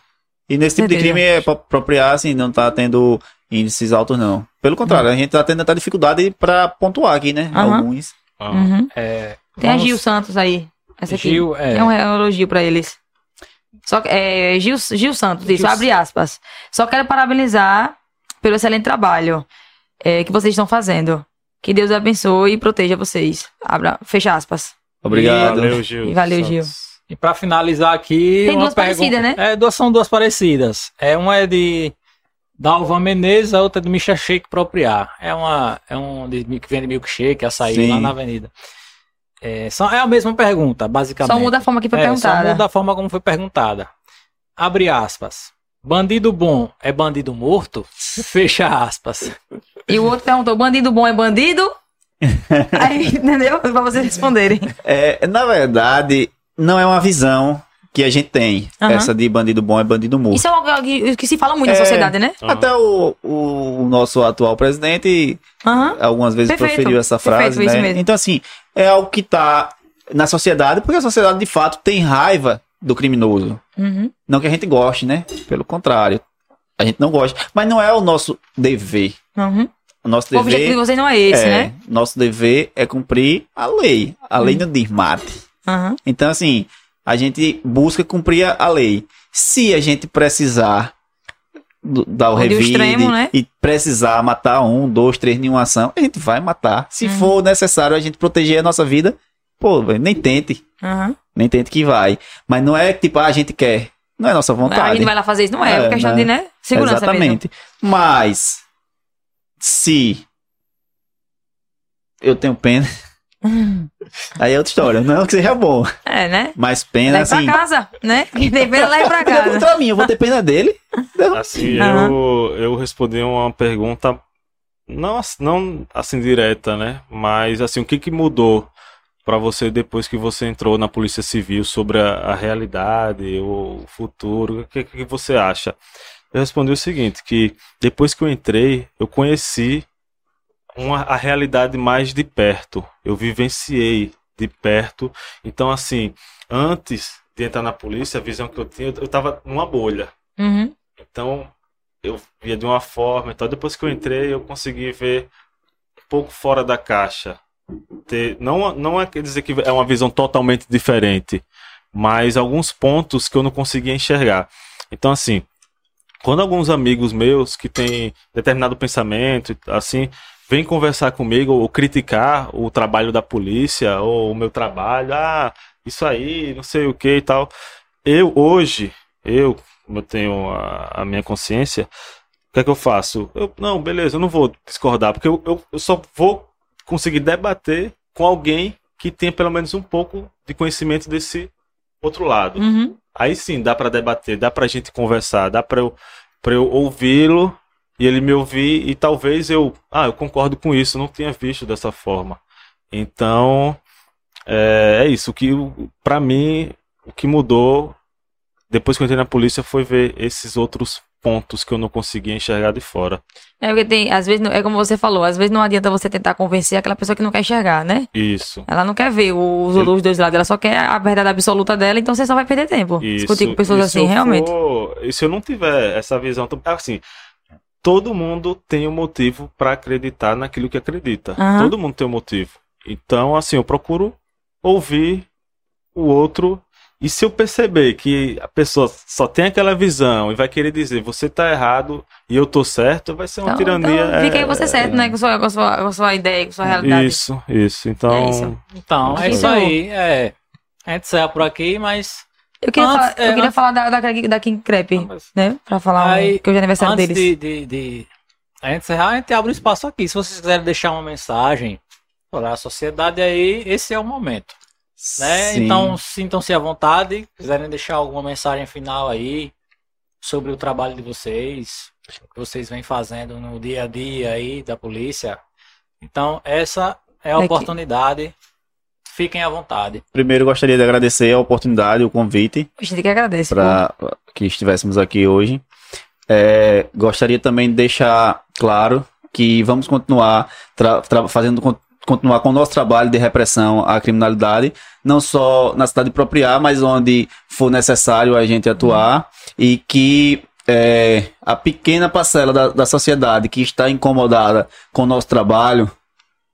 E nesse tipo de crime é pra apropriar, assim, não tá tendo índices altos, não. Pelo contrário, a gente tá tendo até dificuldade pra pontuar aqui, né? Alguns. Uhum. É, Tem a Gil Santos aí. Essa aqui. Gil, é. É um elogio pra eles. Só que, é, Gil, Gil Santos, isso, abre aspas. Só quero parabenizar pelo excelente trabalho é, que vocês estão fazendo. Que Deus abençoe e proteja vocês. Abra, fecha aspas. Obrigado. Valeu, Gil. E valeu, Gil. E pra finalizar aqui. Tem uma duas parecidas, né? É, duas, são duas parecidas. É, uma é de Dalvan Menezes, a outra é do Misha Shake Propriar. É uma. É um de, que vende milkshake, açaí Sim. lá na avenida. É, são, é a mesma pergunta, basicamente. Só muda a forma que foi é, Só perguntada. muda a forma como foi perguntada. Abre aspas. Bandido bom é bandido morto? [laughs] Fecha aspas. E o outro perguntou: bandido bom é bandido? [laughs] Aí, entendeu? Pra vocês responderem. É, na verdade, não é uma visão que a gente tem. Aham. Essa de bandido bom é bandido morto. Isso é algo que, que se fala muito É. na sociedade, né? Até o, o nosso atual presidente Aham. algumas vezes Perfeito. proferiu essa Perfeito, frase, isso né? mesmo. Então, assim, é algo que tá na sociedade, porque a sociedade, de fato, tem raiva do criminoso. Uhum. Não que a gente goste, né? Pelo contrário. A gente não gosta. Mas não é o nosso dever. Uhum. O nosso O objetivo de dever vocês não é esse, é, né? nosso dever é cumprir a lei. A lei não diz mate. Então, assim, a gente busca cumprir a- lei. Se a gente precisar dar o revide extremo, né? e precisar matar um, dois, três em uma ação, a gente vai matar. Se Uhum. for necessário a gente proteger a nossa vida, pô, nem tente. Aham. Nem tente que vai. Mas não é tipo, ah, a gente quer. Não é nossa A vontade. gente vai lá fazer isso, não é, é É, questão né? de, né? Segurança Exatamente. Mas, se eu tenho pena, mesmo. Aí é outra história. Não que seja bom, É, né? mas pena, Leva assim... pra casa, né? Quem tem pena, leva pra casa. contra mim, eu vou ter pena dele. Assim, Aham. eu, eu respondi uma pergunta, não, não assim direta, né? Mas assim, o que que mudou pra você depois que você entrou na Polícia Civil sobre a, a realidade, o futuro? O que, que você acha? Eu respondi o seguinte, que depois que eu entrei, eu conheci uma, a realidade mais de perto. Eu vivenciei de perto. Então, assim, antes de entrar na polícia, a visão que eu tinha, eu, eu tava numa bolha. Uhum. Então, eu via de uma forma, então depois que eu entrei eu consegui ver um pouco fora da caixa. Ter, não, não é quer dizer que é uma visão totalmente diferente, mas alguns pontos que eu não conseguia enxergar. Então assim, quando alguns amigos meus que têm determinado pensamento, assim, vêm conversar comigo ou criticar o trabalho da polícia ou o meu trabalho, ah, isso aí, não sei o que e tal. Eu hoje, eu, como eu tenho a, a minha consciência, o que é que eu faço? Eu, não, beleza, eu não vou discordar, porque eu, eu, eu só vou conseguir debater com alguém que tenha pelo menos um pouco de conhecimento desse outro lado. Uhum. Aí sim, dá para debater, dá pra gente conversar, dá pra eu, pra eu ouvi-lo e ele me ouvir e talvez eu, ah, eu concordo com isso, não tinha visto dessa forma. Então, é, é isso, o que para mim o que mudou depois que eu entrei na polícia foi ver esses outros pontos que eu não conseguia enxergar de fora. É porque tem, às vezes, é como você falou, às vezes não adianta você tentar convencer aquela pessoa que não quer enxergar, né? Isso. Ela não quer ver os, Eu- os dois lados, ela só quer a verdade absoluta dela, então você só vai perder tempo. Isso, Discutir com pessoas e assim, realmente. for- e se eu não tiver essa visão, tam- assim, todo mundo tem um motivo para acreditar naquilo que acredita. Aham. Todo mundo tem um motivo. Então, assim, eu procuro ouvir o outro e se eu perceber que a pessoa só tem aquela visão e vai querer dizer você tá errado e eu tô certo, vai ser uma Então, tirania. então fica aí é- você certo, né? Com sua, com, sua, com sua ideia, com sua realidade. Isso, isso. Então, É isso. Então, é isso eu- aí. É. A gente encerra por aqui, mas. Eu queria, Antes- falar, eu é, queria antes- falar da, da, da King Crepe, né? Pra falar um- Aí, que hoje é aniversário Antes deles. de, de, de a gente encerrar, a gente abre um espaço aqui. Se vocês quiserem deixar uma mensagem para a sociedade aí, esse é o momento. Né? Sim. Então sintam-se à vontade. Quiserem deixar alguma mensagem final aí sobre o trabalho de vocês, o que vocês vêm fazendo no dia a dia aí da polícia. Então, essa é a É que- oportunidade. Fiquem à vontade. Primeiro, gostaria de agradecer a oportunidade, o convite. A gente que agradece. para que estivéssemos aqui hoje. É, gostaria também de deixar claro que vamos continuar tra- tra- fazendo con- continuar com o nosso trabalho de repressão à criminalidade, não só na cidade de Propriá, mas onde for necessário a gente atuar e que é, a pequena parcela da, da sociedade que está incomodada com o nosso trabalho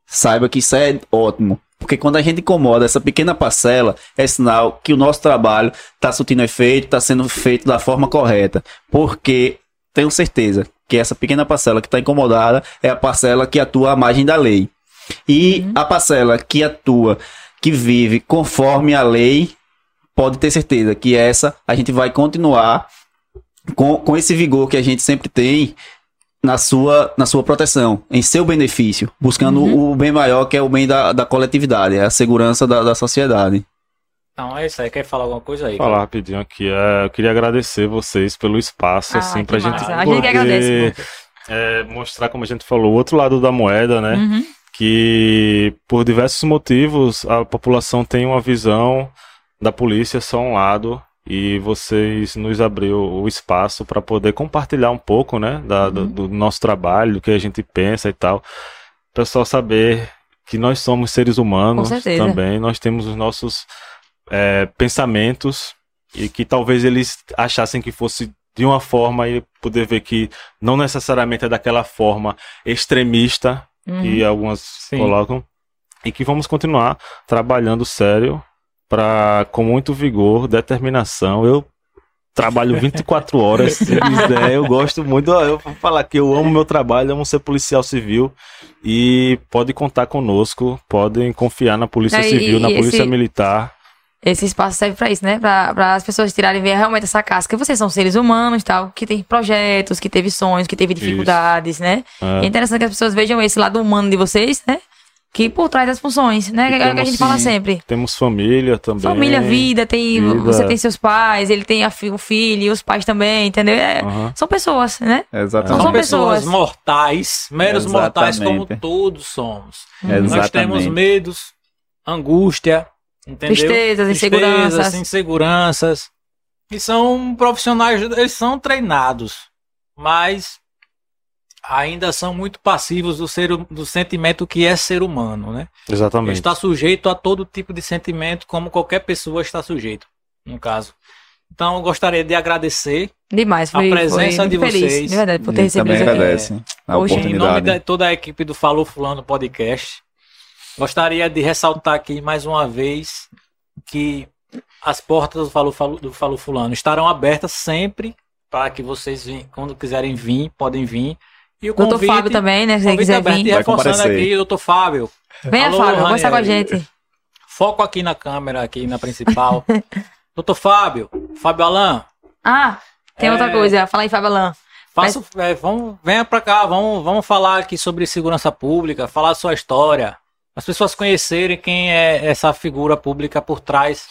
saiba que isso é ótimo. Porque quando a gente incomoda essa pequena parcela, é sinal que o nosso trabalho está surtindo efeito, está sendo feito da forma correta. Porque tenho certeza que essa pequena parcela que está incomodada é a parcela que atua à margem da lei. E a parcela que atua, que vive conforme a lei, pode ter certeza que essa a gente vai continuar com, com esse vigor que a gente sempre tem na sua, na sua proteção, em seu benefício, buscando o bem maior que é o bem da, da coletividade, é a segurança da, da sociedade. Então é isso aí. Quer falar alguma coisa aí? Vou falar rapidinho aqui. É, eu queria agradecer vocês pelo espaço, Ah, assim, que pra gente massa. A gente agradece. é, mostrar, como a gente falou, o outro lado da moeda, né? Uhum. Que por diversos motivos a população tem uma visão da polícia só um lado e vocês nos abriu o espaço para poder compartilhar um pouco, né, da- do, do nosso trabalho, do que a gente pensa e tal. O pessoal saber que nós somos seres humanos também, nós temos os nossos é, pensamentos e que talvez eles achassem que fosse de uma forma e poder ver que não necessariamente é daquela forma extremista Uhum. que algumas Sim. colocam e que vamos continuar trabalhando sério para com muito vigor, determinação. Eu trabalho 24 [laughs] horas, se quiser. Eu gosto muito. Eu vou falar que eu amo meu trabalho, amo ser policial civil e pode contar conosco, podem confiar na Polícia É, e- Civil, na e Polícia esse- Militar. Esse espaço serve pra isso, né? Pra as pessoas tirarem ver realmente essa casca. Vocês são seres humanos, tal, que tem projetos, que teve sonhos, que teve dificuldades, né? É. É interessante que as pessoas vejam esse lado humano de vocês, né? Que por trás das funções, né? Que é o que a gente fala sempre. Temos família também. Família, vida, tem, vida. você tem seus pais, ele tem a fi- o filho, e os pais também, entendeu? É- Aham. São pessoas, né? Exatamente. São São pessoas, mortais, meros mortais como todos somos. Exatamente. Nós temos medos, angústia, entendeu? Tristezas, inseguranças. inseguranças. E são profissionais, eles são treinados, mas ainda são muito passivos do, ser, do sentimento que é ser humano, né? Exatamente. está sujeito a todo tipo de sentimento, como qualquer pessoa está sujeito, no caso. Então, eu gostaria de agradecer Demais, A foi, presença foi de feliz, vocês. de verdade, por A ter também recebido aqui. agradece a Poxa, em nome oportunidade. de toda a equipe do Falou Fulano Podcast. Gostaria de ressaltar aqui mais uma vez que as portas do Falou, Falou- do Falou Fulano estarão abertas sempre para que vocês, quando quiserem vir, podem vir. E o Doutor convite, Fábio também, né? Se convite quiser aberto. E vir. Vai reforçando aqui, doutor Fábio, Venha, Alô, Fábio, conversar com a gente. foco aqui na câmera, aqui na principal. [laughs] doutor Fábio, Fábio Alain, Ah, tem É. outra coisa. Fala aí, Fábio Alain. Faça, é, vamos, venha pra cá, vamos, vamos falar aqui sobre segurança pública, falar a sua história, as pessoas conhecerem quem é essa figura pública por trás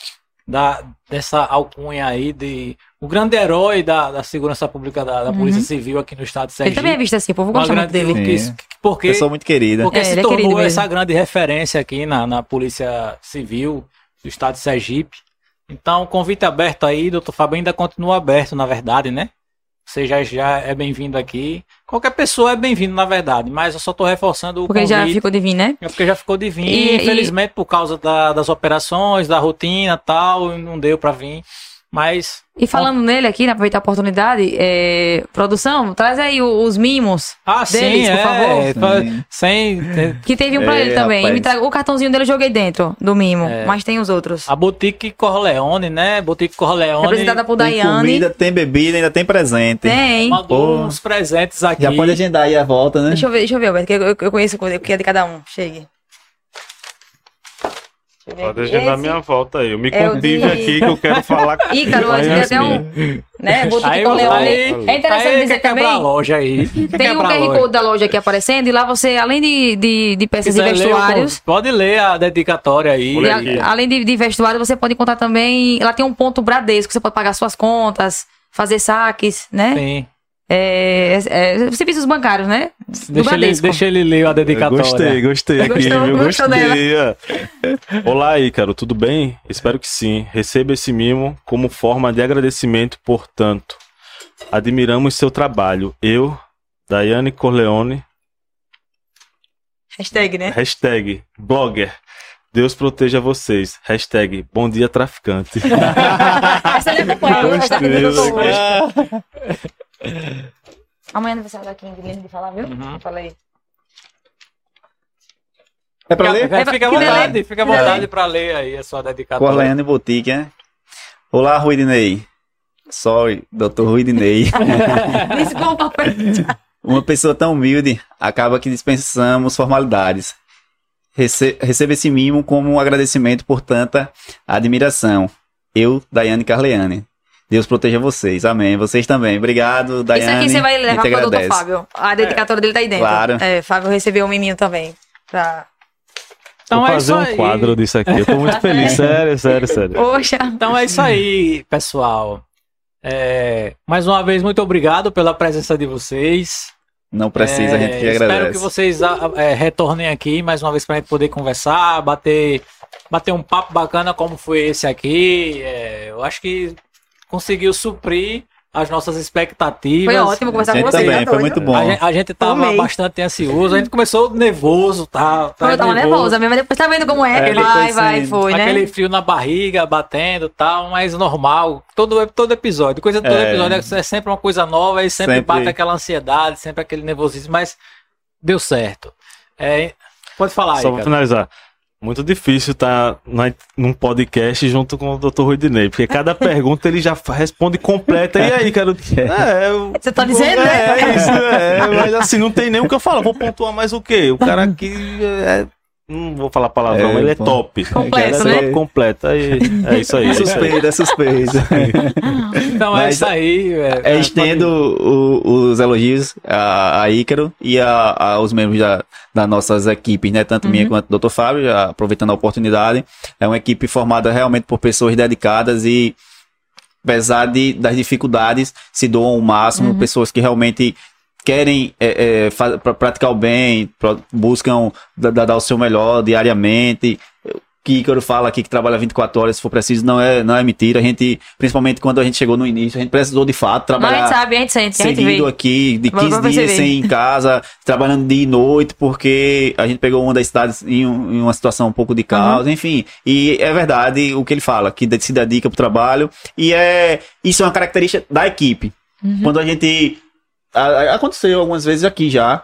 da, dessa alcunha aí de o grande herói da, da segurança pública da, da Polícia Civil aqui no estado de Uhum. Ele também é Sergipe. visto assim, o povo gosta muito dele. que- porque Pessoa muito querida. porque É, se ele é tornou mesmo. essa grande referência aqui na, na Polícia Civil do estado de Sergipe. Então, convite aberto aí, doutor Fábio ainda continua aberto, na verdade, né? Você já, já é bem-vindo aqui. Qualquer pessoa é bem-vindo, na verdade, mas eu só tô reforçando o Porque convite. já ficou divino, né? É porque já ficou de vir, E- infelizmente, por causa da- das operações, da rotina e tal, não deu pra vir. Mas E falando nele aqui, né, aproveitar a oportunidade, é, produção, traz aí os mimos. Ah, Deles, sim, por é. favor. fa- Sim. Sem. tem- Que teve um pra É, ele também. traga- o cartãozinho dele eu joguei dentro do mimo, É. mas tem os outros. A Boutique Corleone, né? Boutique Corleone. Representada por Tem Daiane. comida, tem bebida, ainda tem presente. Tem. Mandou Pô. uns presentes aqui. Já pode agendar aí a volta, né? Deixa eu ver, deixa eu ver, Alberto, que eu, eu conheço o que é de cada um. Chegue. Eu Pode agendar Esse, minha volta aí. Eu me é o contive de- aqui que eu quero falar [laughs] com Ícaro, até um. Né? Aí, Corleone. aí, É interessante aí dizer quebrar a também. loja aí. Tem um quebrar a QR. Code da loja aqui aparecendo, e lá você, além de, de, de peças e Quiser ler o vestuários, convite, Pode ler a dedicatória aí. E a- além de, de vestuário, você pode encontrar também. Ela tem um ponto Bradesco, você pode pagar suas contas, fazer saques, né? Sim. É, é, é, serviços bancários, né? Deixa ele, deixa ele ler a dedicatória. Gostei, gostei aqui, Gostou, viu? gostou Gostei. [laughs] Olá, Ícaro, tudo bem? Espero que sim. Receba esse mimo como forma de agradecimento, portanto. Admiramos seu trabalho. Eu, Daiane Corleone, Hashtag, né? hashtag blogger. Deus proteja vocês. Hashtag bom dia traficante. [laughs] Essa ele acompanha, viu? Essa Gostei, Amanhã não vai sair daqui, Guilherme, de falar, viu? Uhum. Eu falei. É pra ler? Fica, fica à vontade, delay. fica à vontade pra ler aí a sua dedicatória. Corleane Boutique, né? Olá, Ruidinei. Sorry, Dr. Ruidinei. [laughs] Desculpa, Uma pessoa tão humilde acaba que dispensamos formalidades. Rece receba esse mimo como um agradecimento por tanta admiração. Eu, Daiane Carleane. Deus proteja vocês. Amém. Vocês também. Obrigado, Daiane. Isso aqui você vai levar para o doutor. Fábio. A dedicatória dele tá aí dentro. Claro. É, Fábio recebeu um miminho também. Pra... Então Vou é fazer isso um aí. quadro disso aqui. Eu tô muito [laughs] feliz. Sério, sério, sério. Poxa. Então é isso aí, pessoal. É, mais uma vez, muito obrigado pela presença de vocês. Não precisa, a gente que É, Espero agradece. que vocês a- é, retornem aqui mais uma vez para a gente poder conversar, bater, bater um papo bacana como foi esse aqui. É, eu acho que conseguiu suprir as nossas expectativas. Foi ótimo conversar com você. também, foi muito bom. A gente, a gente tava Amei. bastante ansioso, a gente começou nervoso, tá? tá eu tava nervosa mesmo, mas depois tá vendo como é. É, vai, vai, sim. foi, né? Aquele frio na barriga, batendo e tal, mas normal. Todo, todo episódio. Coisa de todo É. episódio é sempre uma coisa nova e sempre, Sempre. bate aquela ansiedade, sempre aquele nervosismo, mas deu certo. É, pode falar aí, Só pra cara. finalizar. Muito difícil estar num podcast junto com o Dr. Ruidinei, porque cada [laughs] pergunta ele já responde completa. E aí, cara? [laughs] É, eu- Você tá dizendo, né? É, isso, é. Mas assim, não tem nem o que eu falar. Vou pontuar mais o quê? O [laughs] cara aqui é. Não vou falar palavrão, É, ele é top. Completo, é né? top completo. Aí, é isso aí. É. Suspeita, é suspeita. Então é isso aí. É, É, estendo o- os elogios a, a Ícaro e a, aos membros da, das nossas equipes, né? Tanto minha Uhum. quanto do Dr. Fábio, já aproveitando a oportunidade. É uma equipe formada realmente por pessoas dedicadas e, apesar de, das dificuldades, se doam o máximo, Uhum. pessoas que realmente querem é, é, praticar o bem, buscam da- da- dar o seu melhor diariamente, que Ícaro fala aqui que trabalha 24 horas se for preciso, não é, não é mentira. A gente, principalmente quando a gente chegou no início, a gente precisou de fato trabalhar. Mas a gente sabe, a gente sente, a gente seguido vê. aqui, de Vamos 15 pra dias sem em casa, [laughs] trabalhando dia e noite, porque a gente pegou uma das cidades em, um- em uma situação um pouco de caos, enfim. E é verdade o que ele fala, que se dedica pro trabalho. E é isso é uma característica da equipe. Quando a gente. Aconteceu algumas vezes aqui já.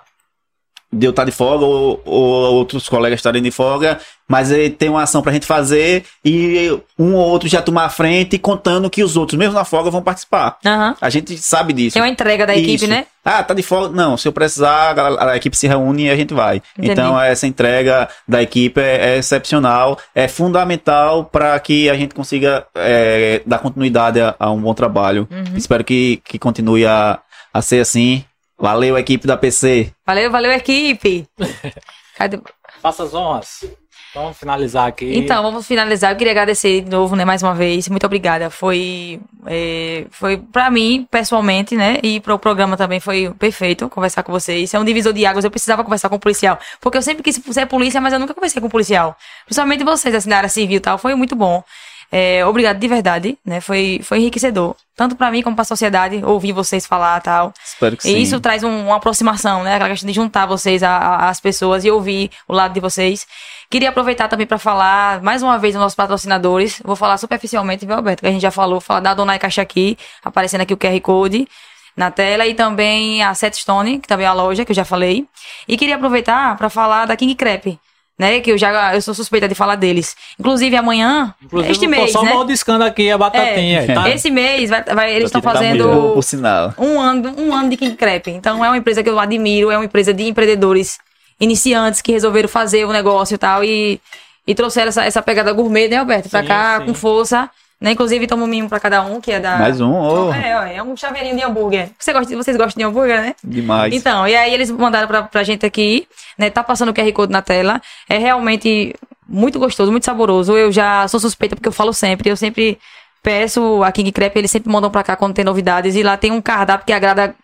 De eu estar de folga ou, ou outros colegas estarem de folga, mas tem uma ação pra gente fazer e um ou outro já tomar a frente contando que os outros, mesmo na folga, vão participar. Aham. A gente sabe disso. Tem uma entrega da equipe, Isso. né? Ah, tá de folga. Não, se eu precisar, a, a equipe se reúne e a gente vai. Entendi. Então, essa entrega da equipe é, é excepcional, é fundamental para que a gente consiga é, dar continuidade a, a um bom trabalho. Uhum. Espero que, que continue a, a ser assim. Valeu, equipe da PC. Valeu, valeu, equipe. [laughs] Cadê? Faça as honras. Vamos finalizar aqui. Então, vamos finalizar. Eu queria agradecer de novo, né, mais uma vez. Muito obrigada. Foi, é, foi para mim, pessoalmente, né, e para o programa também foi perfeito conversar com vocês. É um divisor de águas. Eu precisava conversar com o policial, porque eu sempre quis ser polícia, mas eu nunca conversei com o policial. Principalmente vocês, assim, da área civil e tal. Foi muito bom. É, obrigado de verdade, né? Foi, foi enriquecedor. Tanto para mim como para a sociedade, ouvir vocês falar e tal. Espero que sim. E isso traz um- uma aproximação, né? Aquela questão de juntar vocês às pessoas e ouvir o lado de vocês. Queria aproveitar também para falar, mais uma vez, dos nossos patrocinadores. Vou falar superficialmente, viu, Alberto? Que a gente já falou, falar da Donai Caixa aqui, aparecendo aqui o QR Code na tela, e também a Setstone, que também é a loja, que eu já falei. E queria aproveitar para falar da King Crepe. Né, que eu já eu sou suspeita de falar deles. Inclusive amanhã, Inclusive, este eu tô mês, só né? maldiscando aqui a batatinha. tá? Esse mês vai, vai- eles estão fazendo mão, Por sinal. um ano, um ano de King Crepe. Então é uma empresa que eu admiro, é uma empresa de empreendedores iniciantes que resolveram fazer o negócio e tal e, e trouxeram essa, essa pegada gourmet, né, Alberto? Pra Sim, cá, sim. com força. Né? Inclusive, toma um mimo pra cada um, que é da. Mais um, oh, É, ó, é um chaveirinho de hambúrguer. Você gosta, vocês gostam de hambúrguer, né? demais. Então, e aí eles mandaram pra, pra gente aqui, né? Tá passando o QR Code na tela. É realmente muito gostoso, muito saboroso. Eu já sou suspeita porque eu falo sempre. Eu sempre peço a King Crepe, eles sempre mandam pra cá quando tem novidades. E lá tem um cardápio que agrada,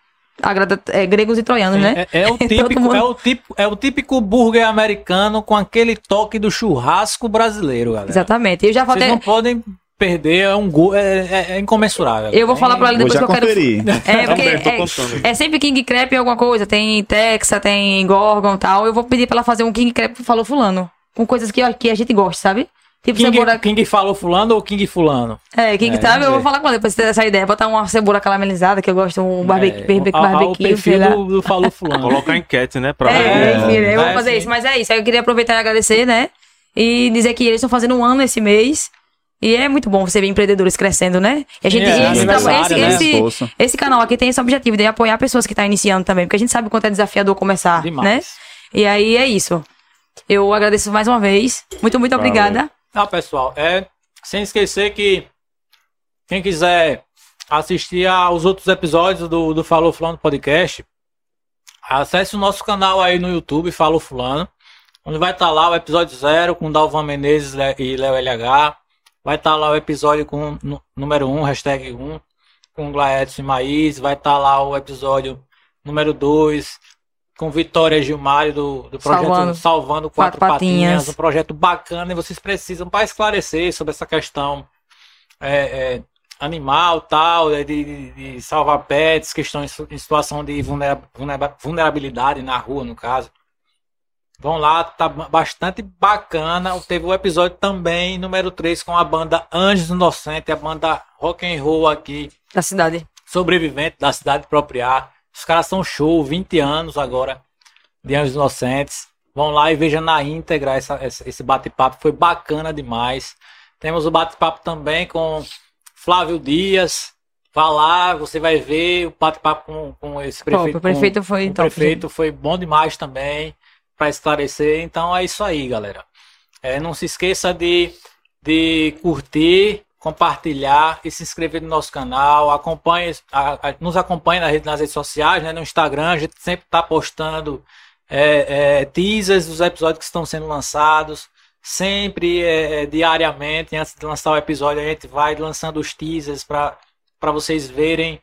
agrada é, gregos e troianos, né? É, é o [laughs] Todo típico, mundo- é, o típico, é o típico burger americano com aquele toque do churrasco brasileiro, galera. Exatamente. Eu já Vocês falei. não podem perder, é um go, é, é- é incomensurável. Eu vou falar pra ela Vou depois já que eu quero. É, [laughs] porque Também, tô é, é sempre King Crepe alguma coisa. Tem Texa, tem Gorgon e tal. Eu vou pedir pra ela fazer um King Crepe falou fulano. Com coisas que, ó, que a gente gosta, sabe? Tipo King, cebola. King falou fulano ou King fulano? É, King É, sabe? Eu vou falar com ela depois de ter essa ideia. Botar uma cebola caramelizada, que eu gosto, um barbecue, É, barbecue, perfil do, do falou fulano. [laughs] Colocar enquete, né? Pra É, enfim, eu vou fazer sim. isso. Mas é isso. Aí eu queria aproveitar e agradecer, né? E dizer que eles estão fazendo um ano esse mês. E é muito bom você ver empreendedores crescendo, né? E a gente, É, e esse, esse, né? esse, esse canal aqui tem esse objetivo de apoiar pessoas que estão iniciando também, porque a gente sabe o quanto é desafiador começar, Demais. né? E aí é isso. Eu agradeço mais uma vez. Muito, muito Valeu. obrigada. Ah, pessoal, é sem esquecer que quem quiser assistir aos outros episódios do, do Falou Fulano Podcast, acesse o nosso canal aí no YouTube, Falou Fulano, onde vai estar lá o episódio zero com Dalvan Menezes e Léo LH, vai estar lá o episódio com número 1, hashtag 1, com Glaedson e Maís, vai estar lá o episódio número 2, com Vitória Gilmário do, do projeto Salvando. Salvando, Quatro, Quatro Patinhas. Patinhas. um projeto bacana e vocês precisam para esclarecer sobre essa questão é, é, animal, tal, é, de, de- de salvar pets, questões em situação de vulnera- vulnera- vulnerabilidade na rua, no caso. Vão lá, tá ba- bastante bacana. Teve o episódio também, número 3, com a banda Anjos Inocentes, a banda rock and roll aqui, Da cidade. sobrevivente da cidade de Propriar. Os caras são show, 20 anos agora de Anjos Inocentes. Vão lá e vejam na íntegra essa- esse bate-papo, foi bacana demais. Temos o bate-papo também com Flávio Dias. Vá lá, você vai ver o bate-papo com, com esse prefeito. o prefeito com- foi com o top, prefeito foi bom demais também para esclarecer. Então é isso aí, galera. É, não se esqueça de, de curtir, compartilhar e se inscrever no nosso canal. Acompanhe, a- a- nos acompanhe nas redes, nas redes sociais, né, no Instagram. A gente sempre está postando é, é, teasers dos episódios que estão sendo lançados. Sempre, é, é, diariamente, antes de lançar o episódio, a gente vai lançando os teasers para vocês verem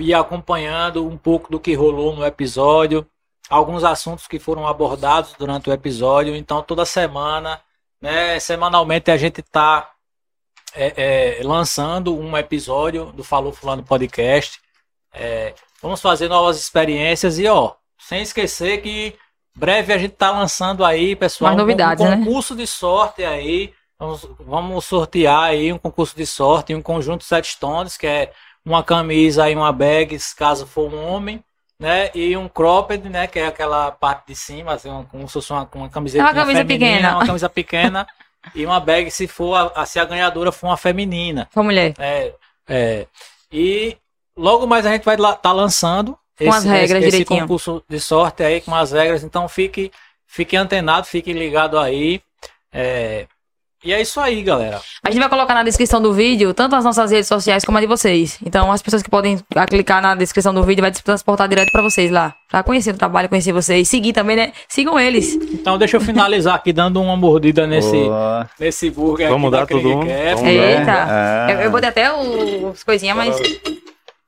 e acompanhando um pouco do que rolou no episódio alguns assuntos que foram abordados durante o episódio. Então, toda semana, né? Semanalmente a gente tá é, é, lançando um episódio do Falou Fulano Podcast. É, vamos fazer novas experiências e, ó, sem esquecer que breve a gente tá lançando aí, pessoal, novidades, um né? concurso de sorte aí. Vamos, vamos sortear aí um concurso de sorte, um conjunto Sete Stones, que é uma camisa e uma bag, caso for um homem, né? E um cropped, né? Que é aquela parte de cima, assim, uma, como se fosse uma, uma camiseta É uma camisa pequena. uma camisa pequena [laughs] e uma bag se for a, a- se a ganhadora for uma feminina. Foi mulher. É, é. E logo mais a gente vai estar lançando Com as regras esse, direitinho. concurso de sorte aí com as regras. Então fique, fique antenado, fique ligado aí. É, e é isso aí, galera. A gente vai colocar na descrição do vídeo tanto as nossas redes sociais como a de vocês. Então, as pessoas que podem ah, clicar na descrição do vídeo vai transportar direto pra vocês lá. Pra conhecer o trabalho, conhecer vocês. Seguir também, né? Sigam eles. Então deixa eu finalizar aqui dando uma mordida nesse, nesse burger Vamos aqui dar? Craft. Vamos. Eita. Ah. Eu, eu botei até os coisinhas, mas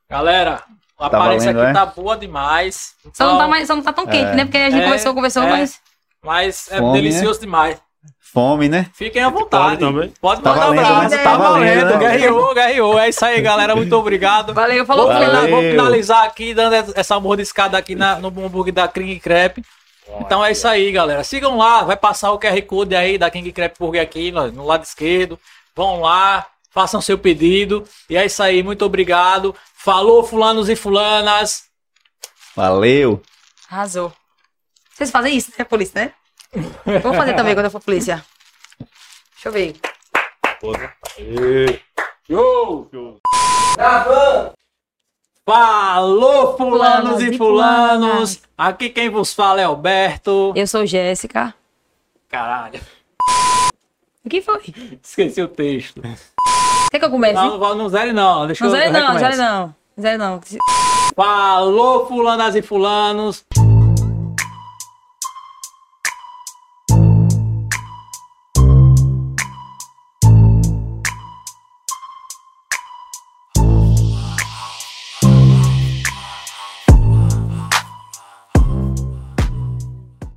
Galera, a aparência valendo, aqui é? tá boa demais. só não, tá Então, mais, só não tá tão quente, É. né? Porque a gente É, conversou, conversou, é. mas. Mas é Fome, delicioso demais. Fome, né? Fiquem à vontade. Pode? Pode Tá mandar valendo, abraço. né? Tá, valendo, né? Guerreou, guerreou. É isso aí, galera. Muito obrigado. Valeu, falou fina- Valeu. vou finalizar aqui dando essa mordiscada aqui na- no hambúrguer da King Crepe. Então é isso aí, galera. Sigam lá, vai passar o QR Code aí da King Crepe Burger aqui no, no lado esquerdo. Vão lá, façam seu pedido. E é isso aí, muito obrigado. Falou, fulanos e fulanas. Valeu. Arrasou. Vocês fazem isso, né, polícia, né? Vou fazer também quando eu for polícia. Deixa eu ver. Show! Falou, fulanos Fulanos e fulanos. fulanas. Aqui quem vos fala é Alberto. Eu sou Jéssica. Caralho, O que foi? esqueci o texto. Quer que eu comece? Não, não, não zere não. Deixa Não, eu zero não, zero não. Zero não. Falou, fulanas e fulanos.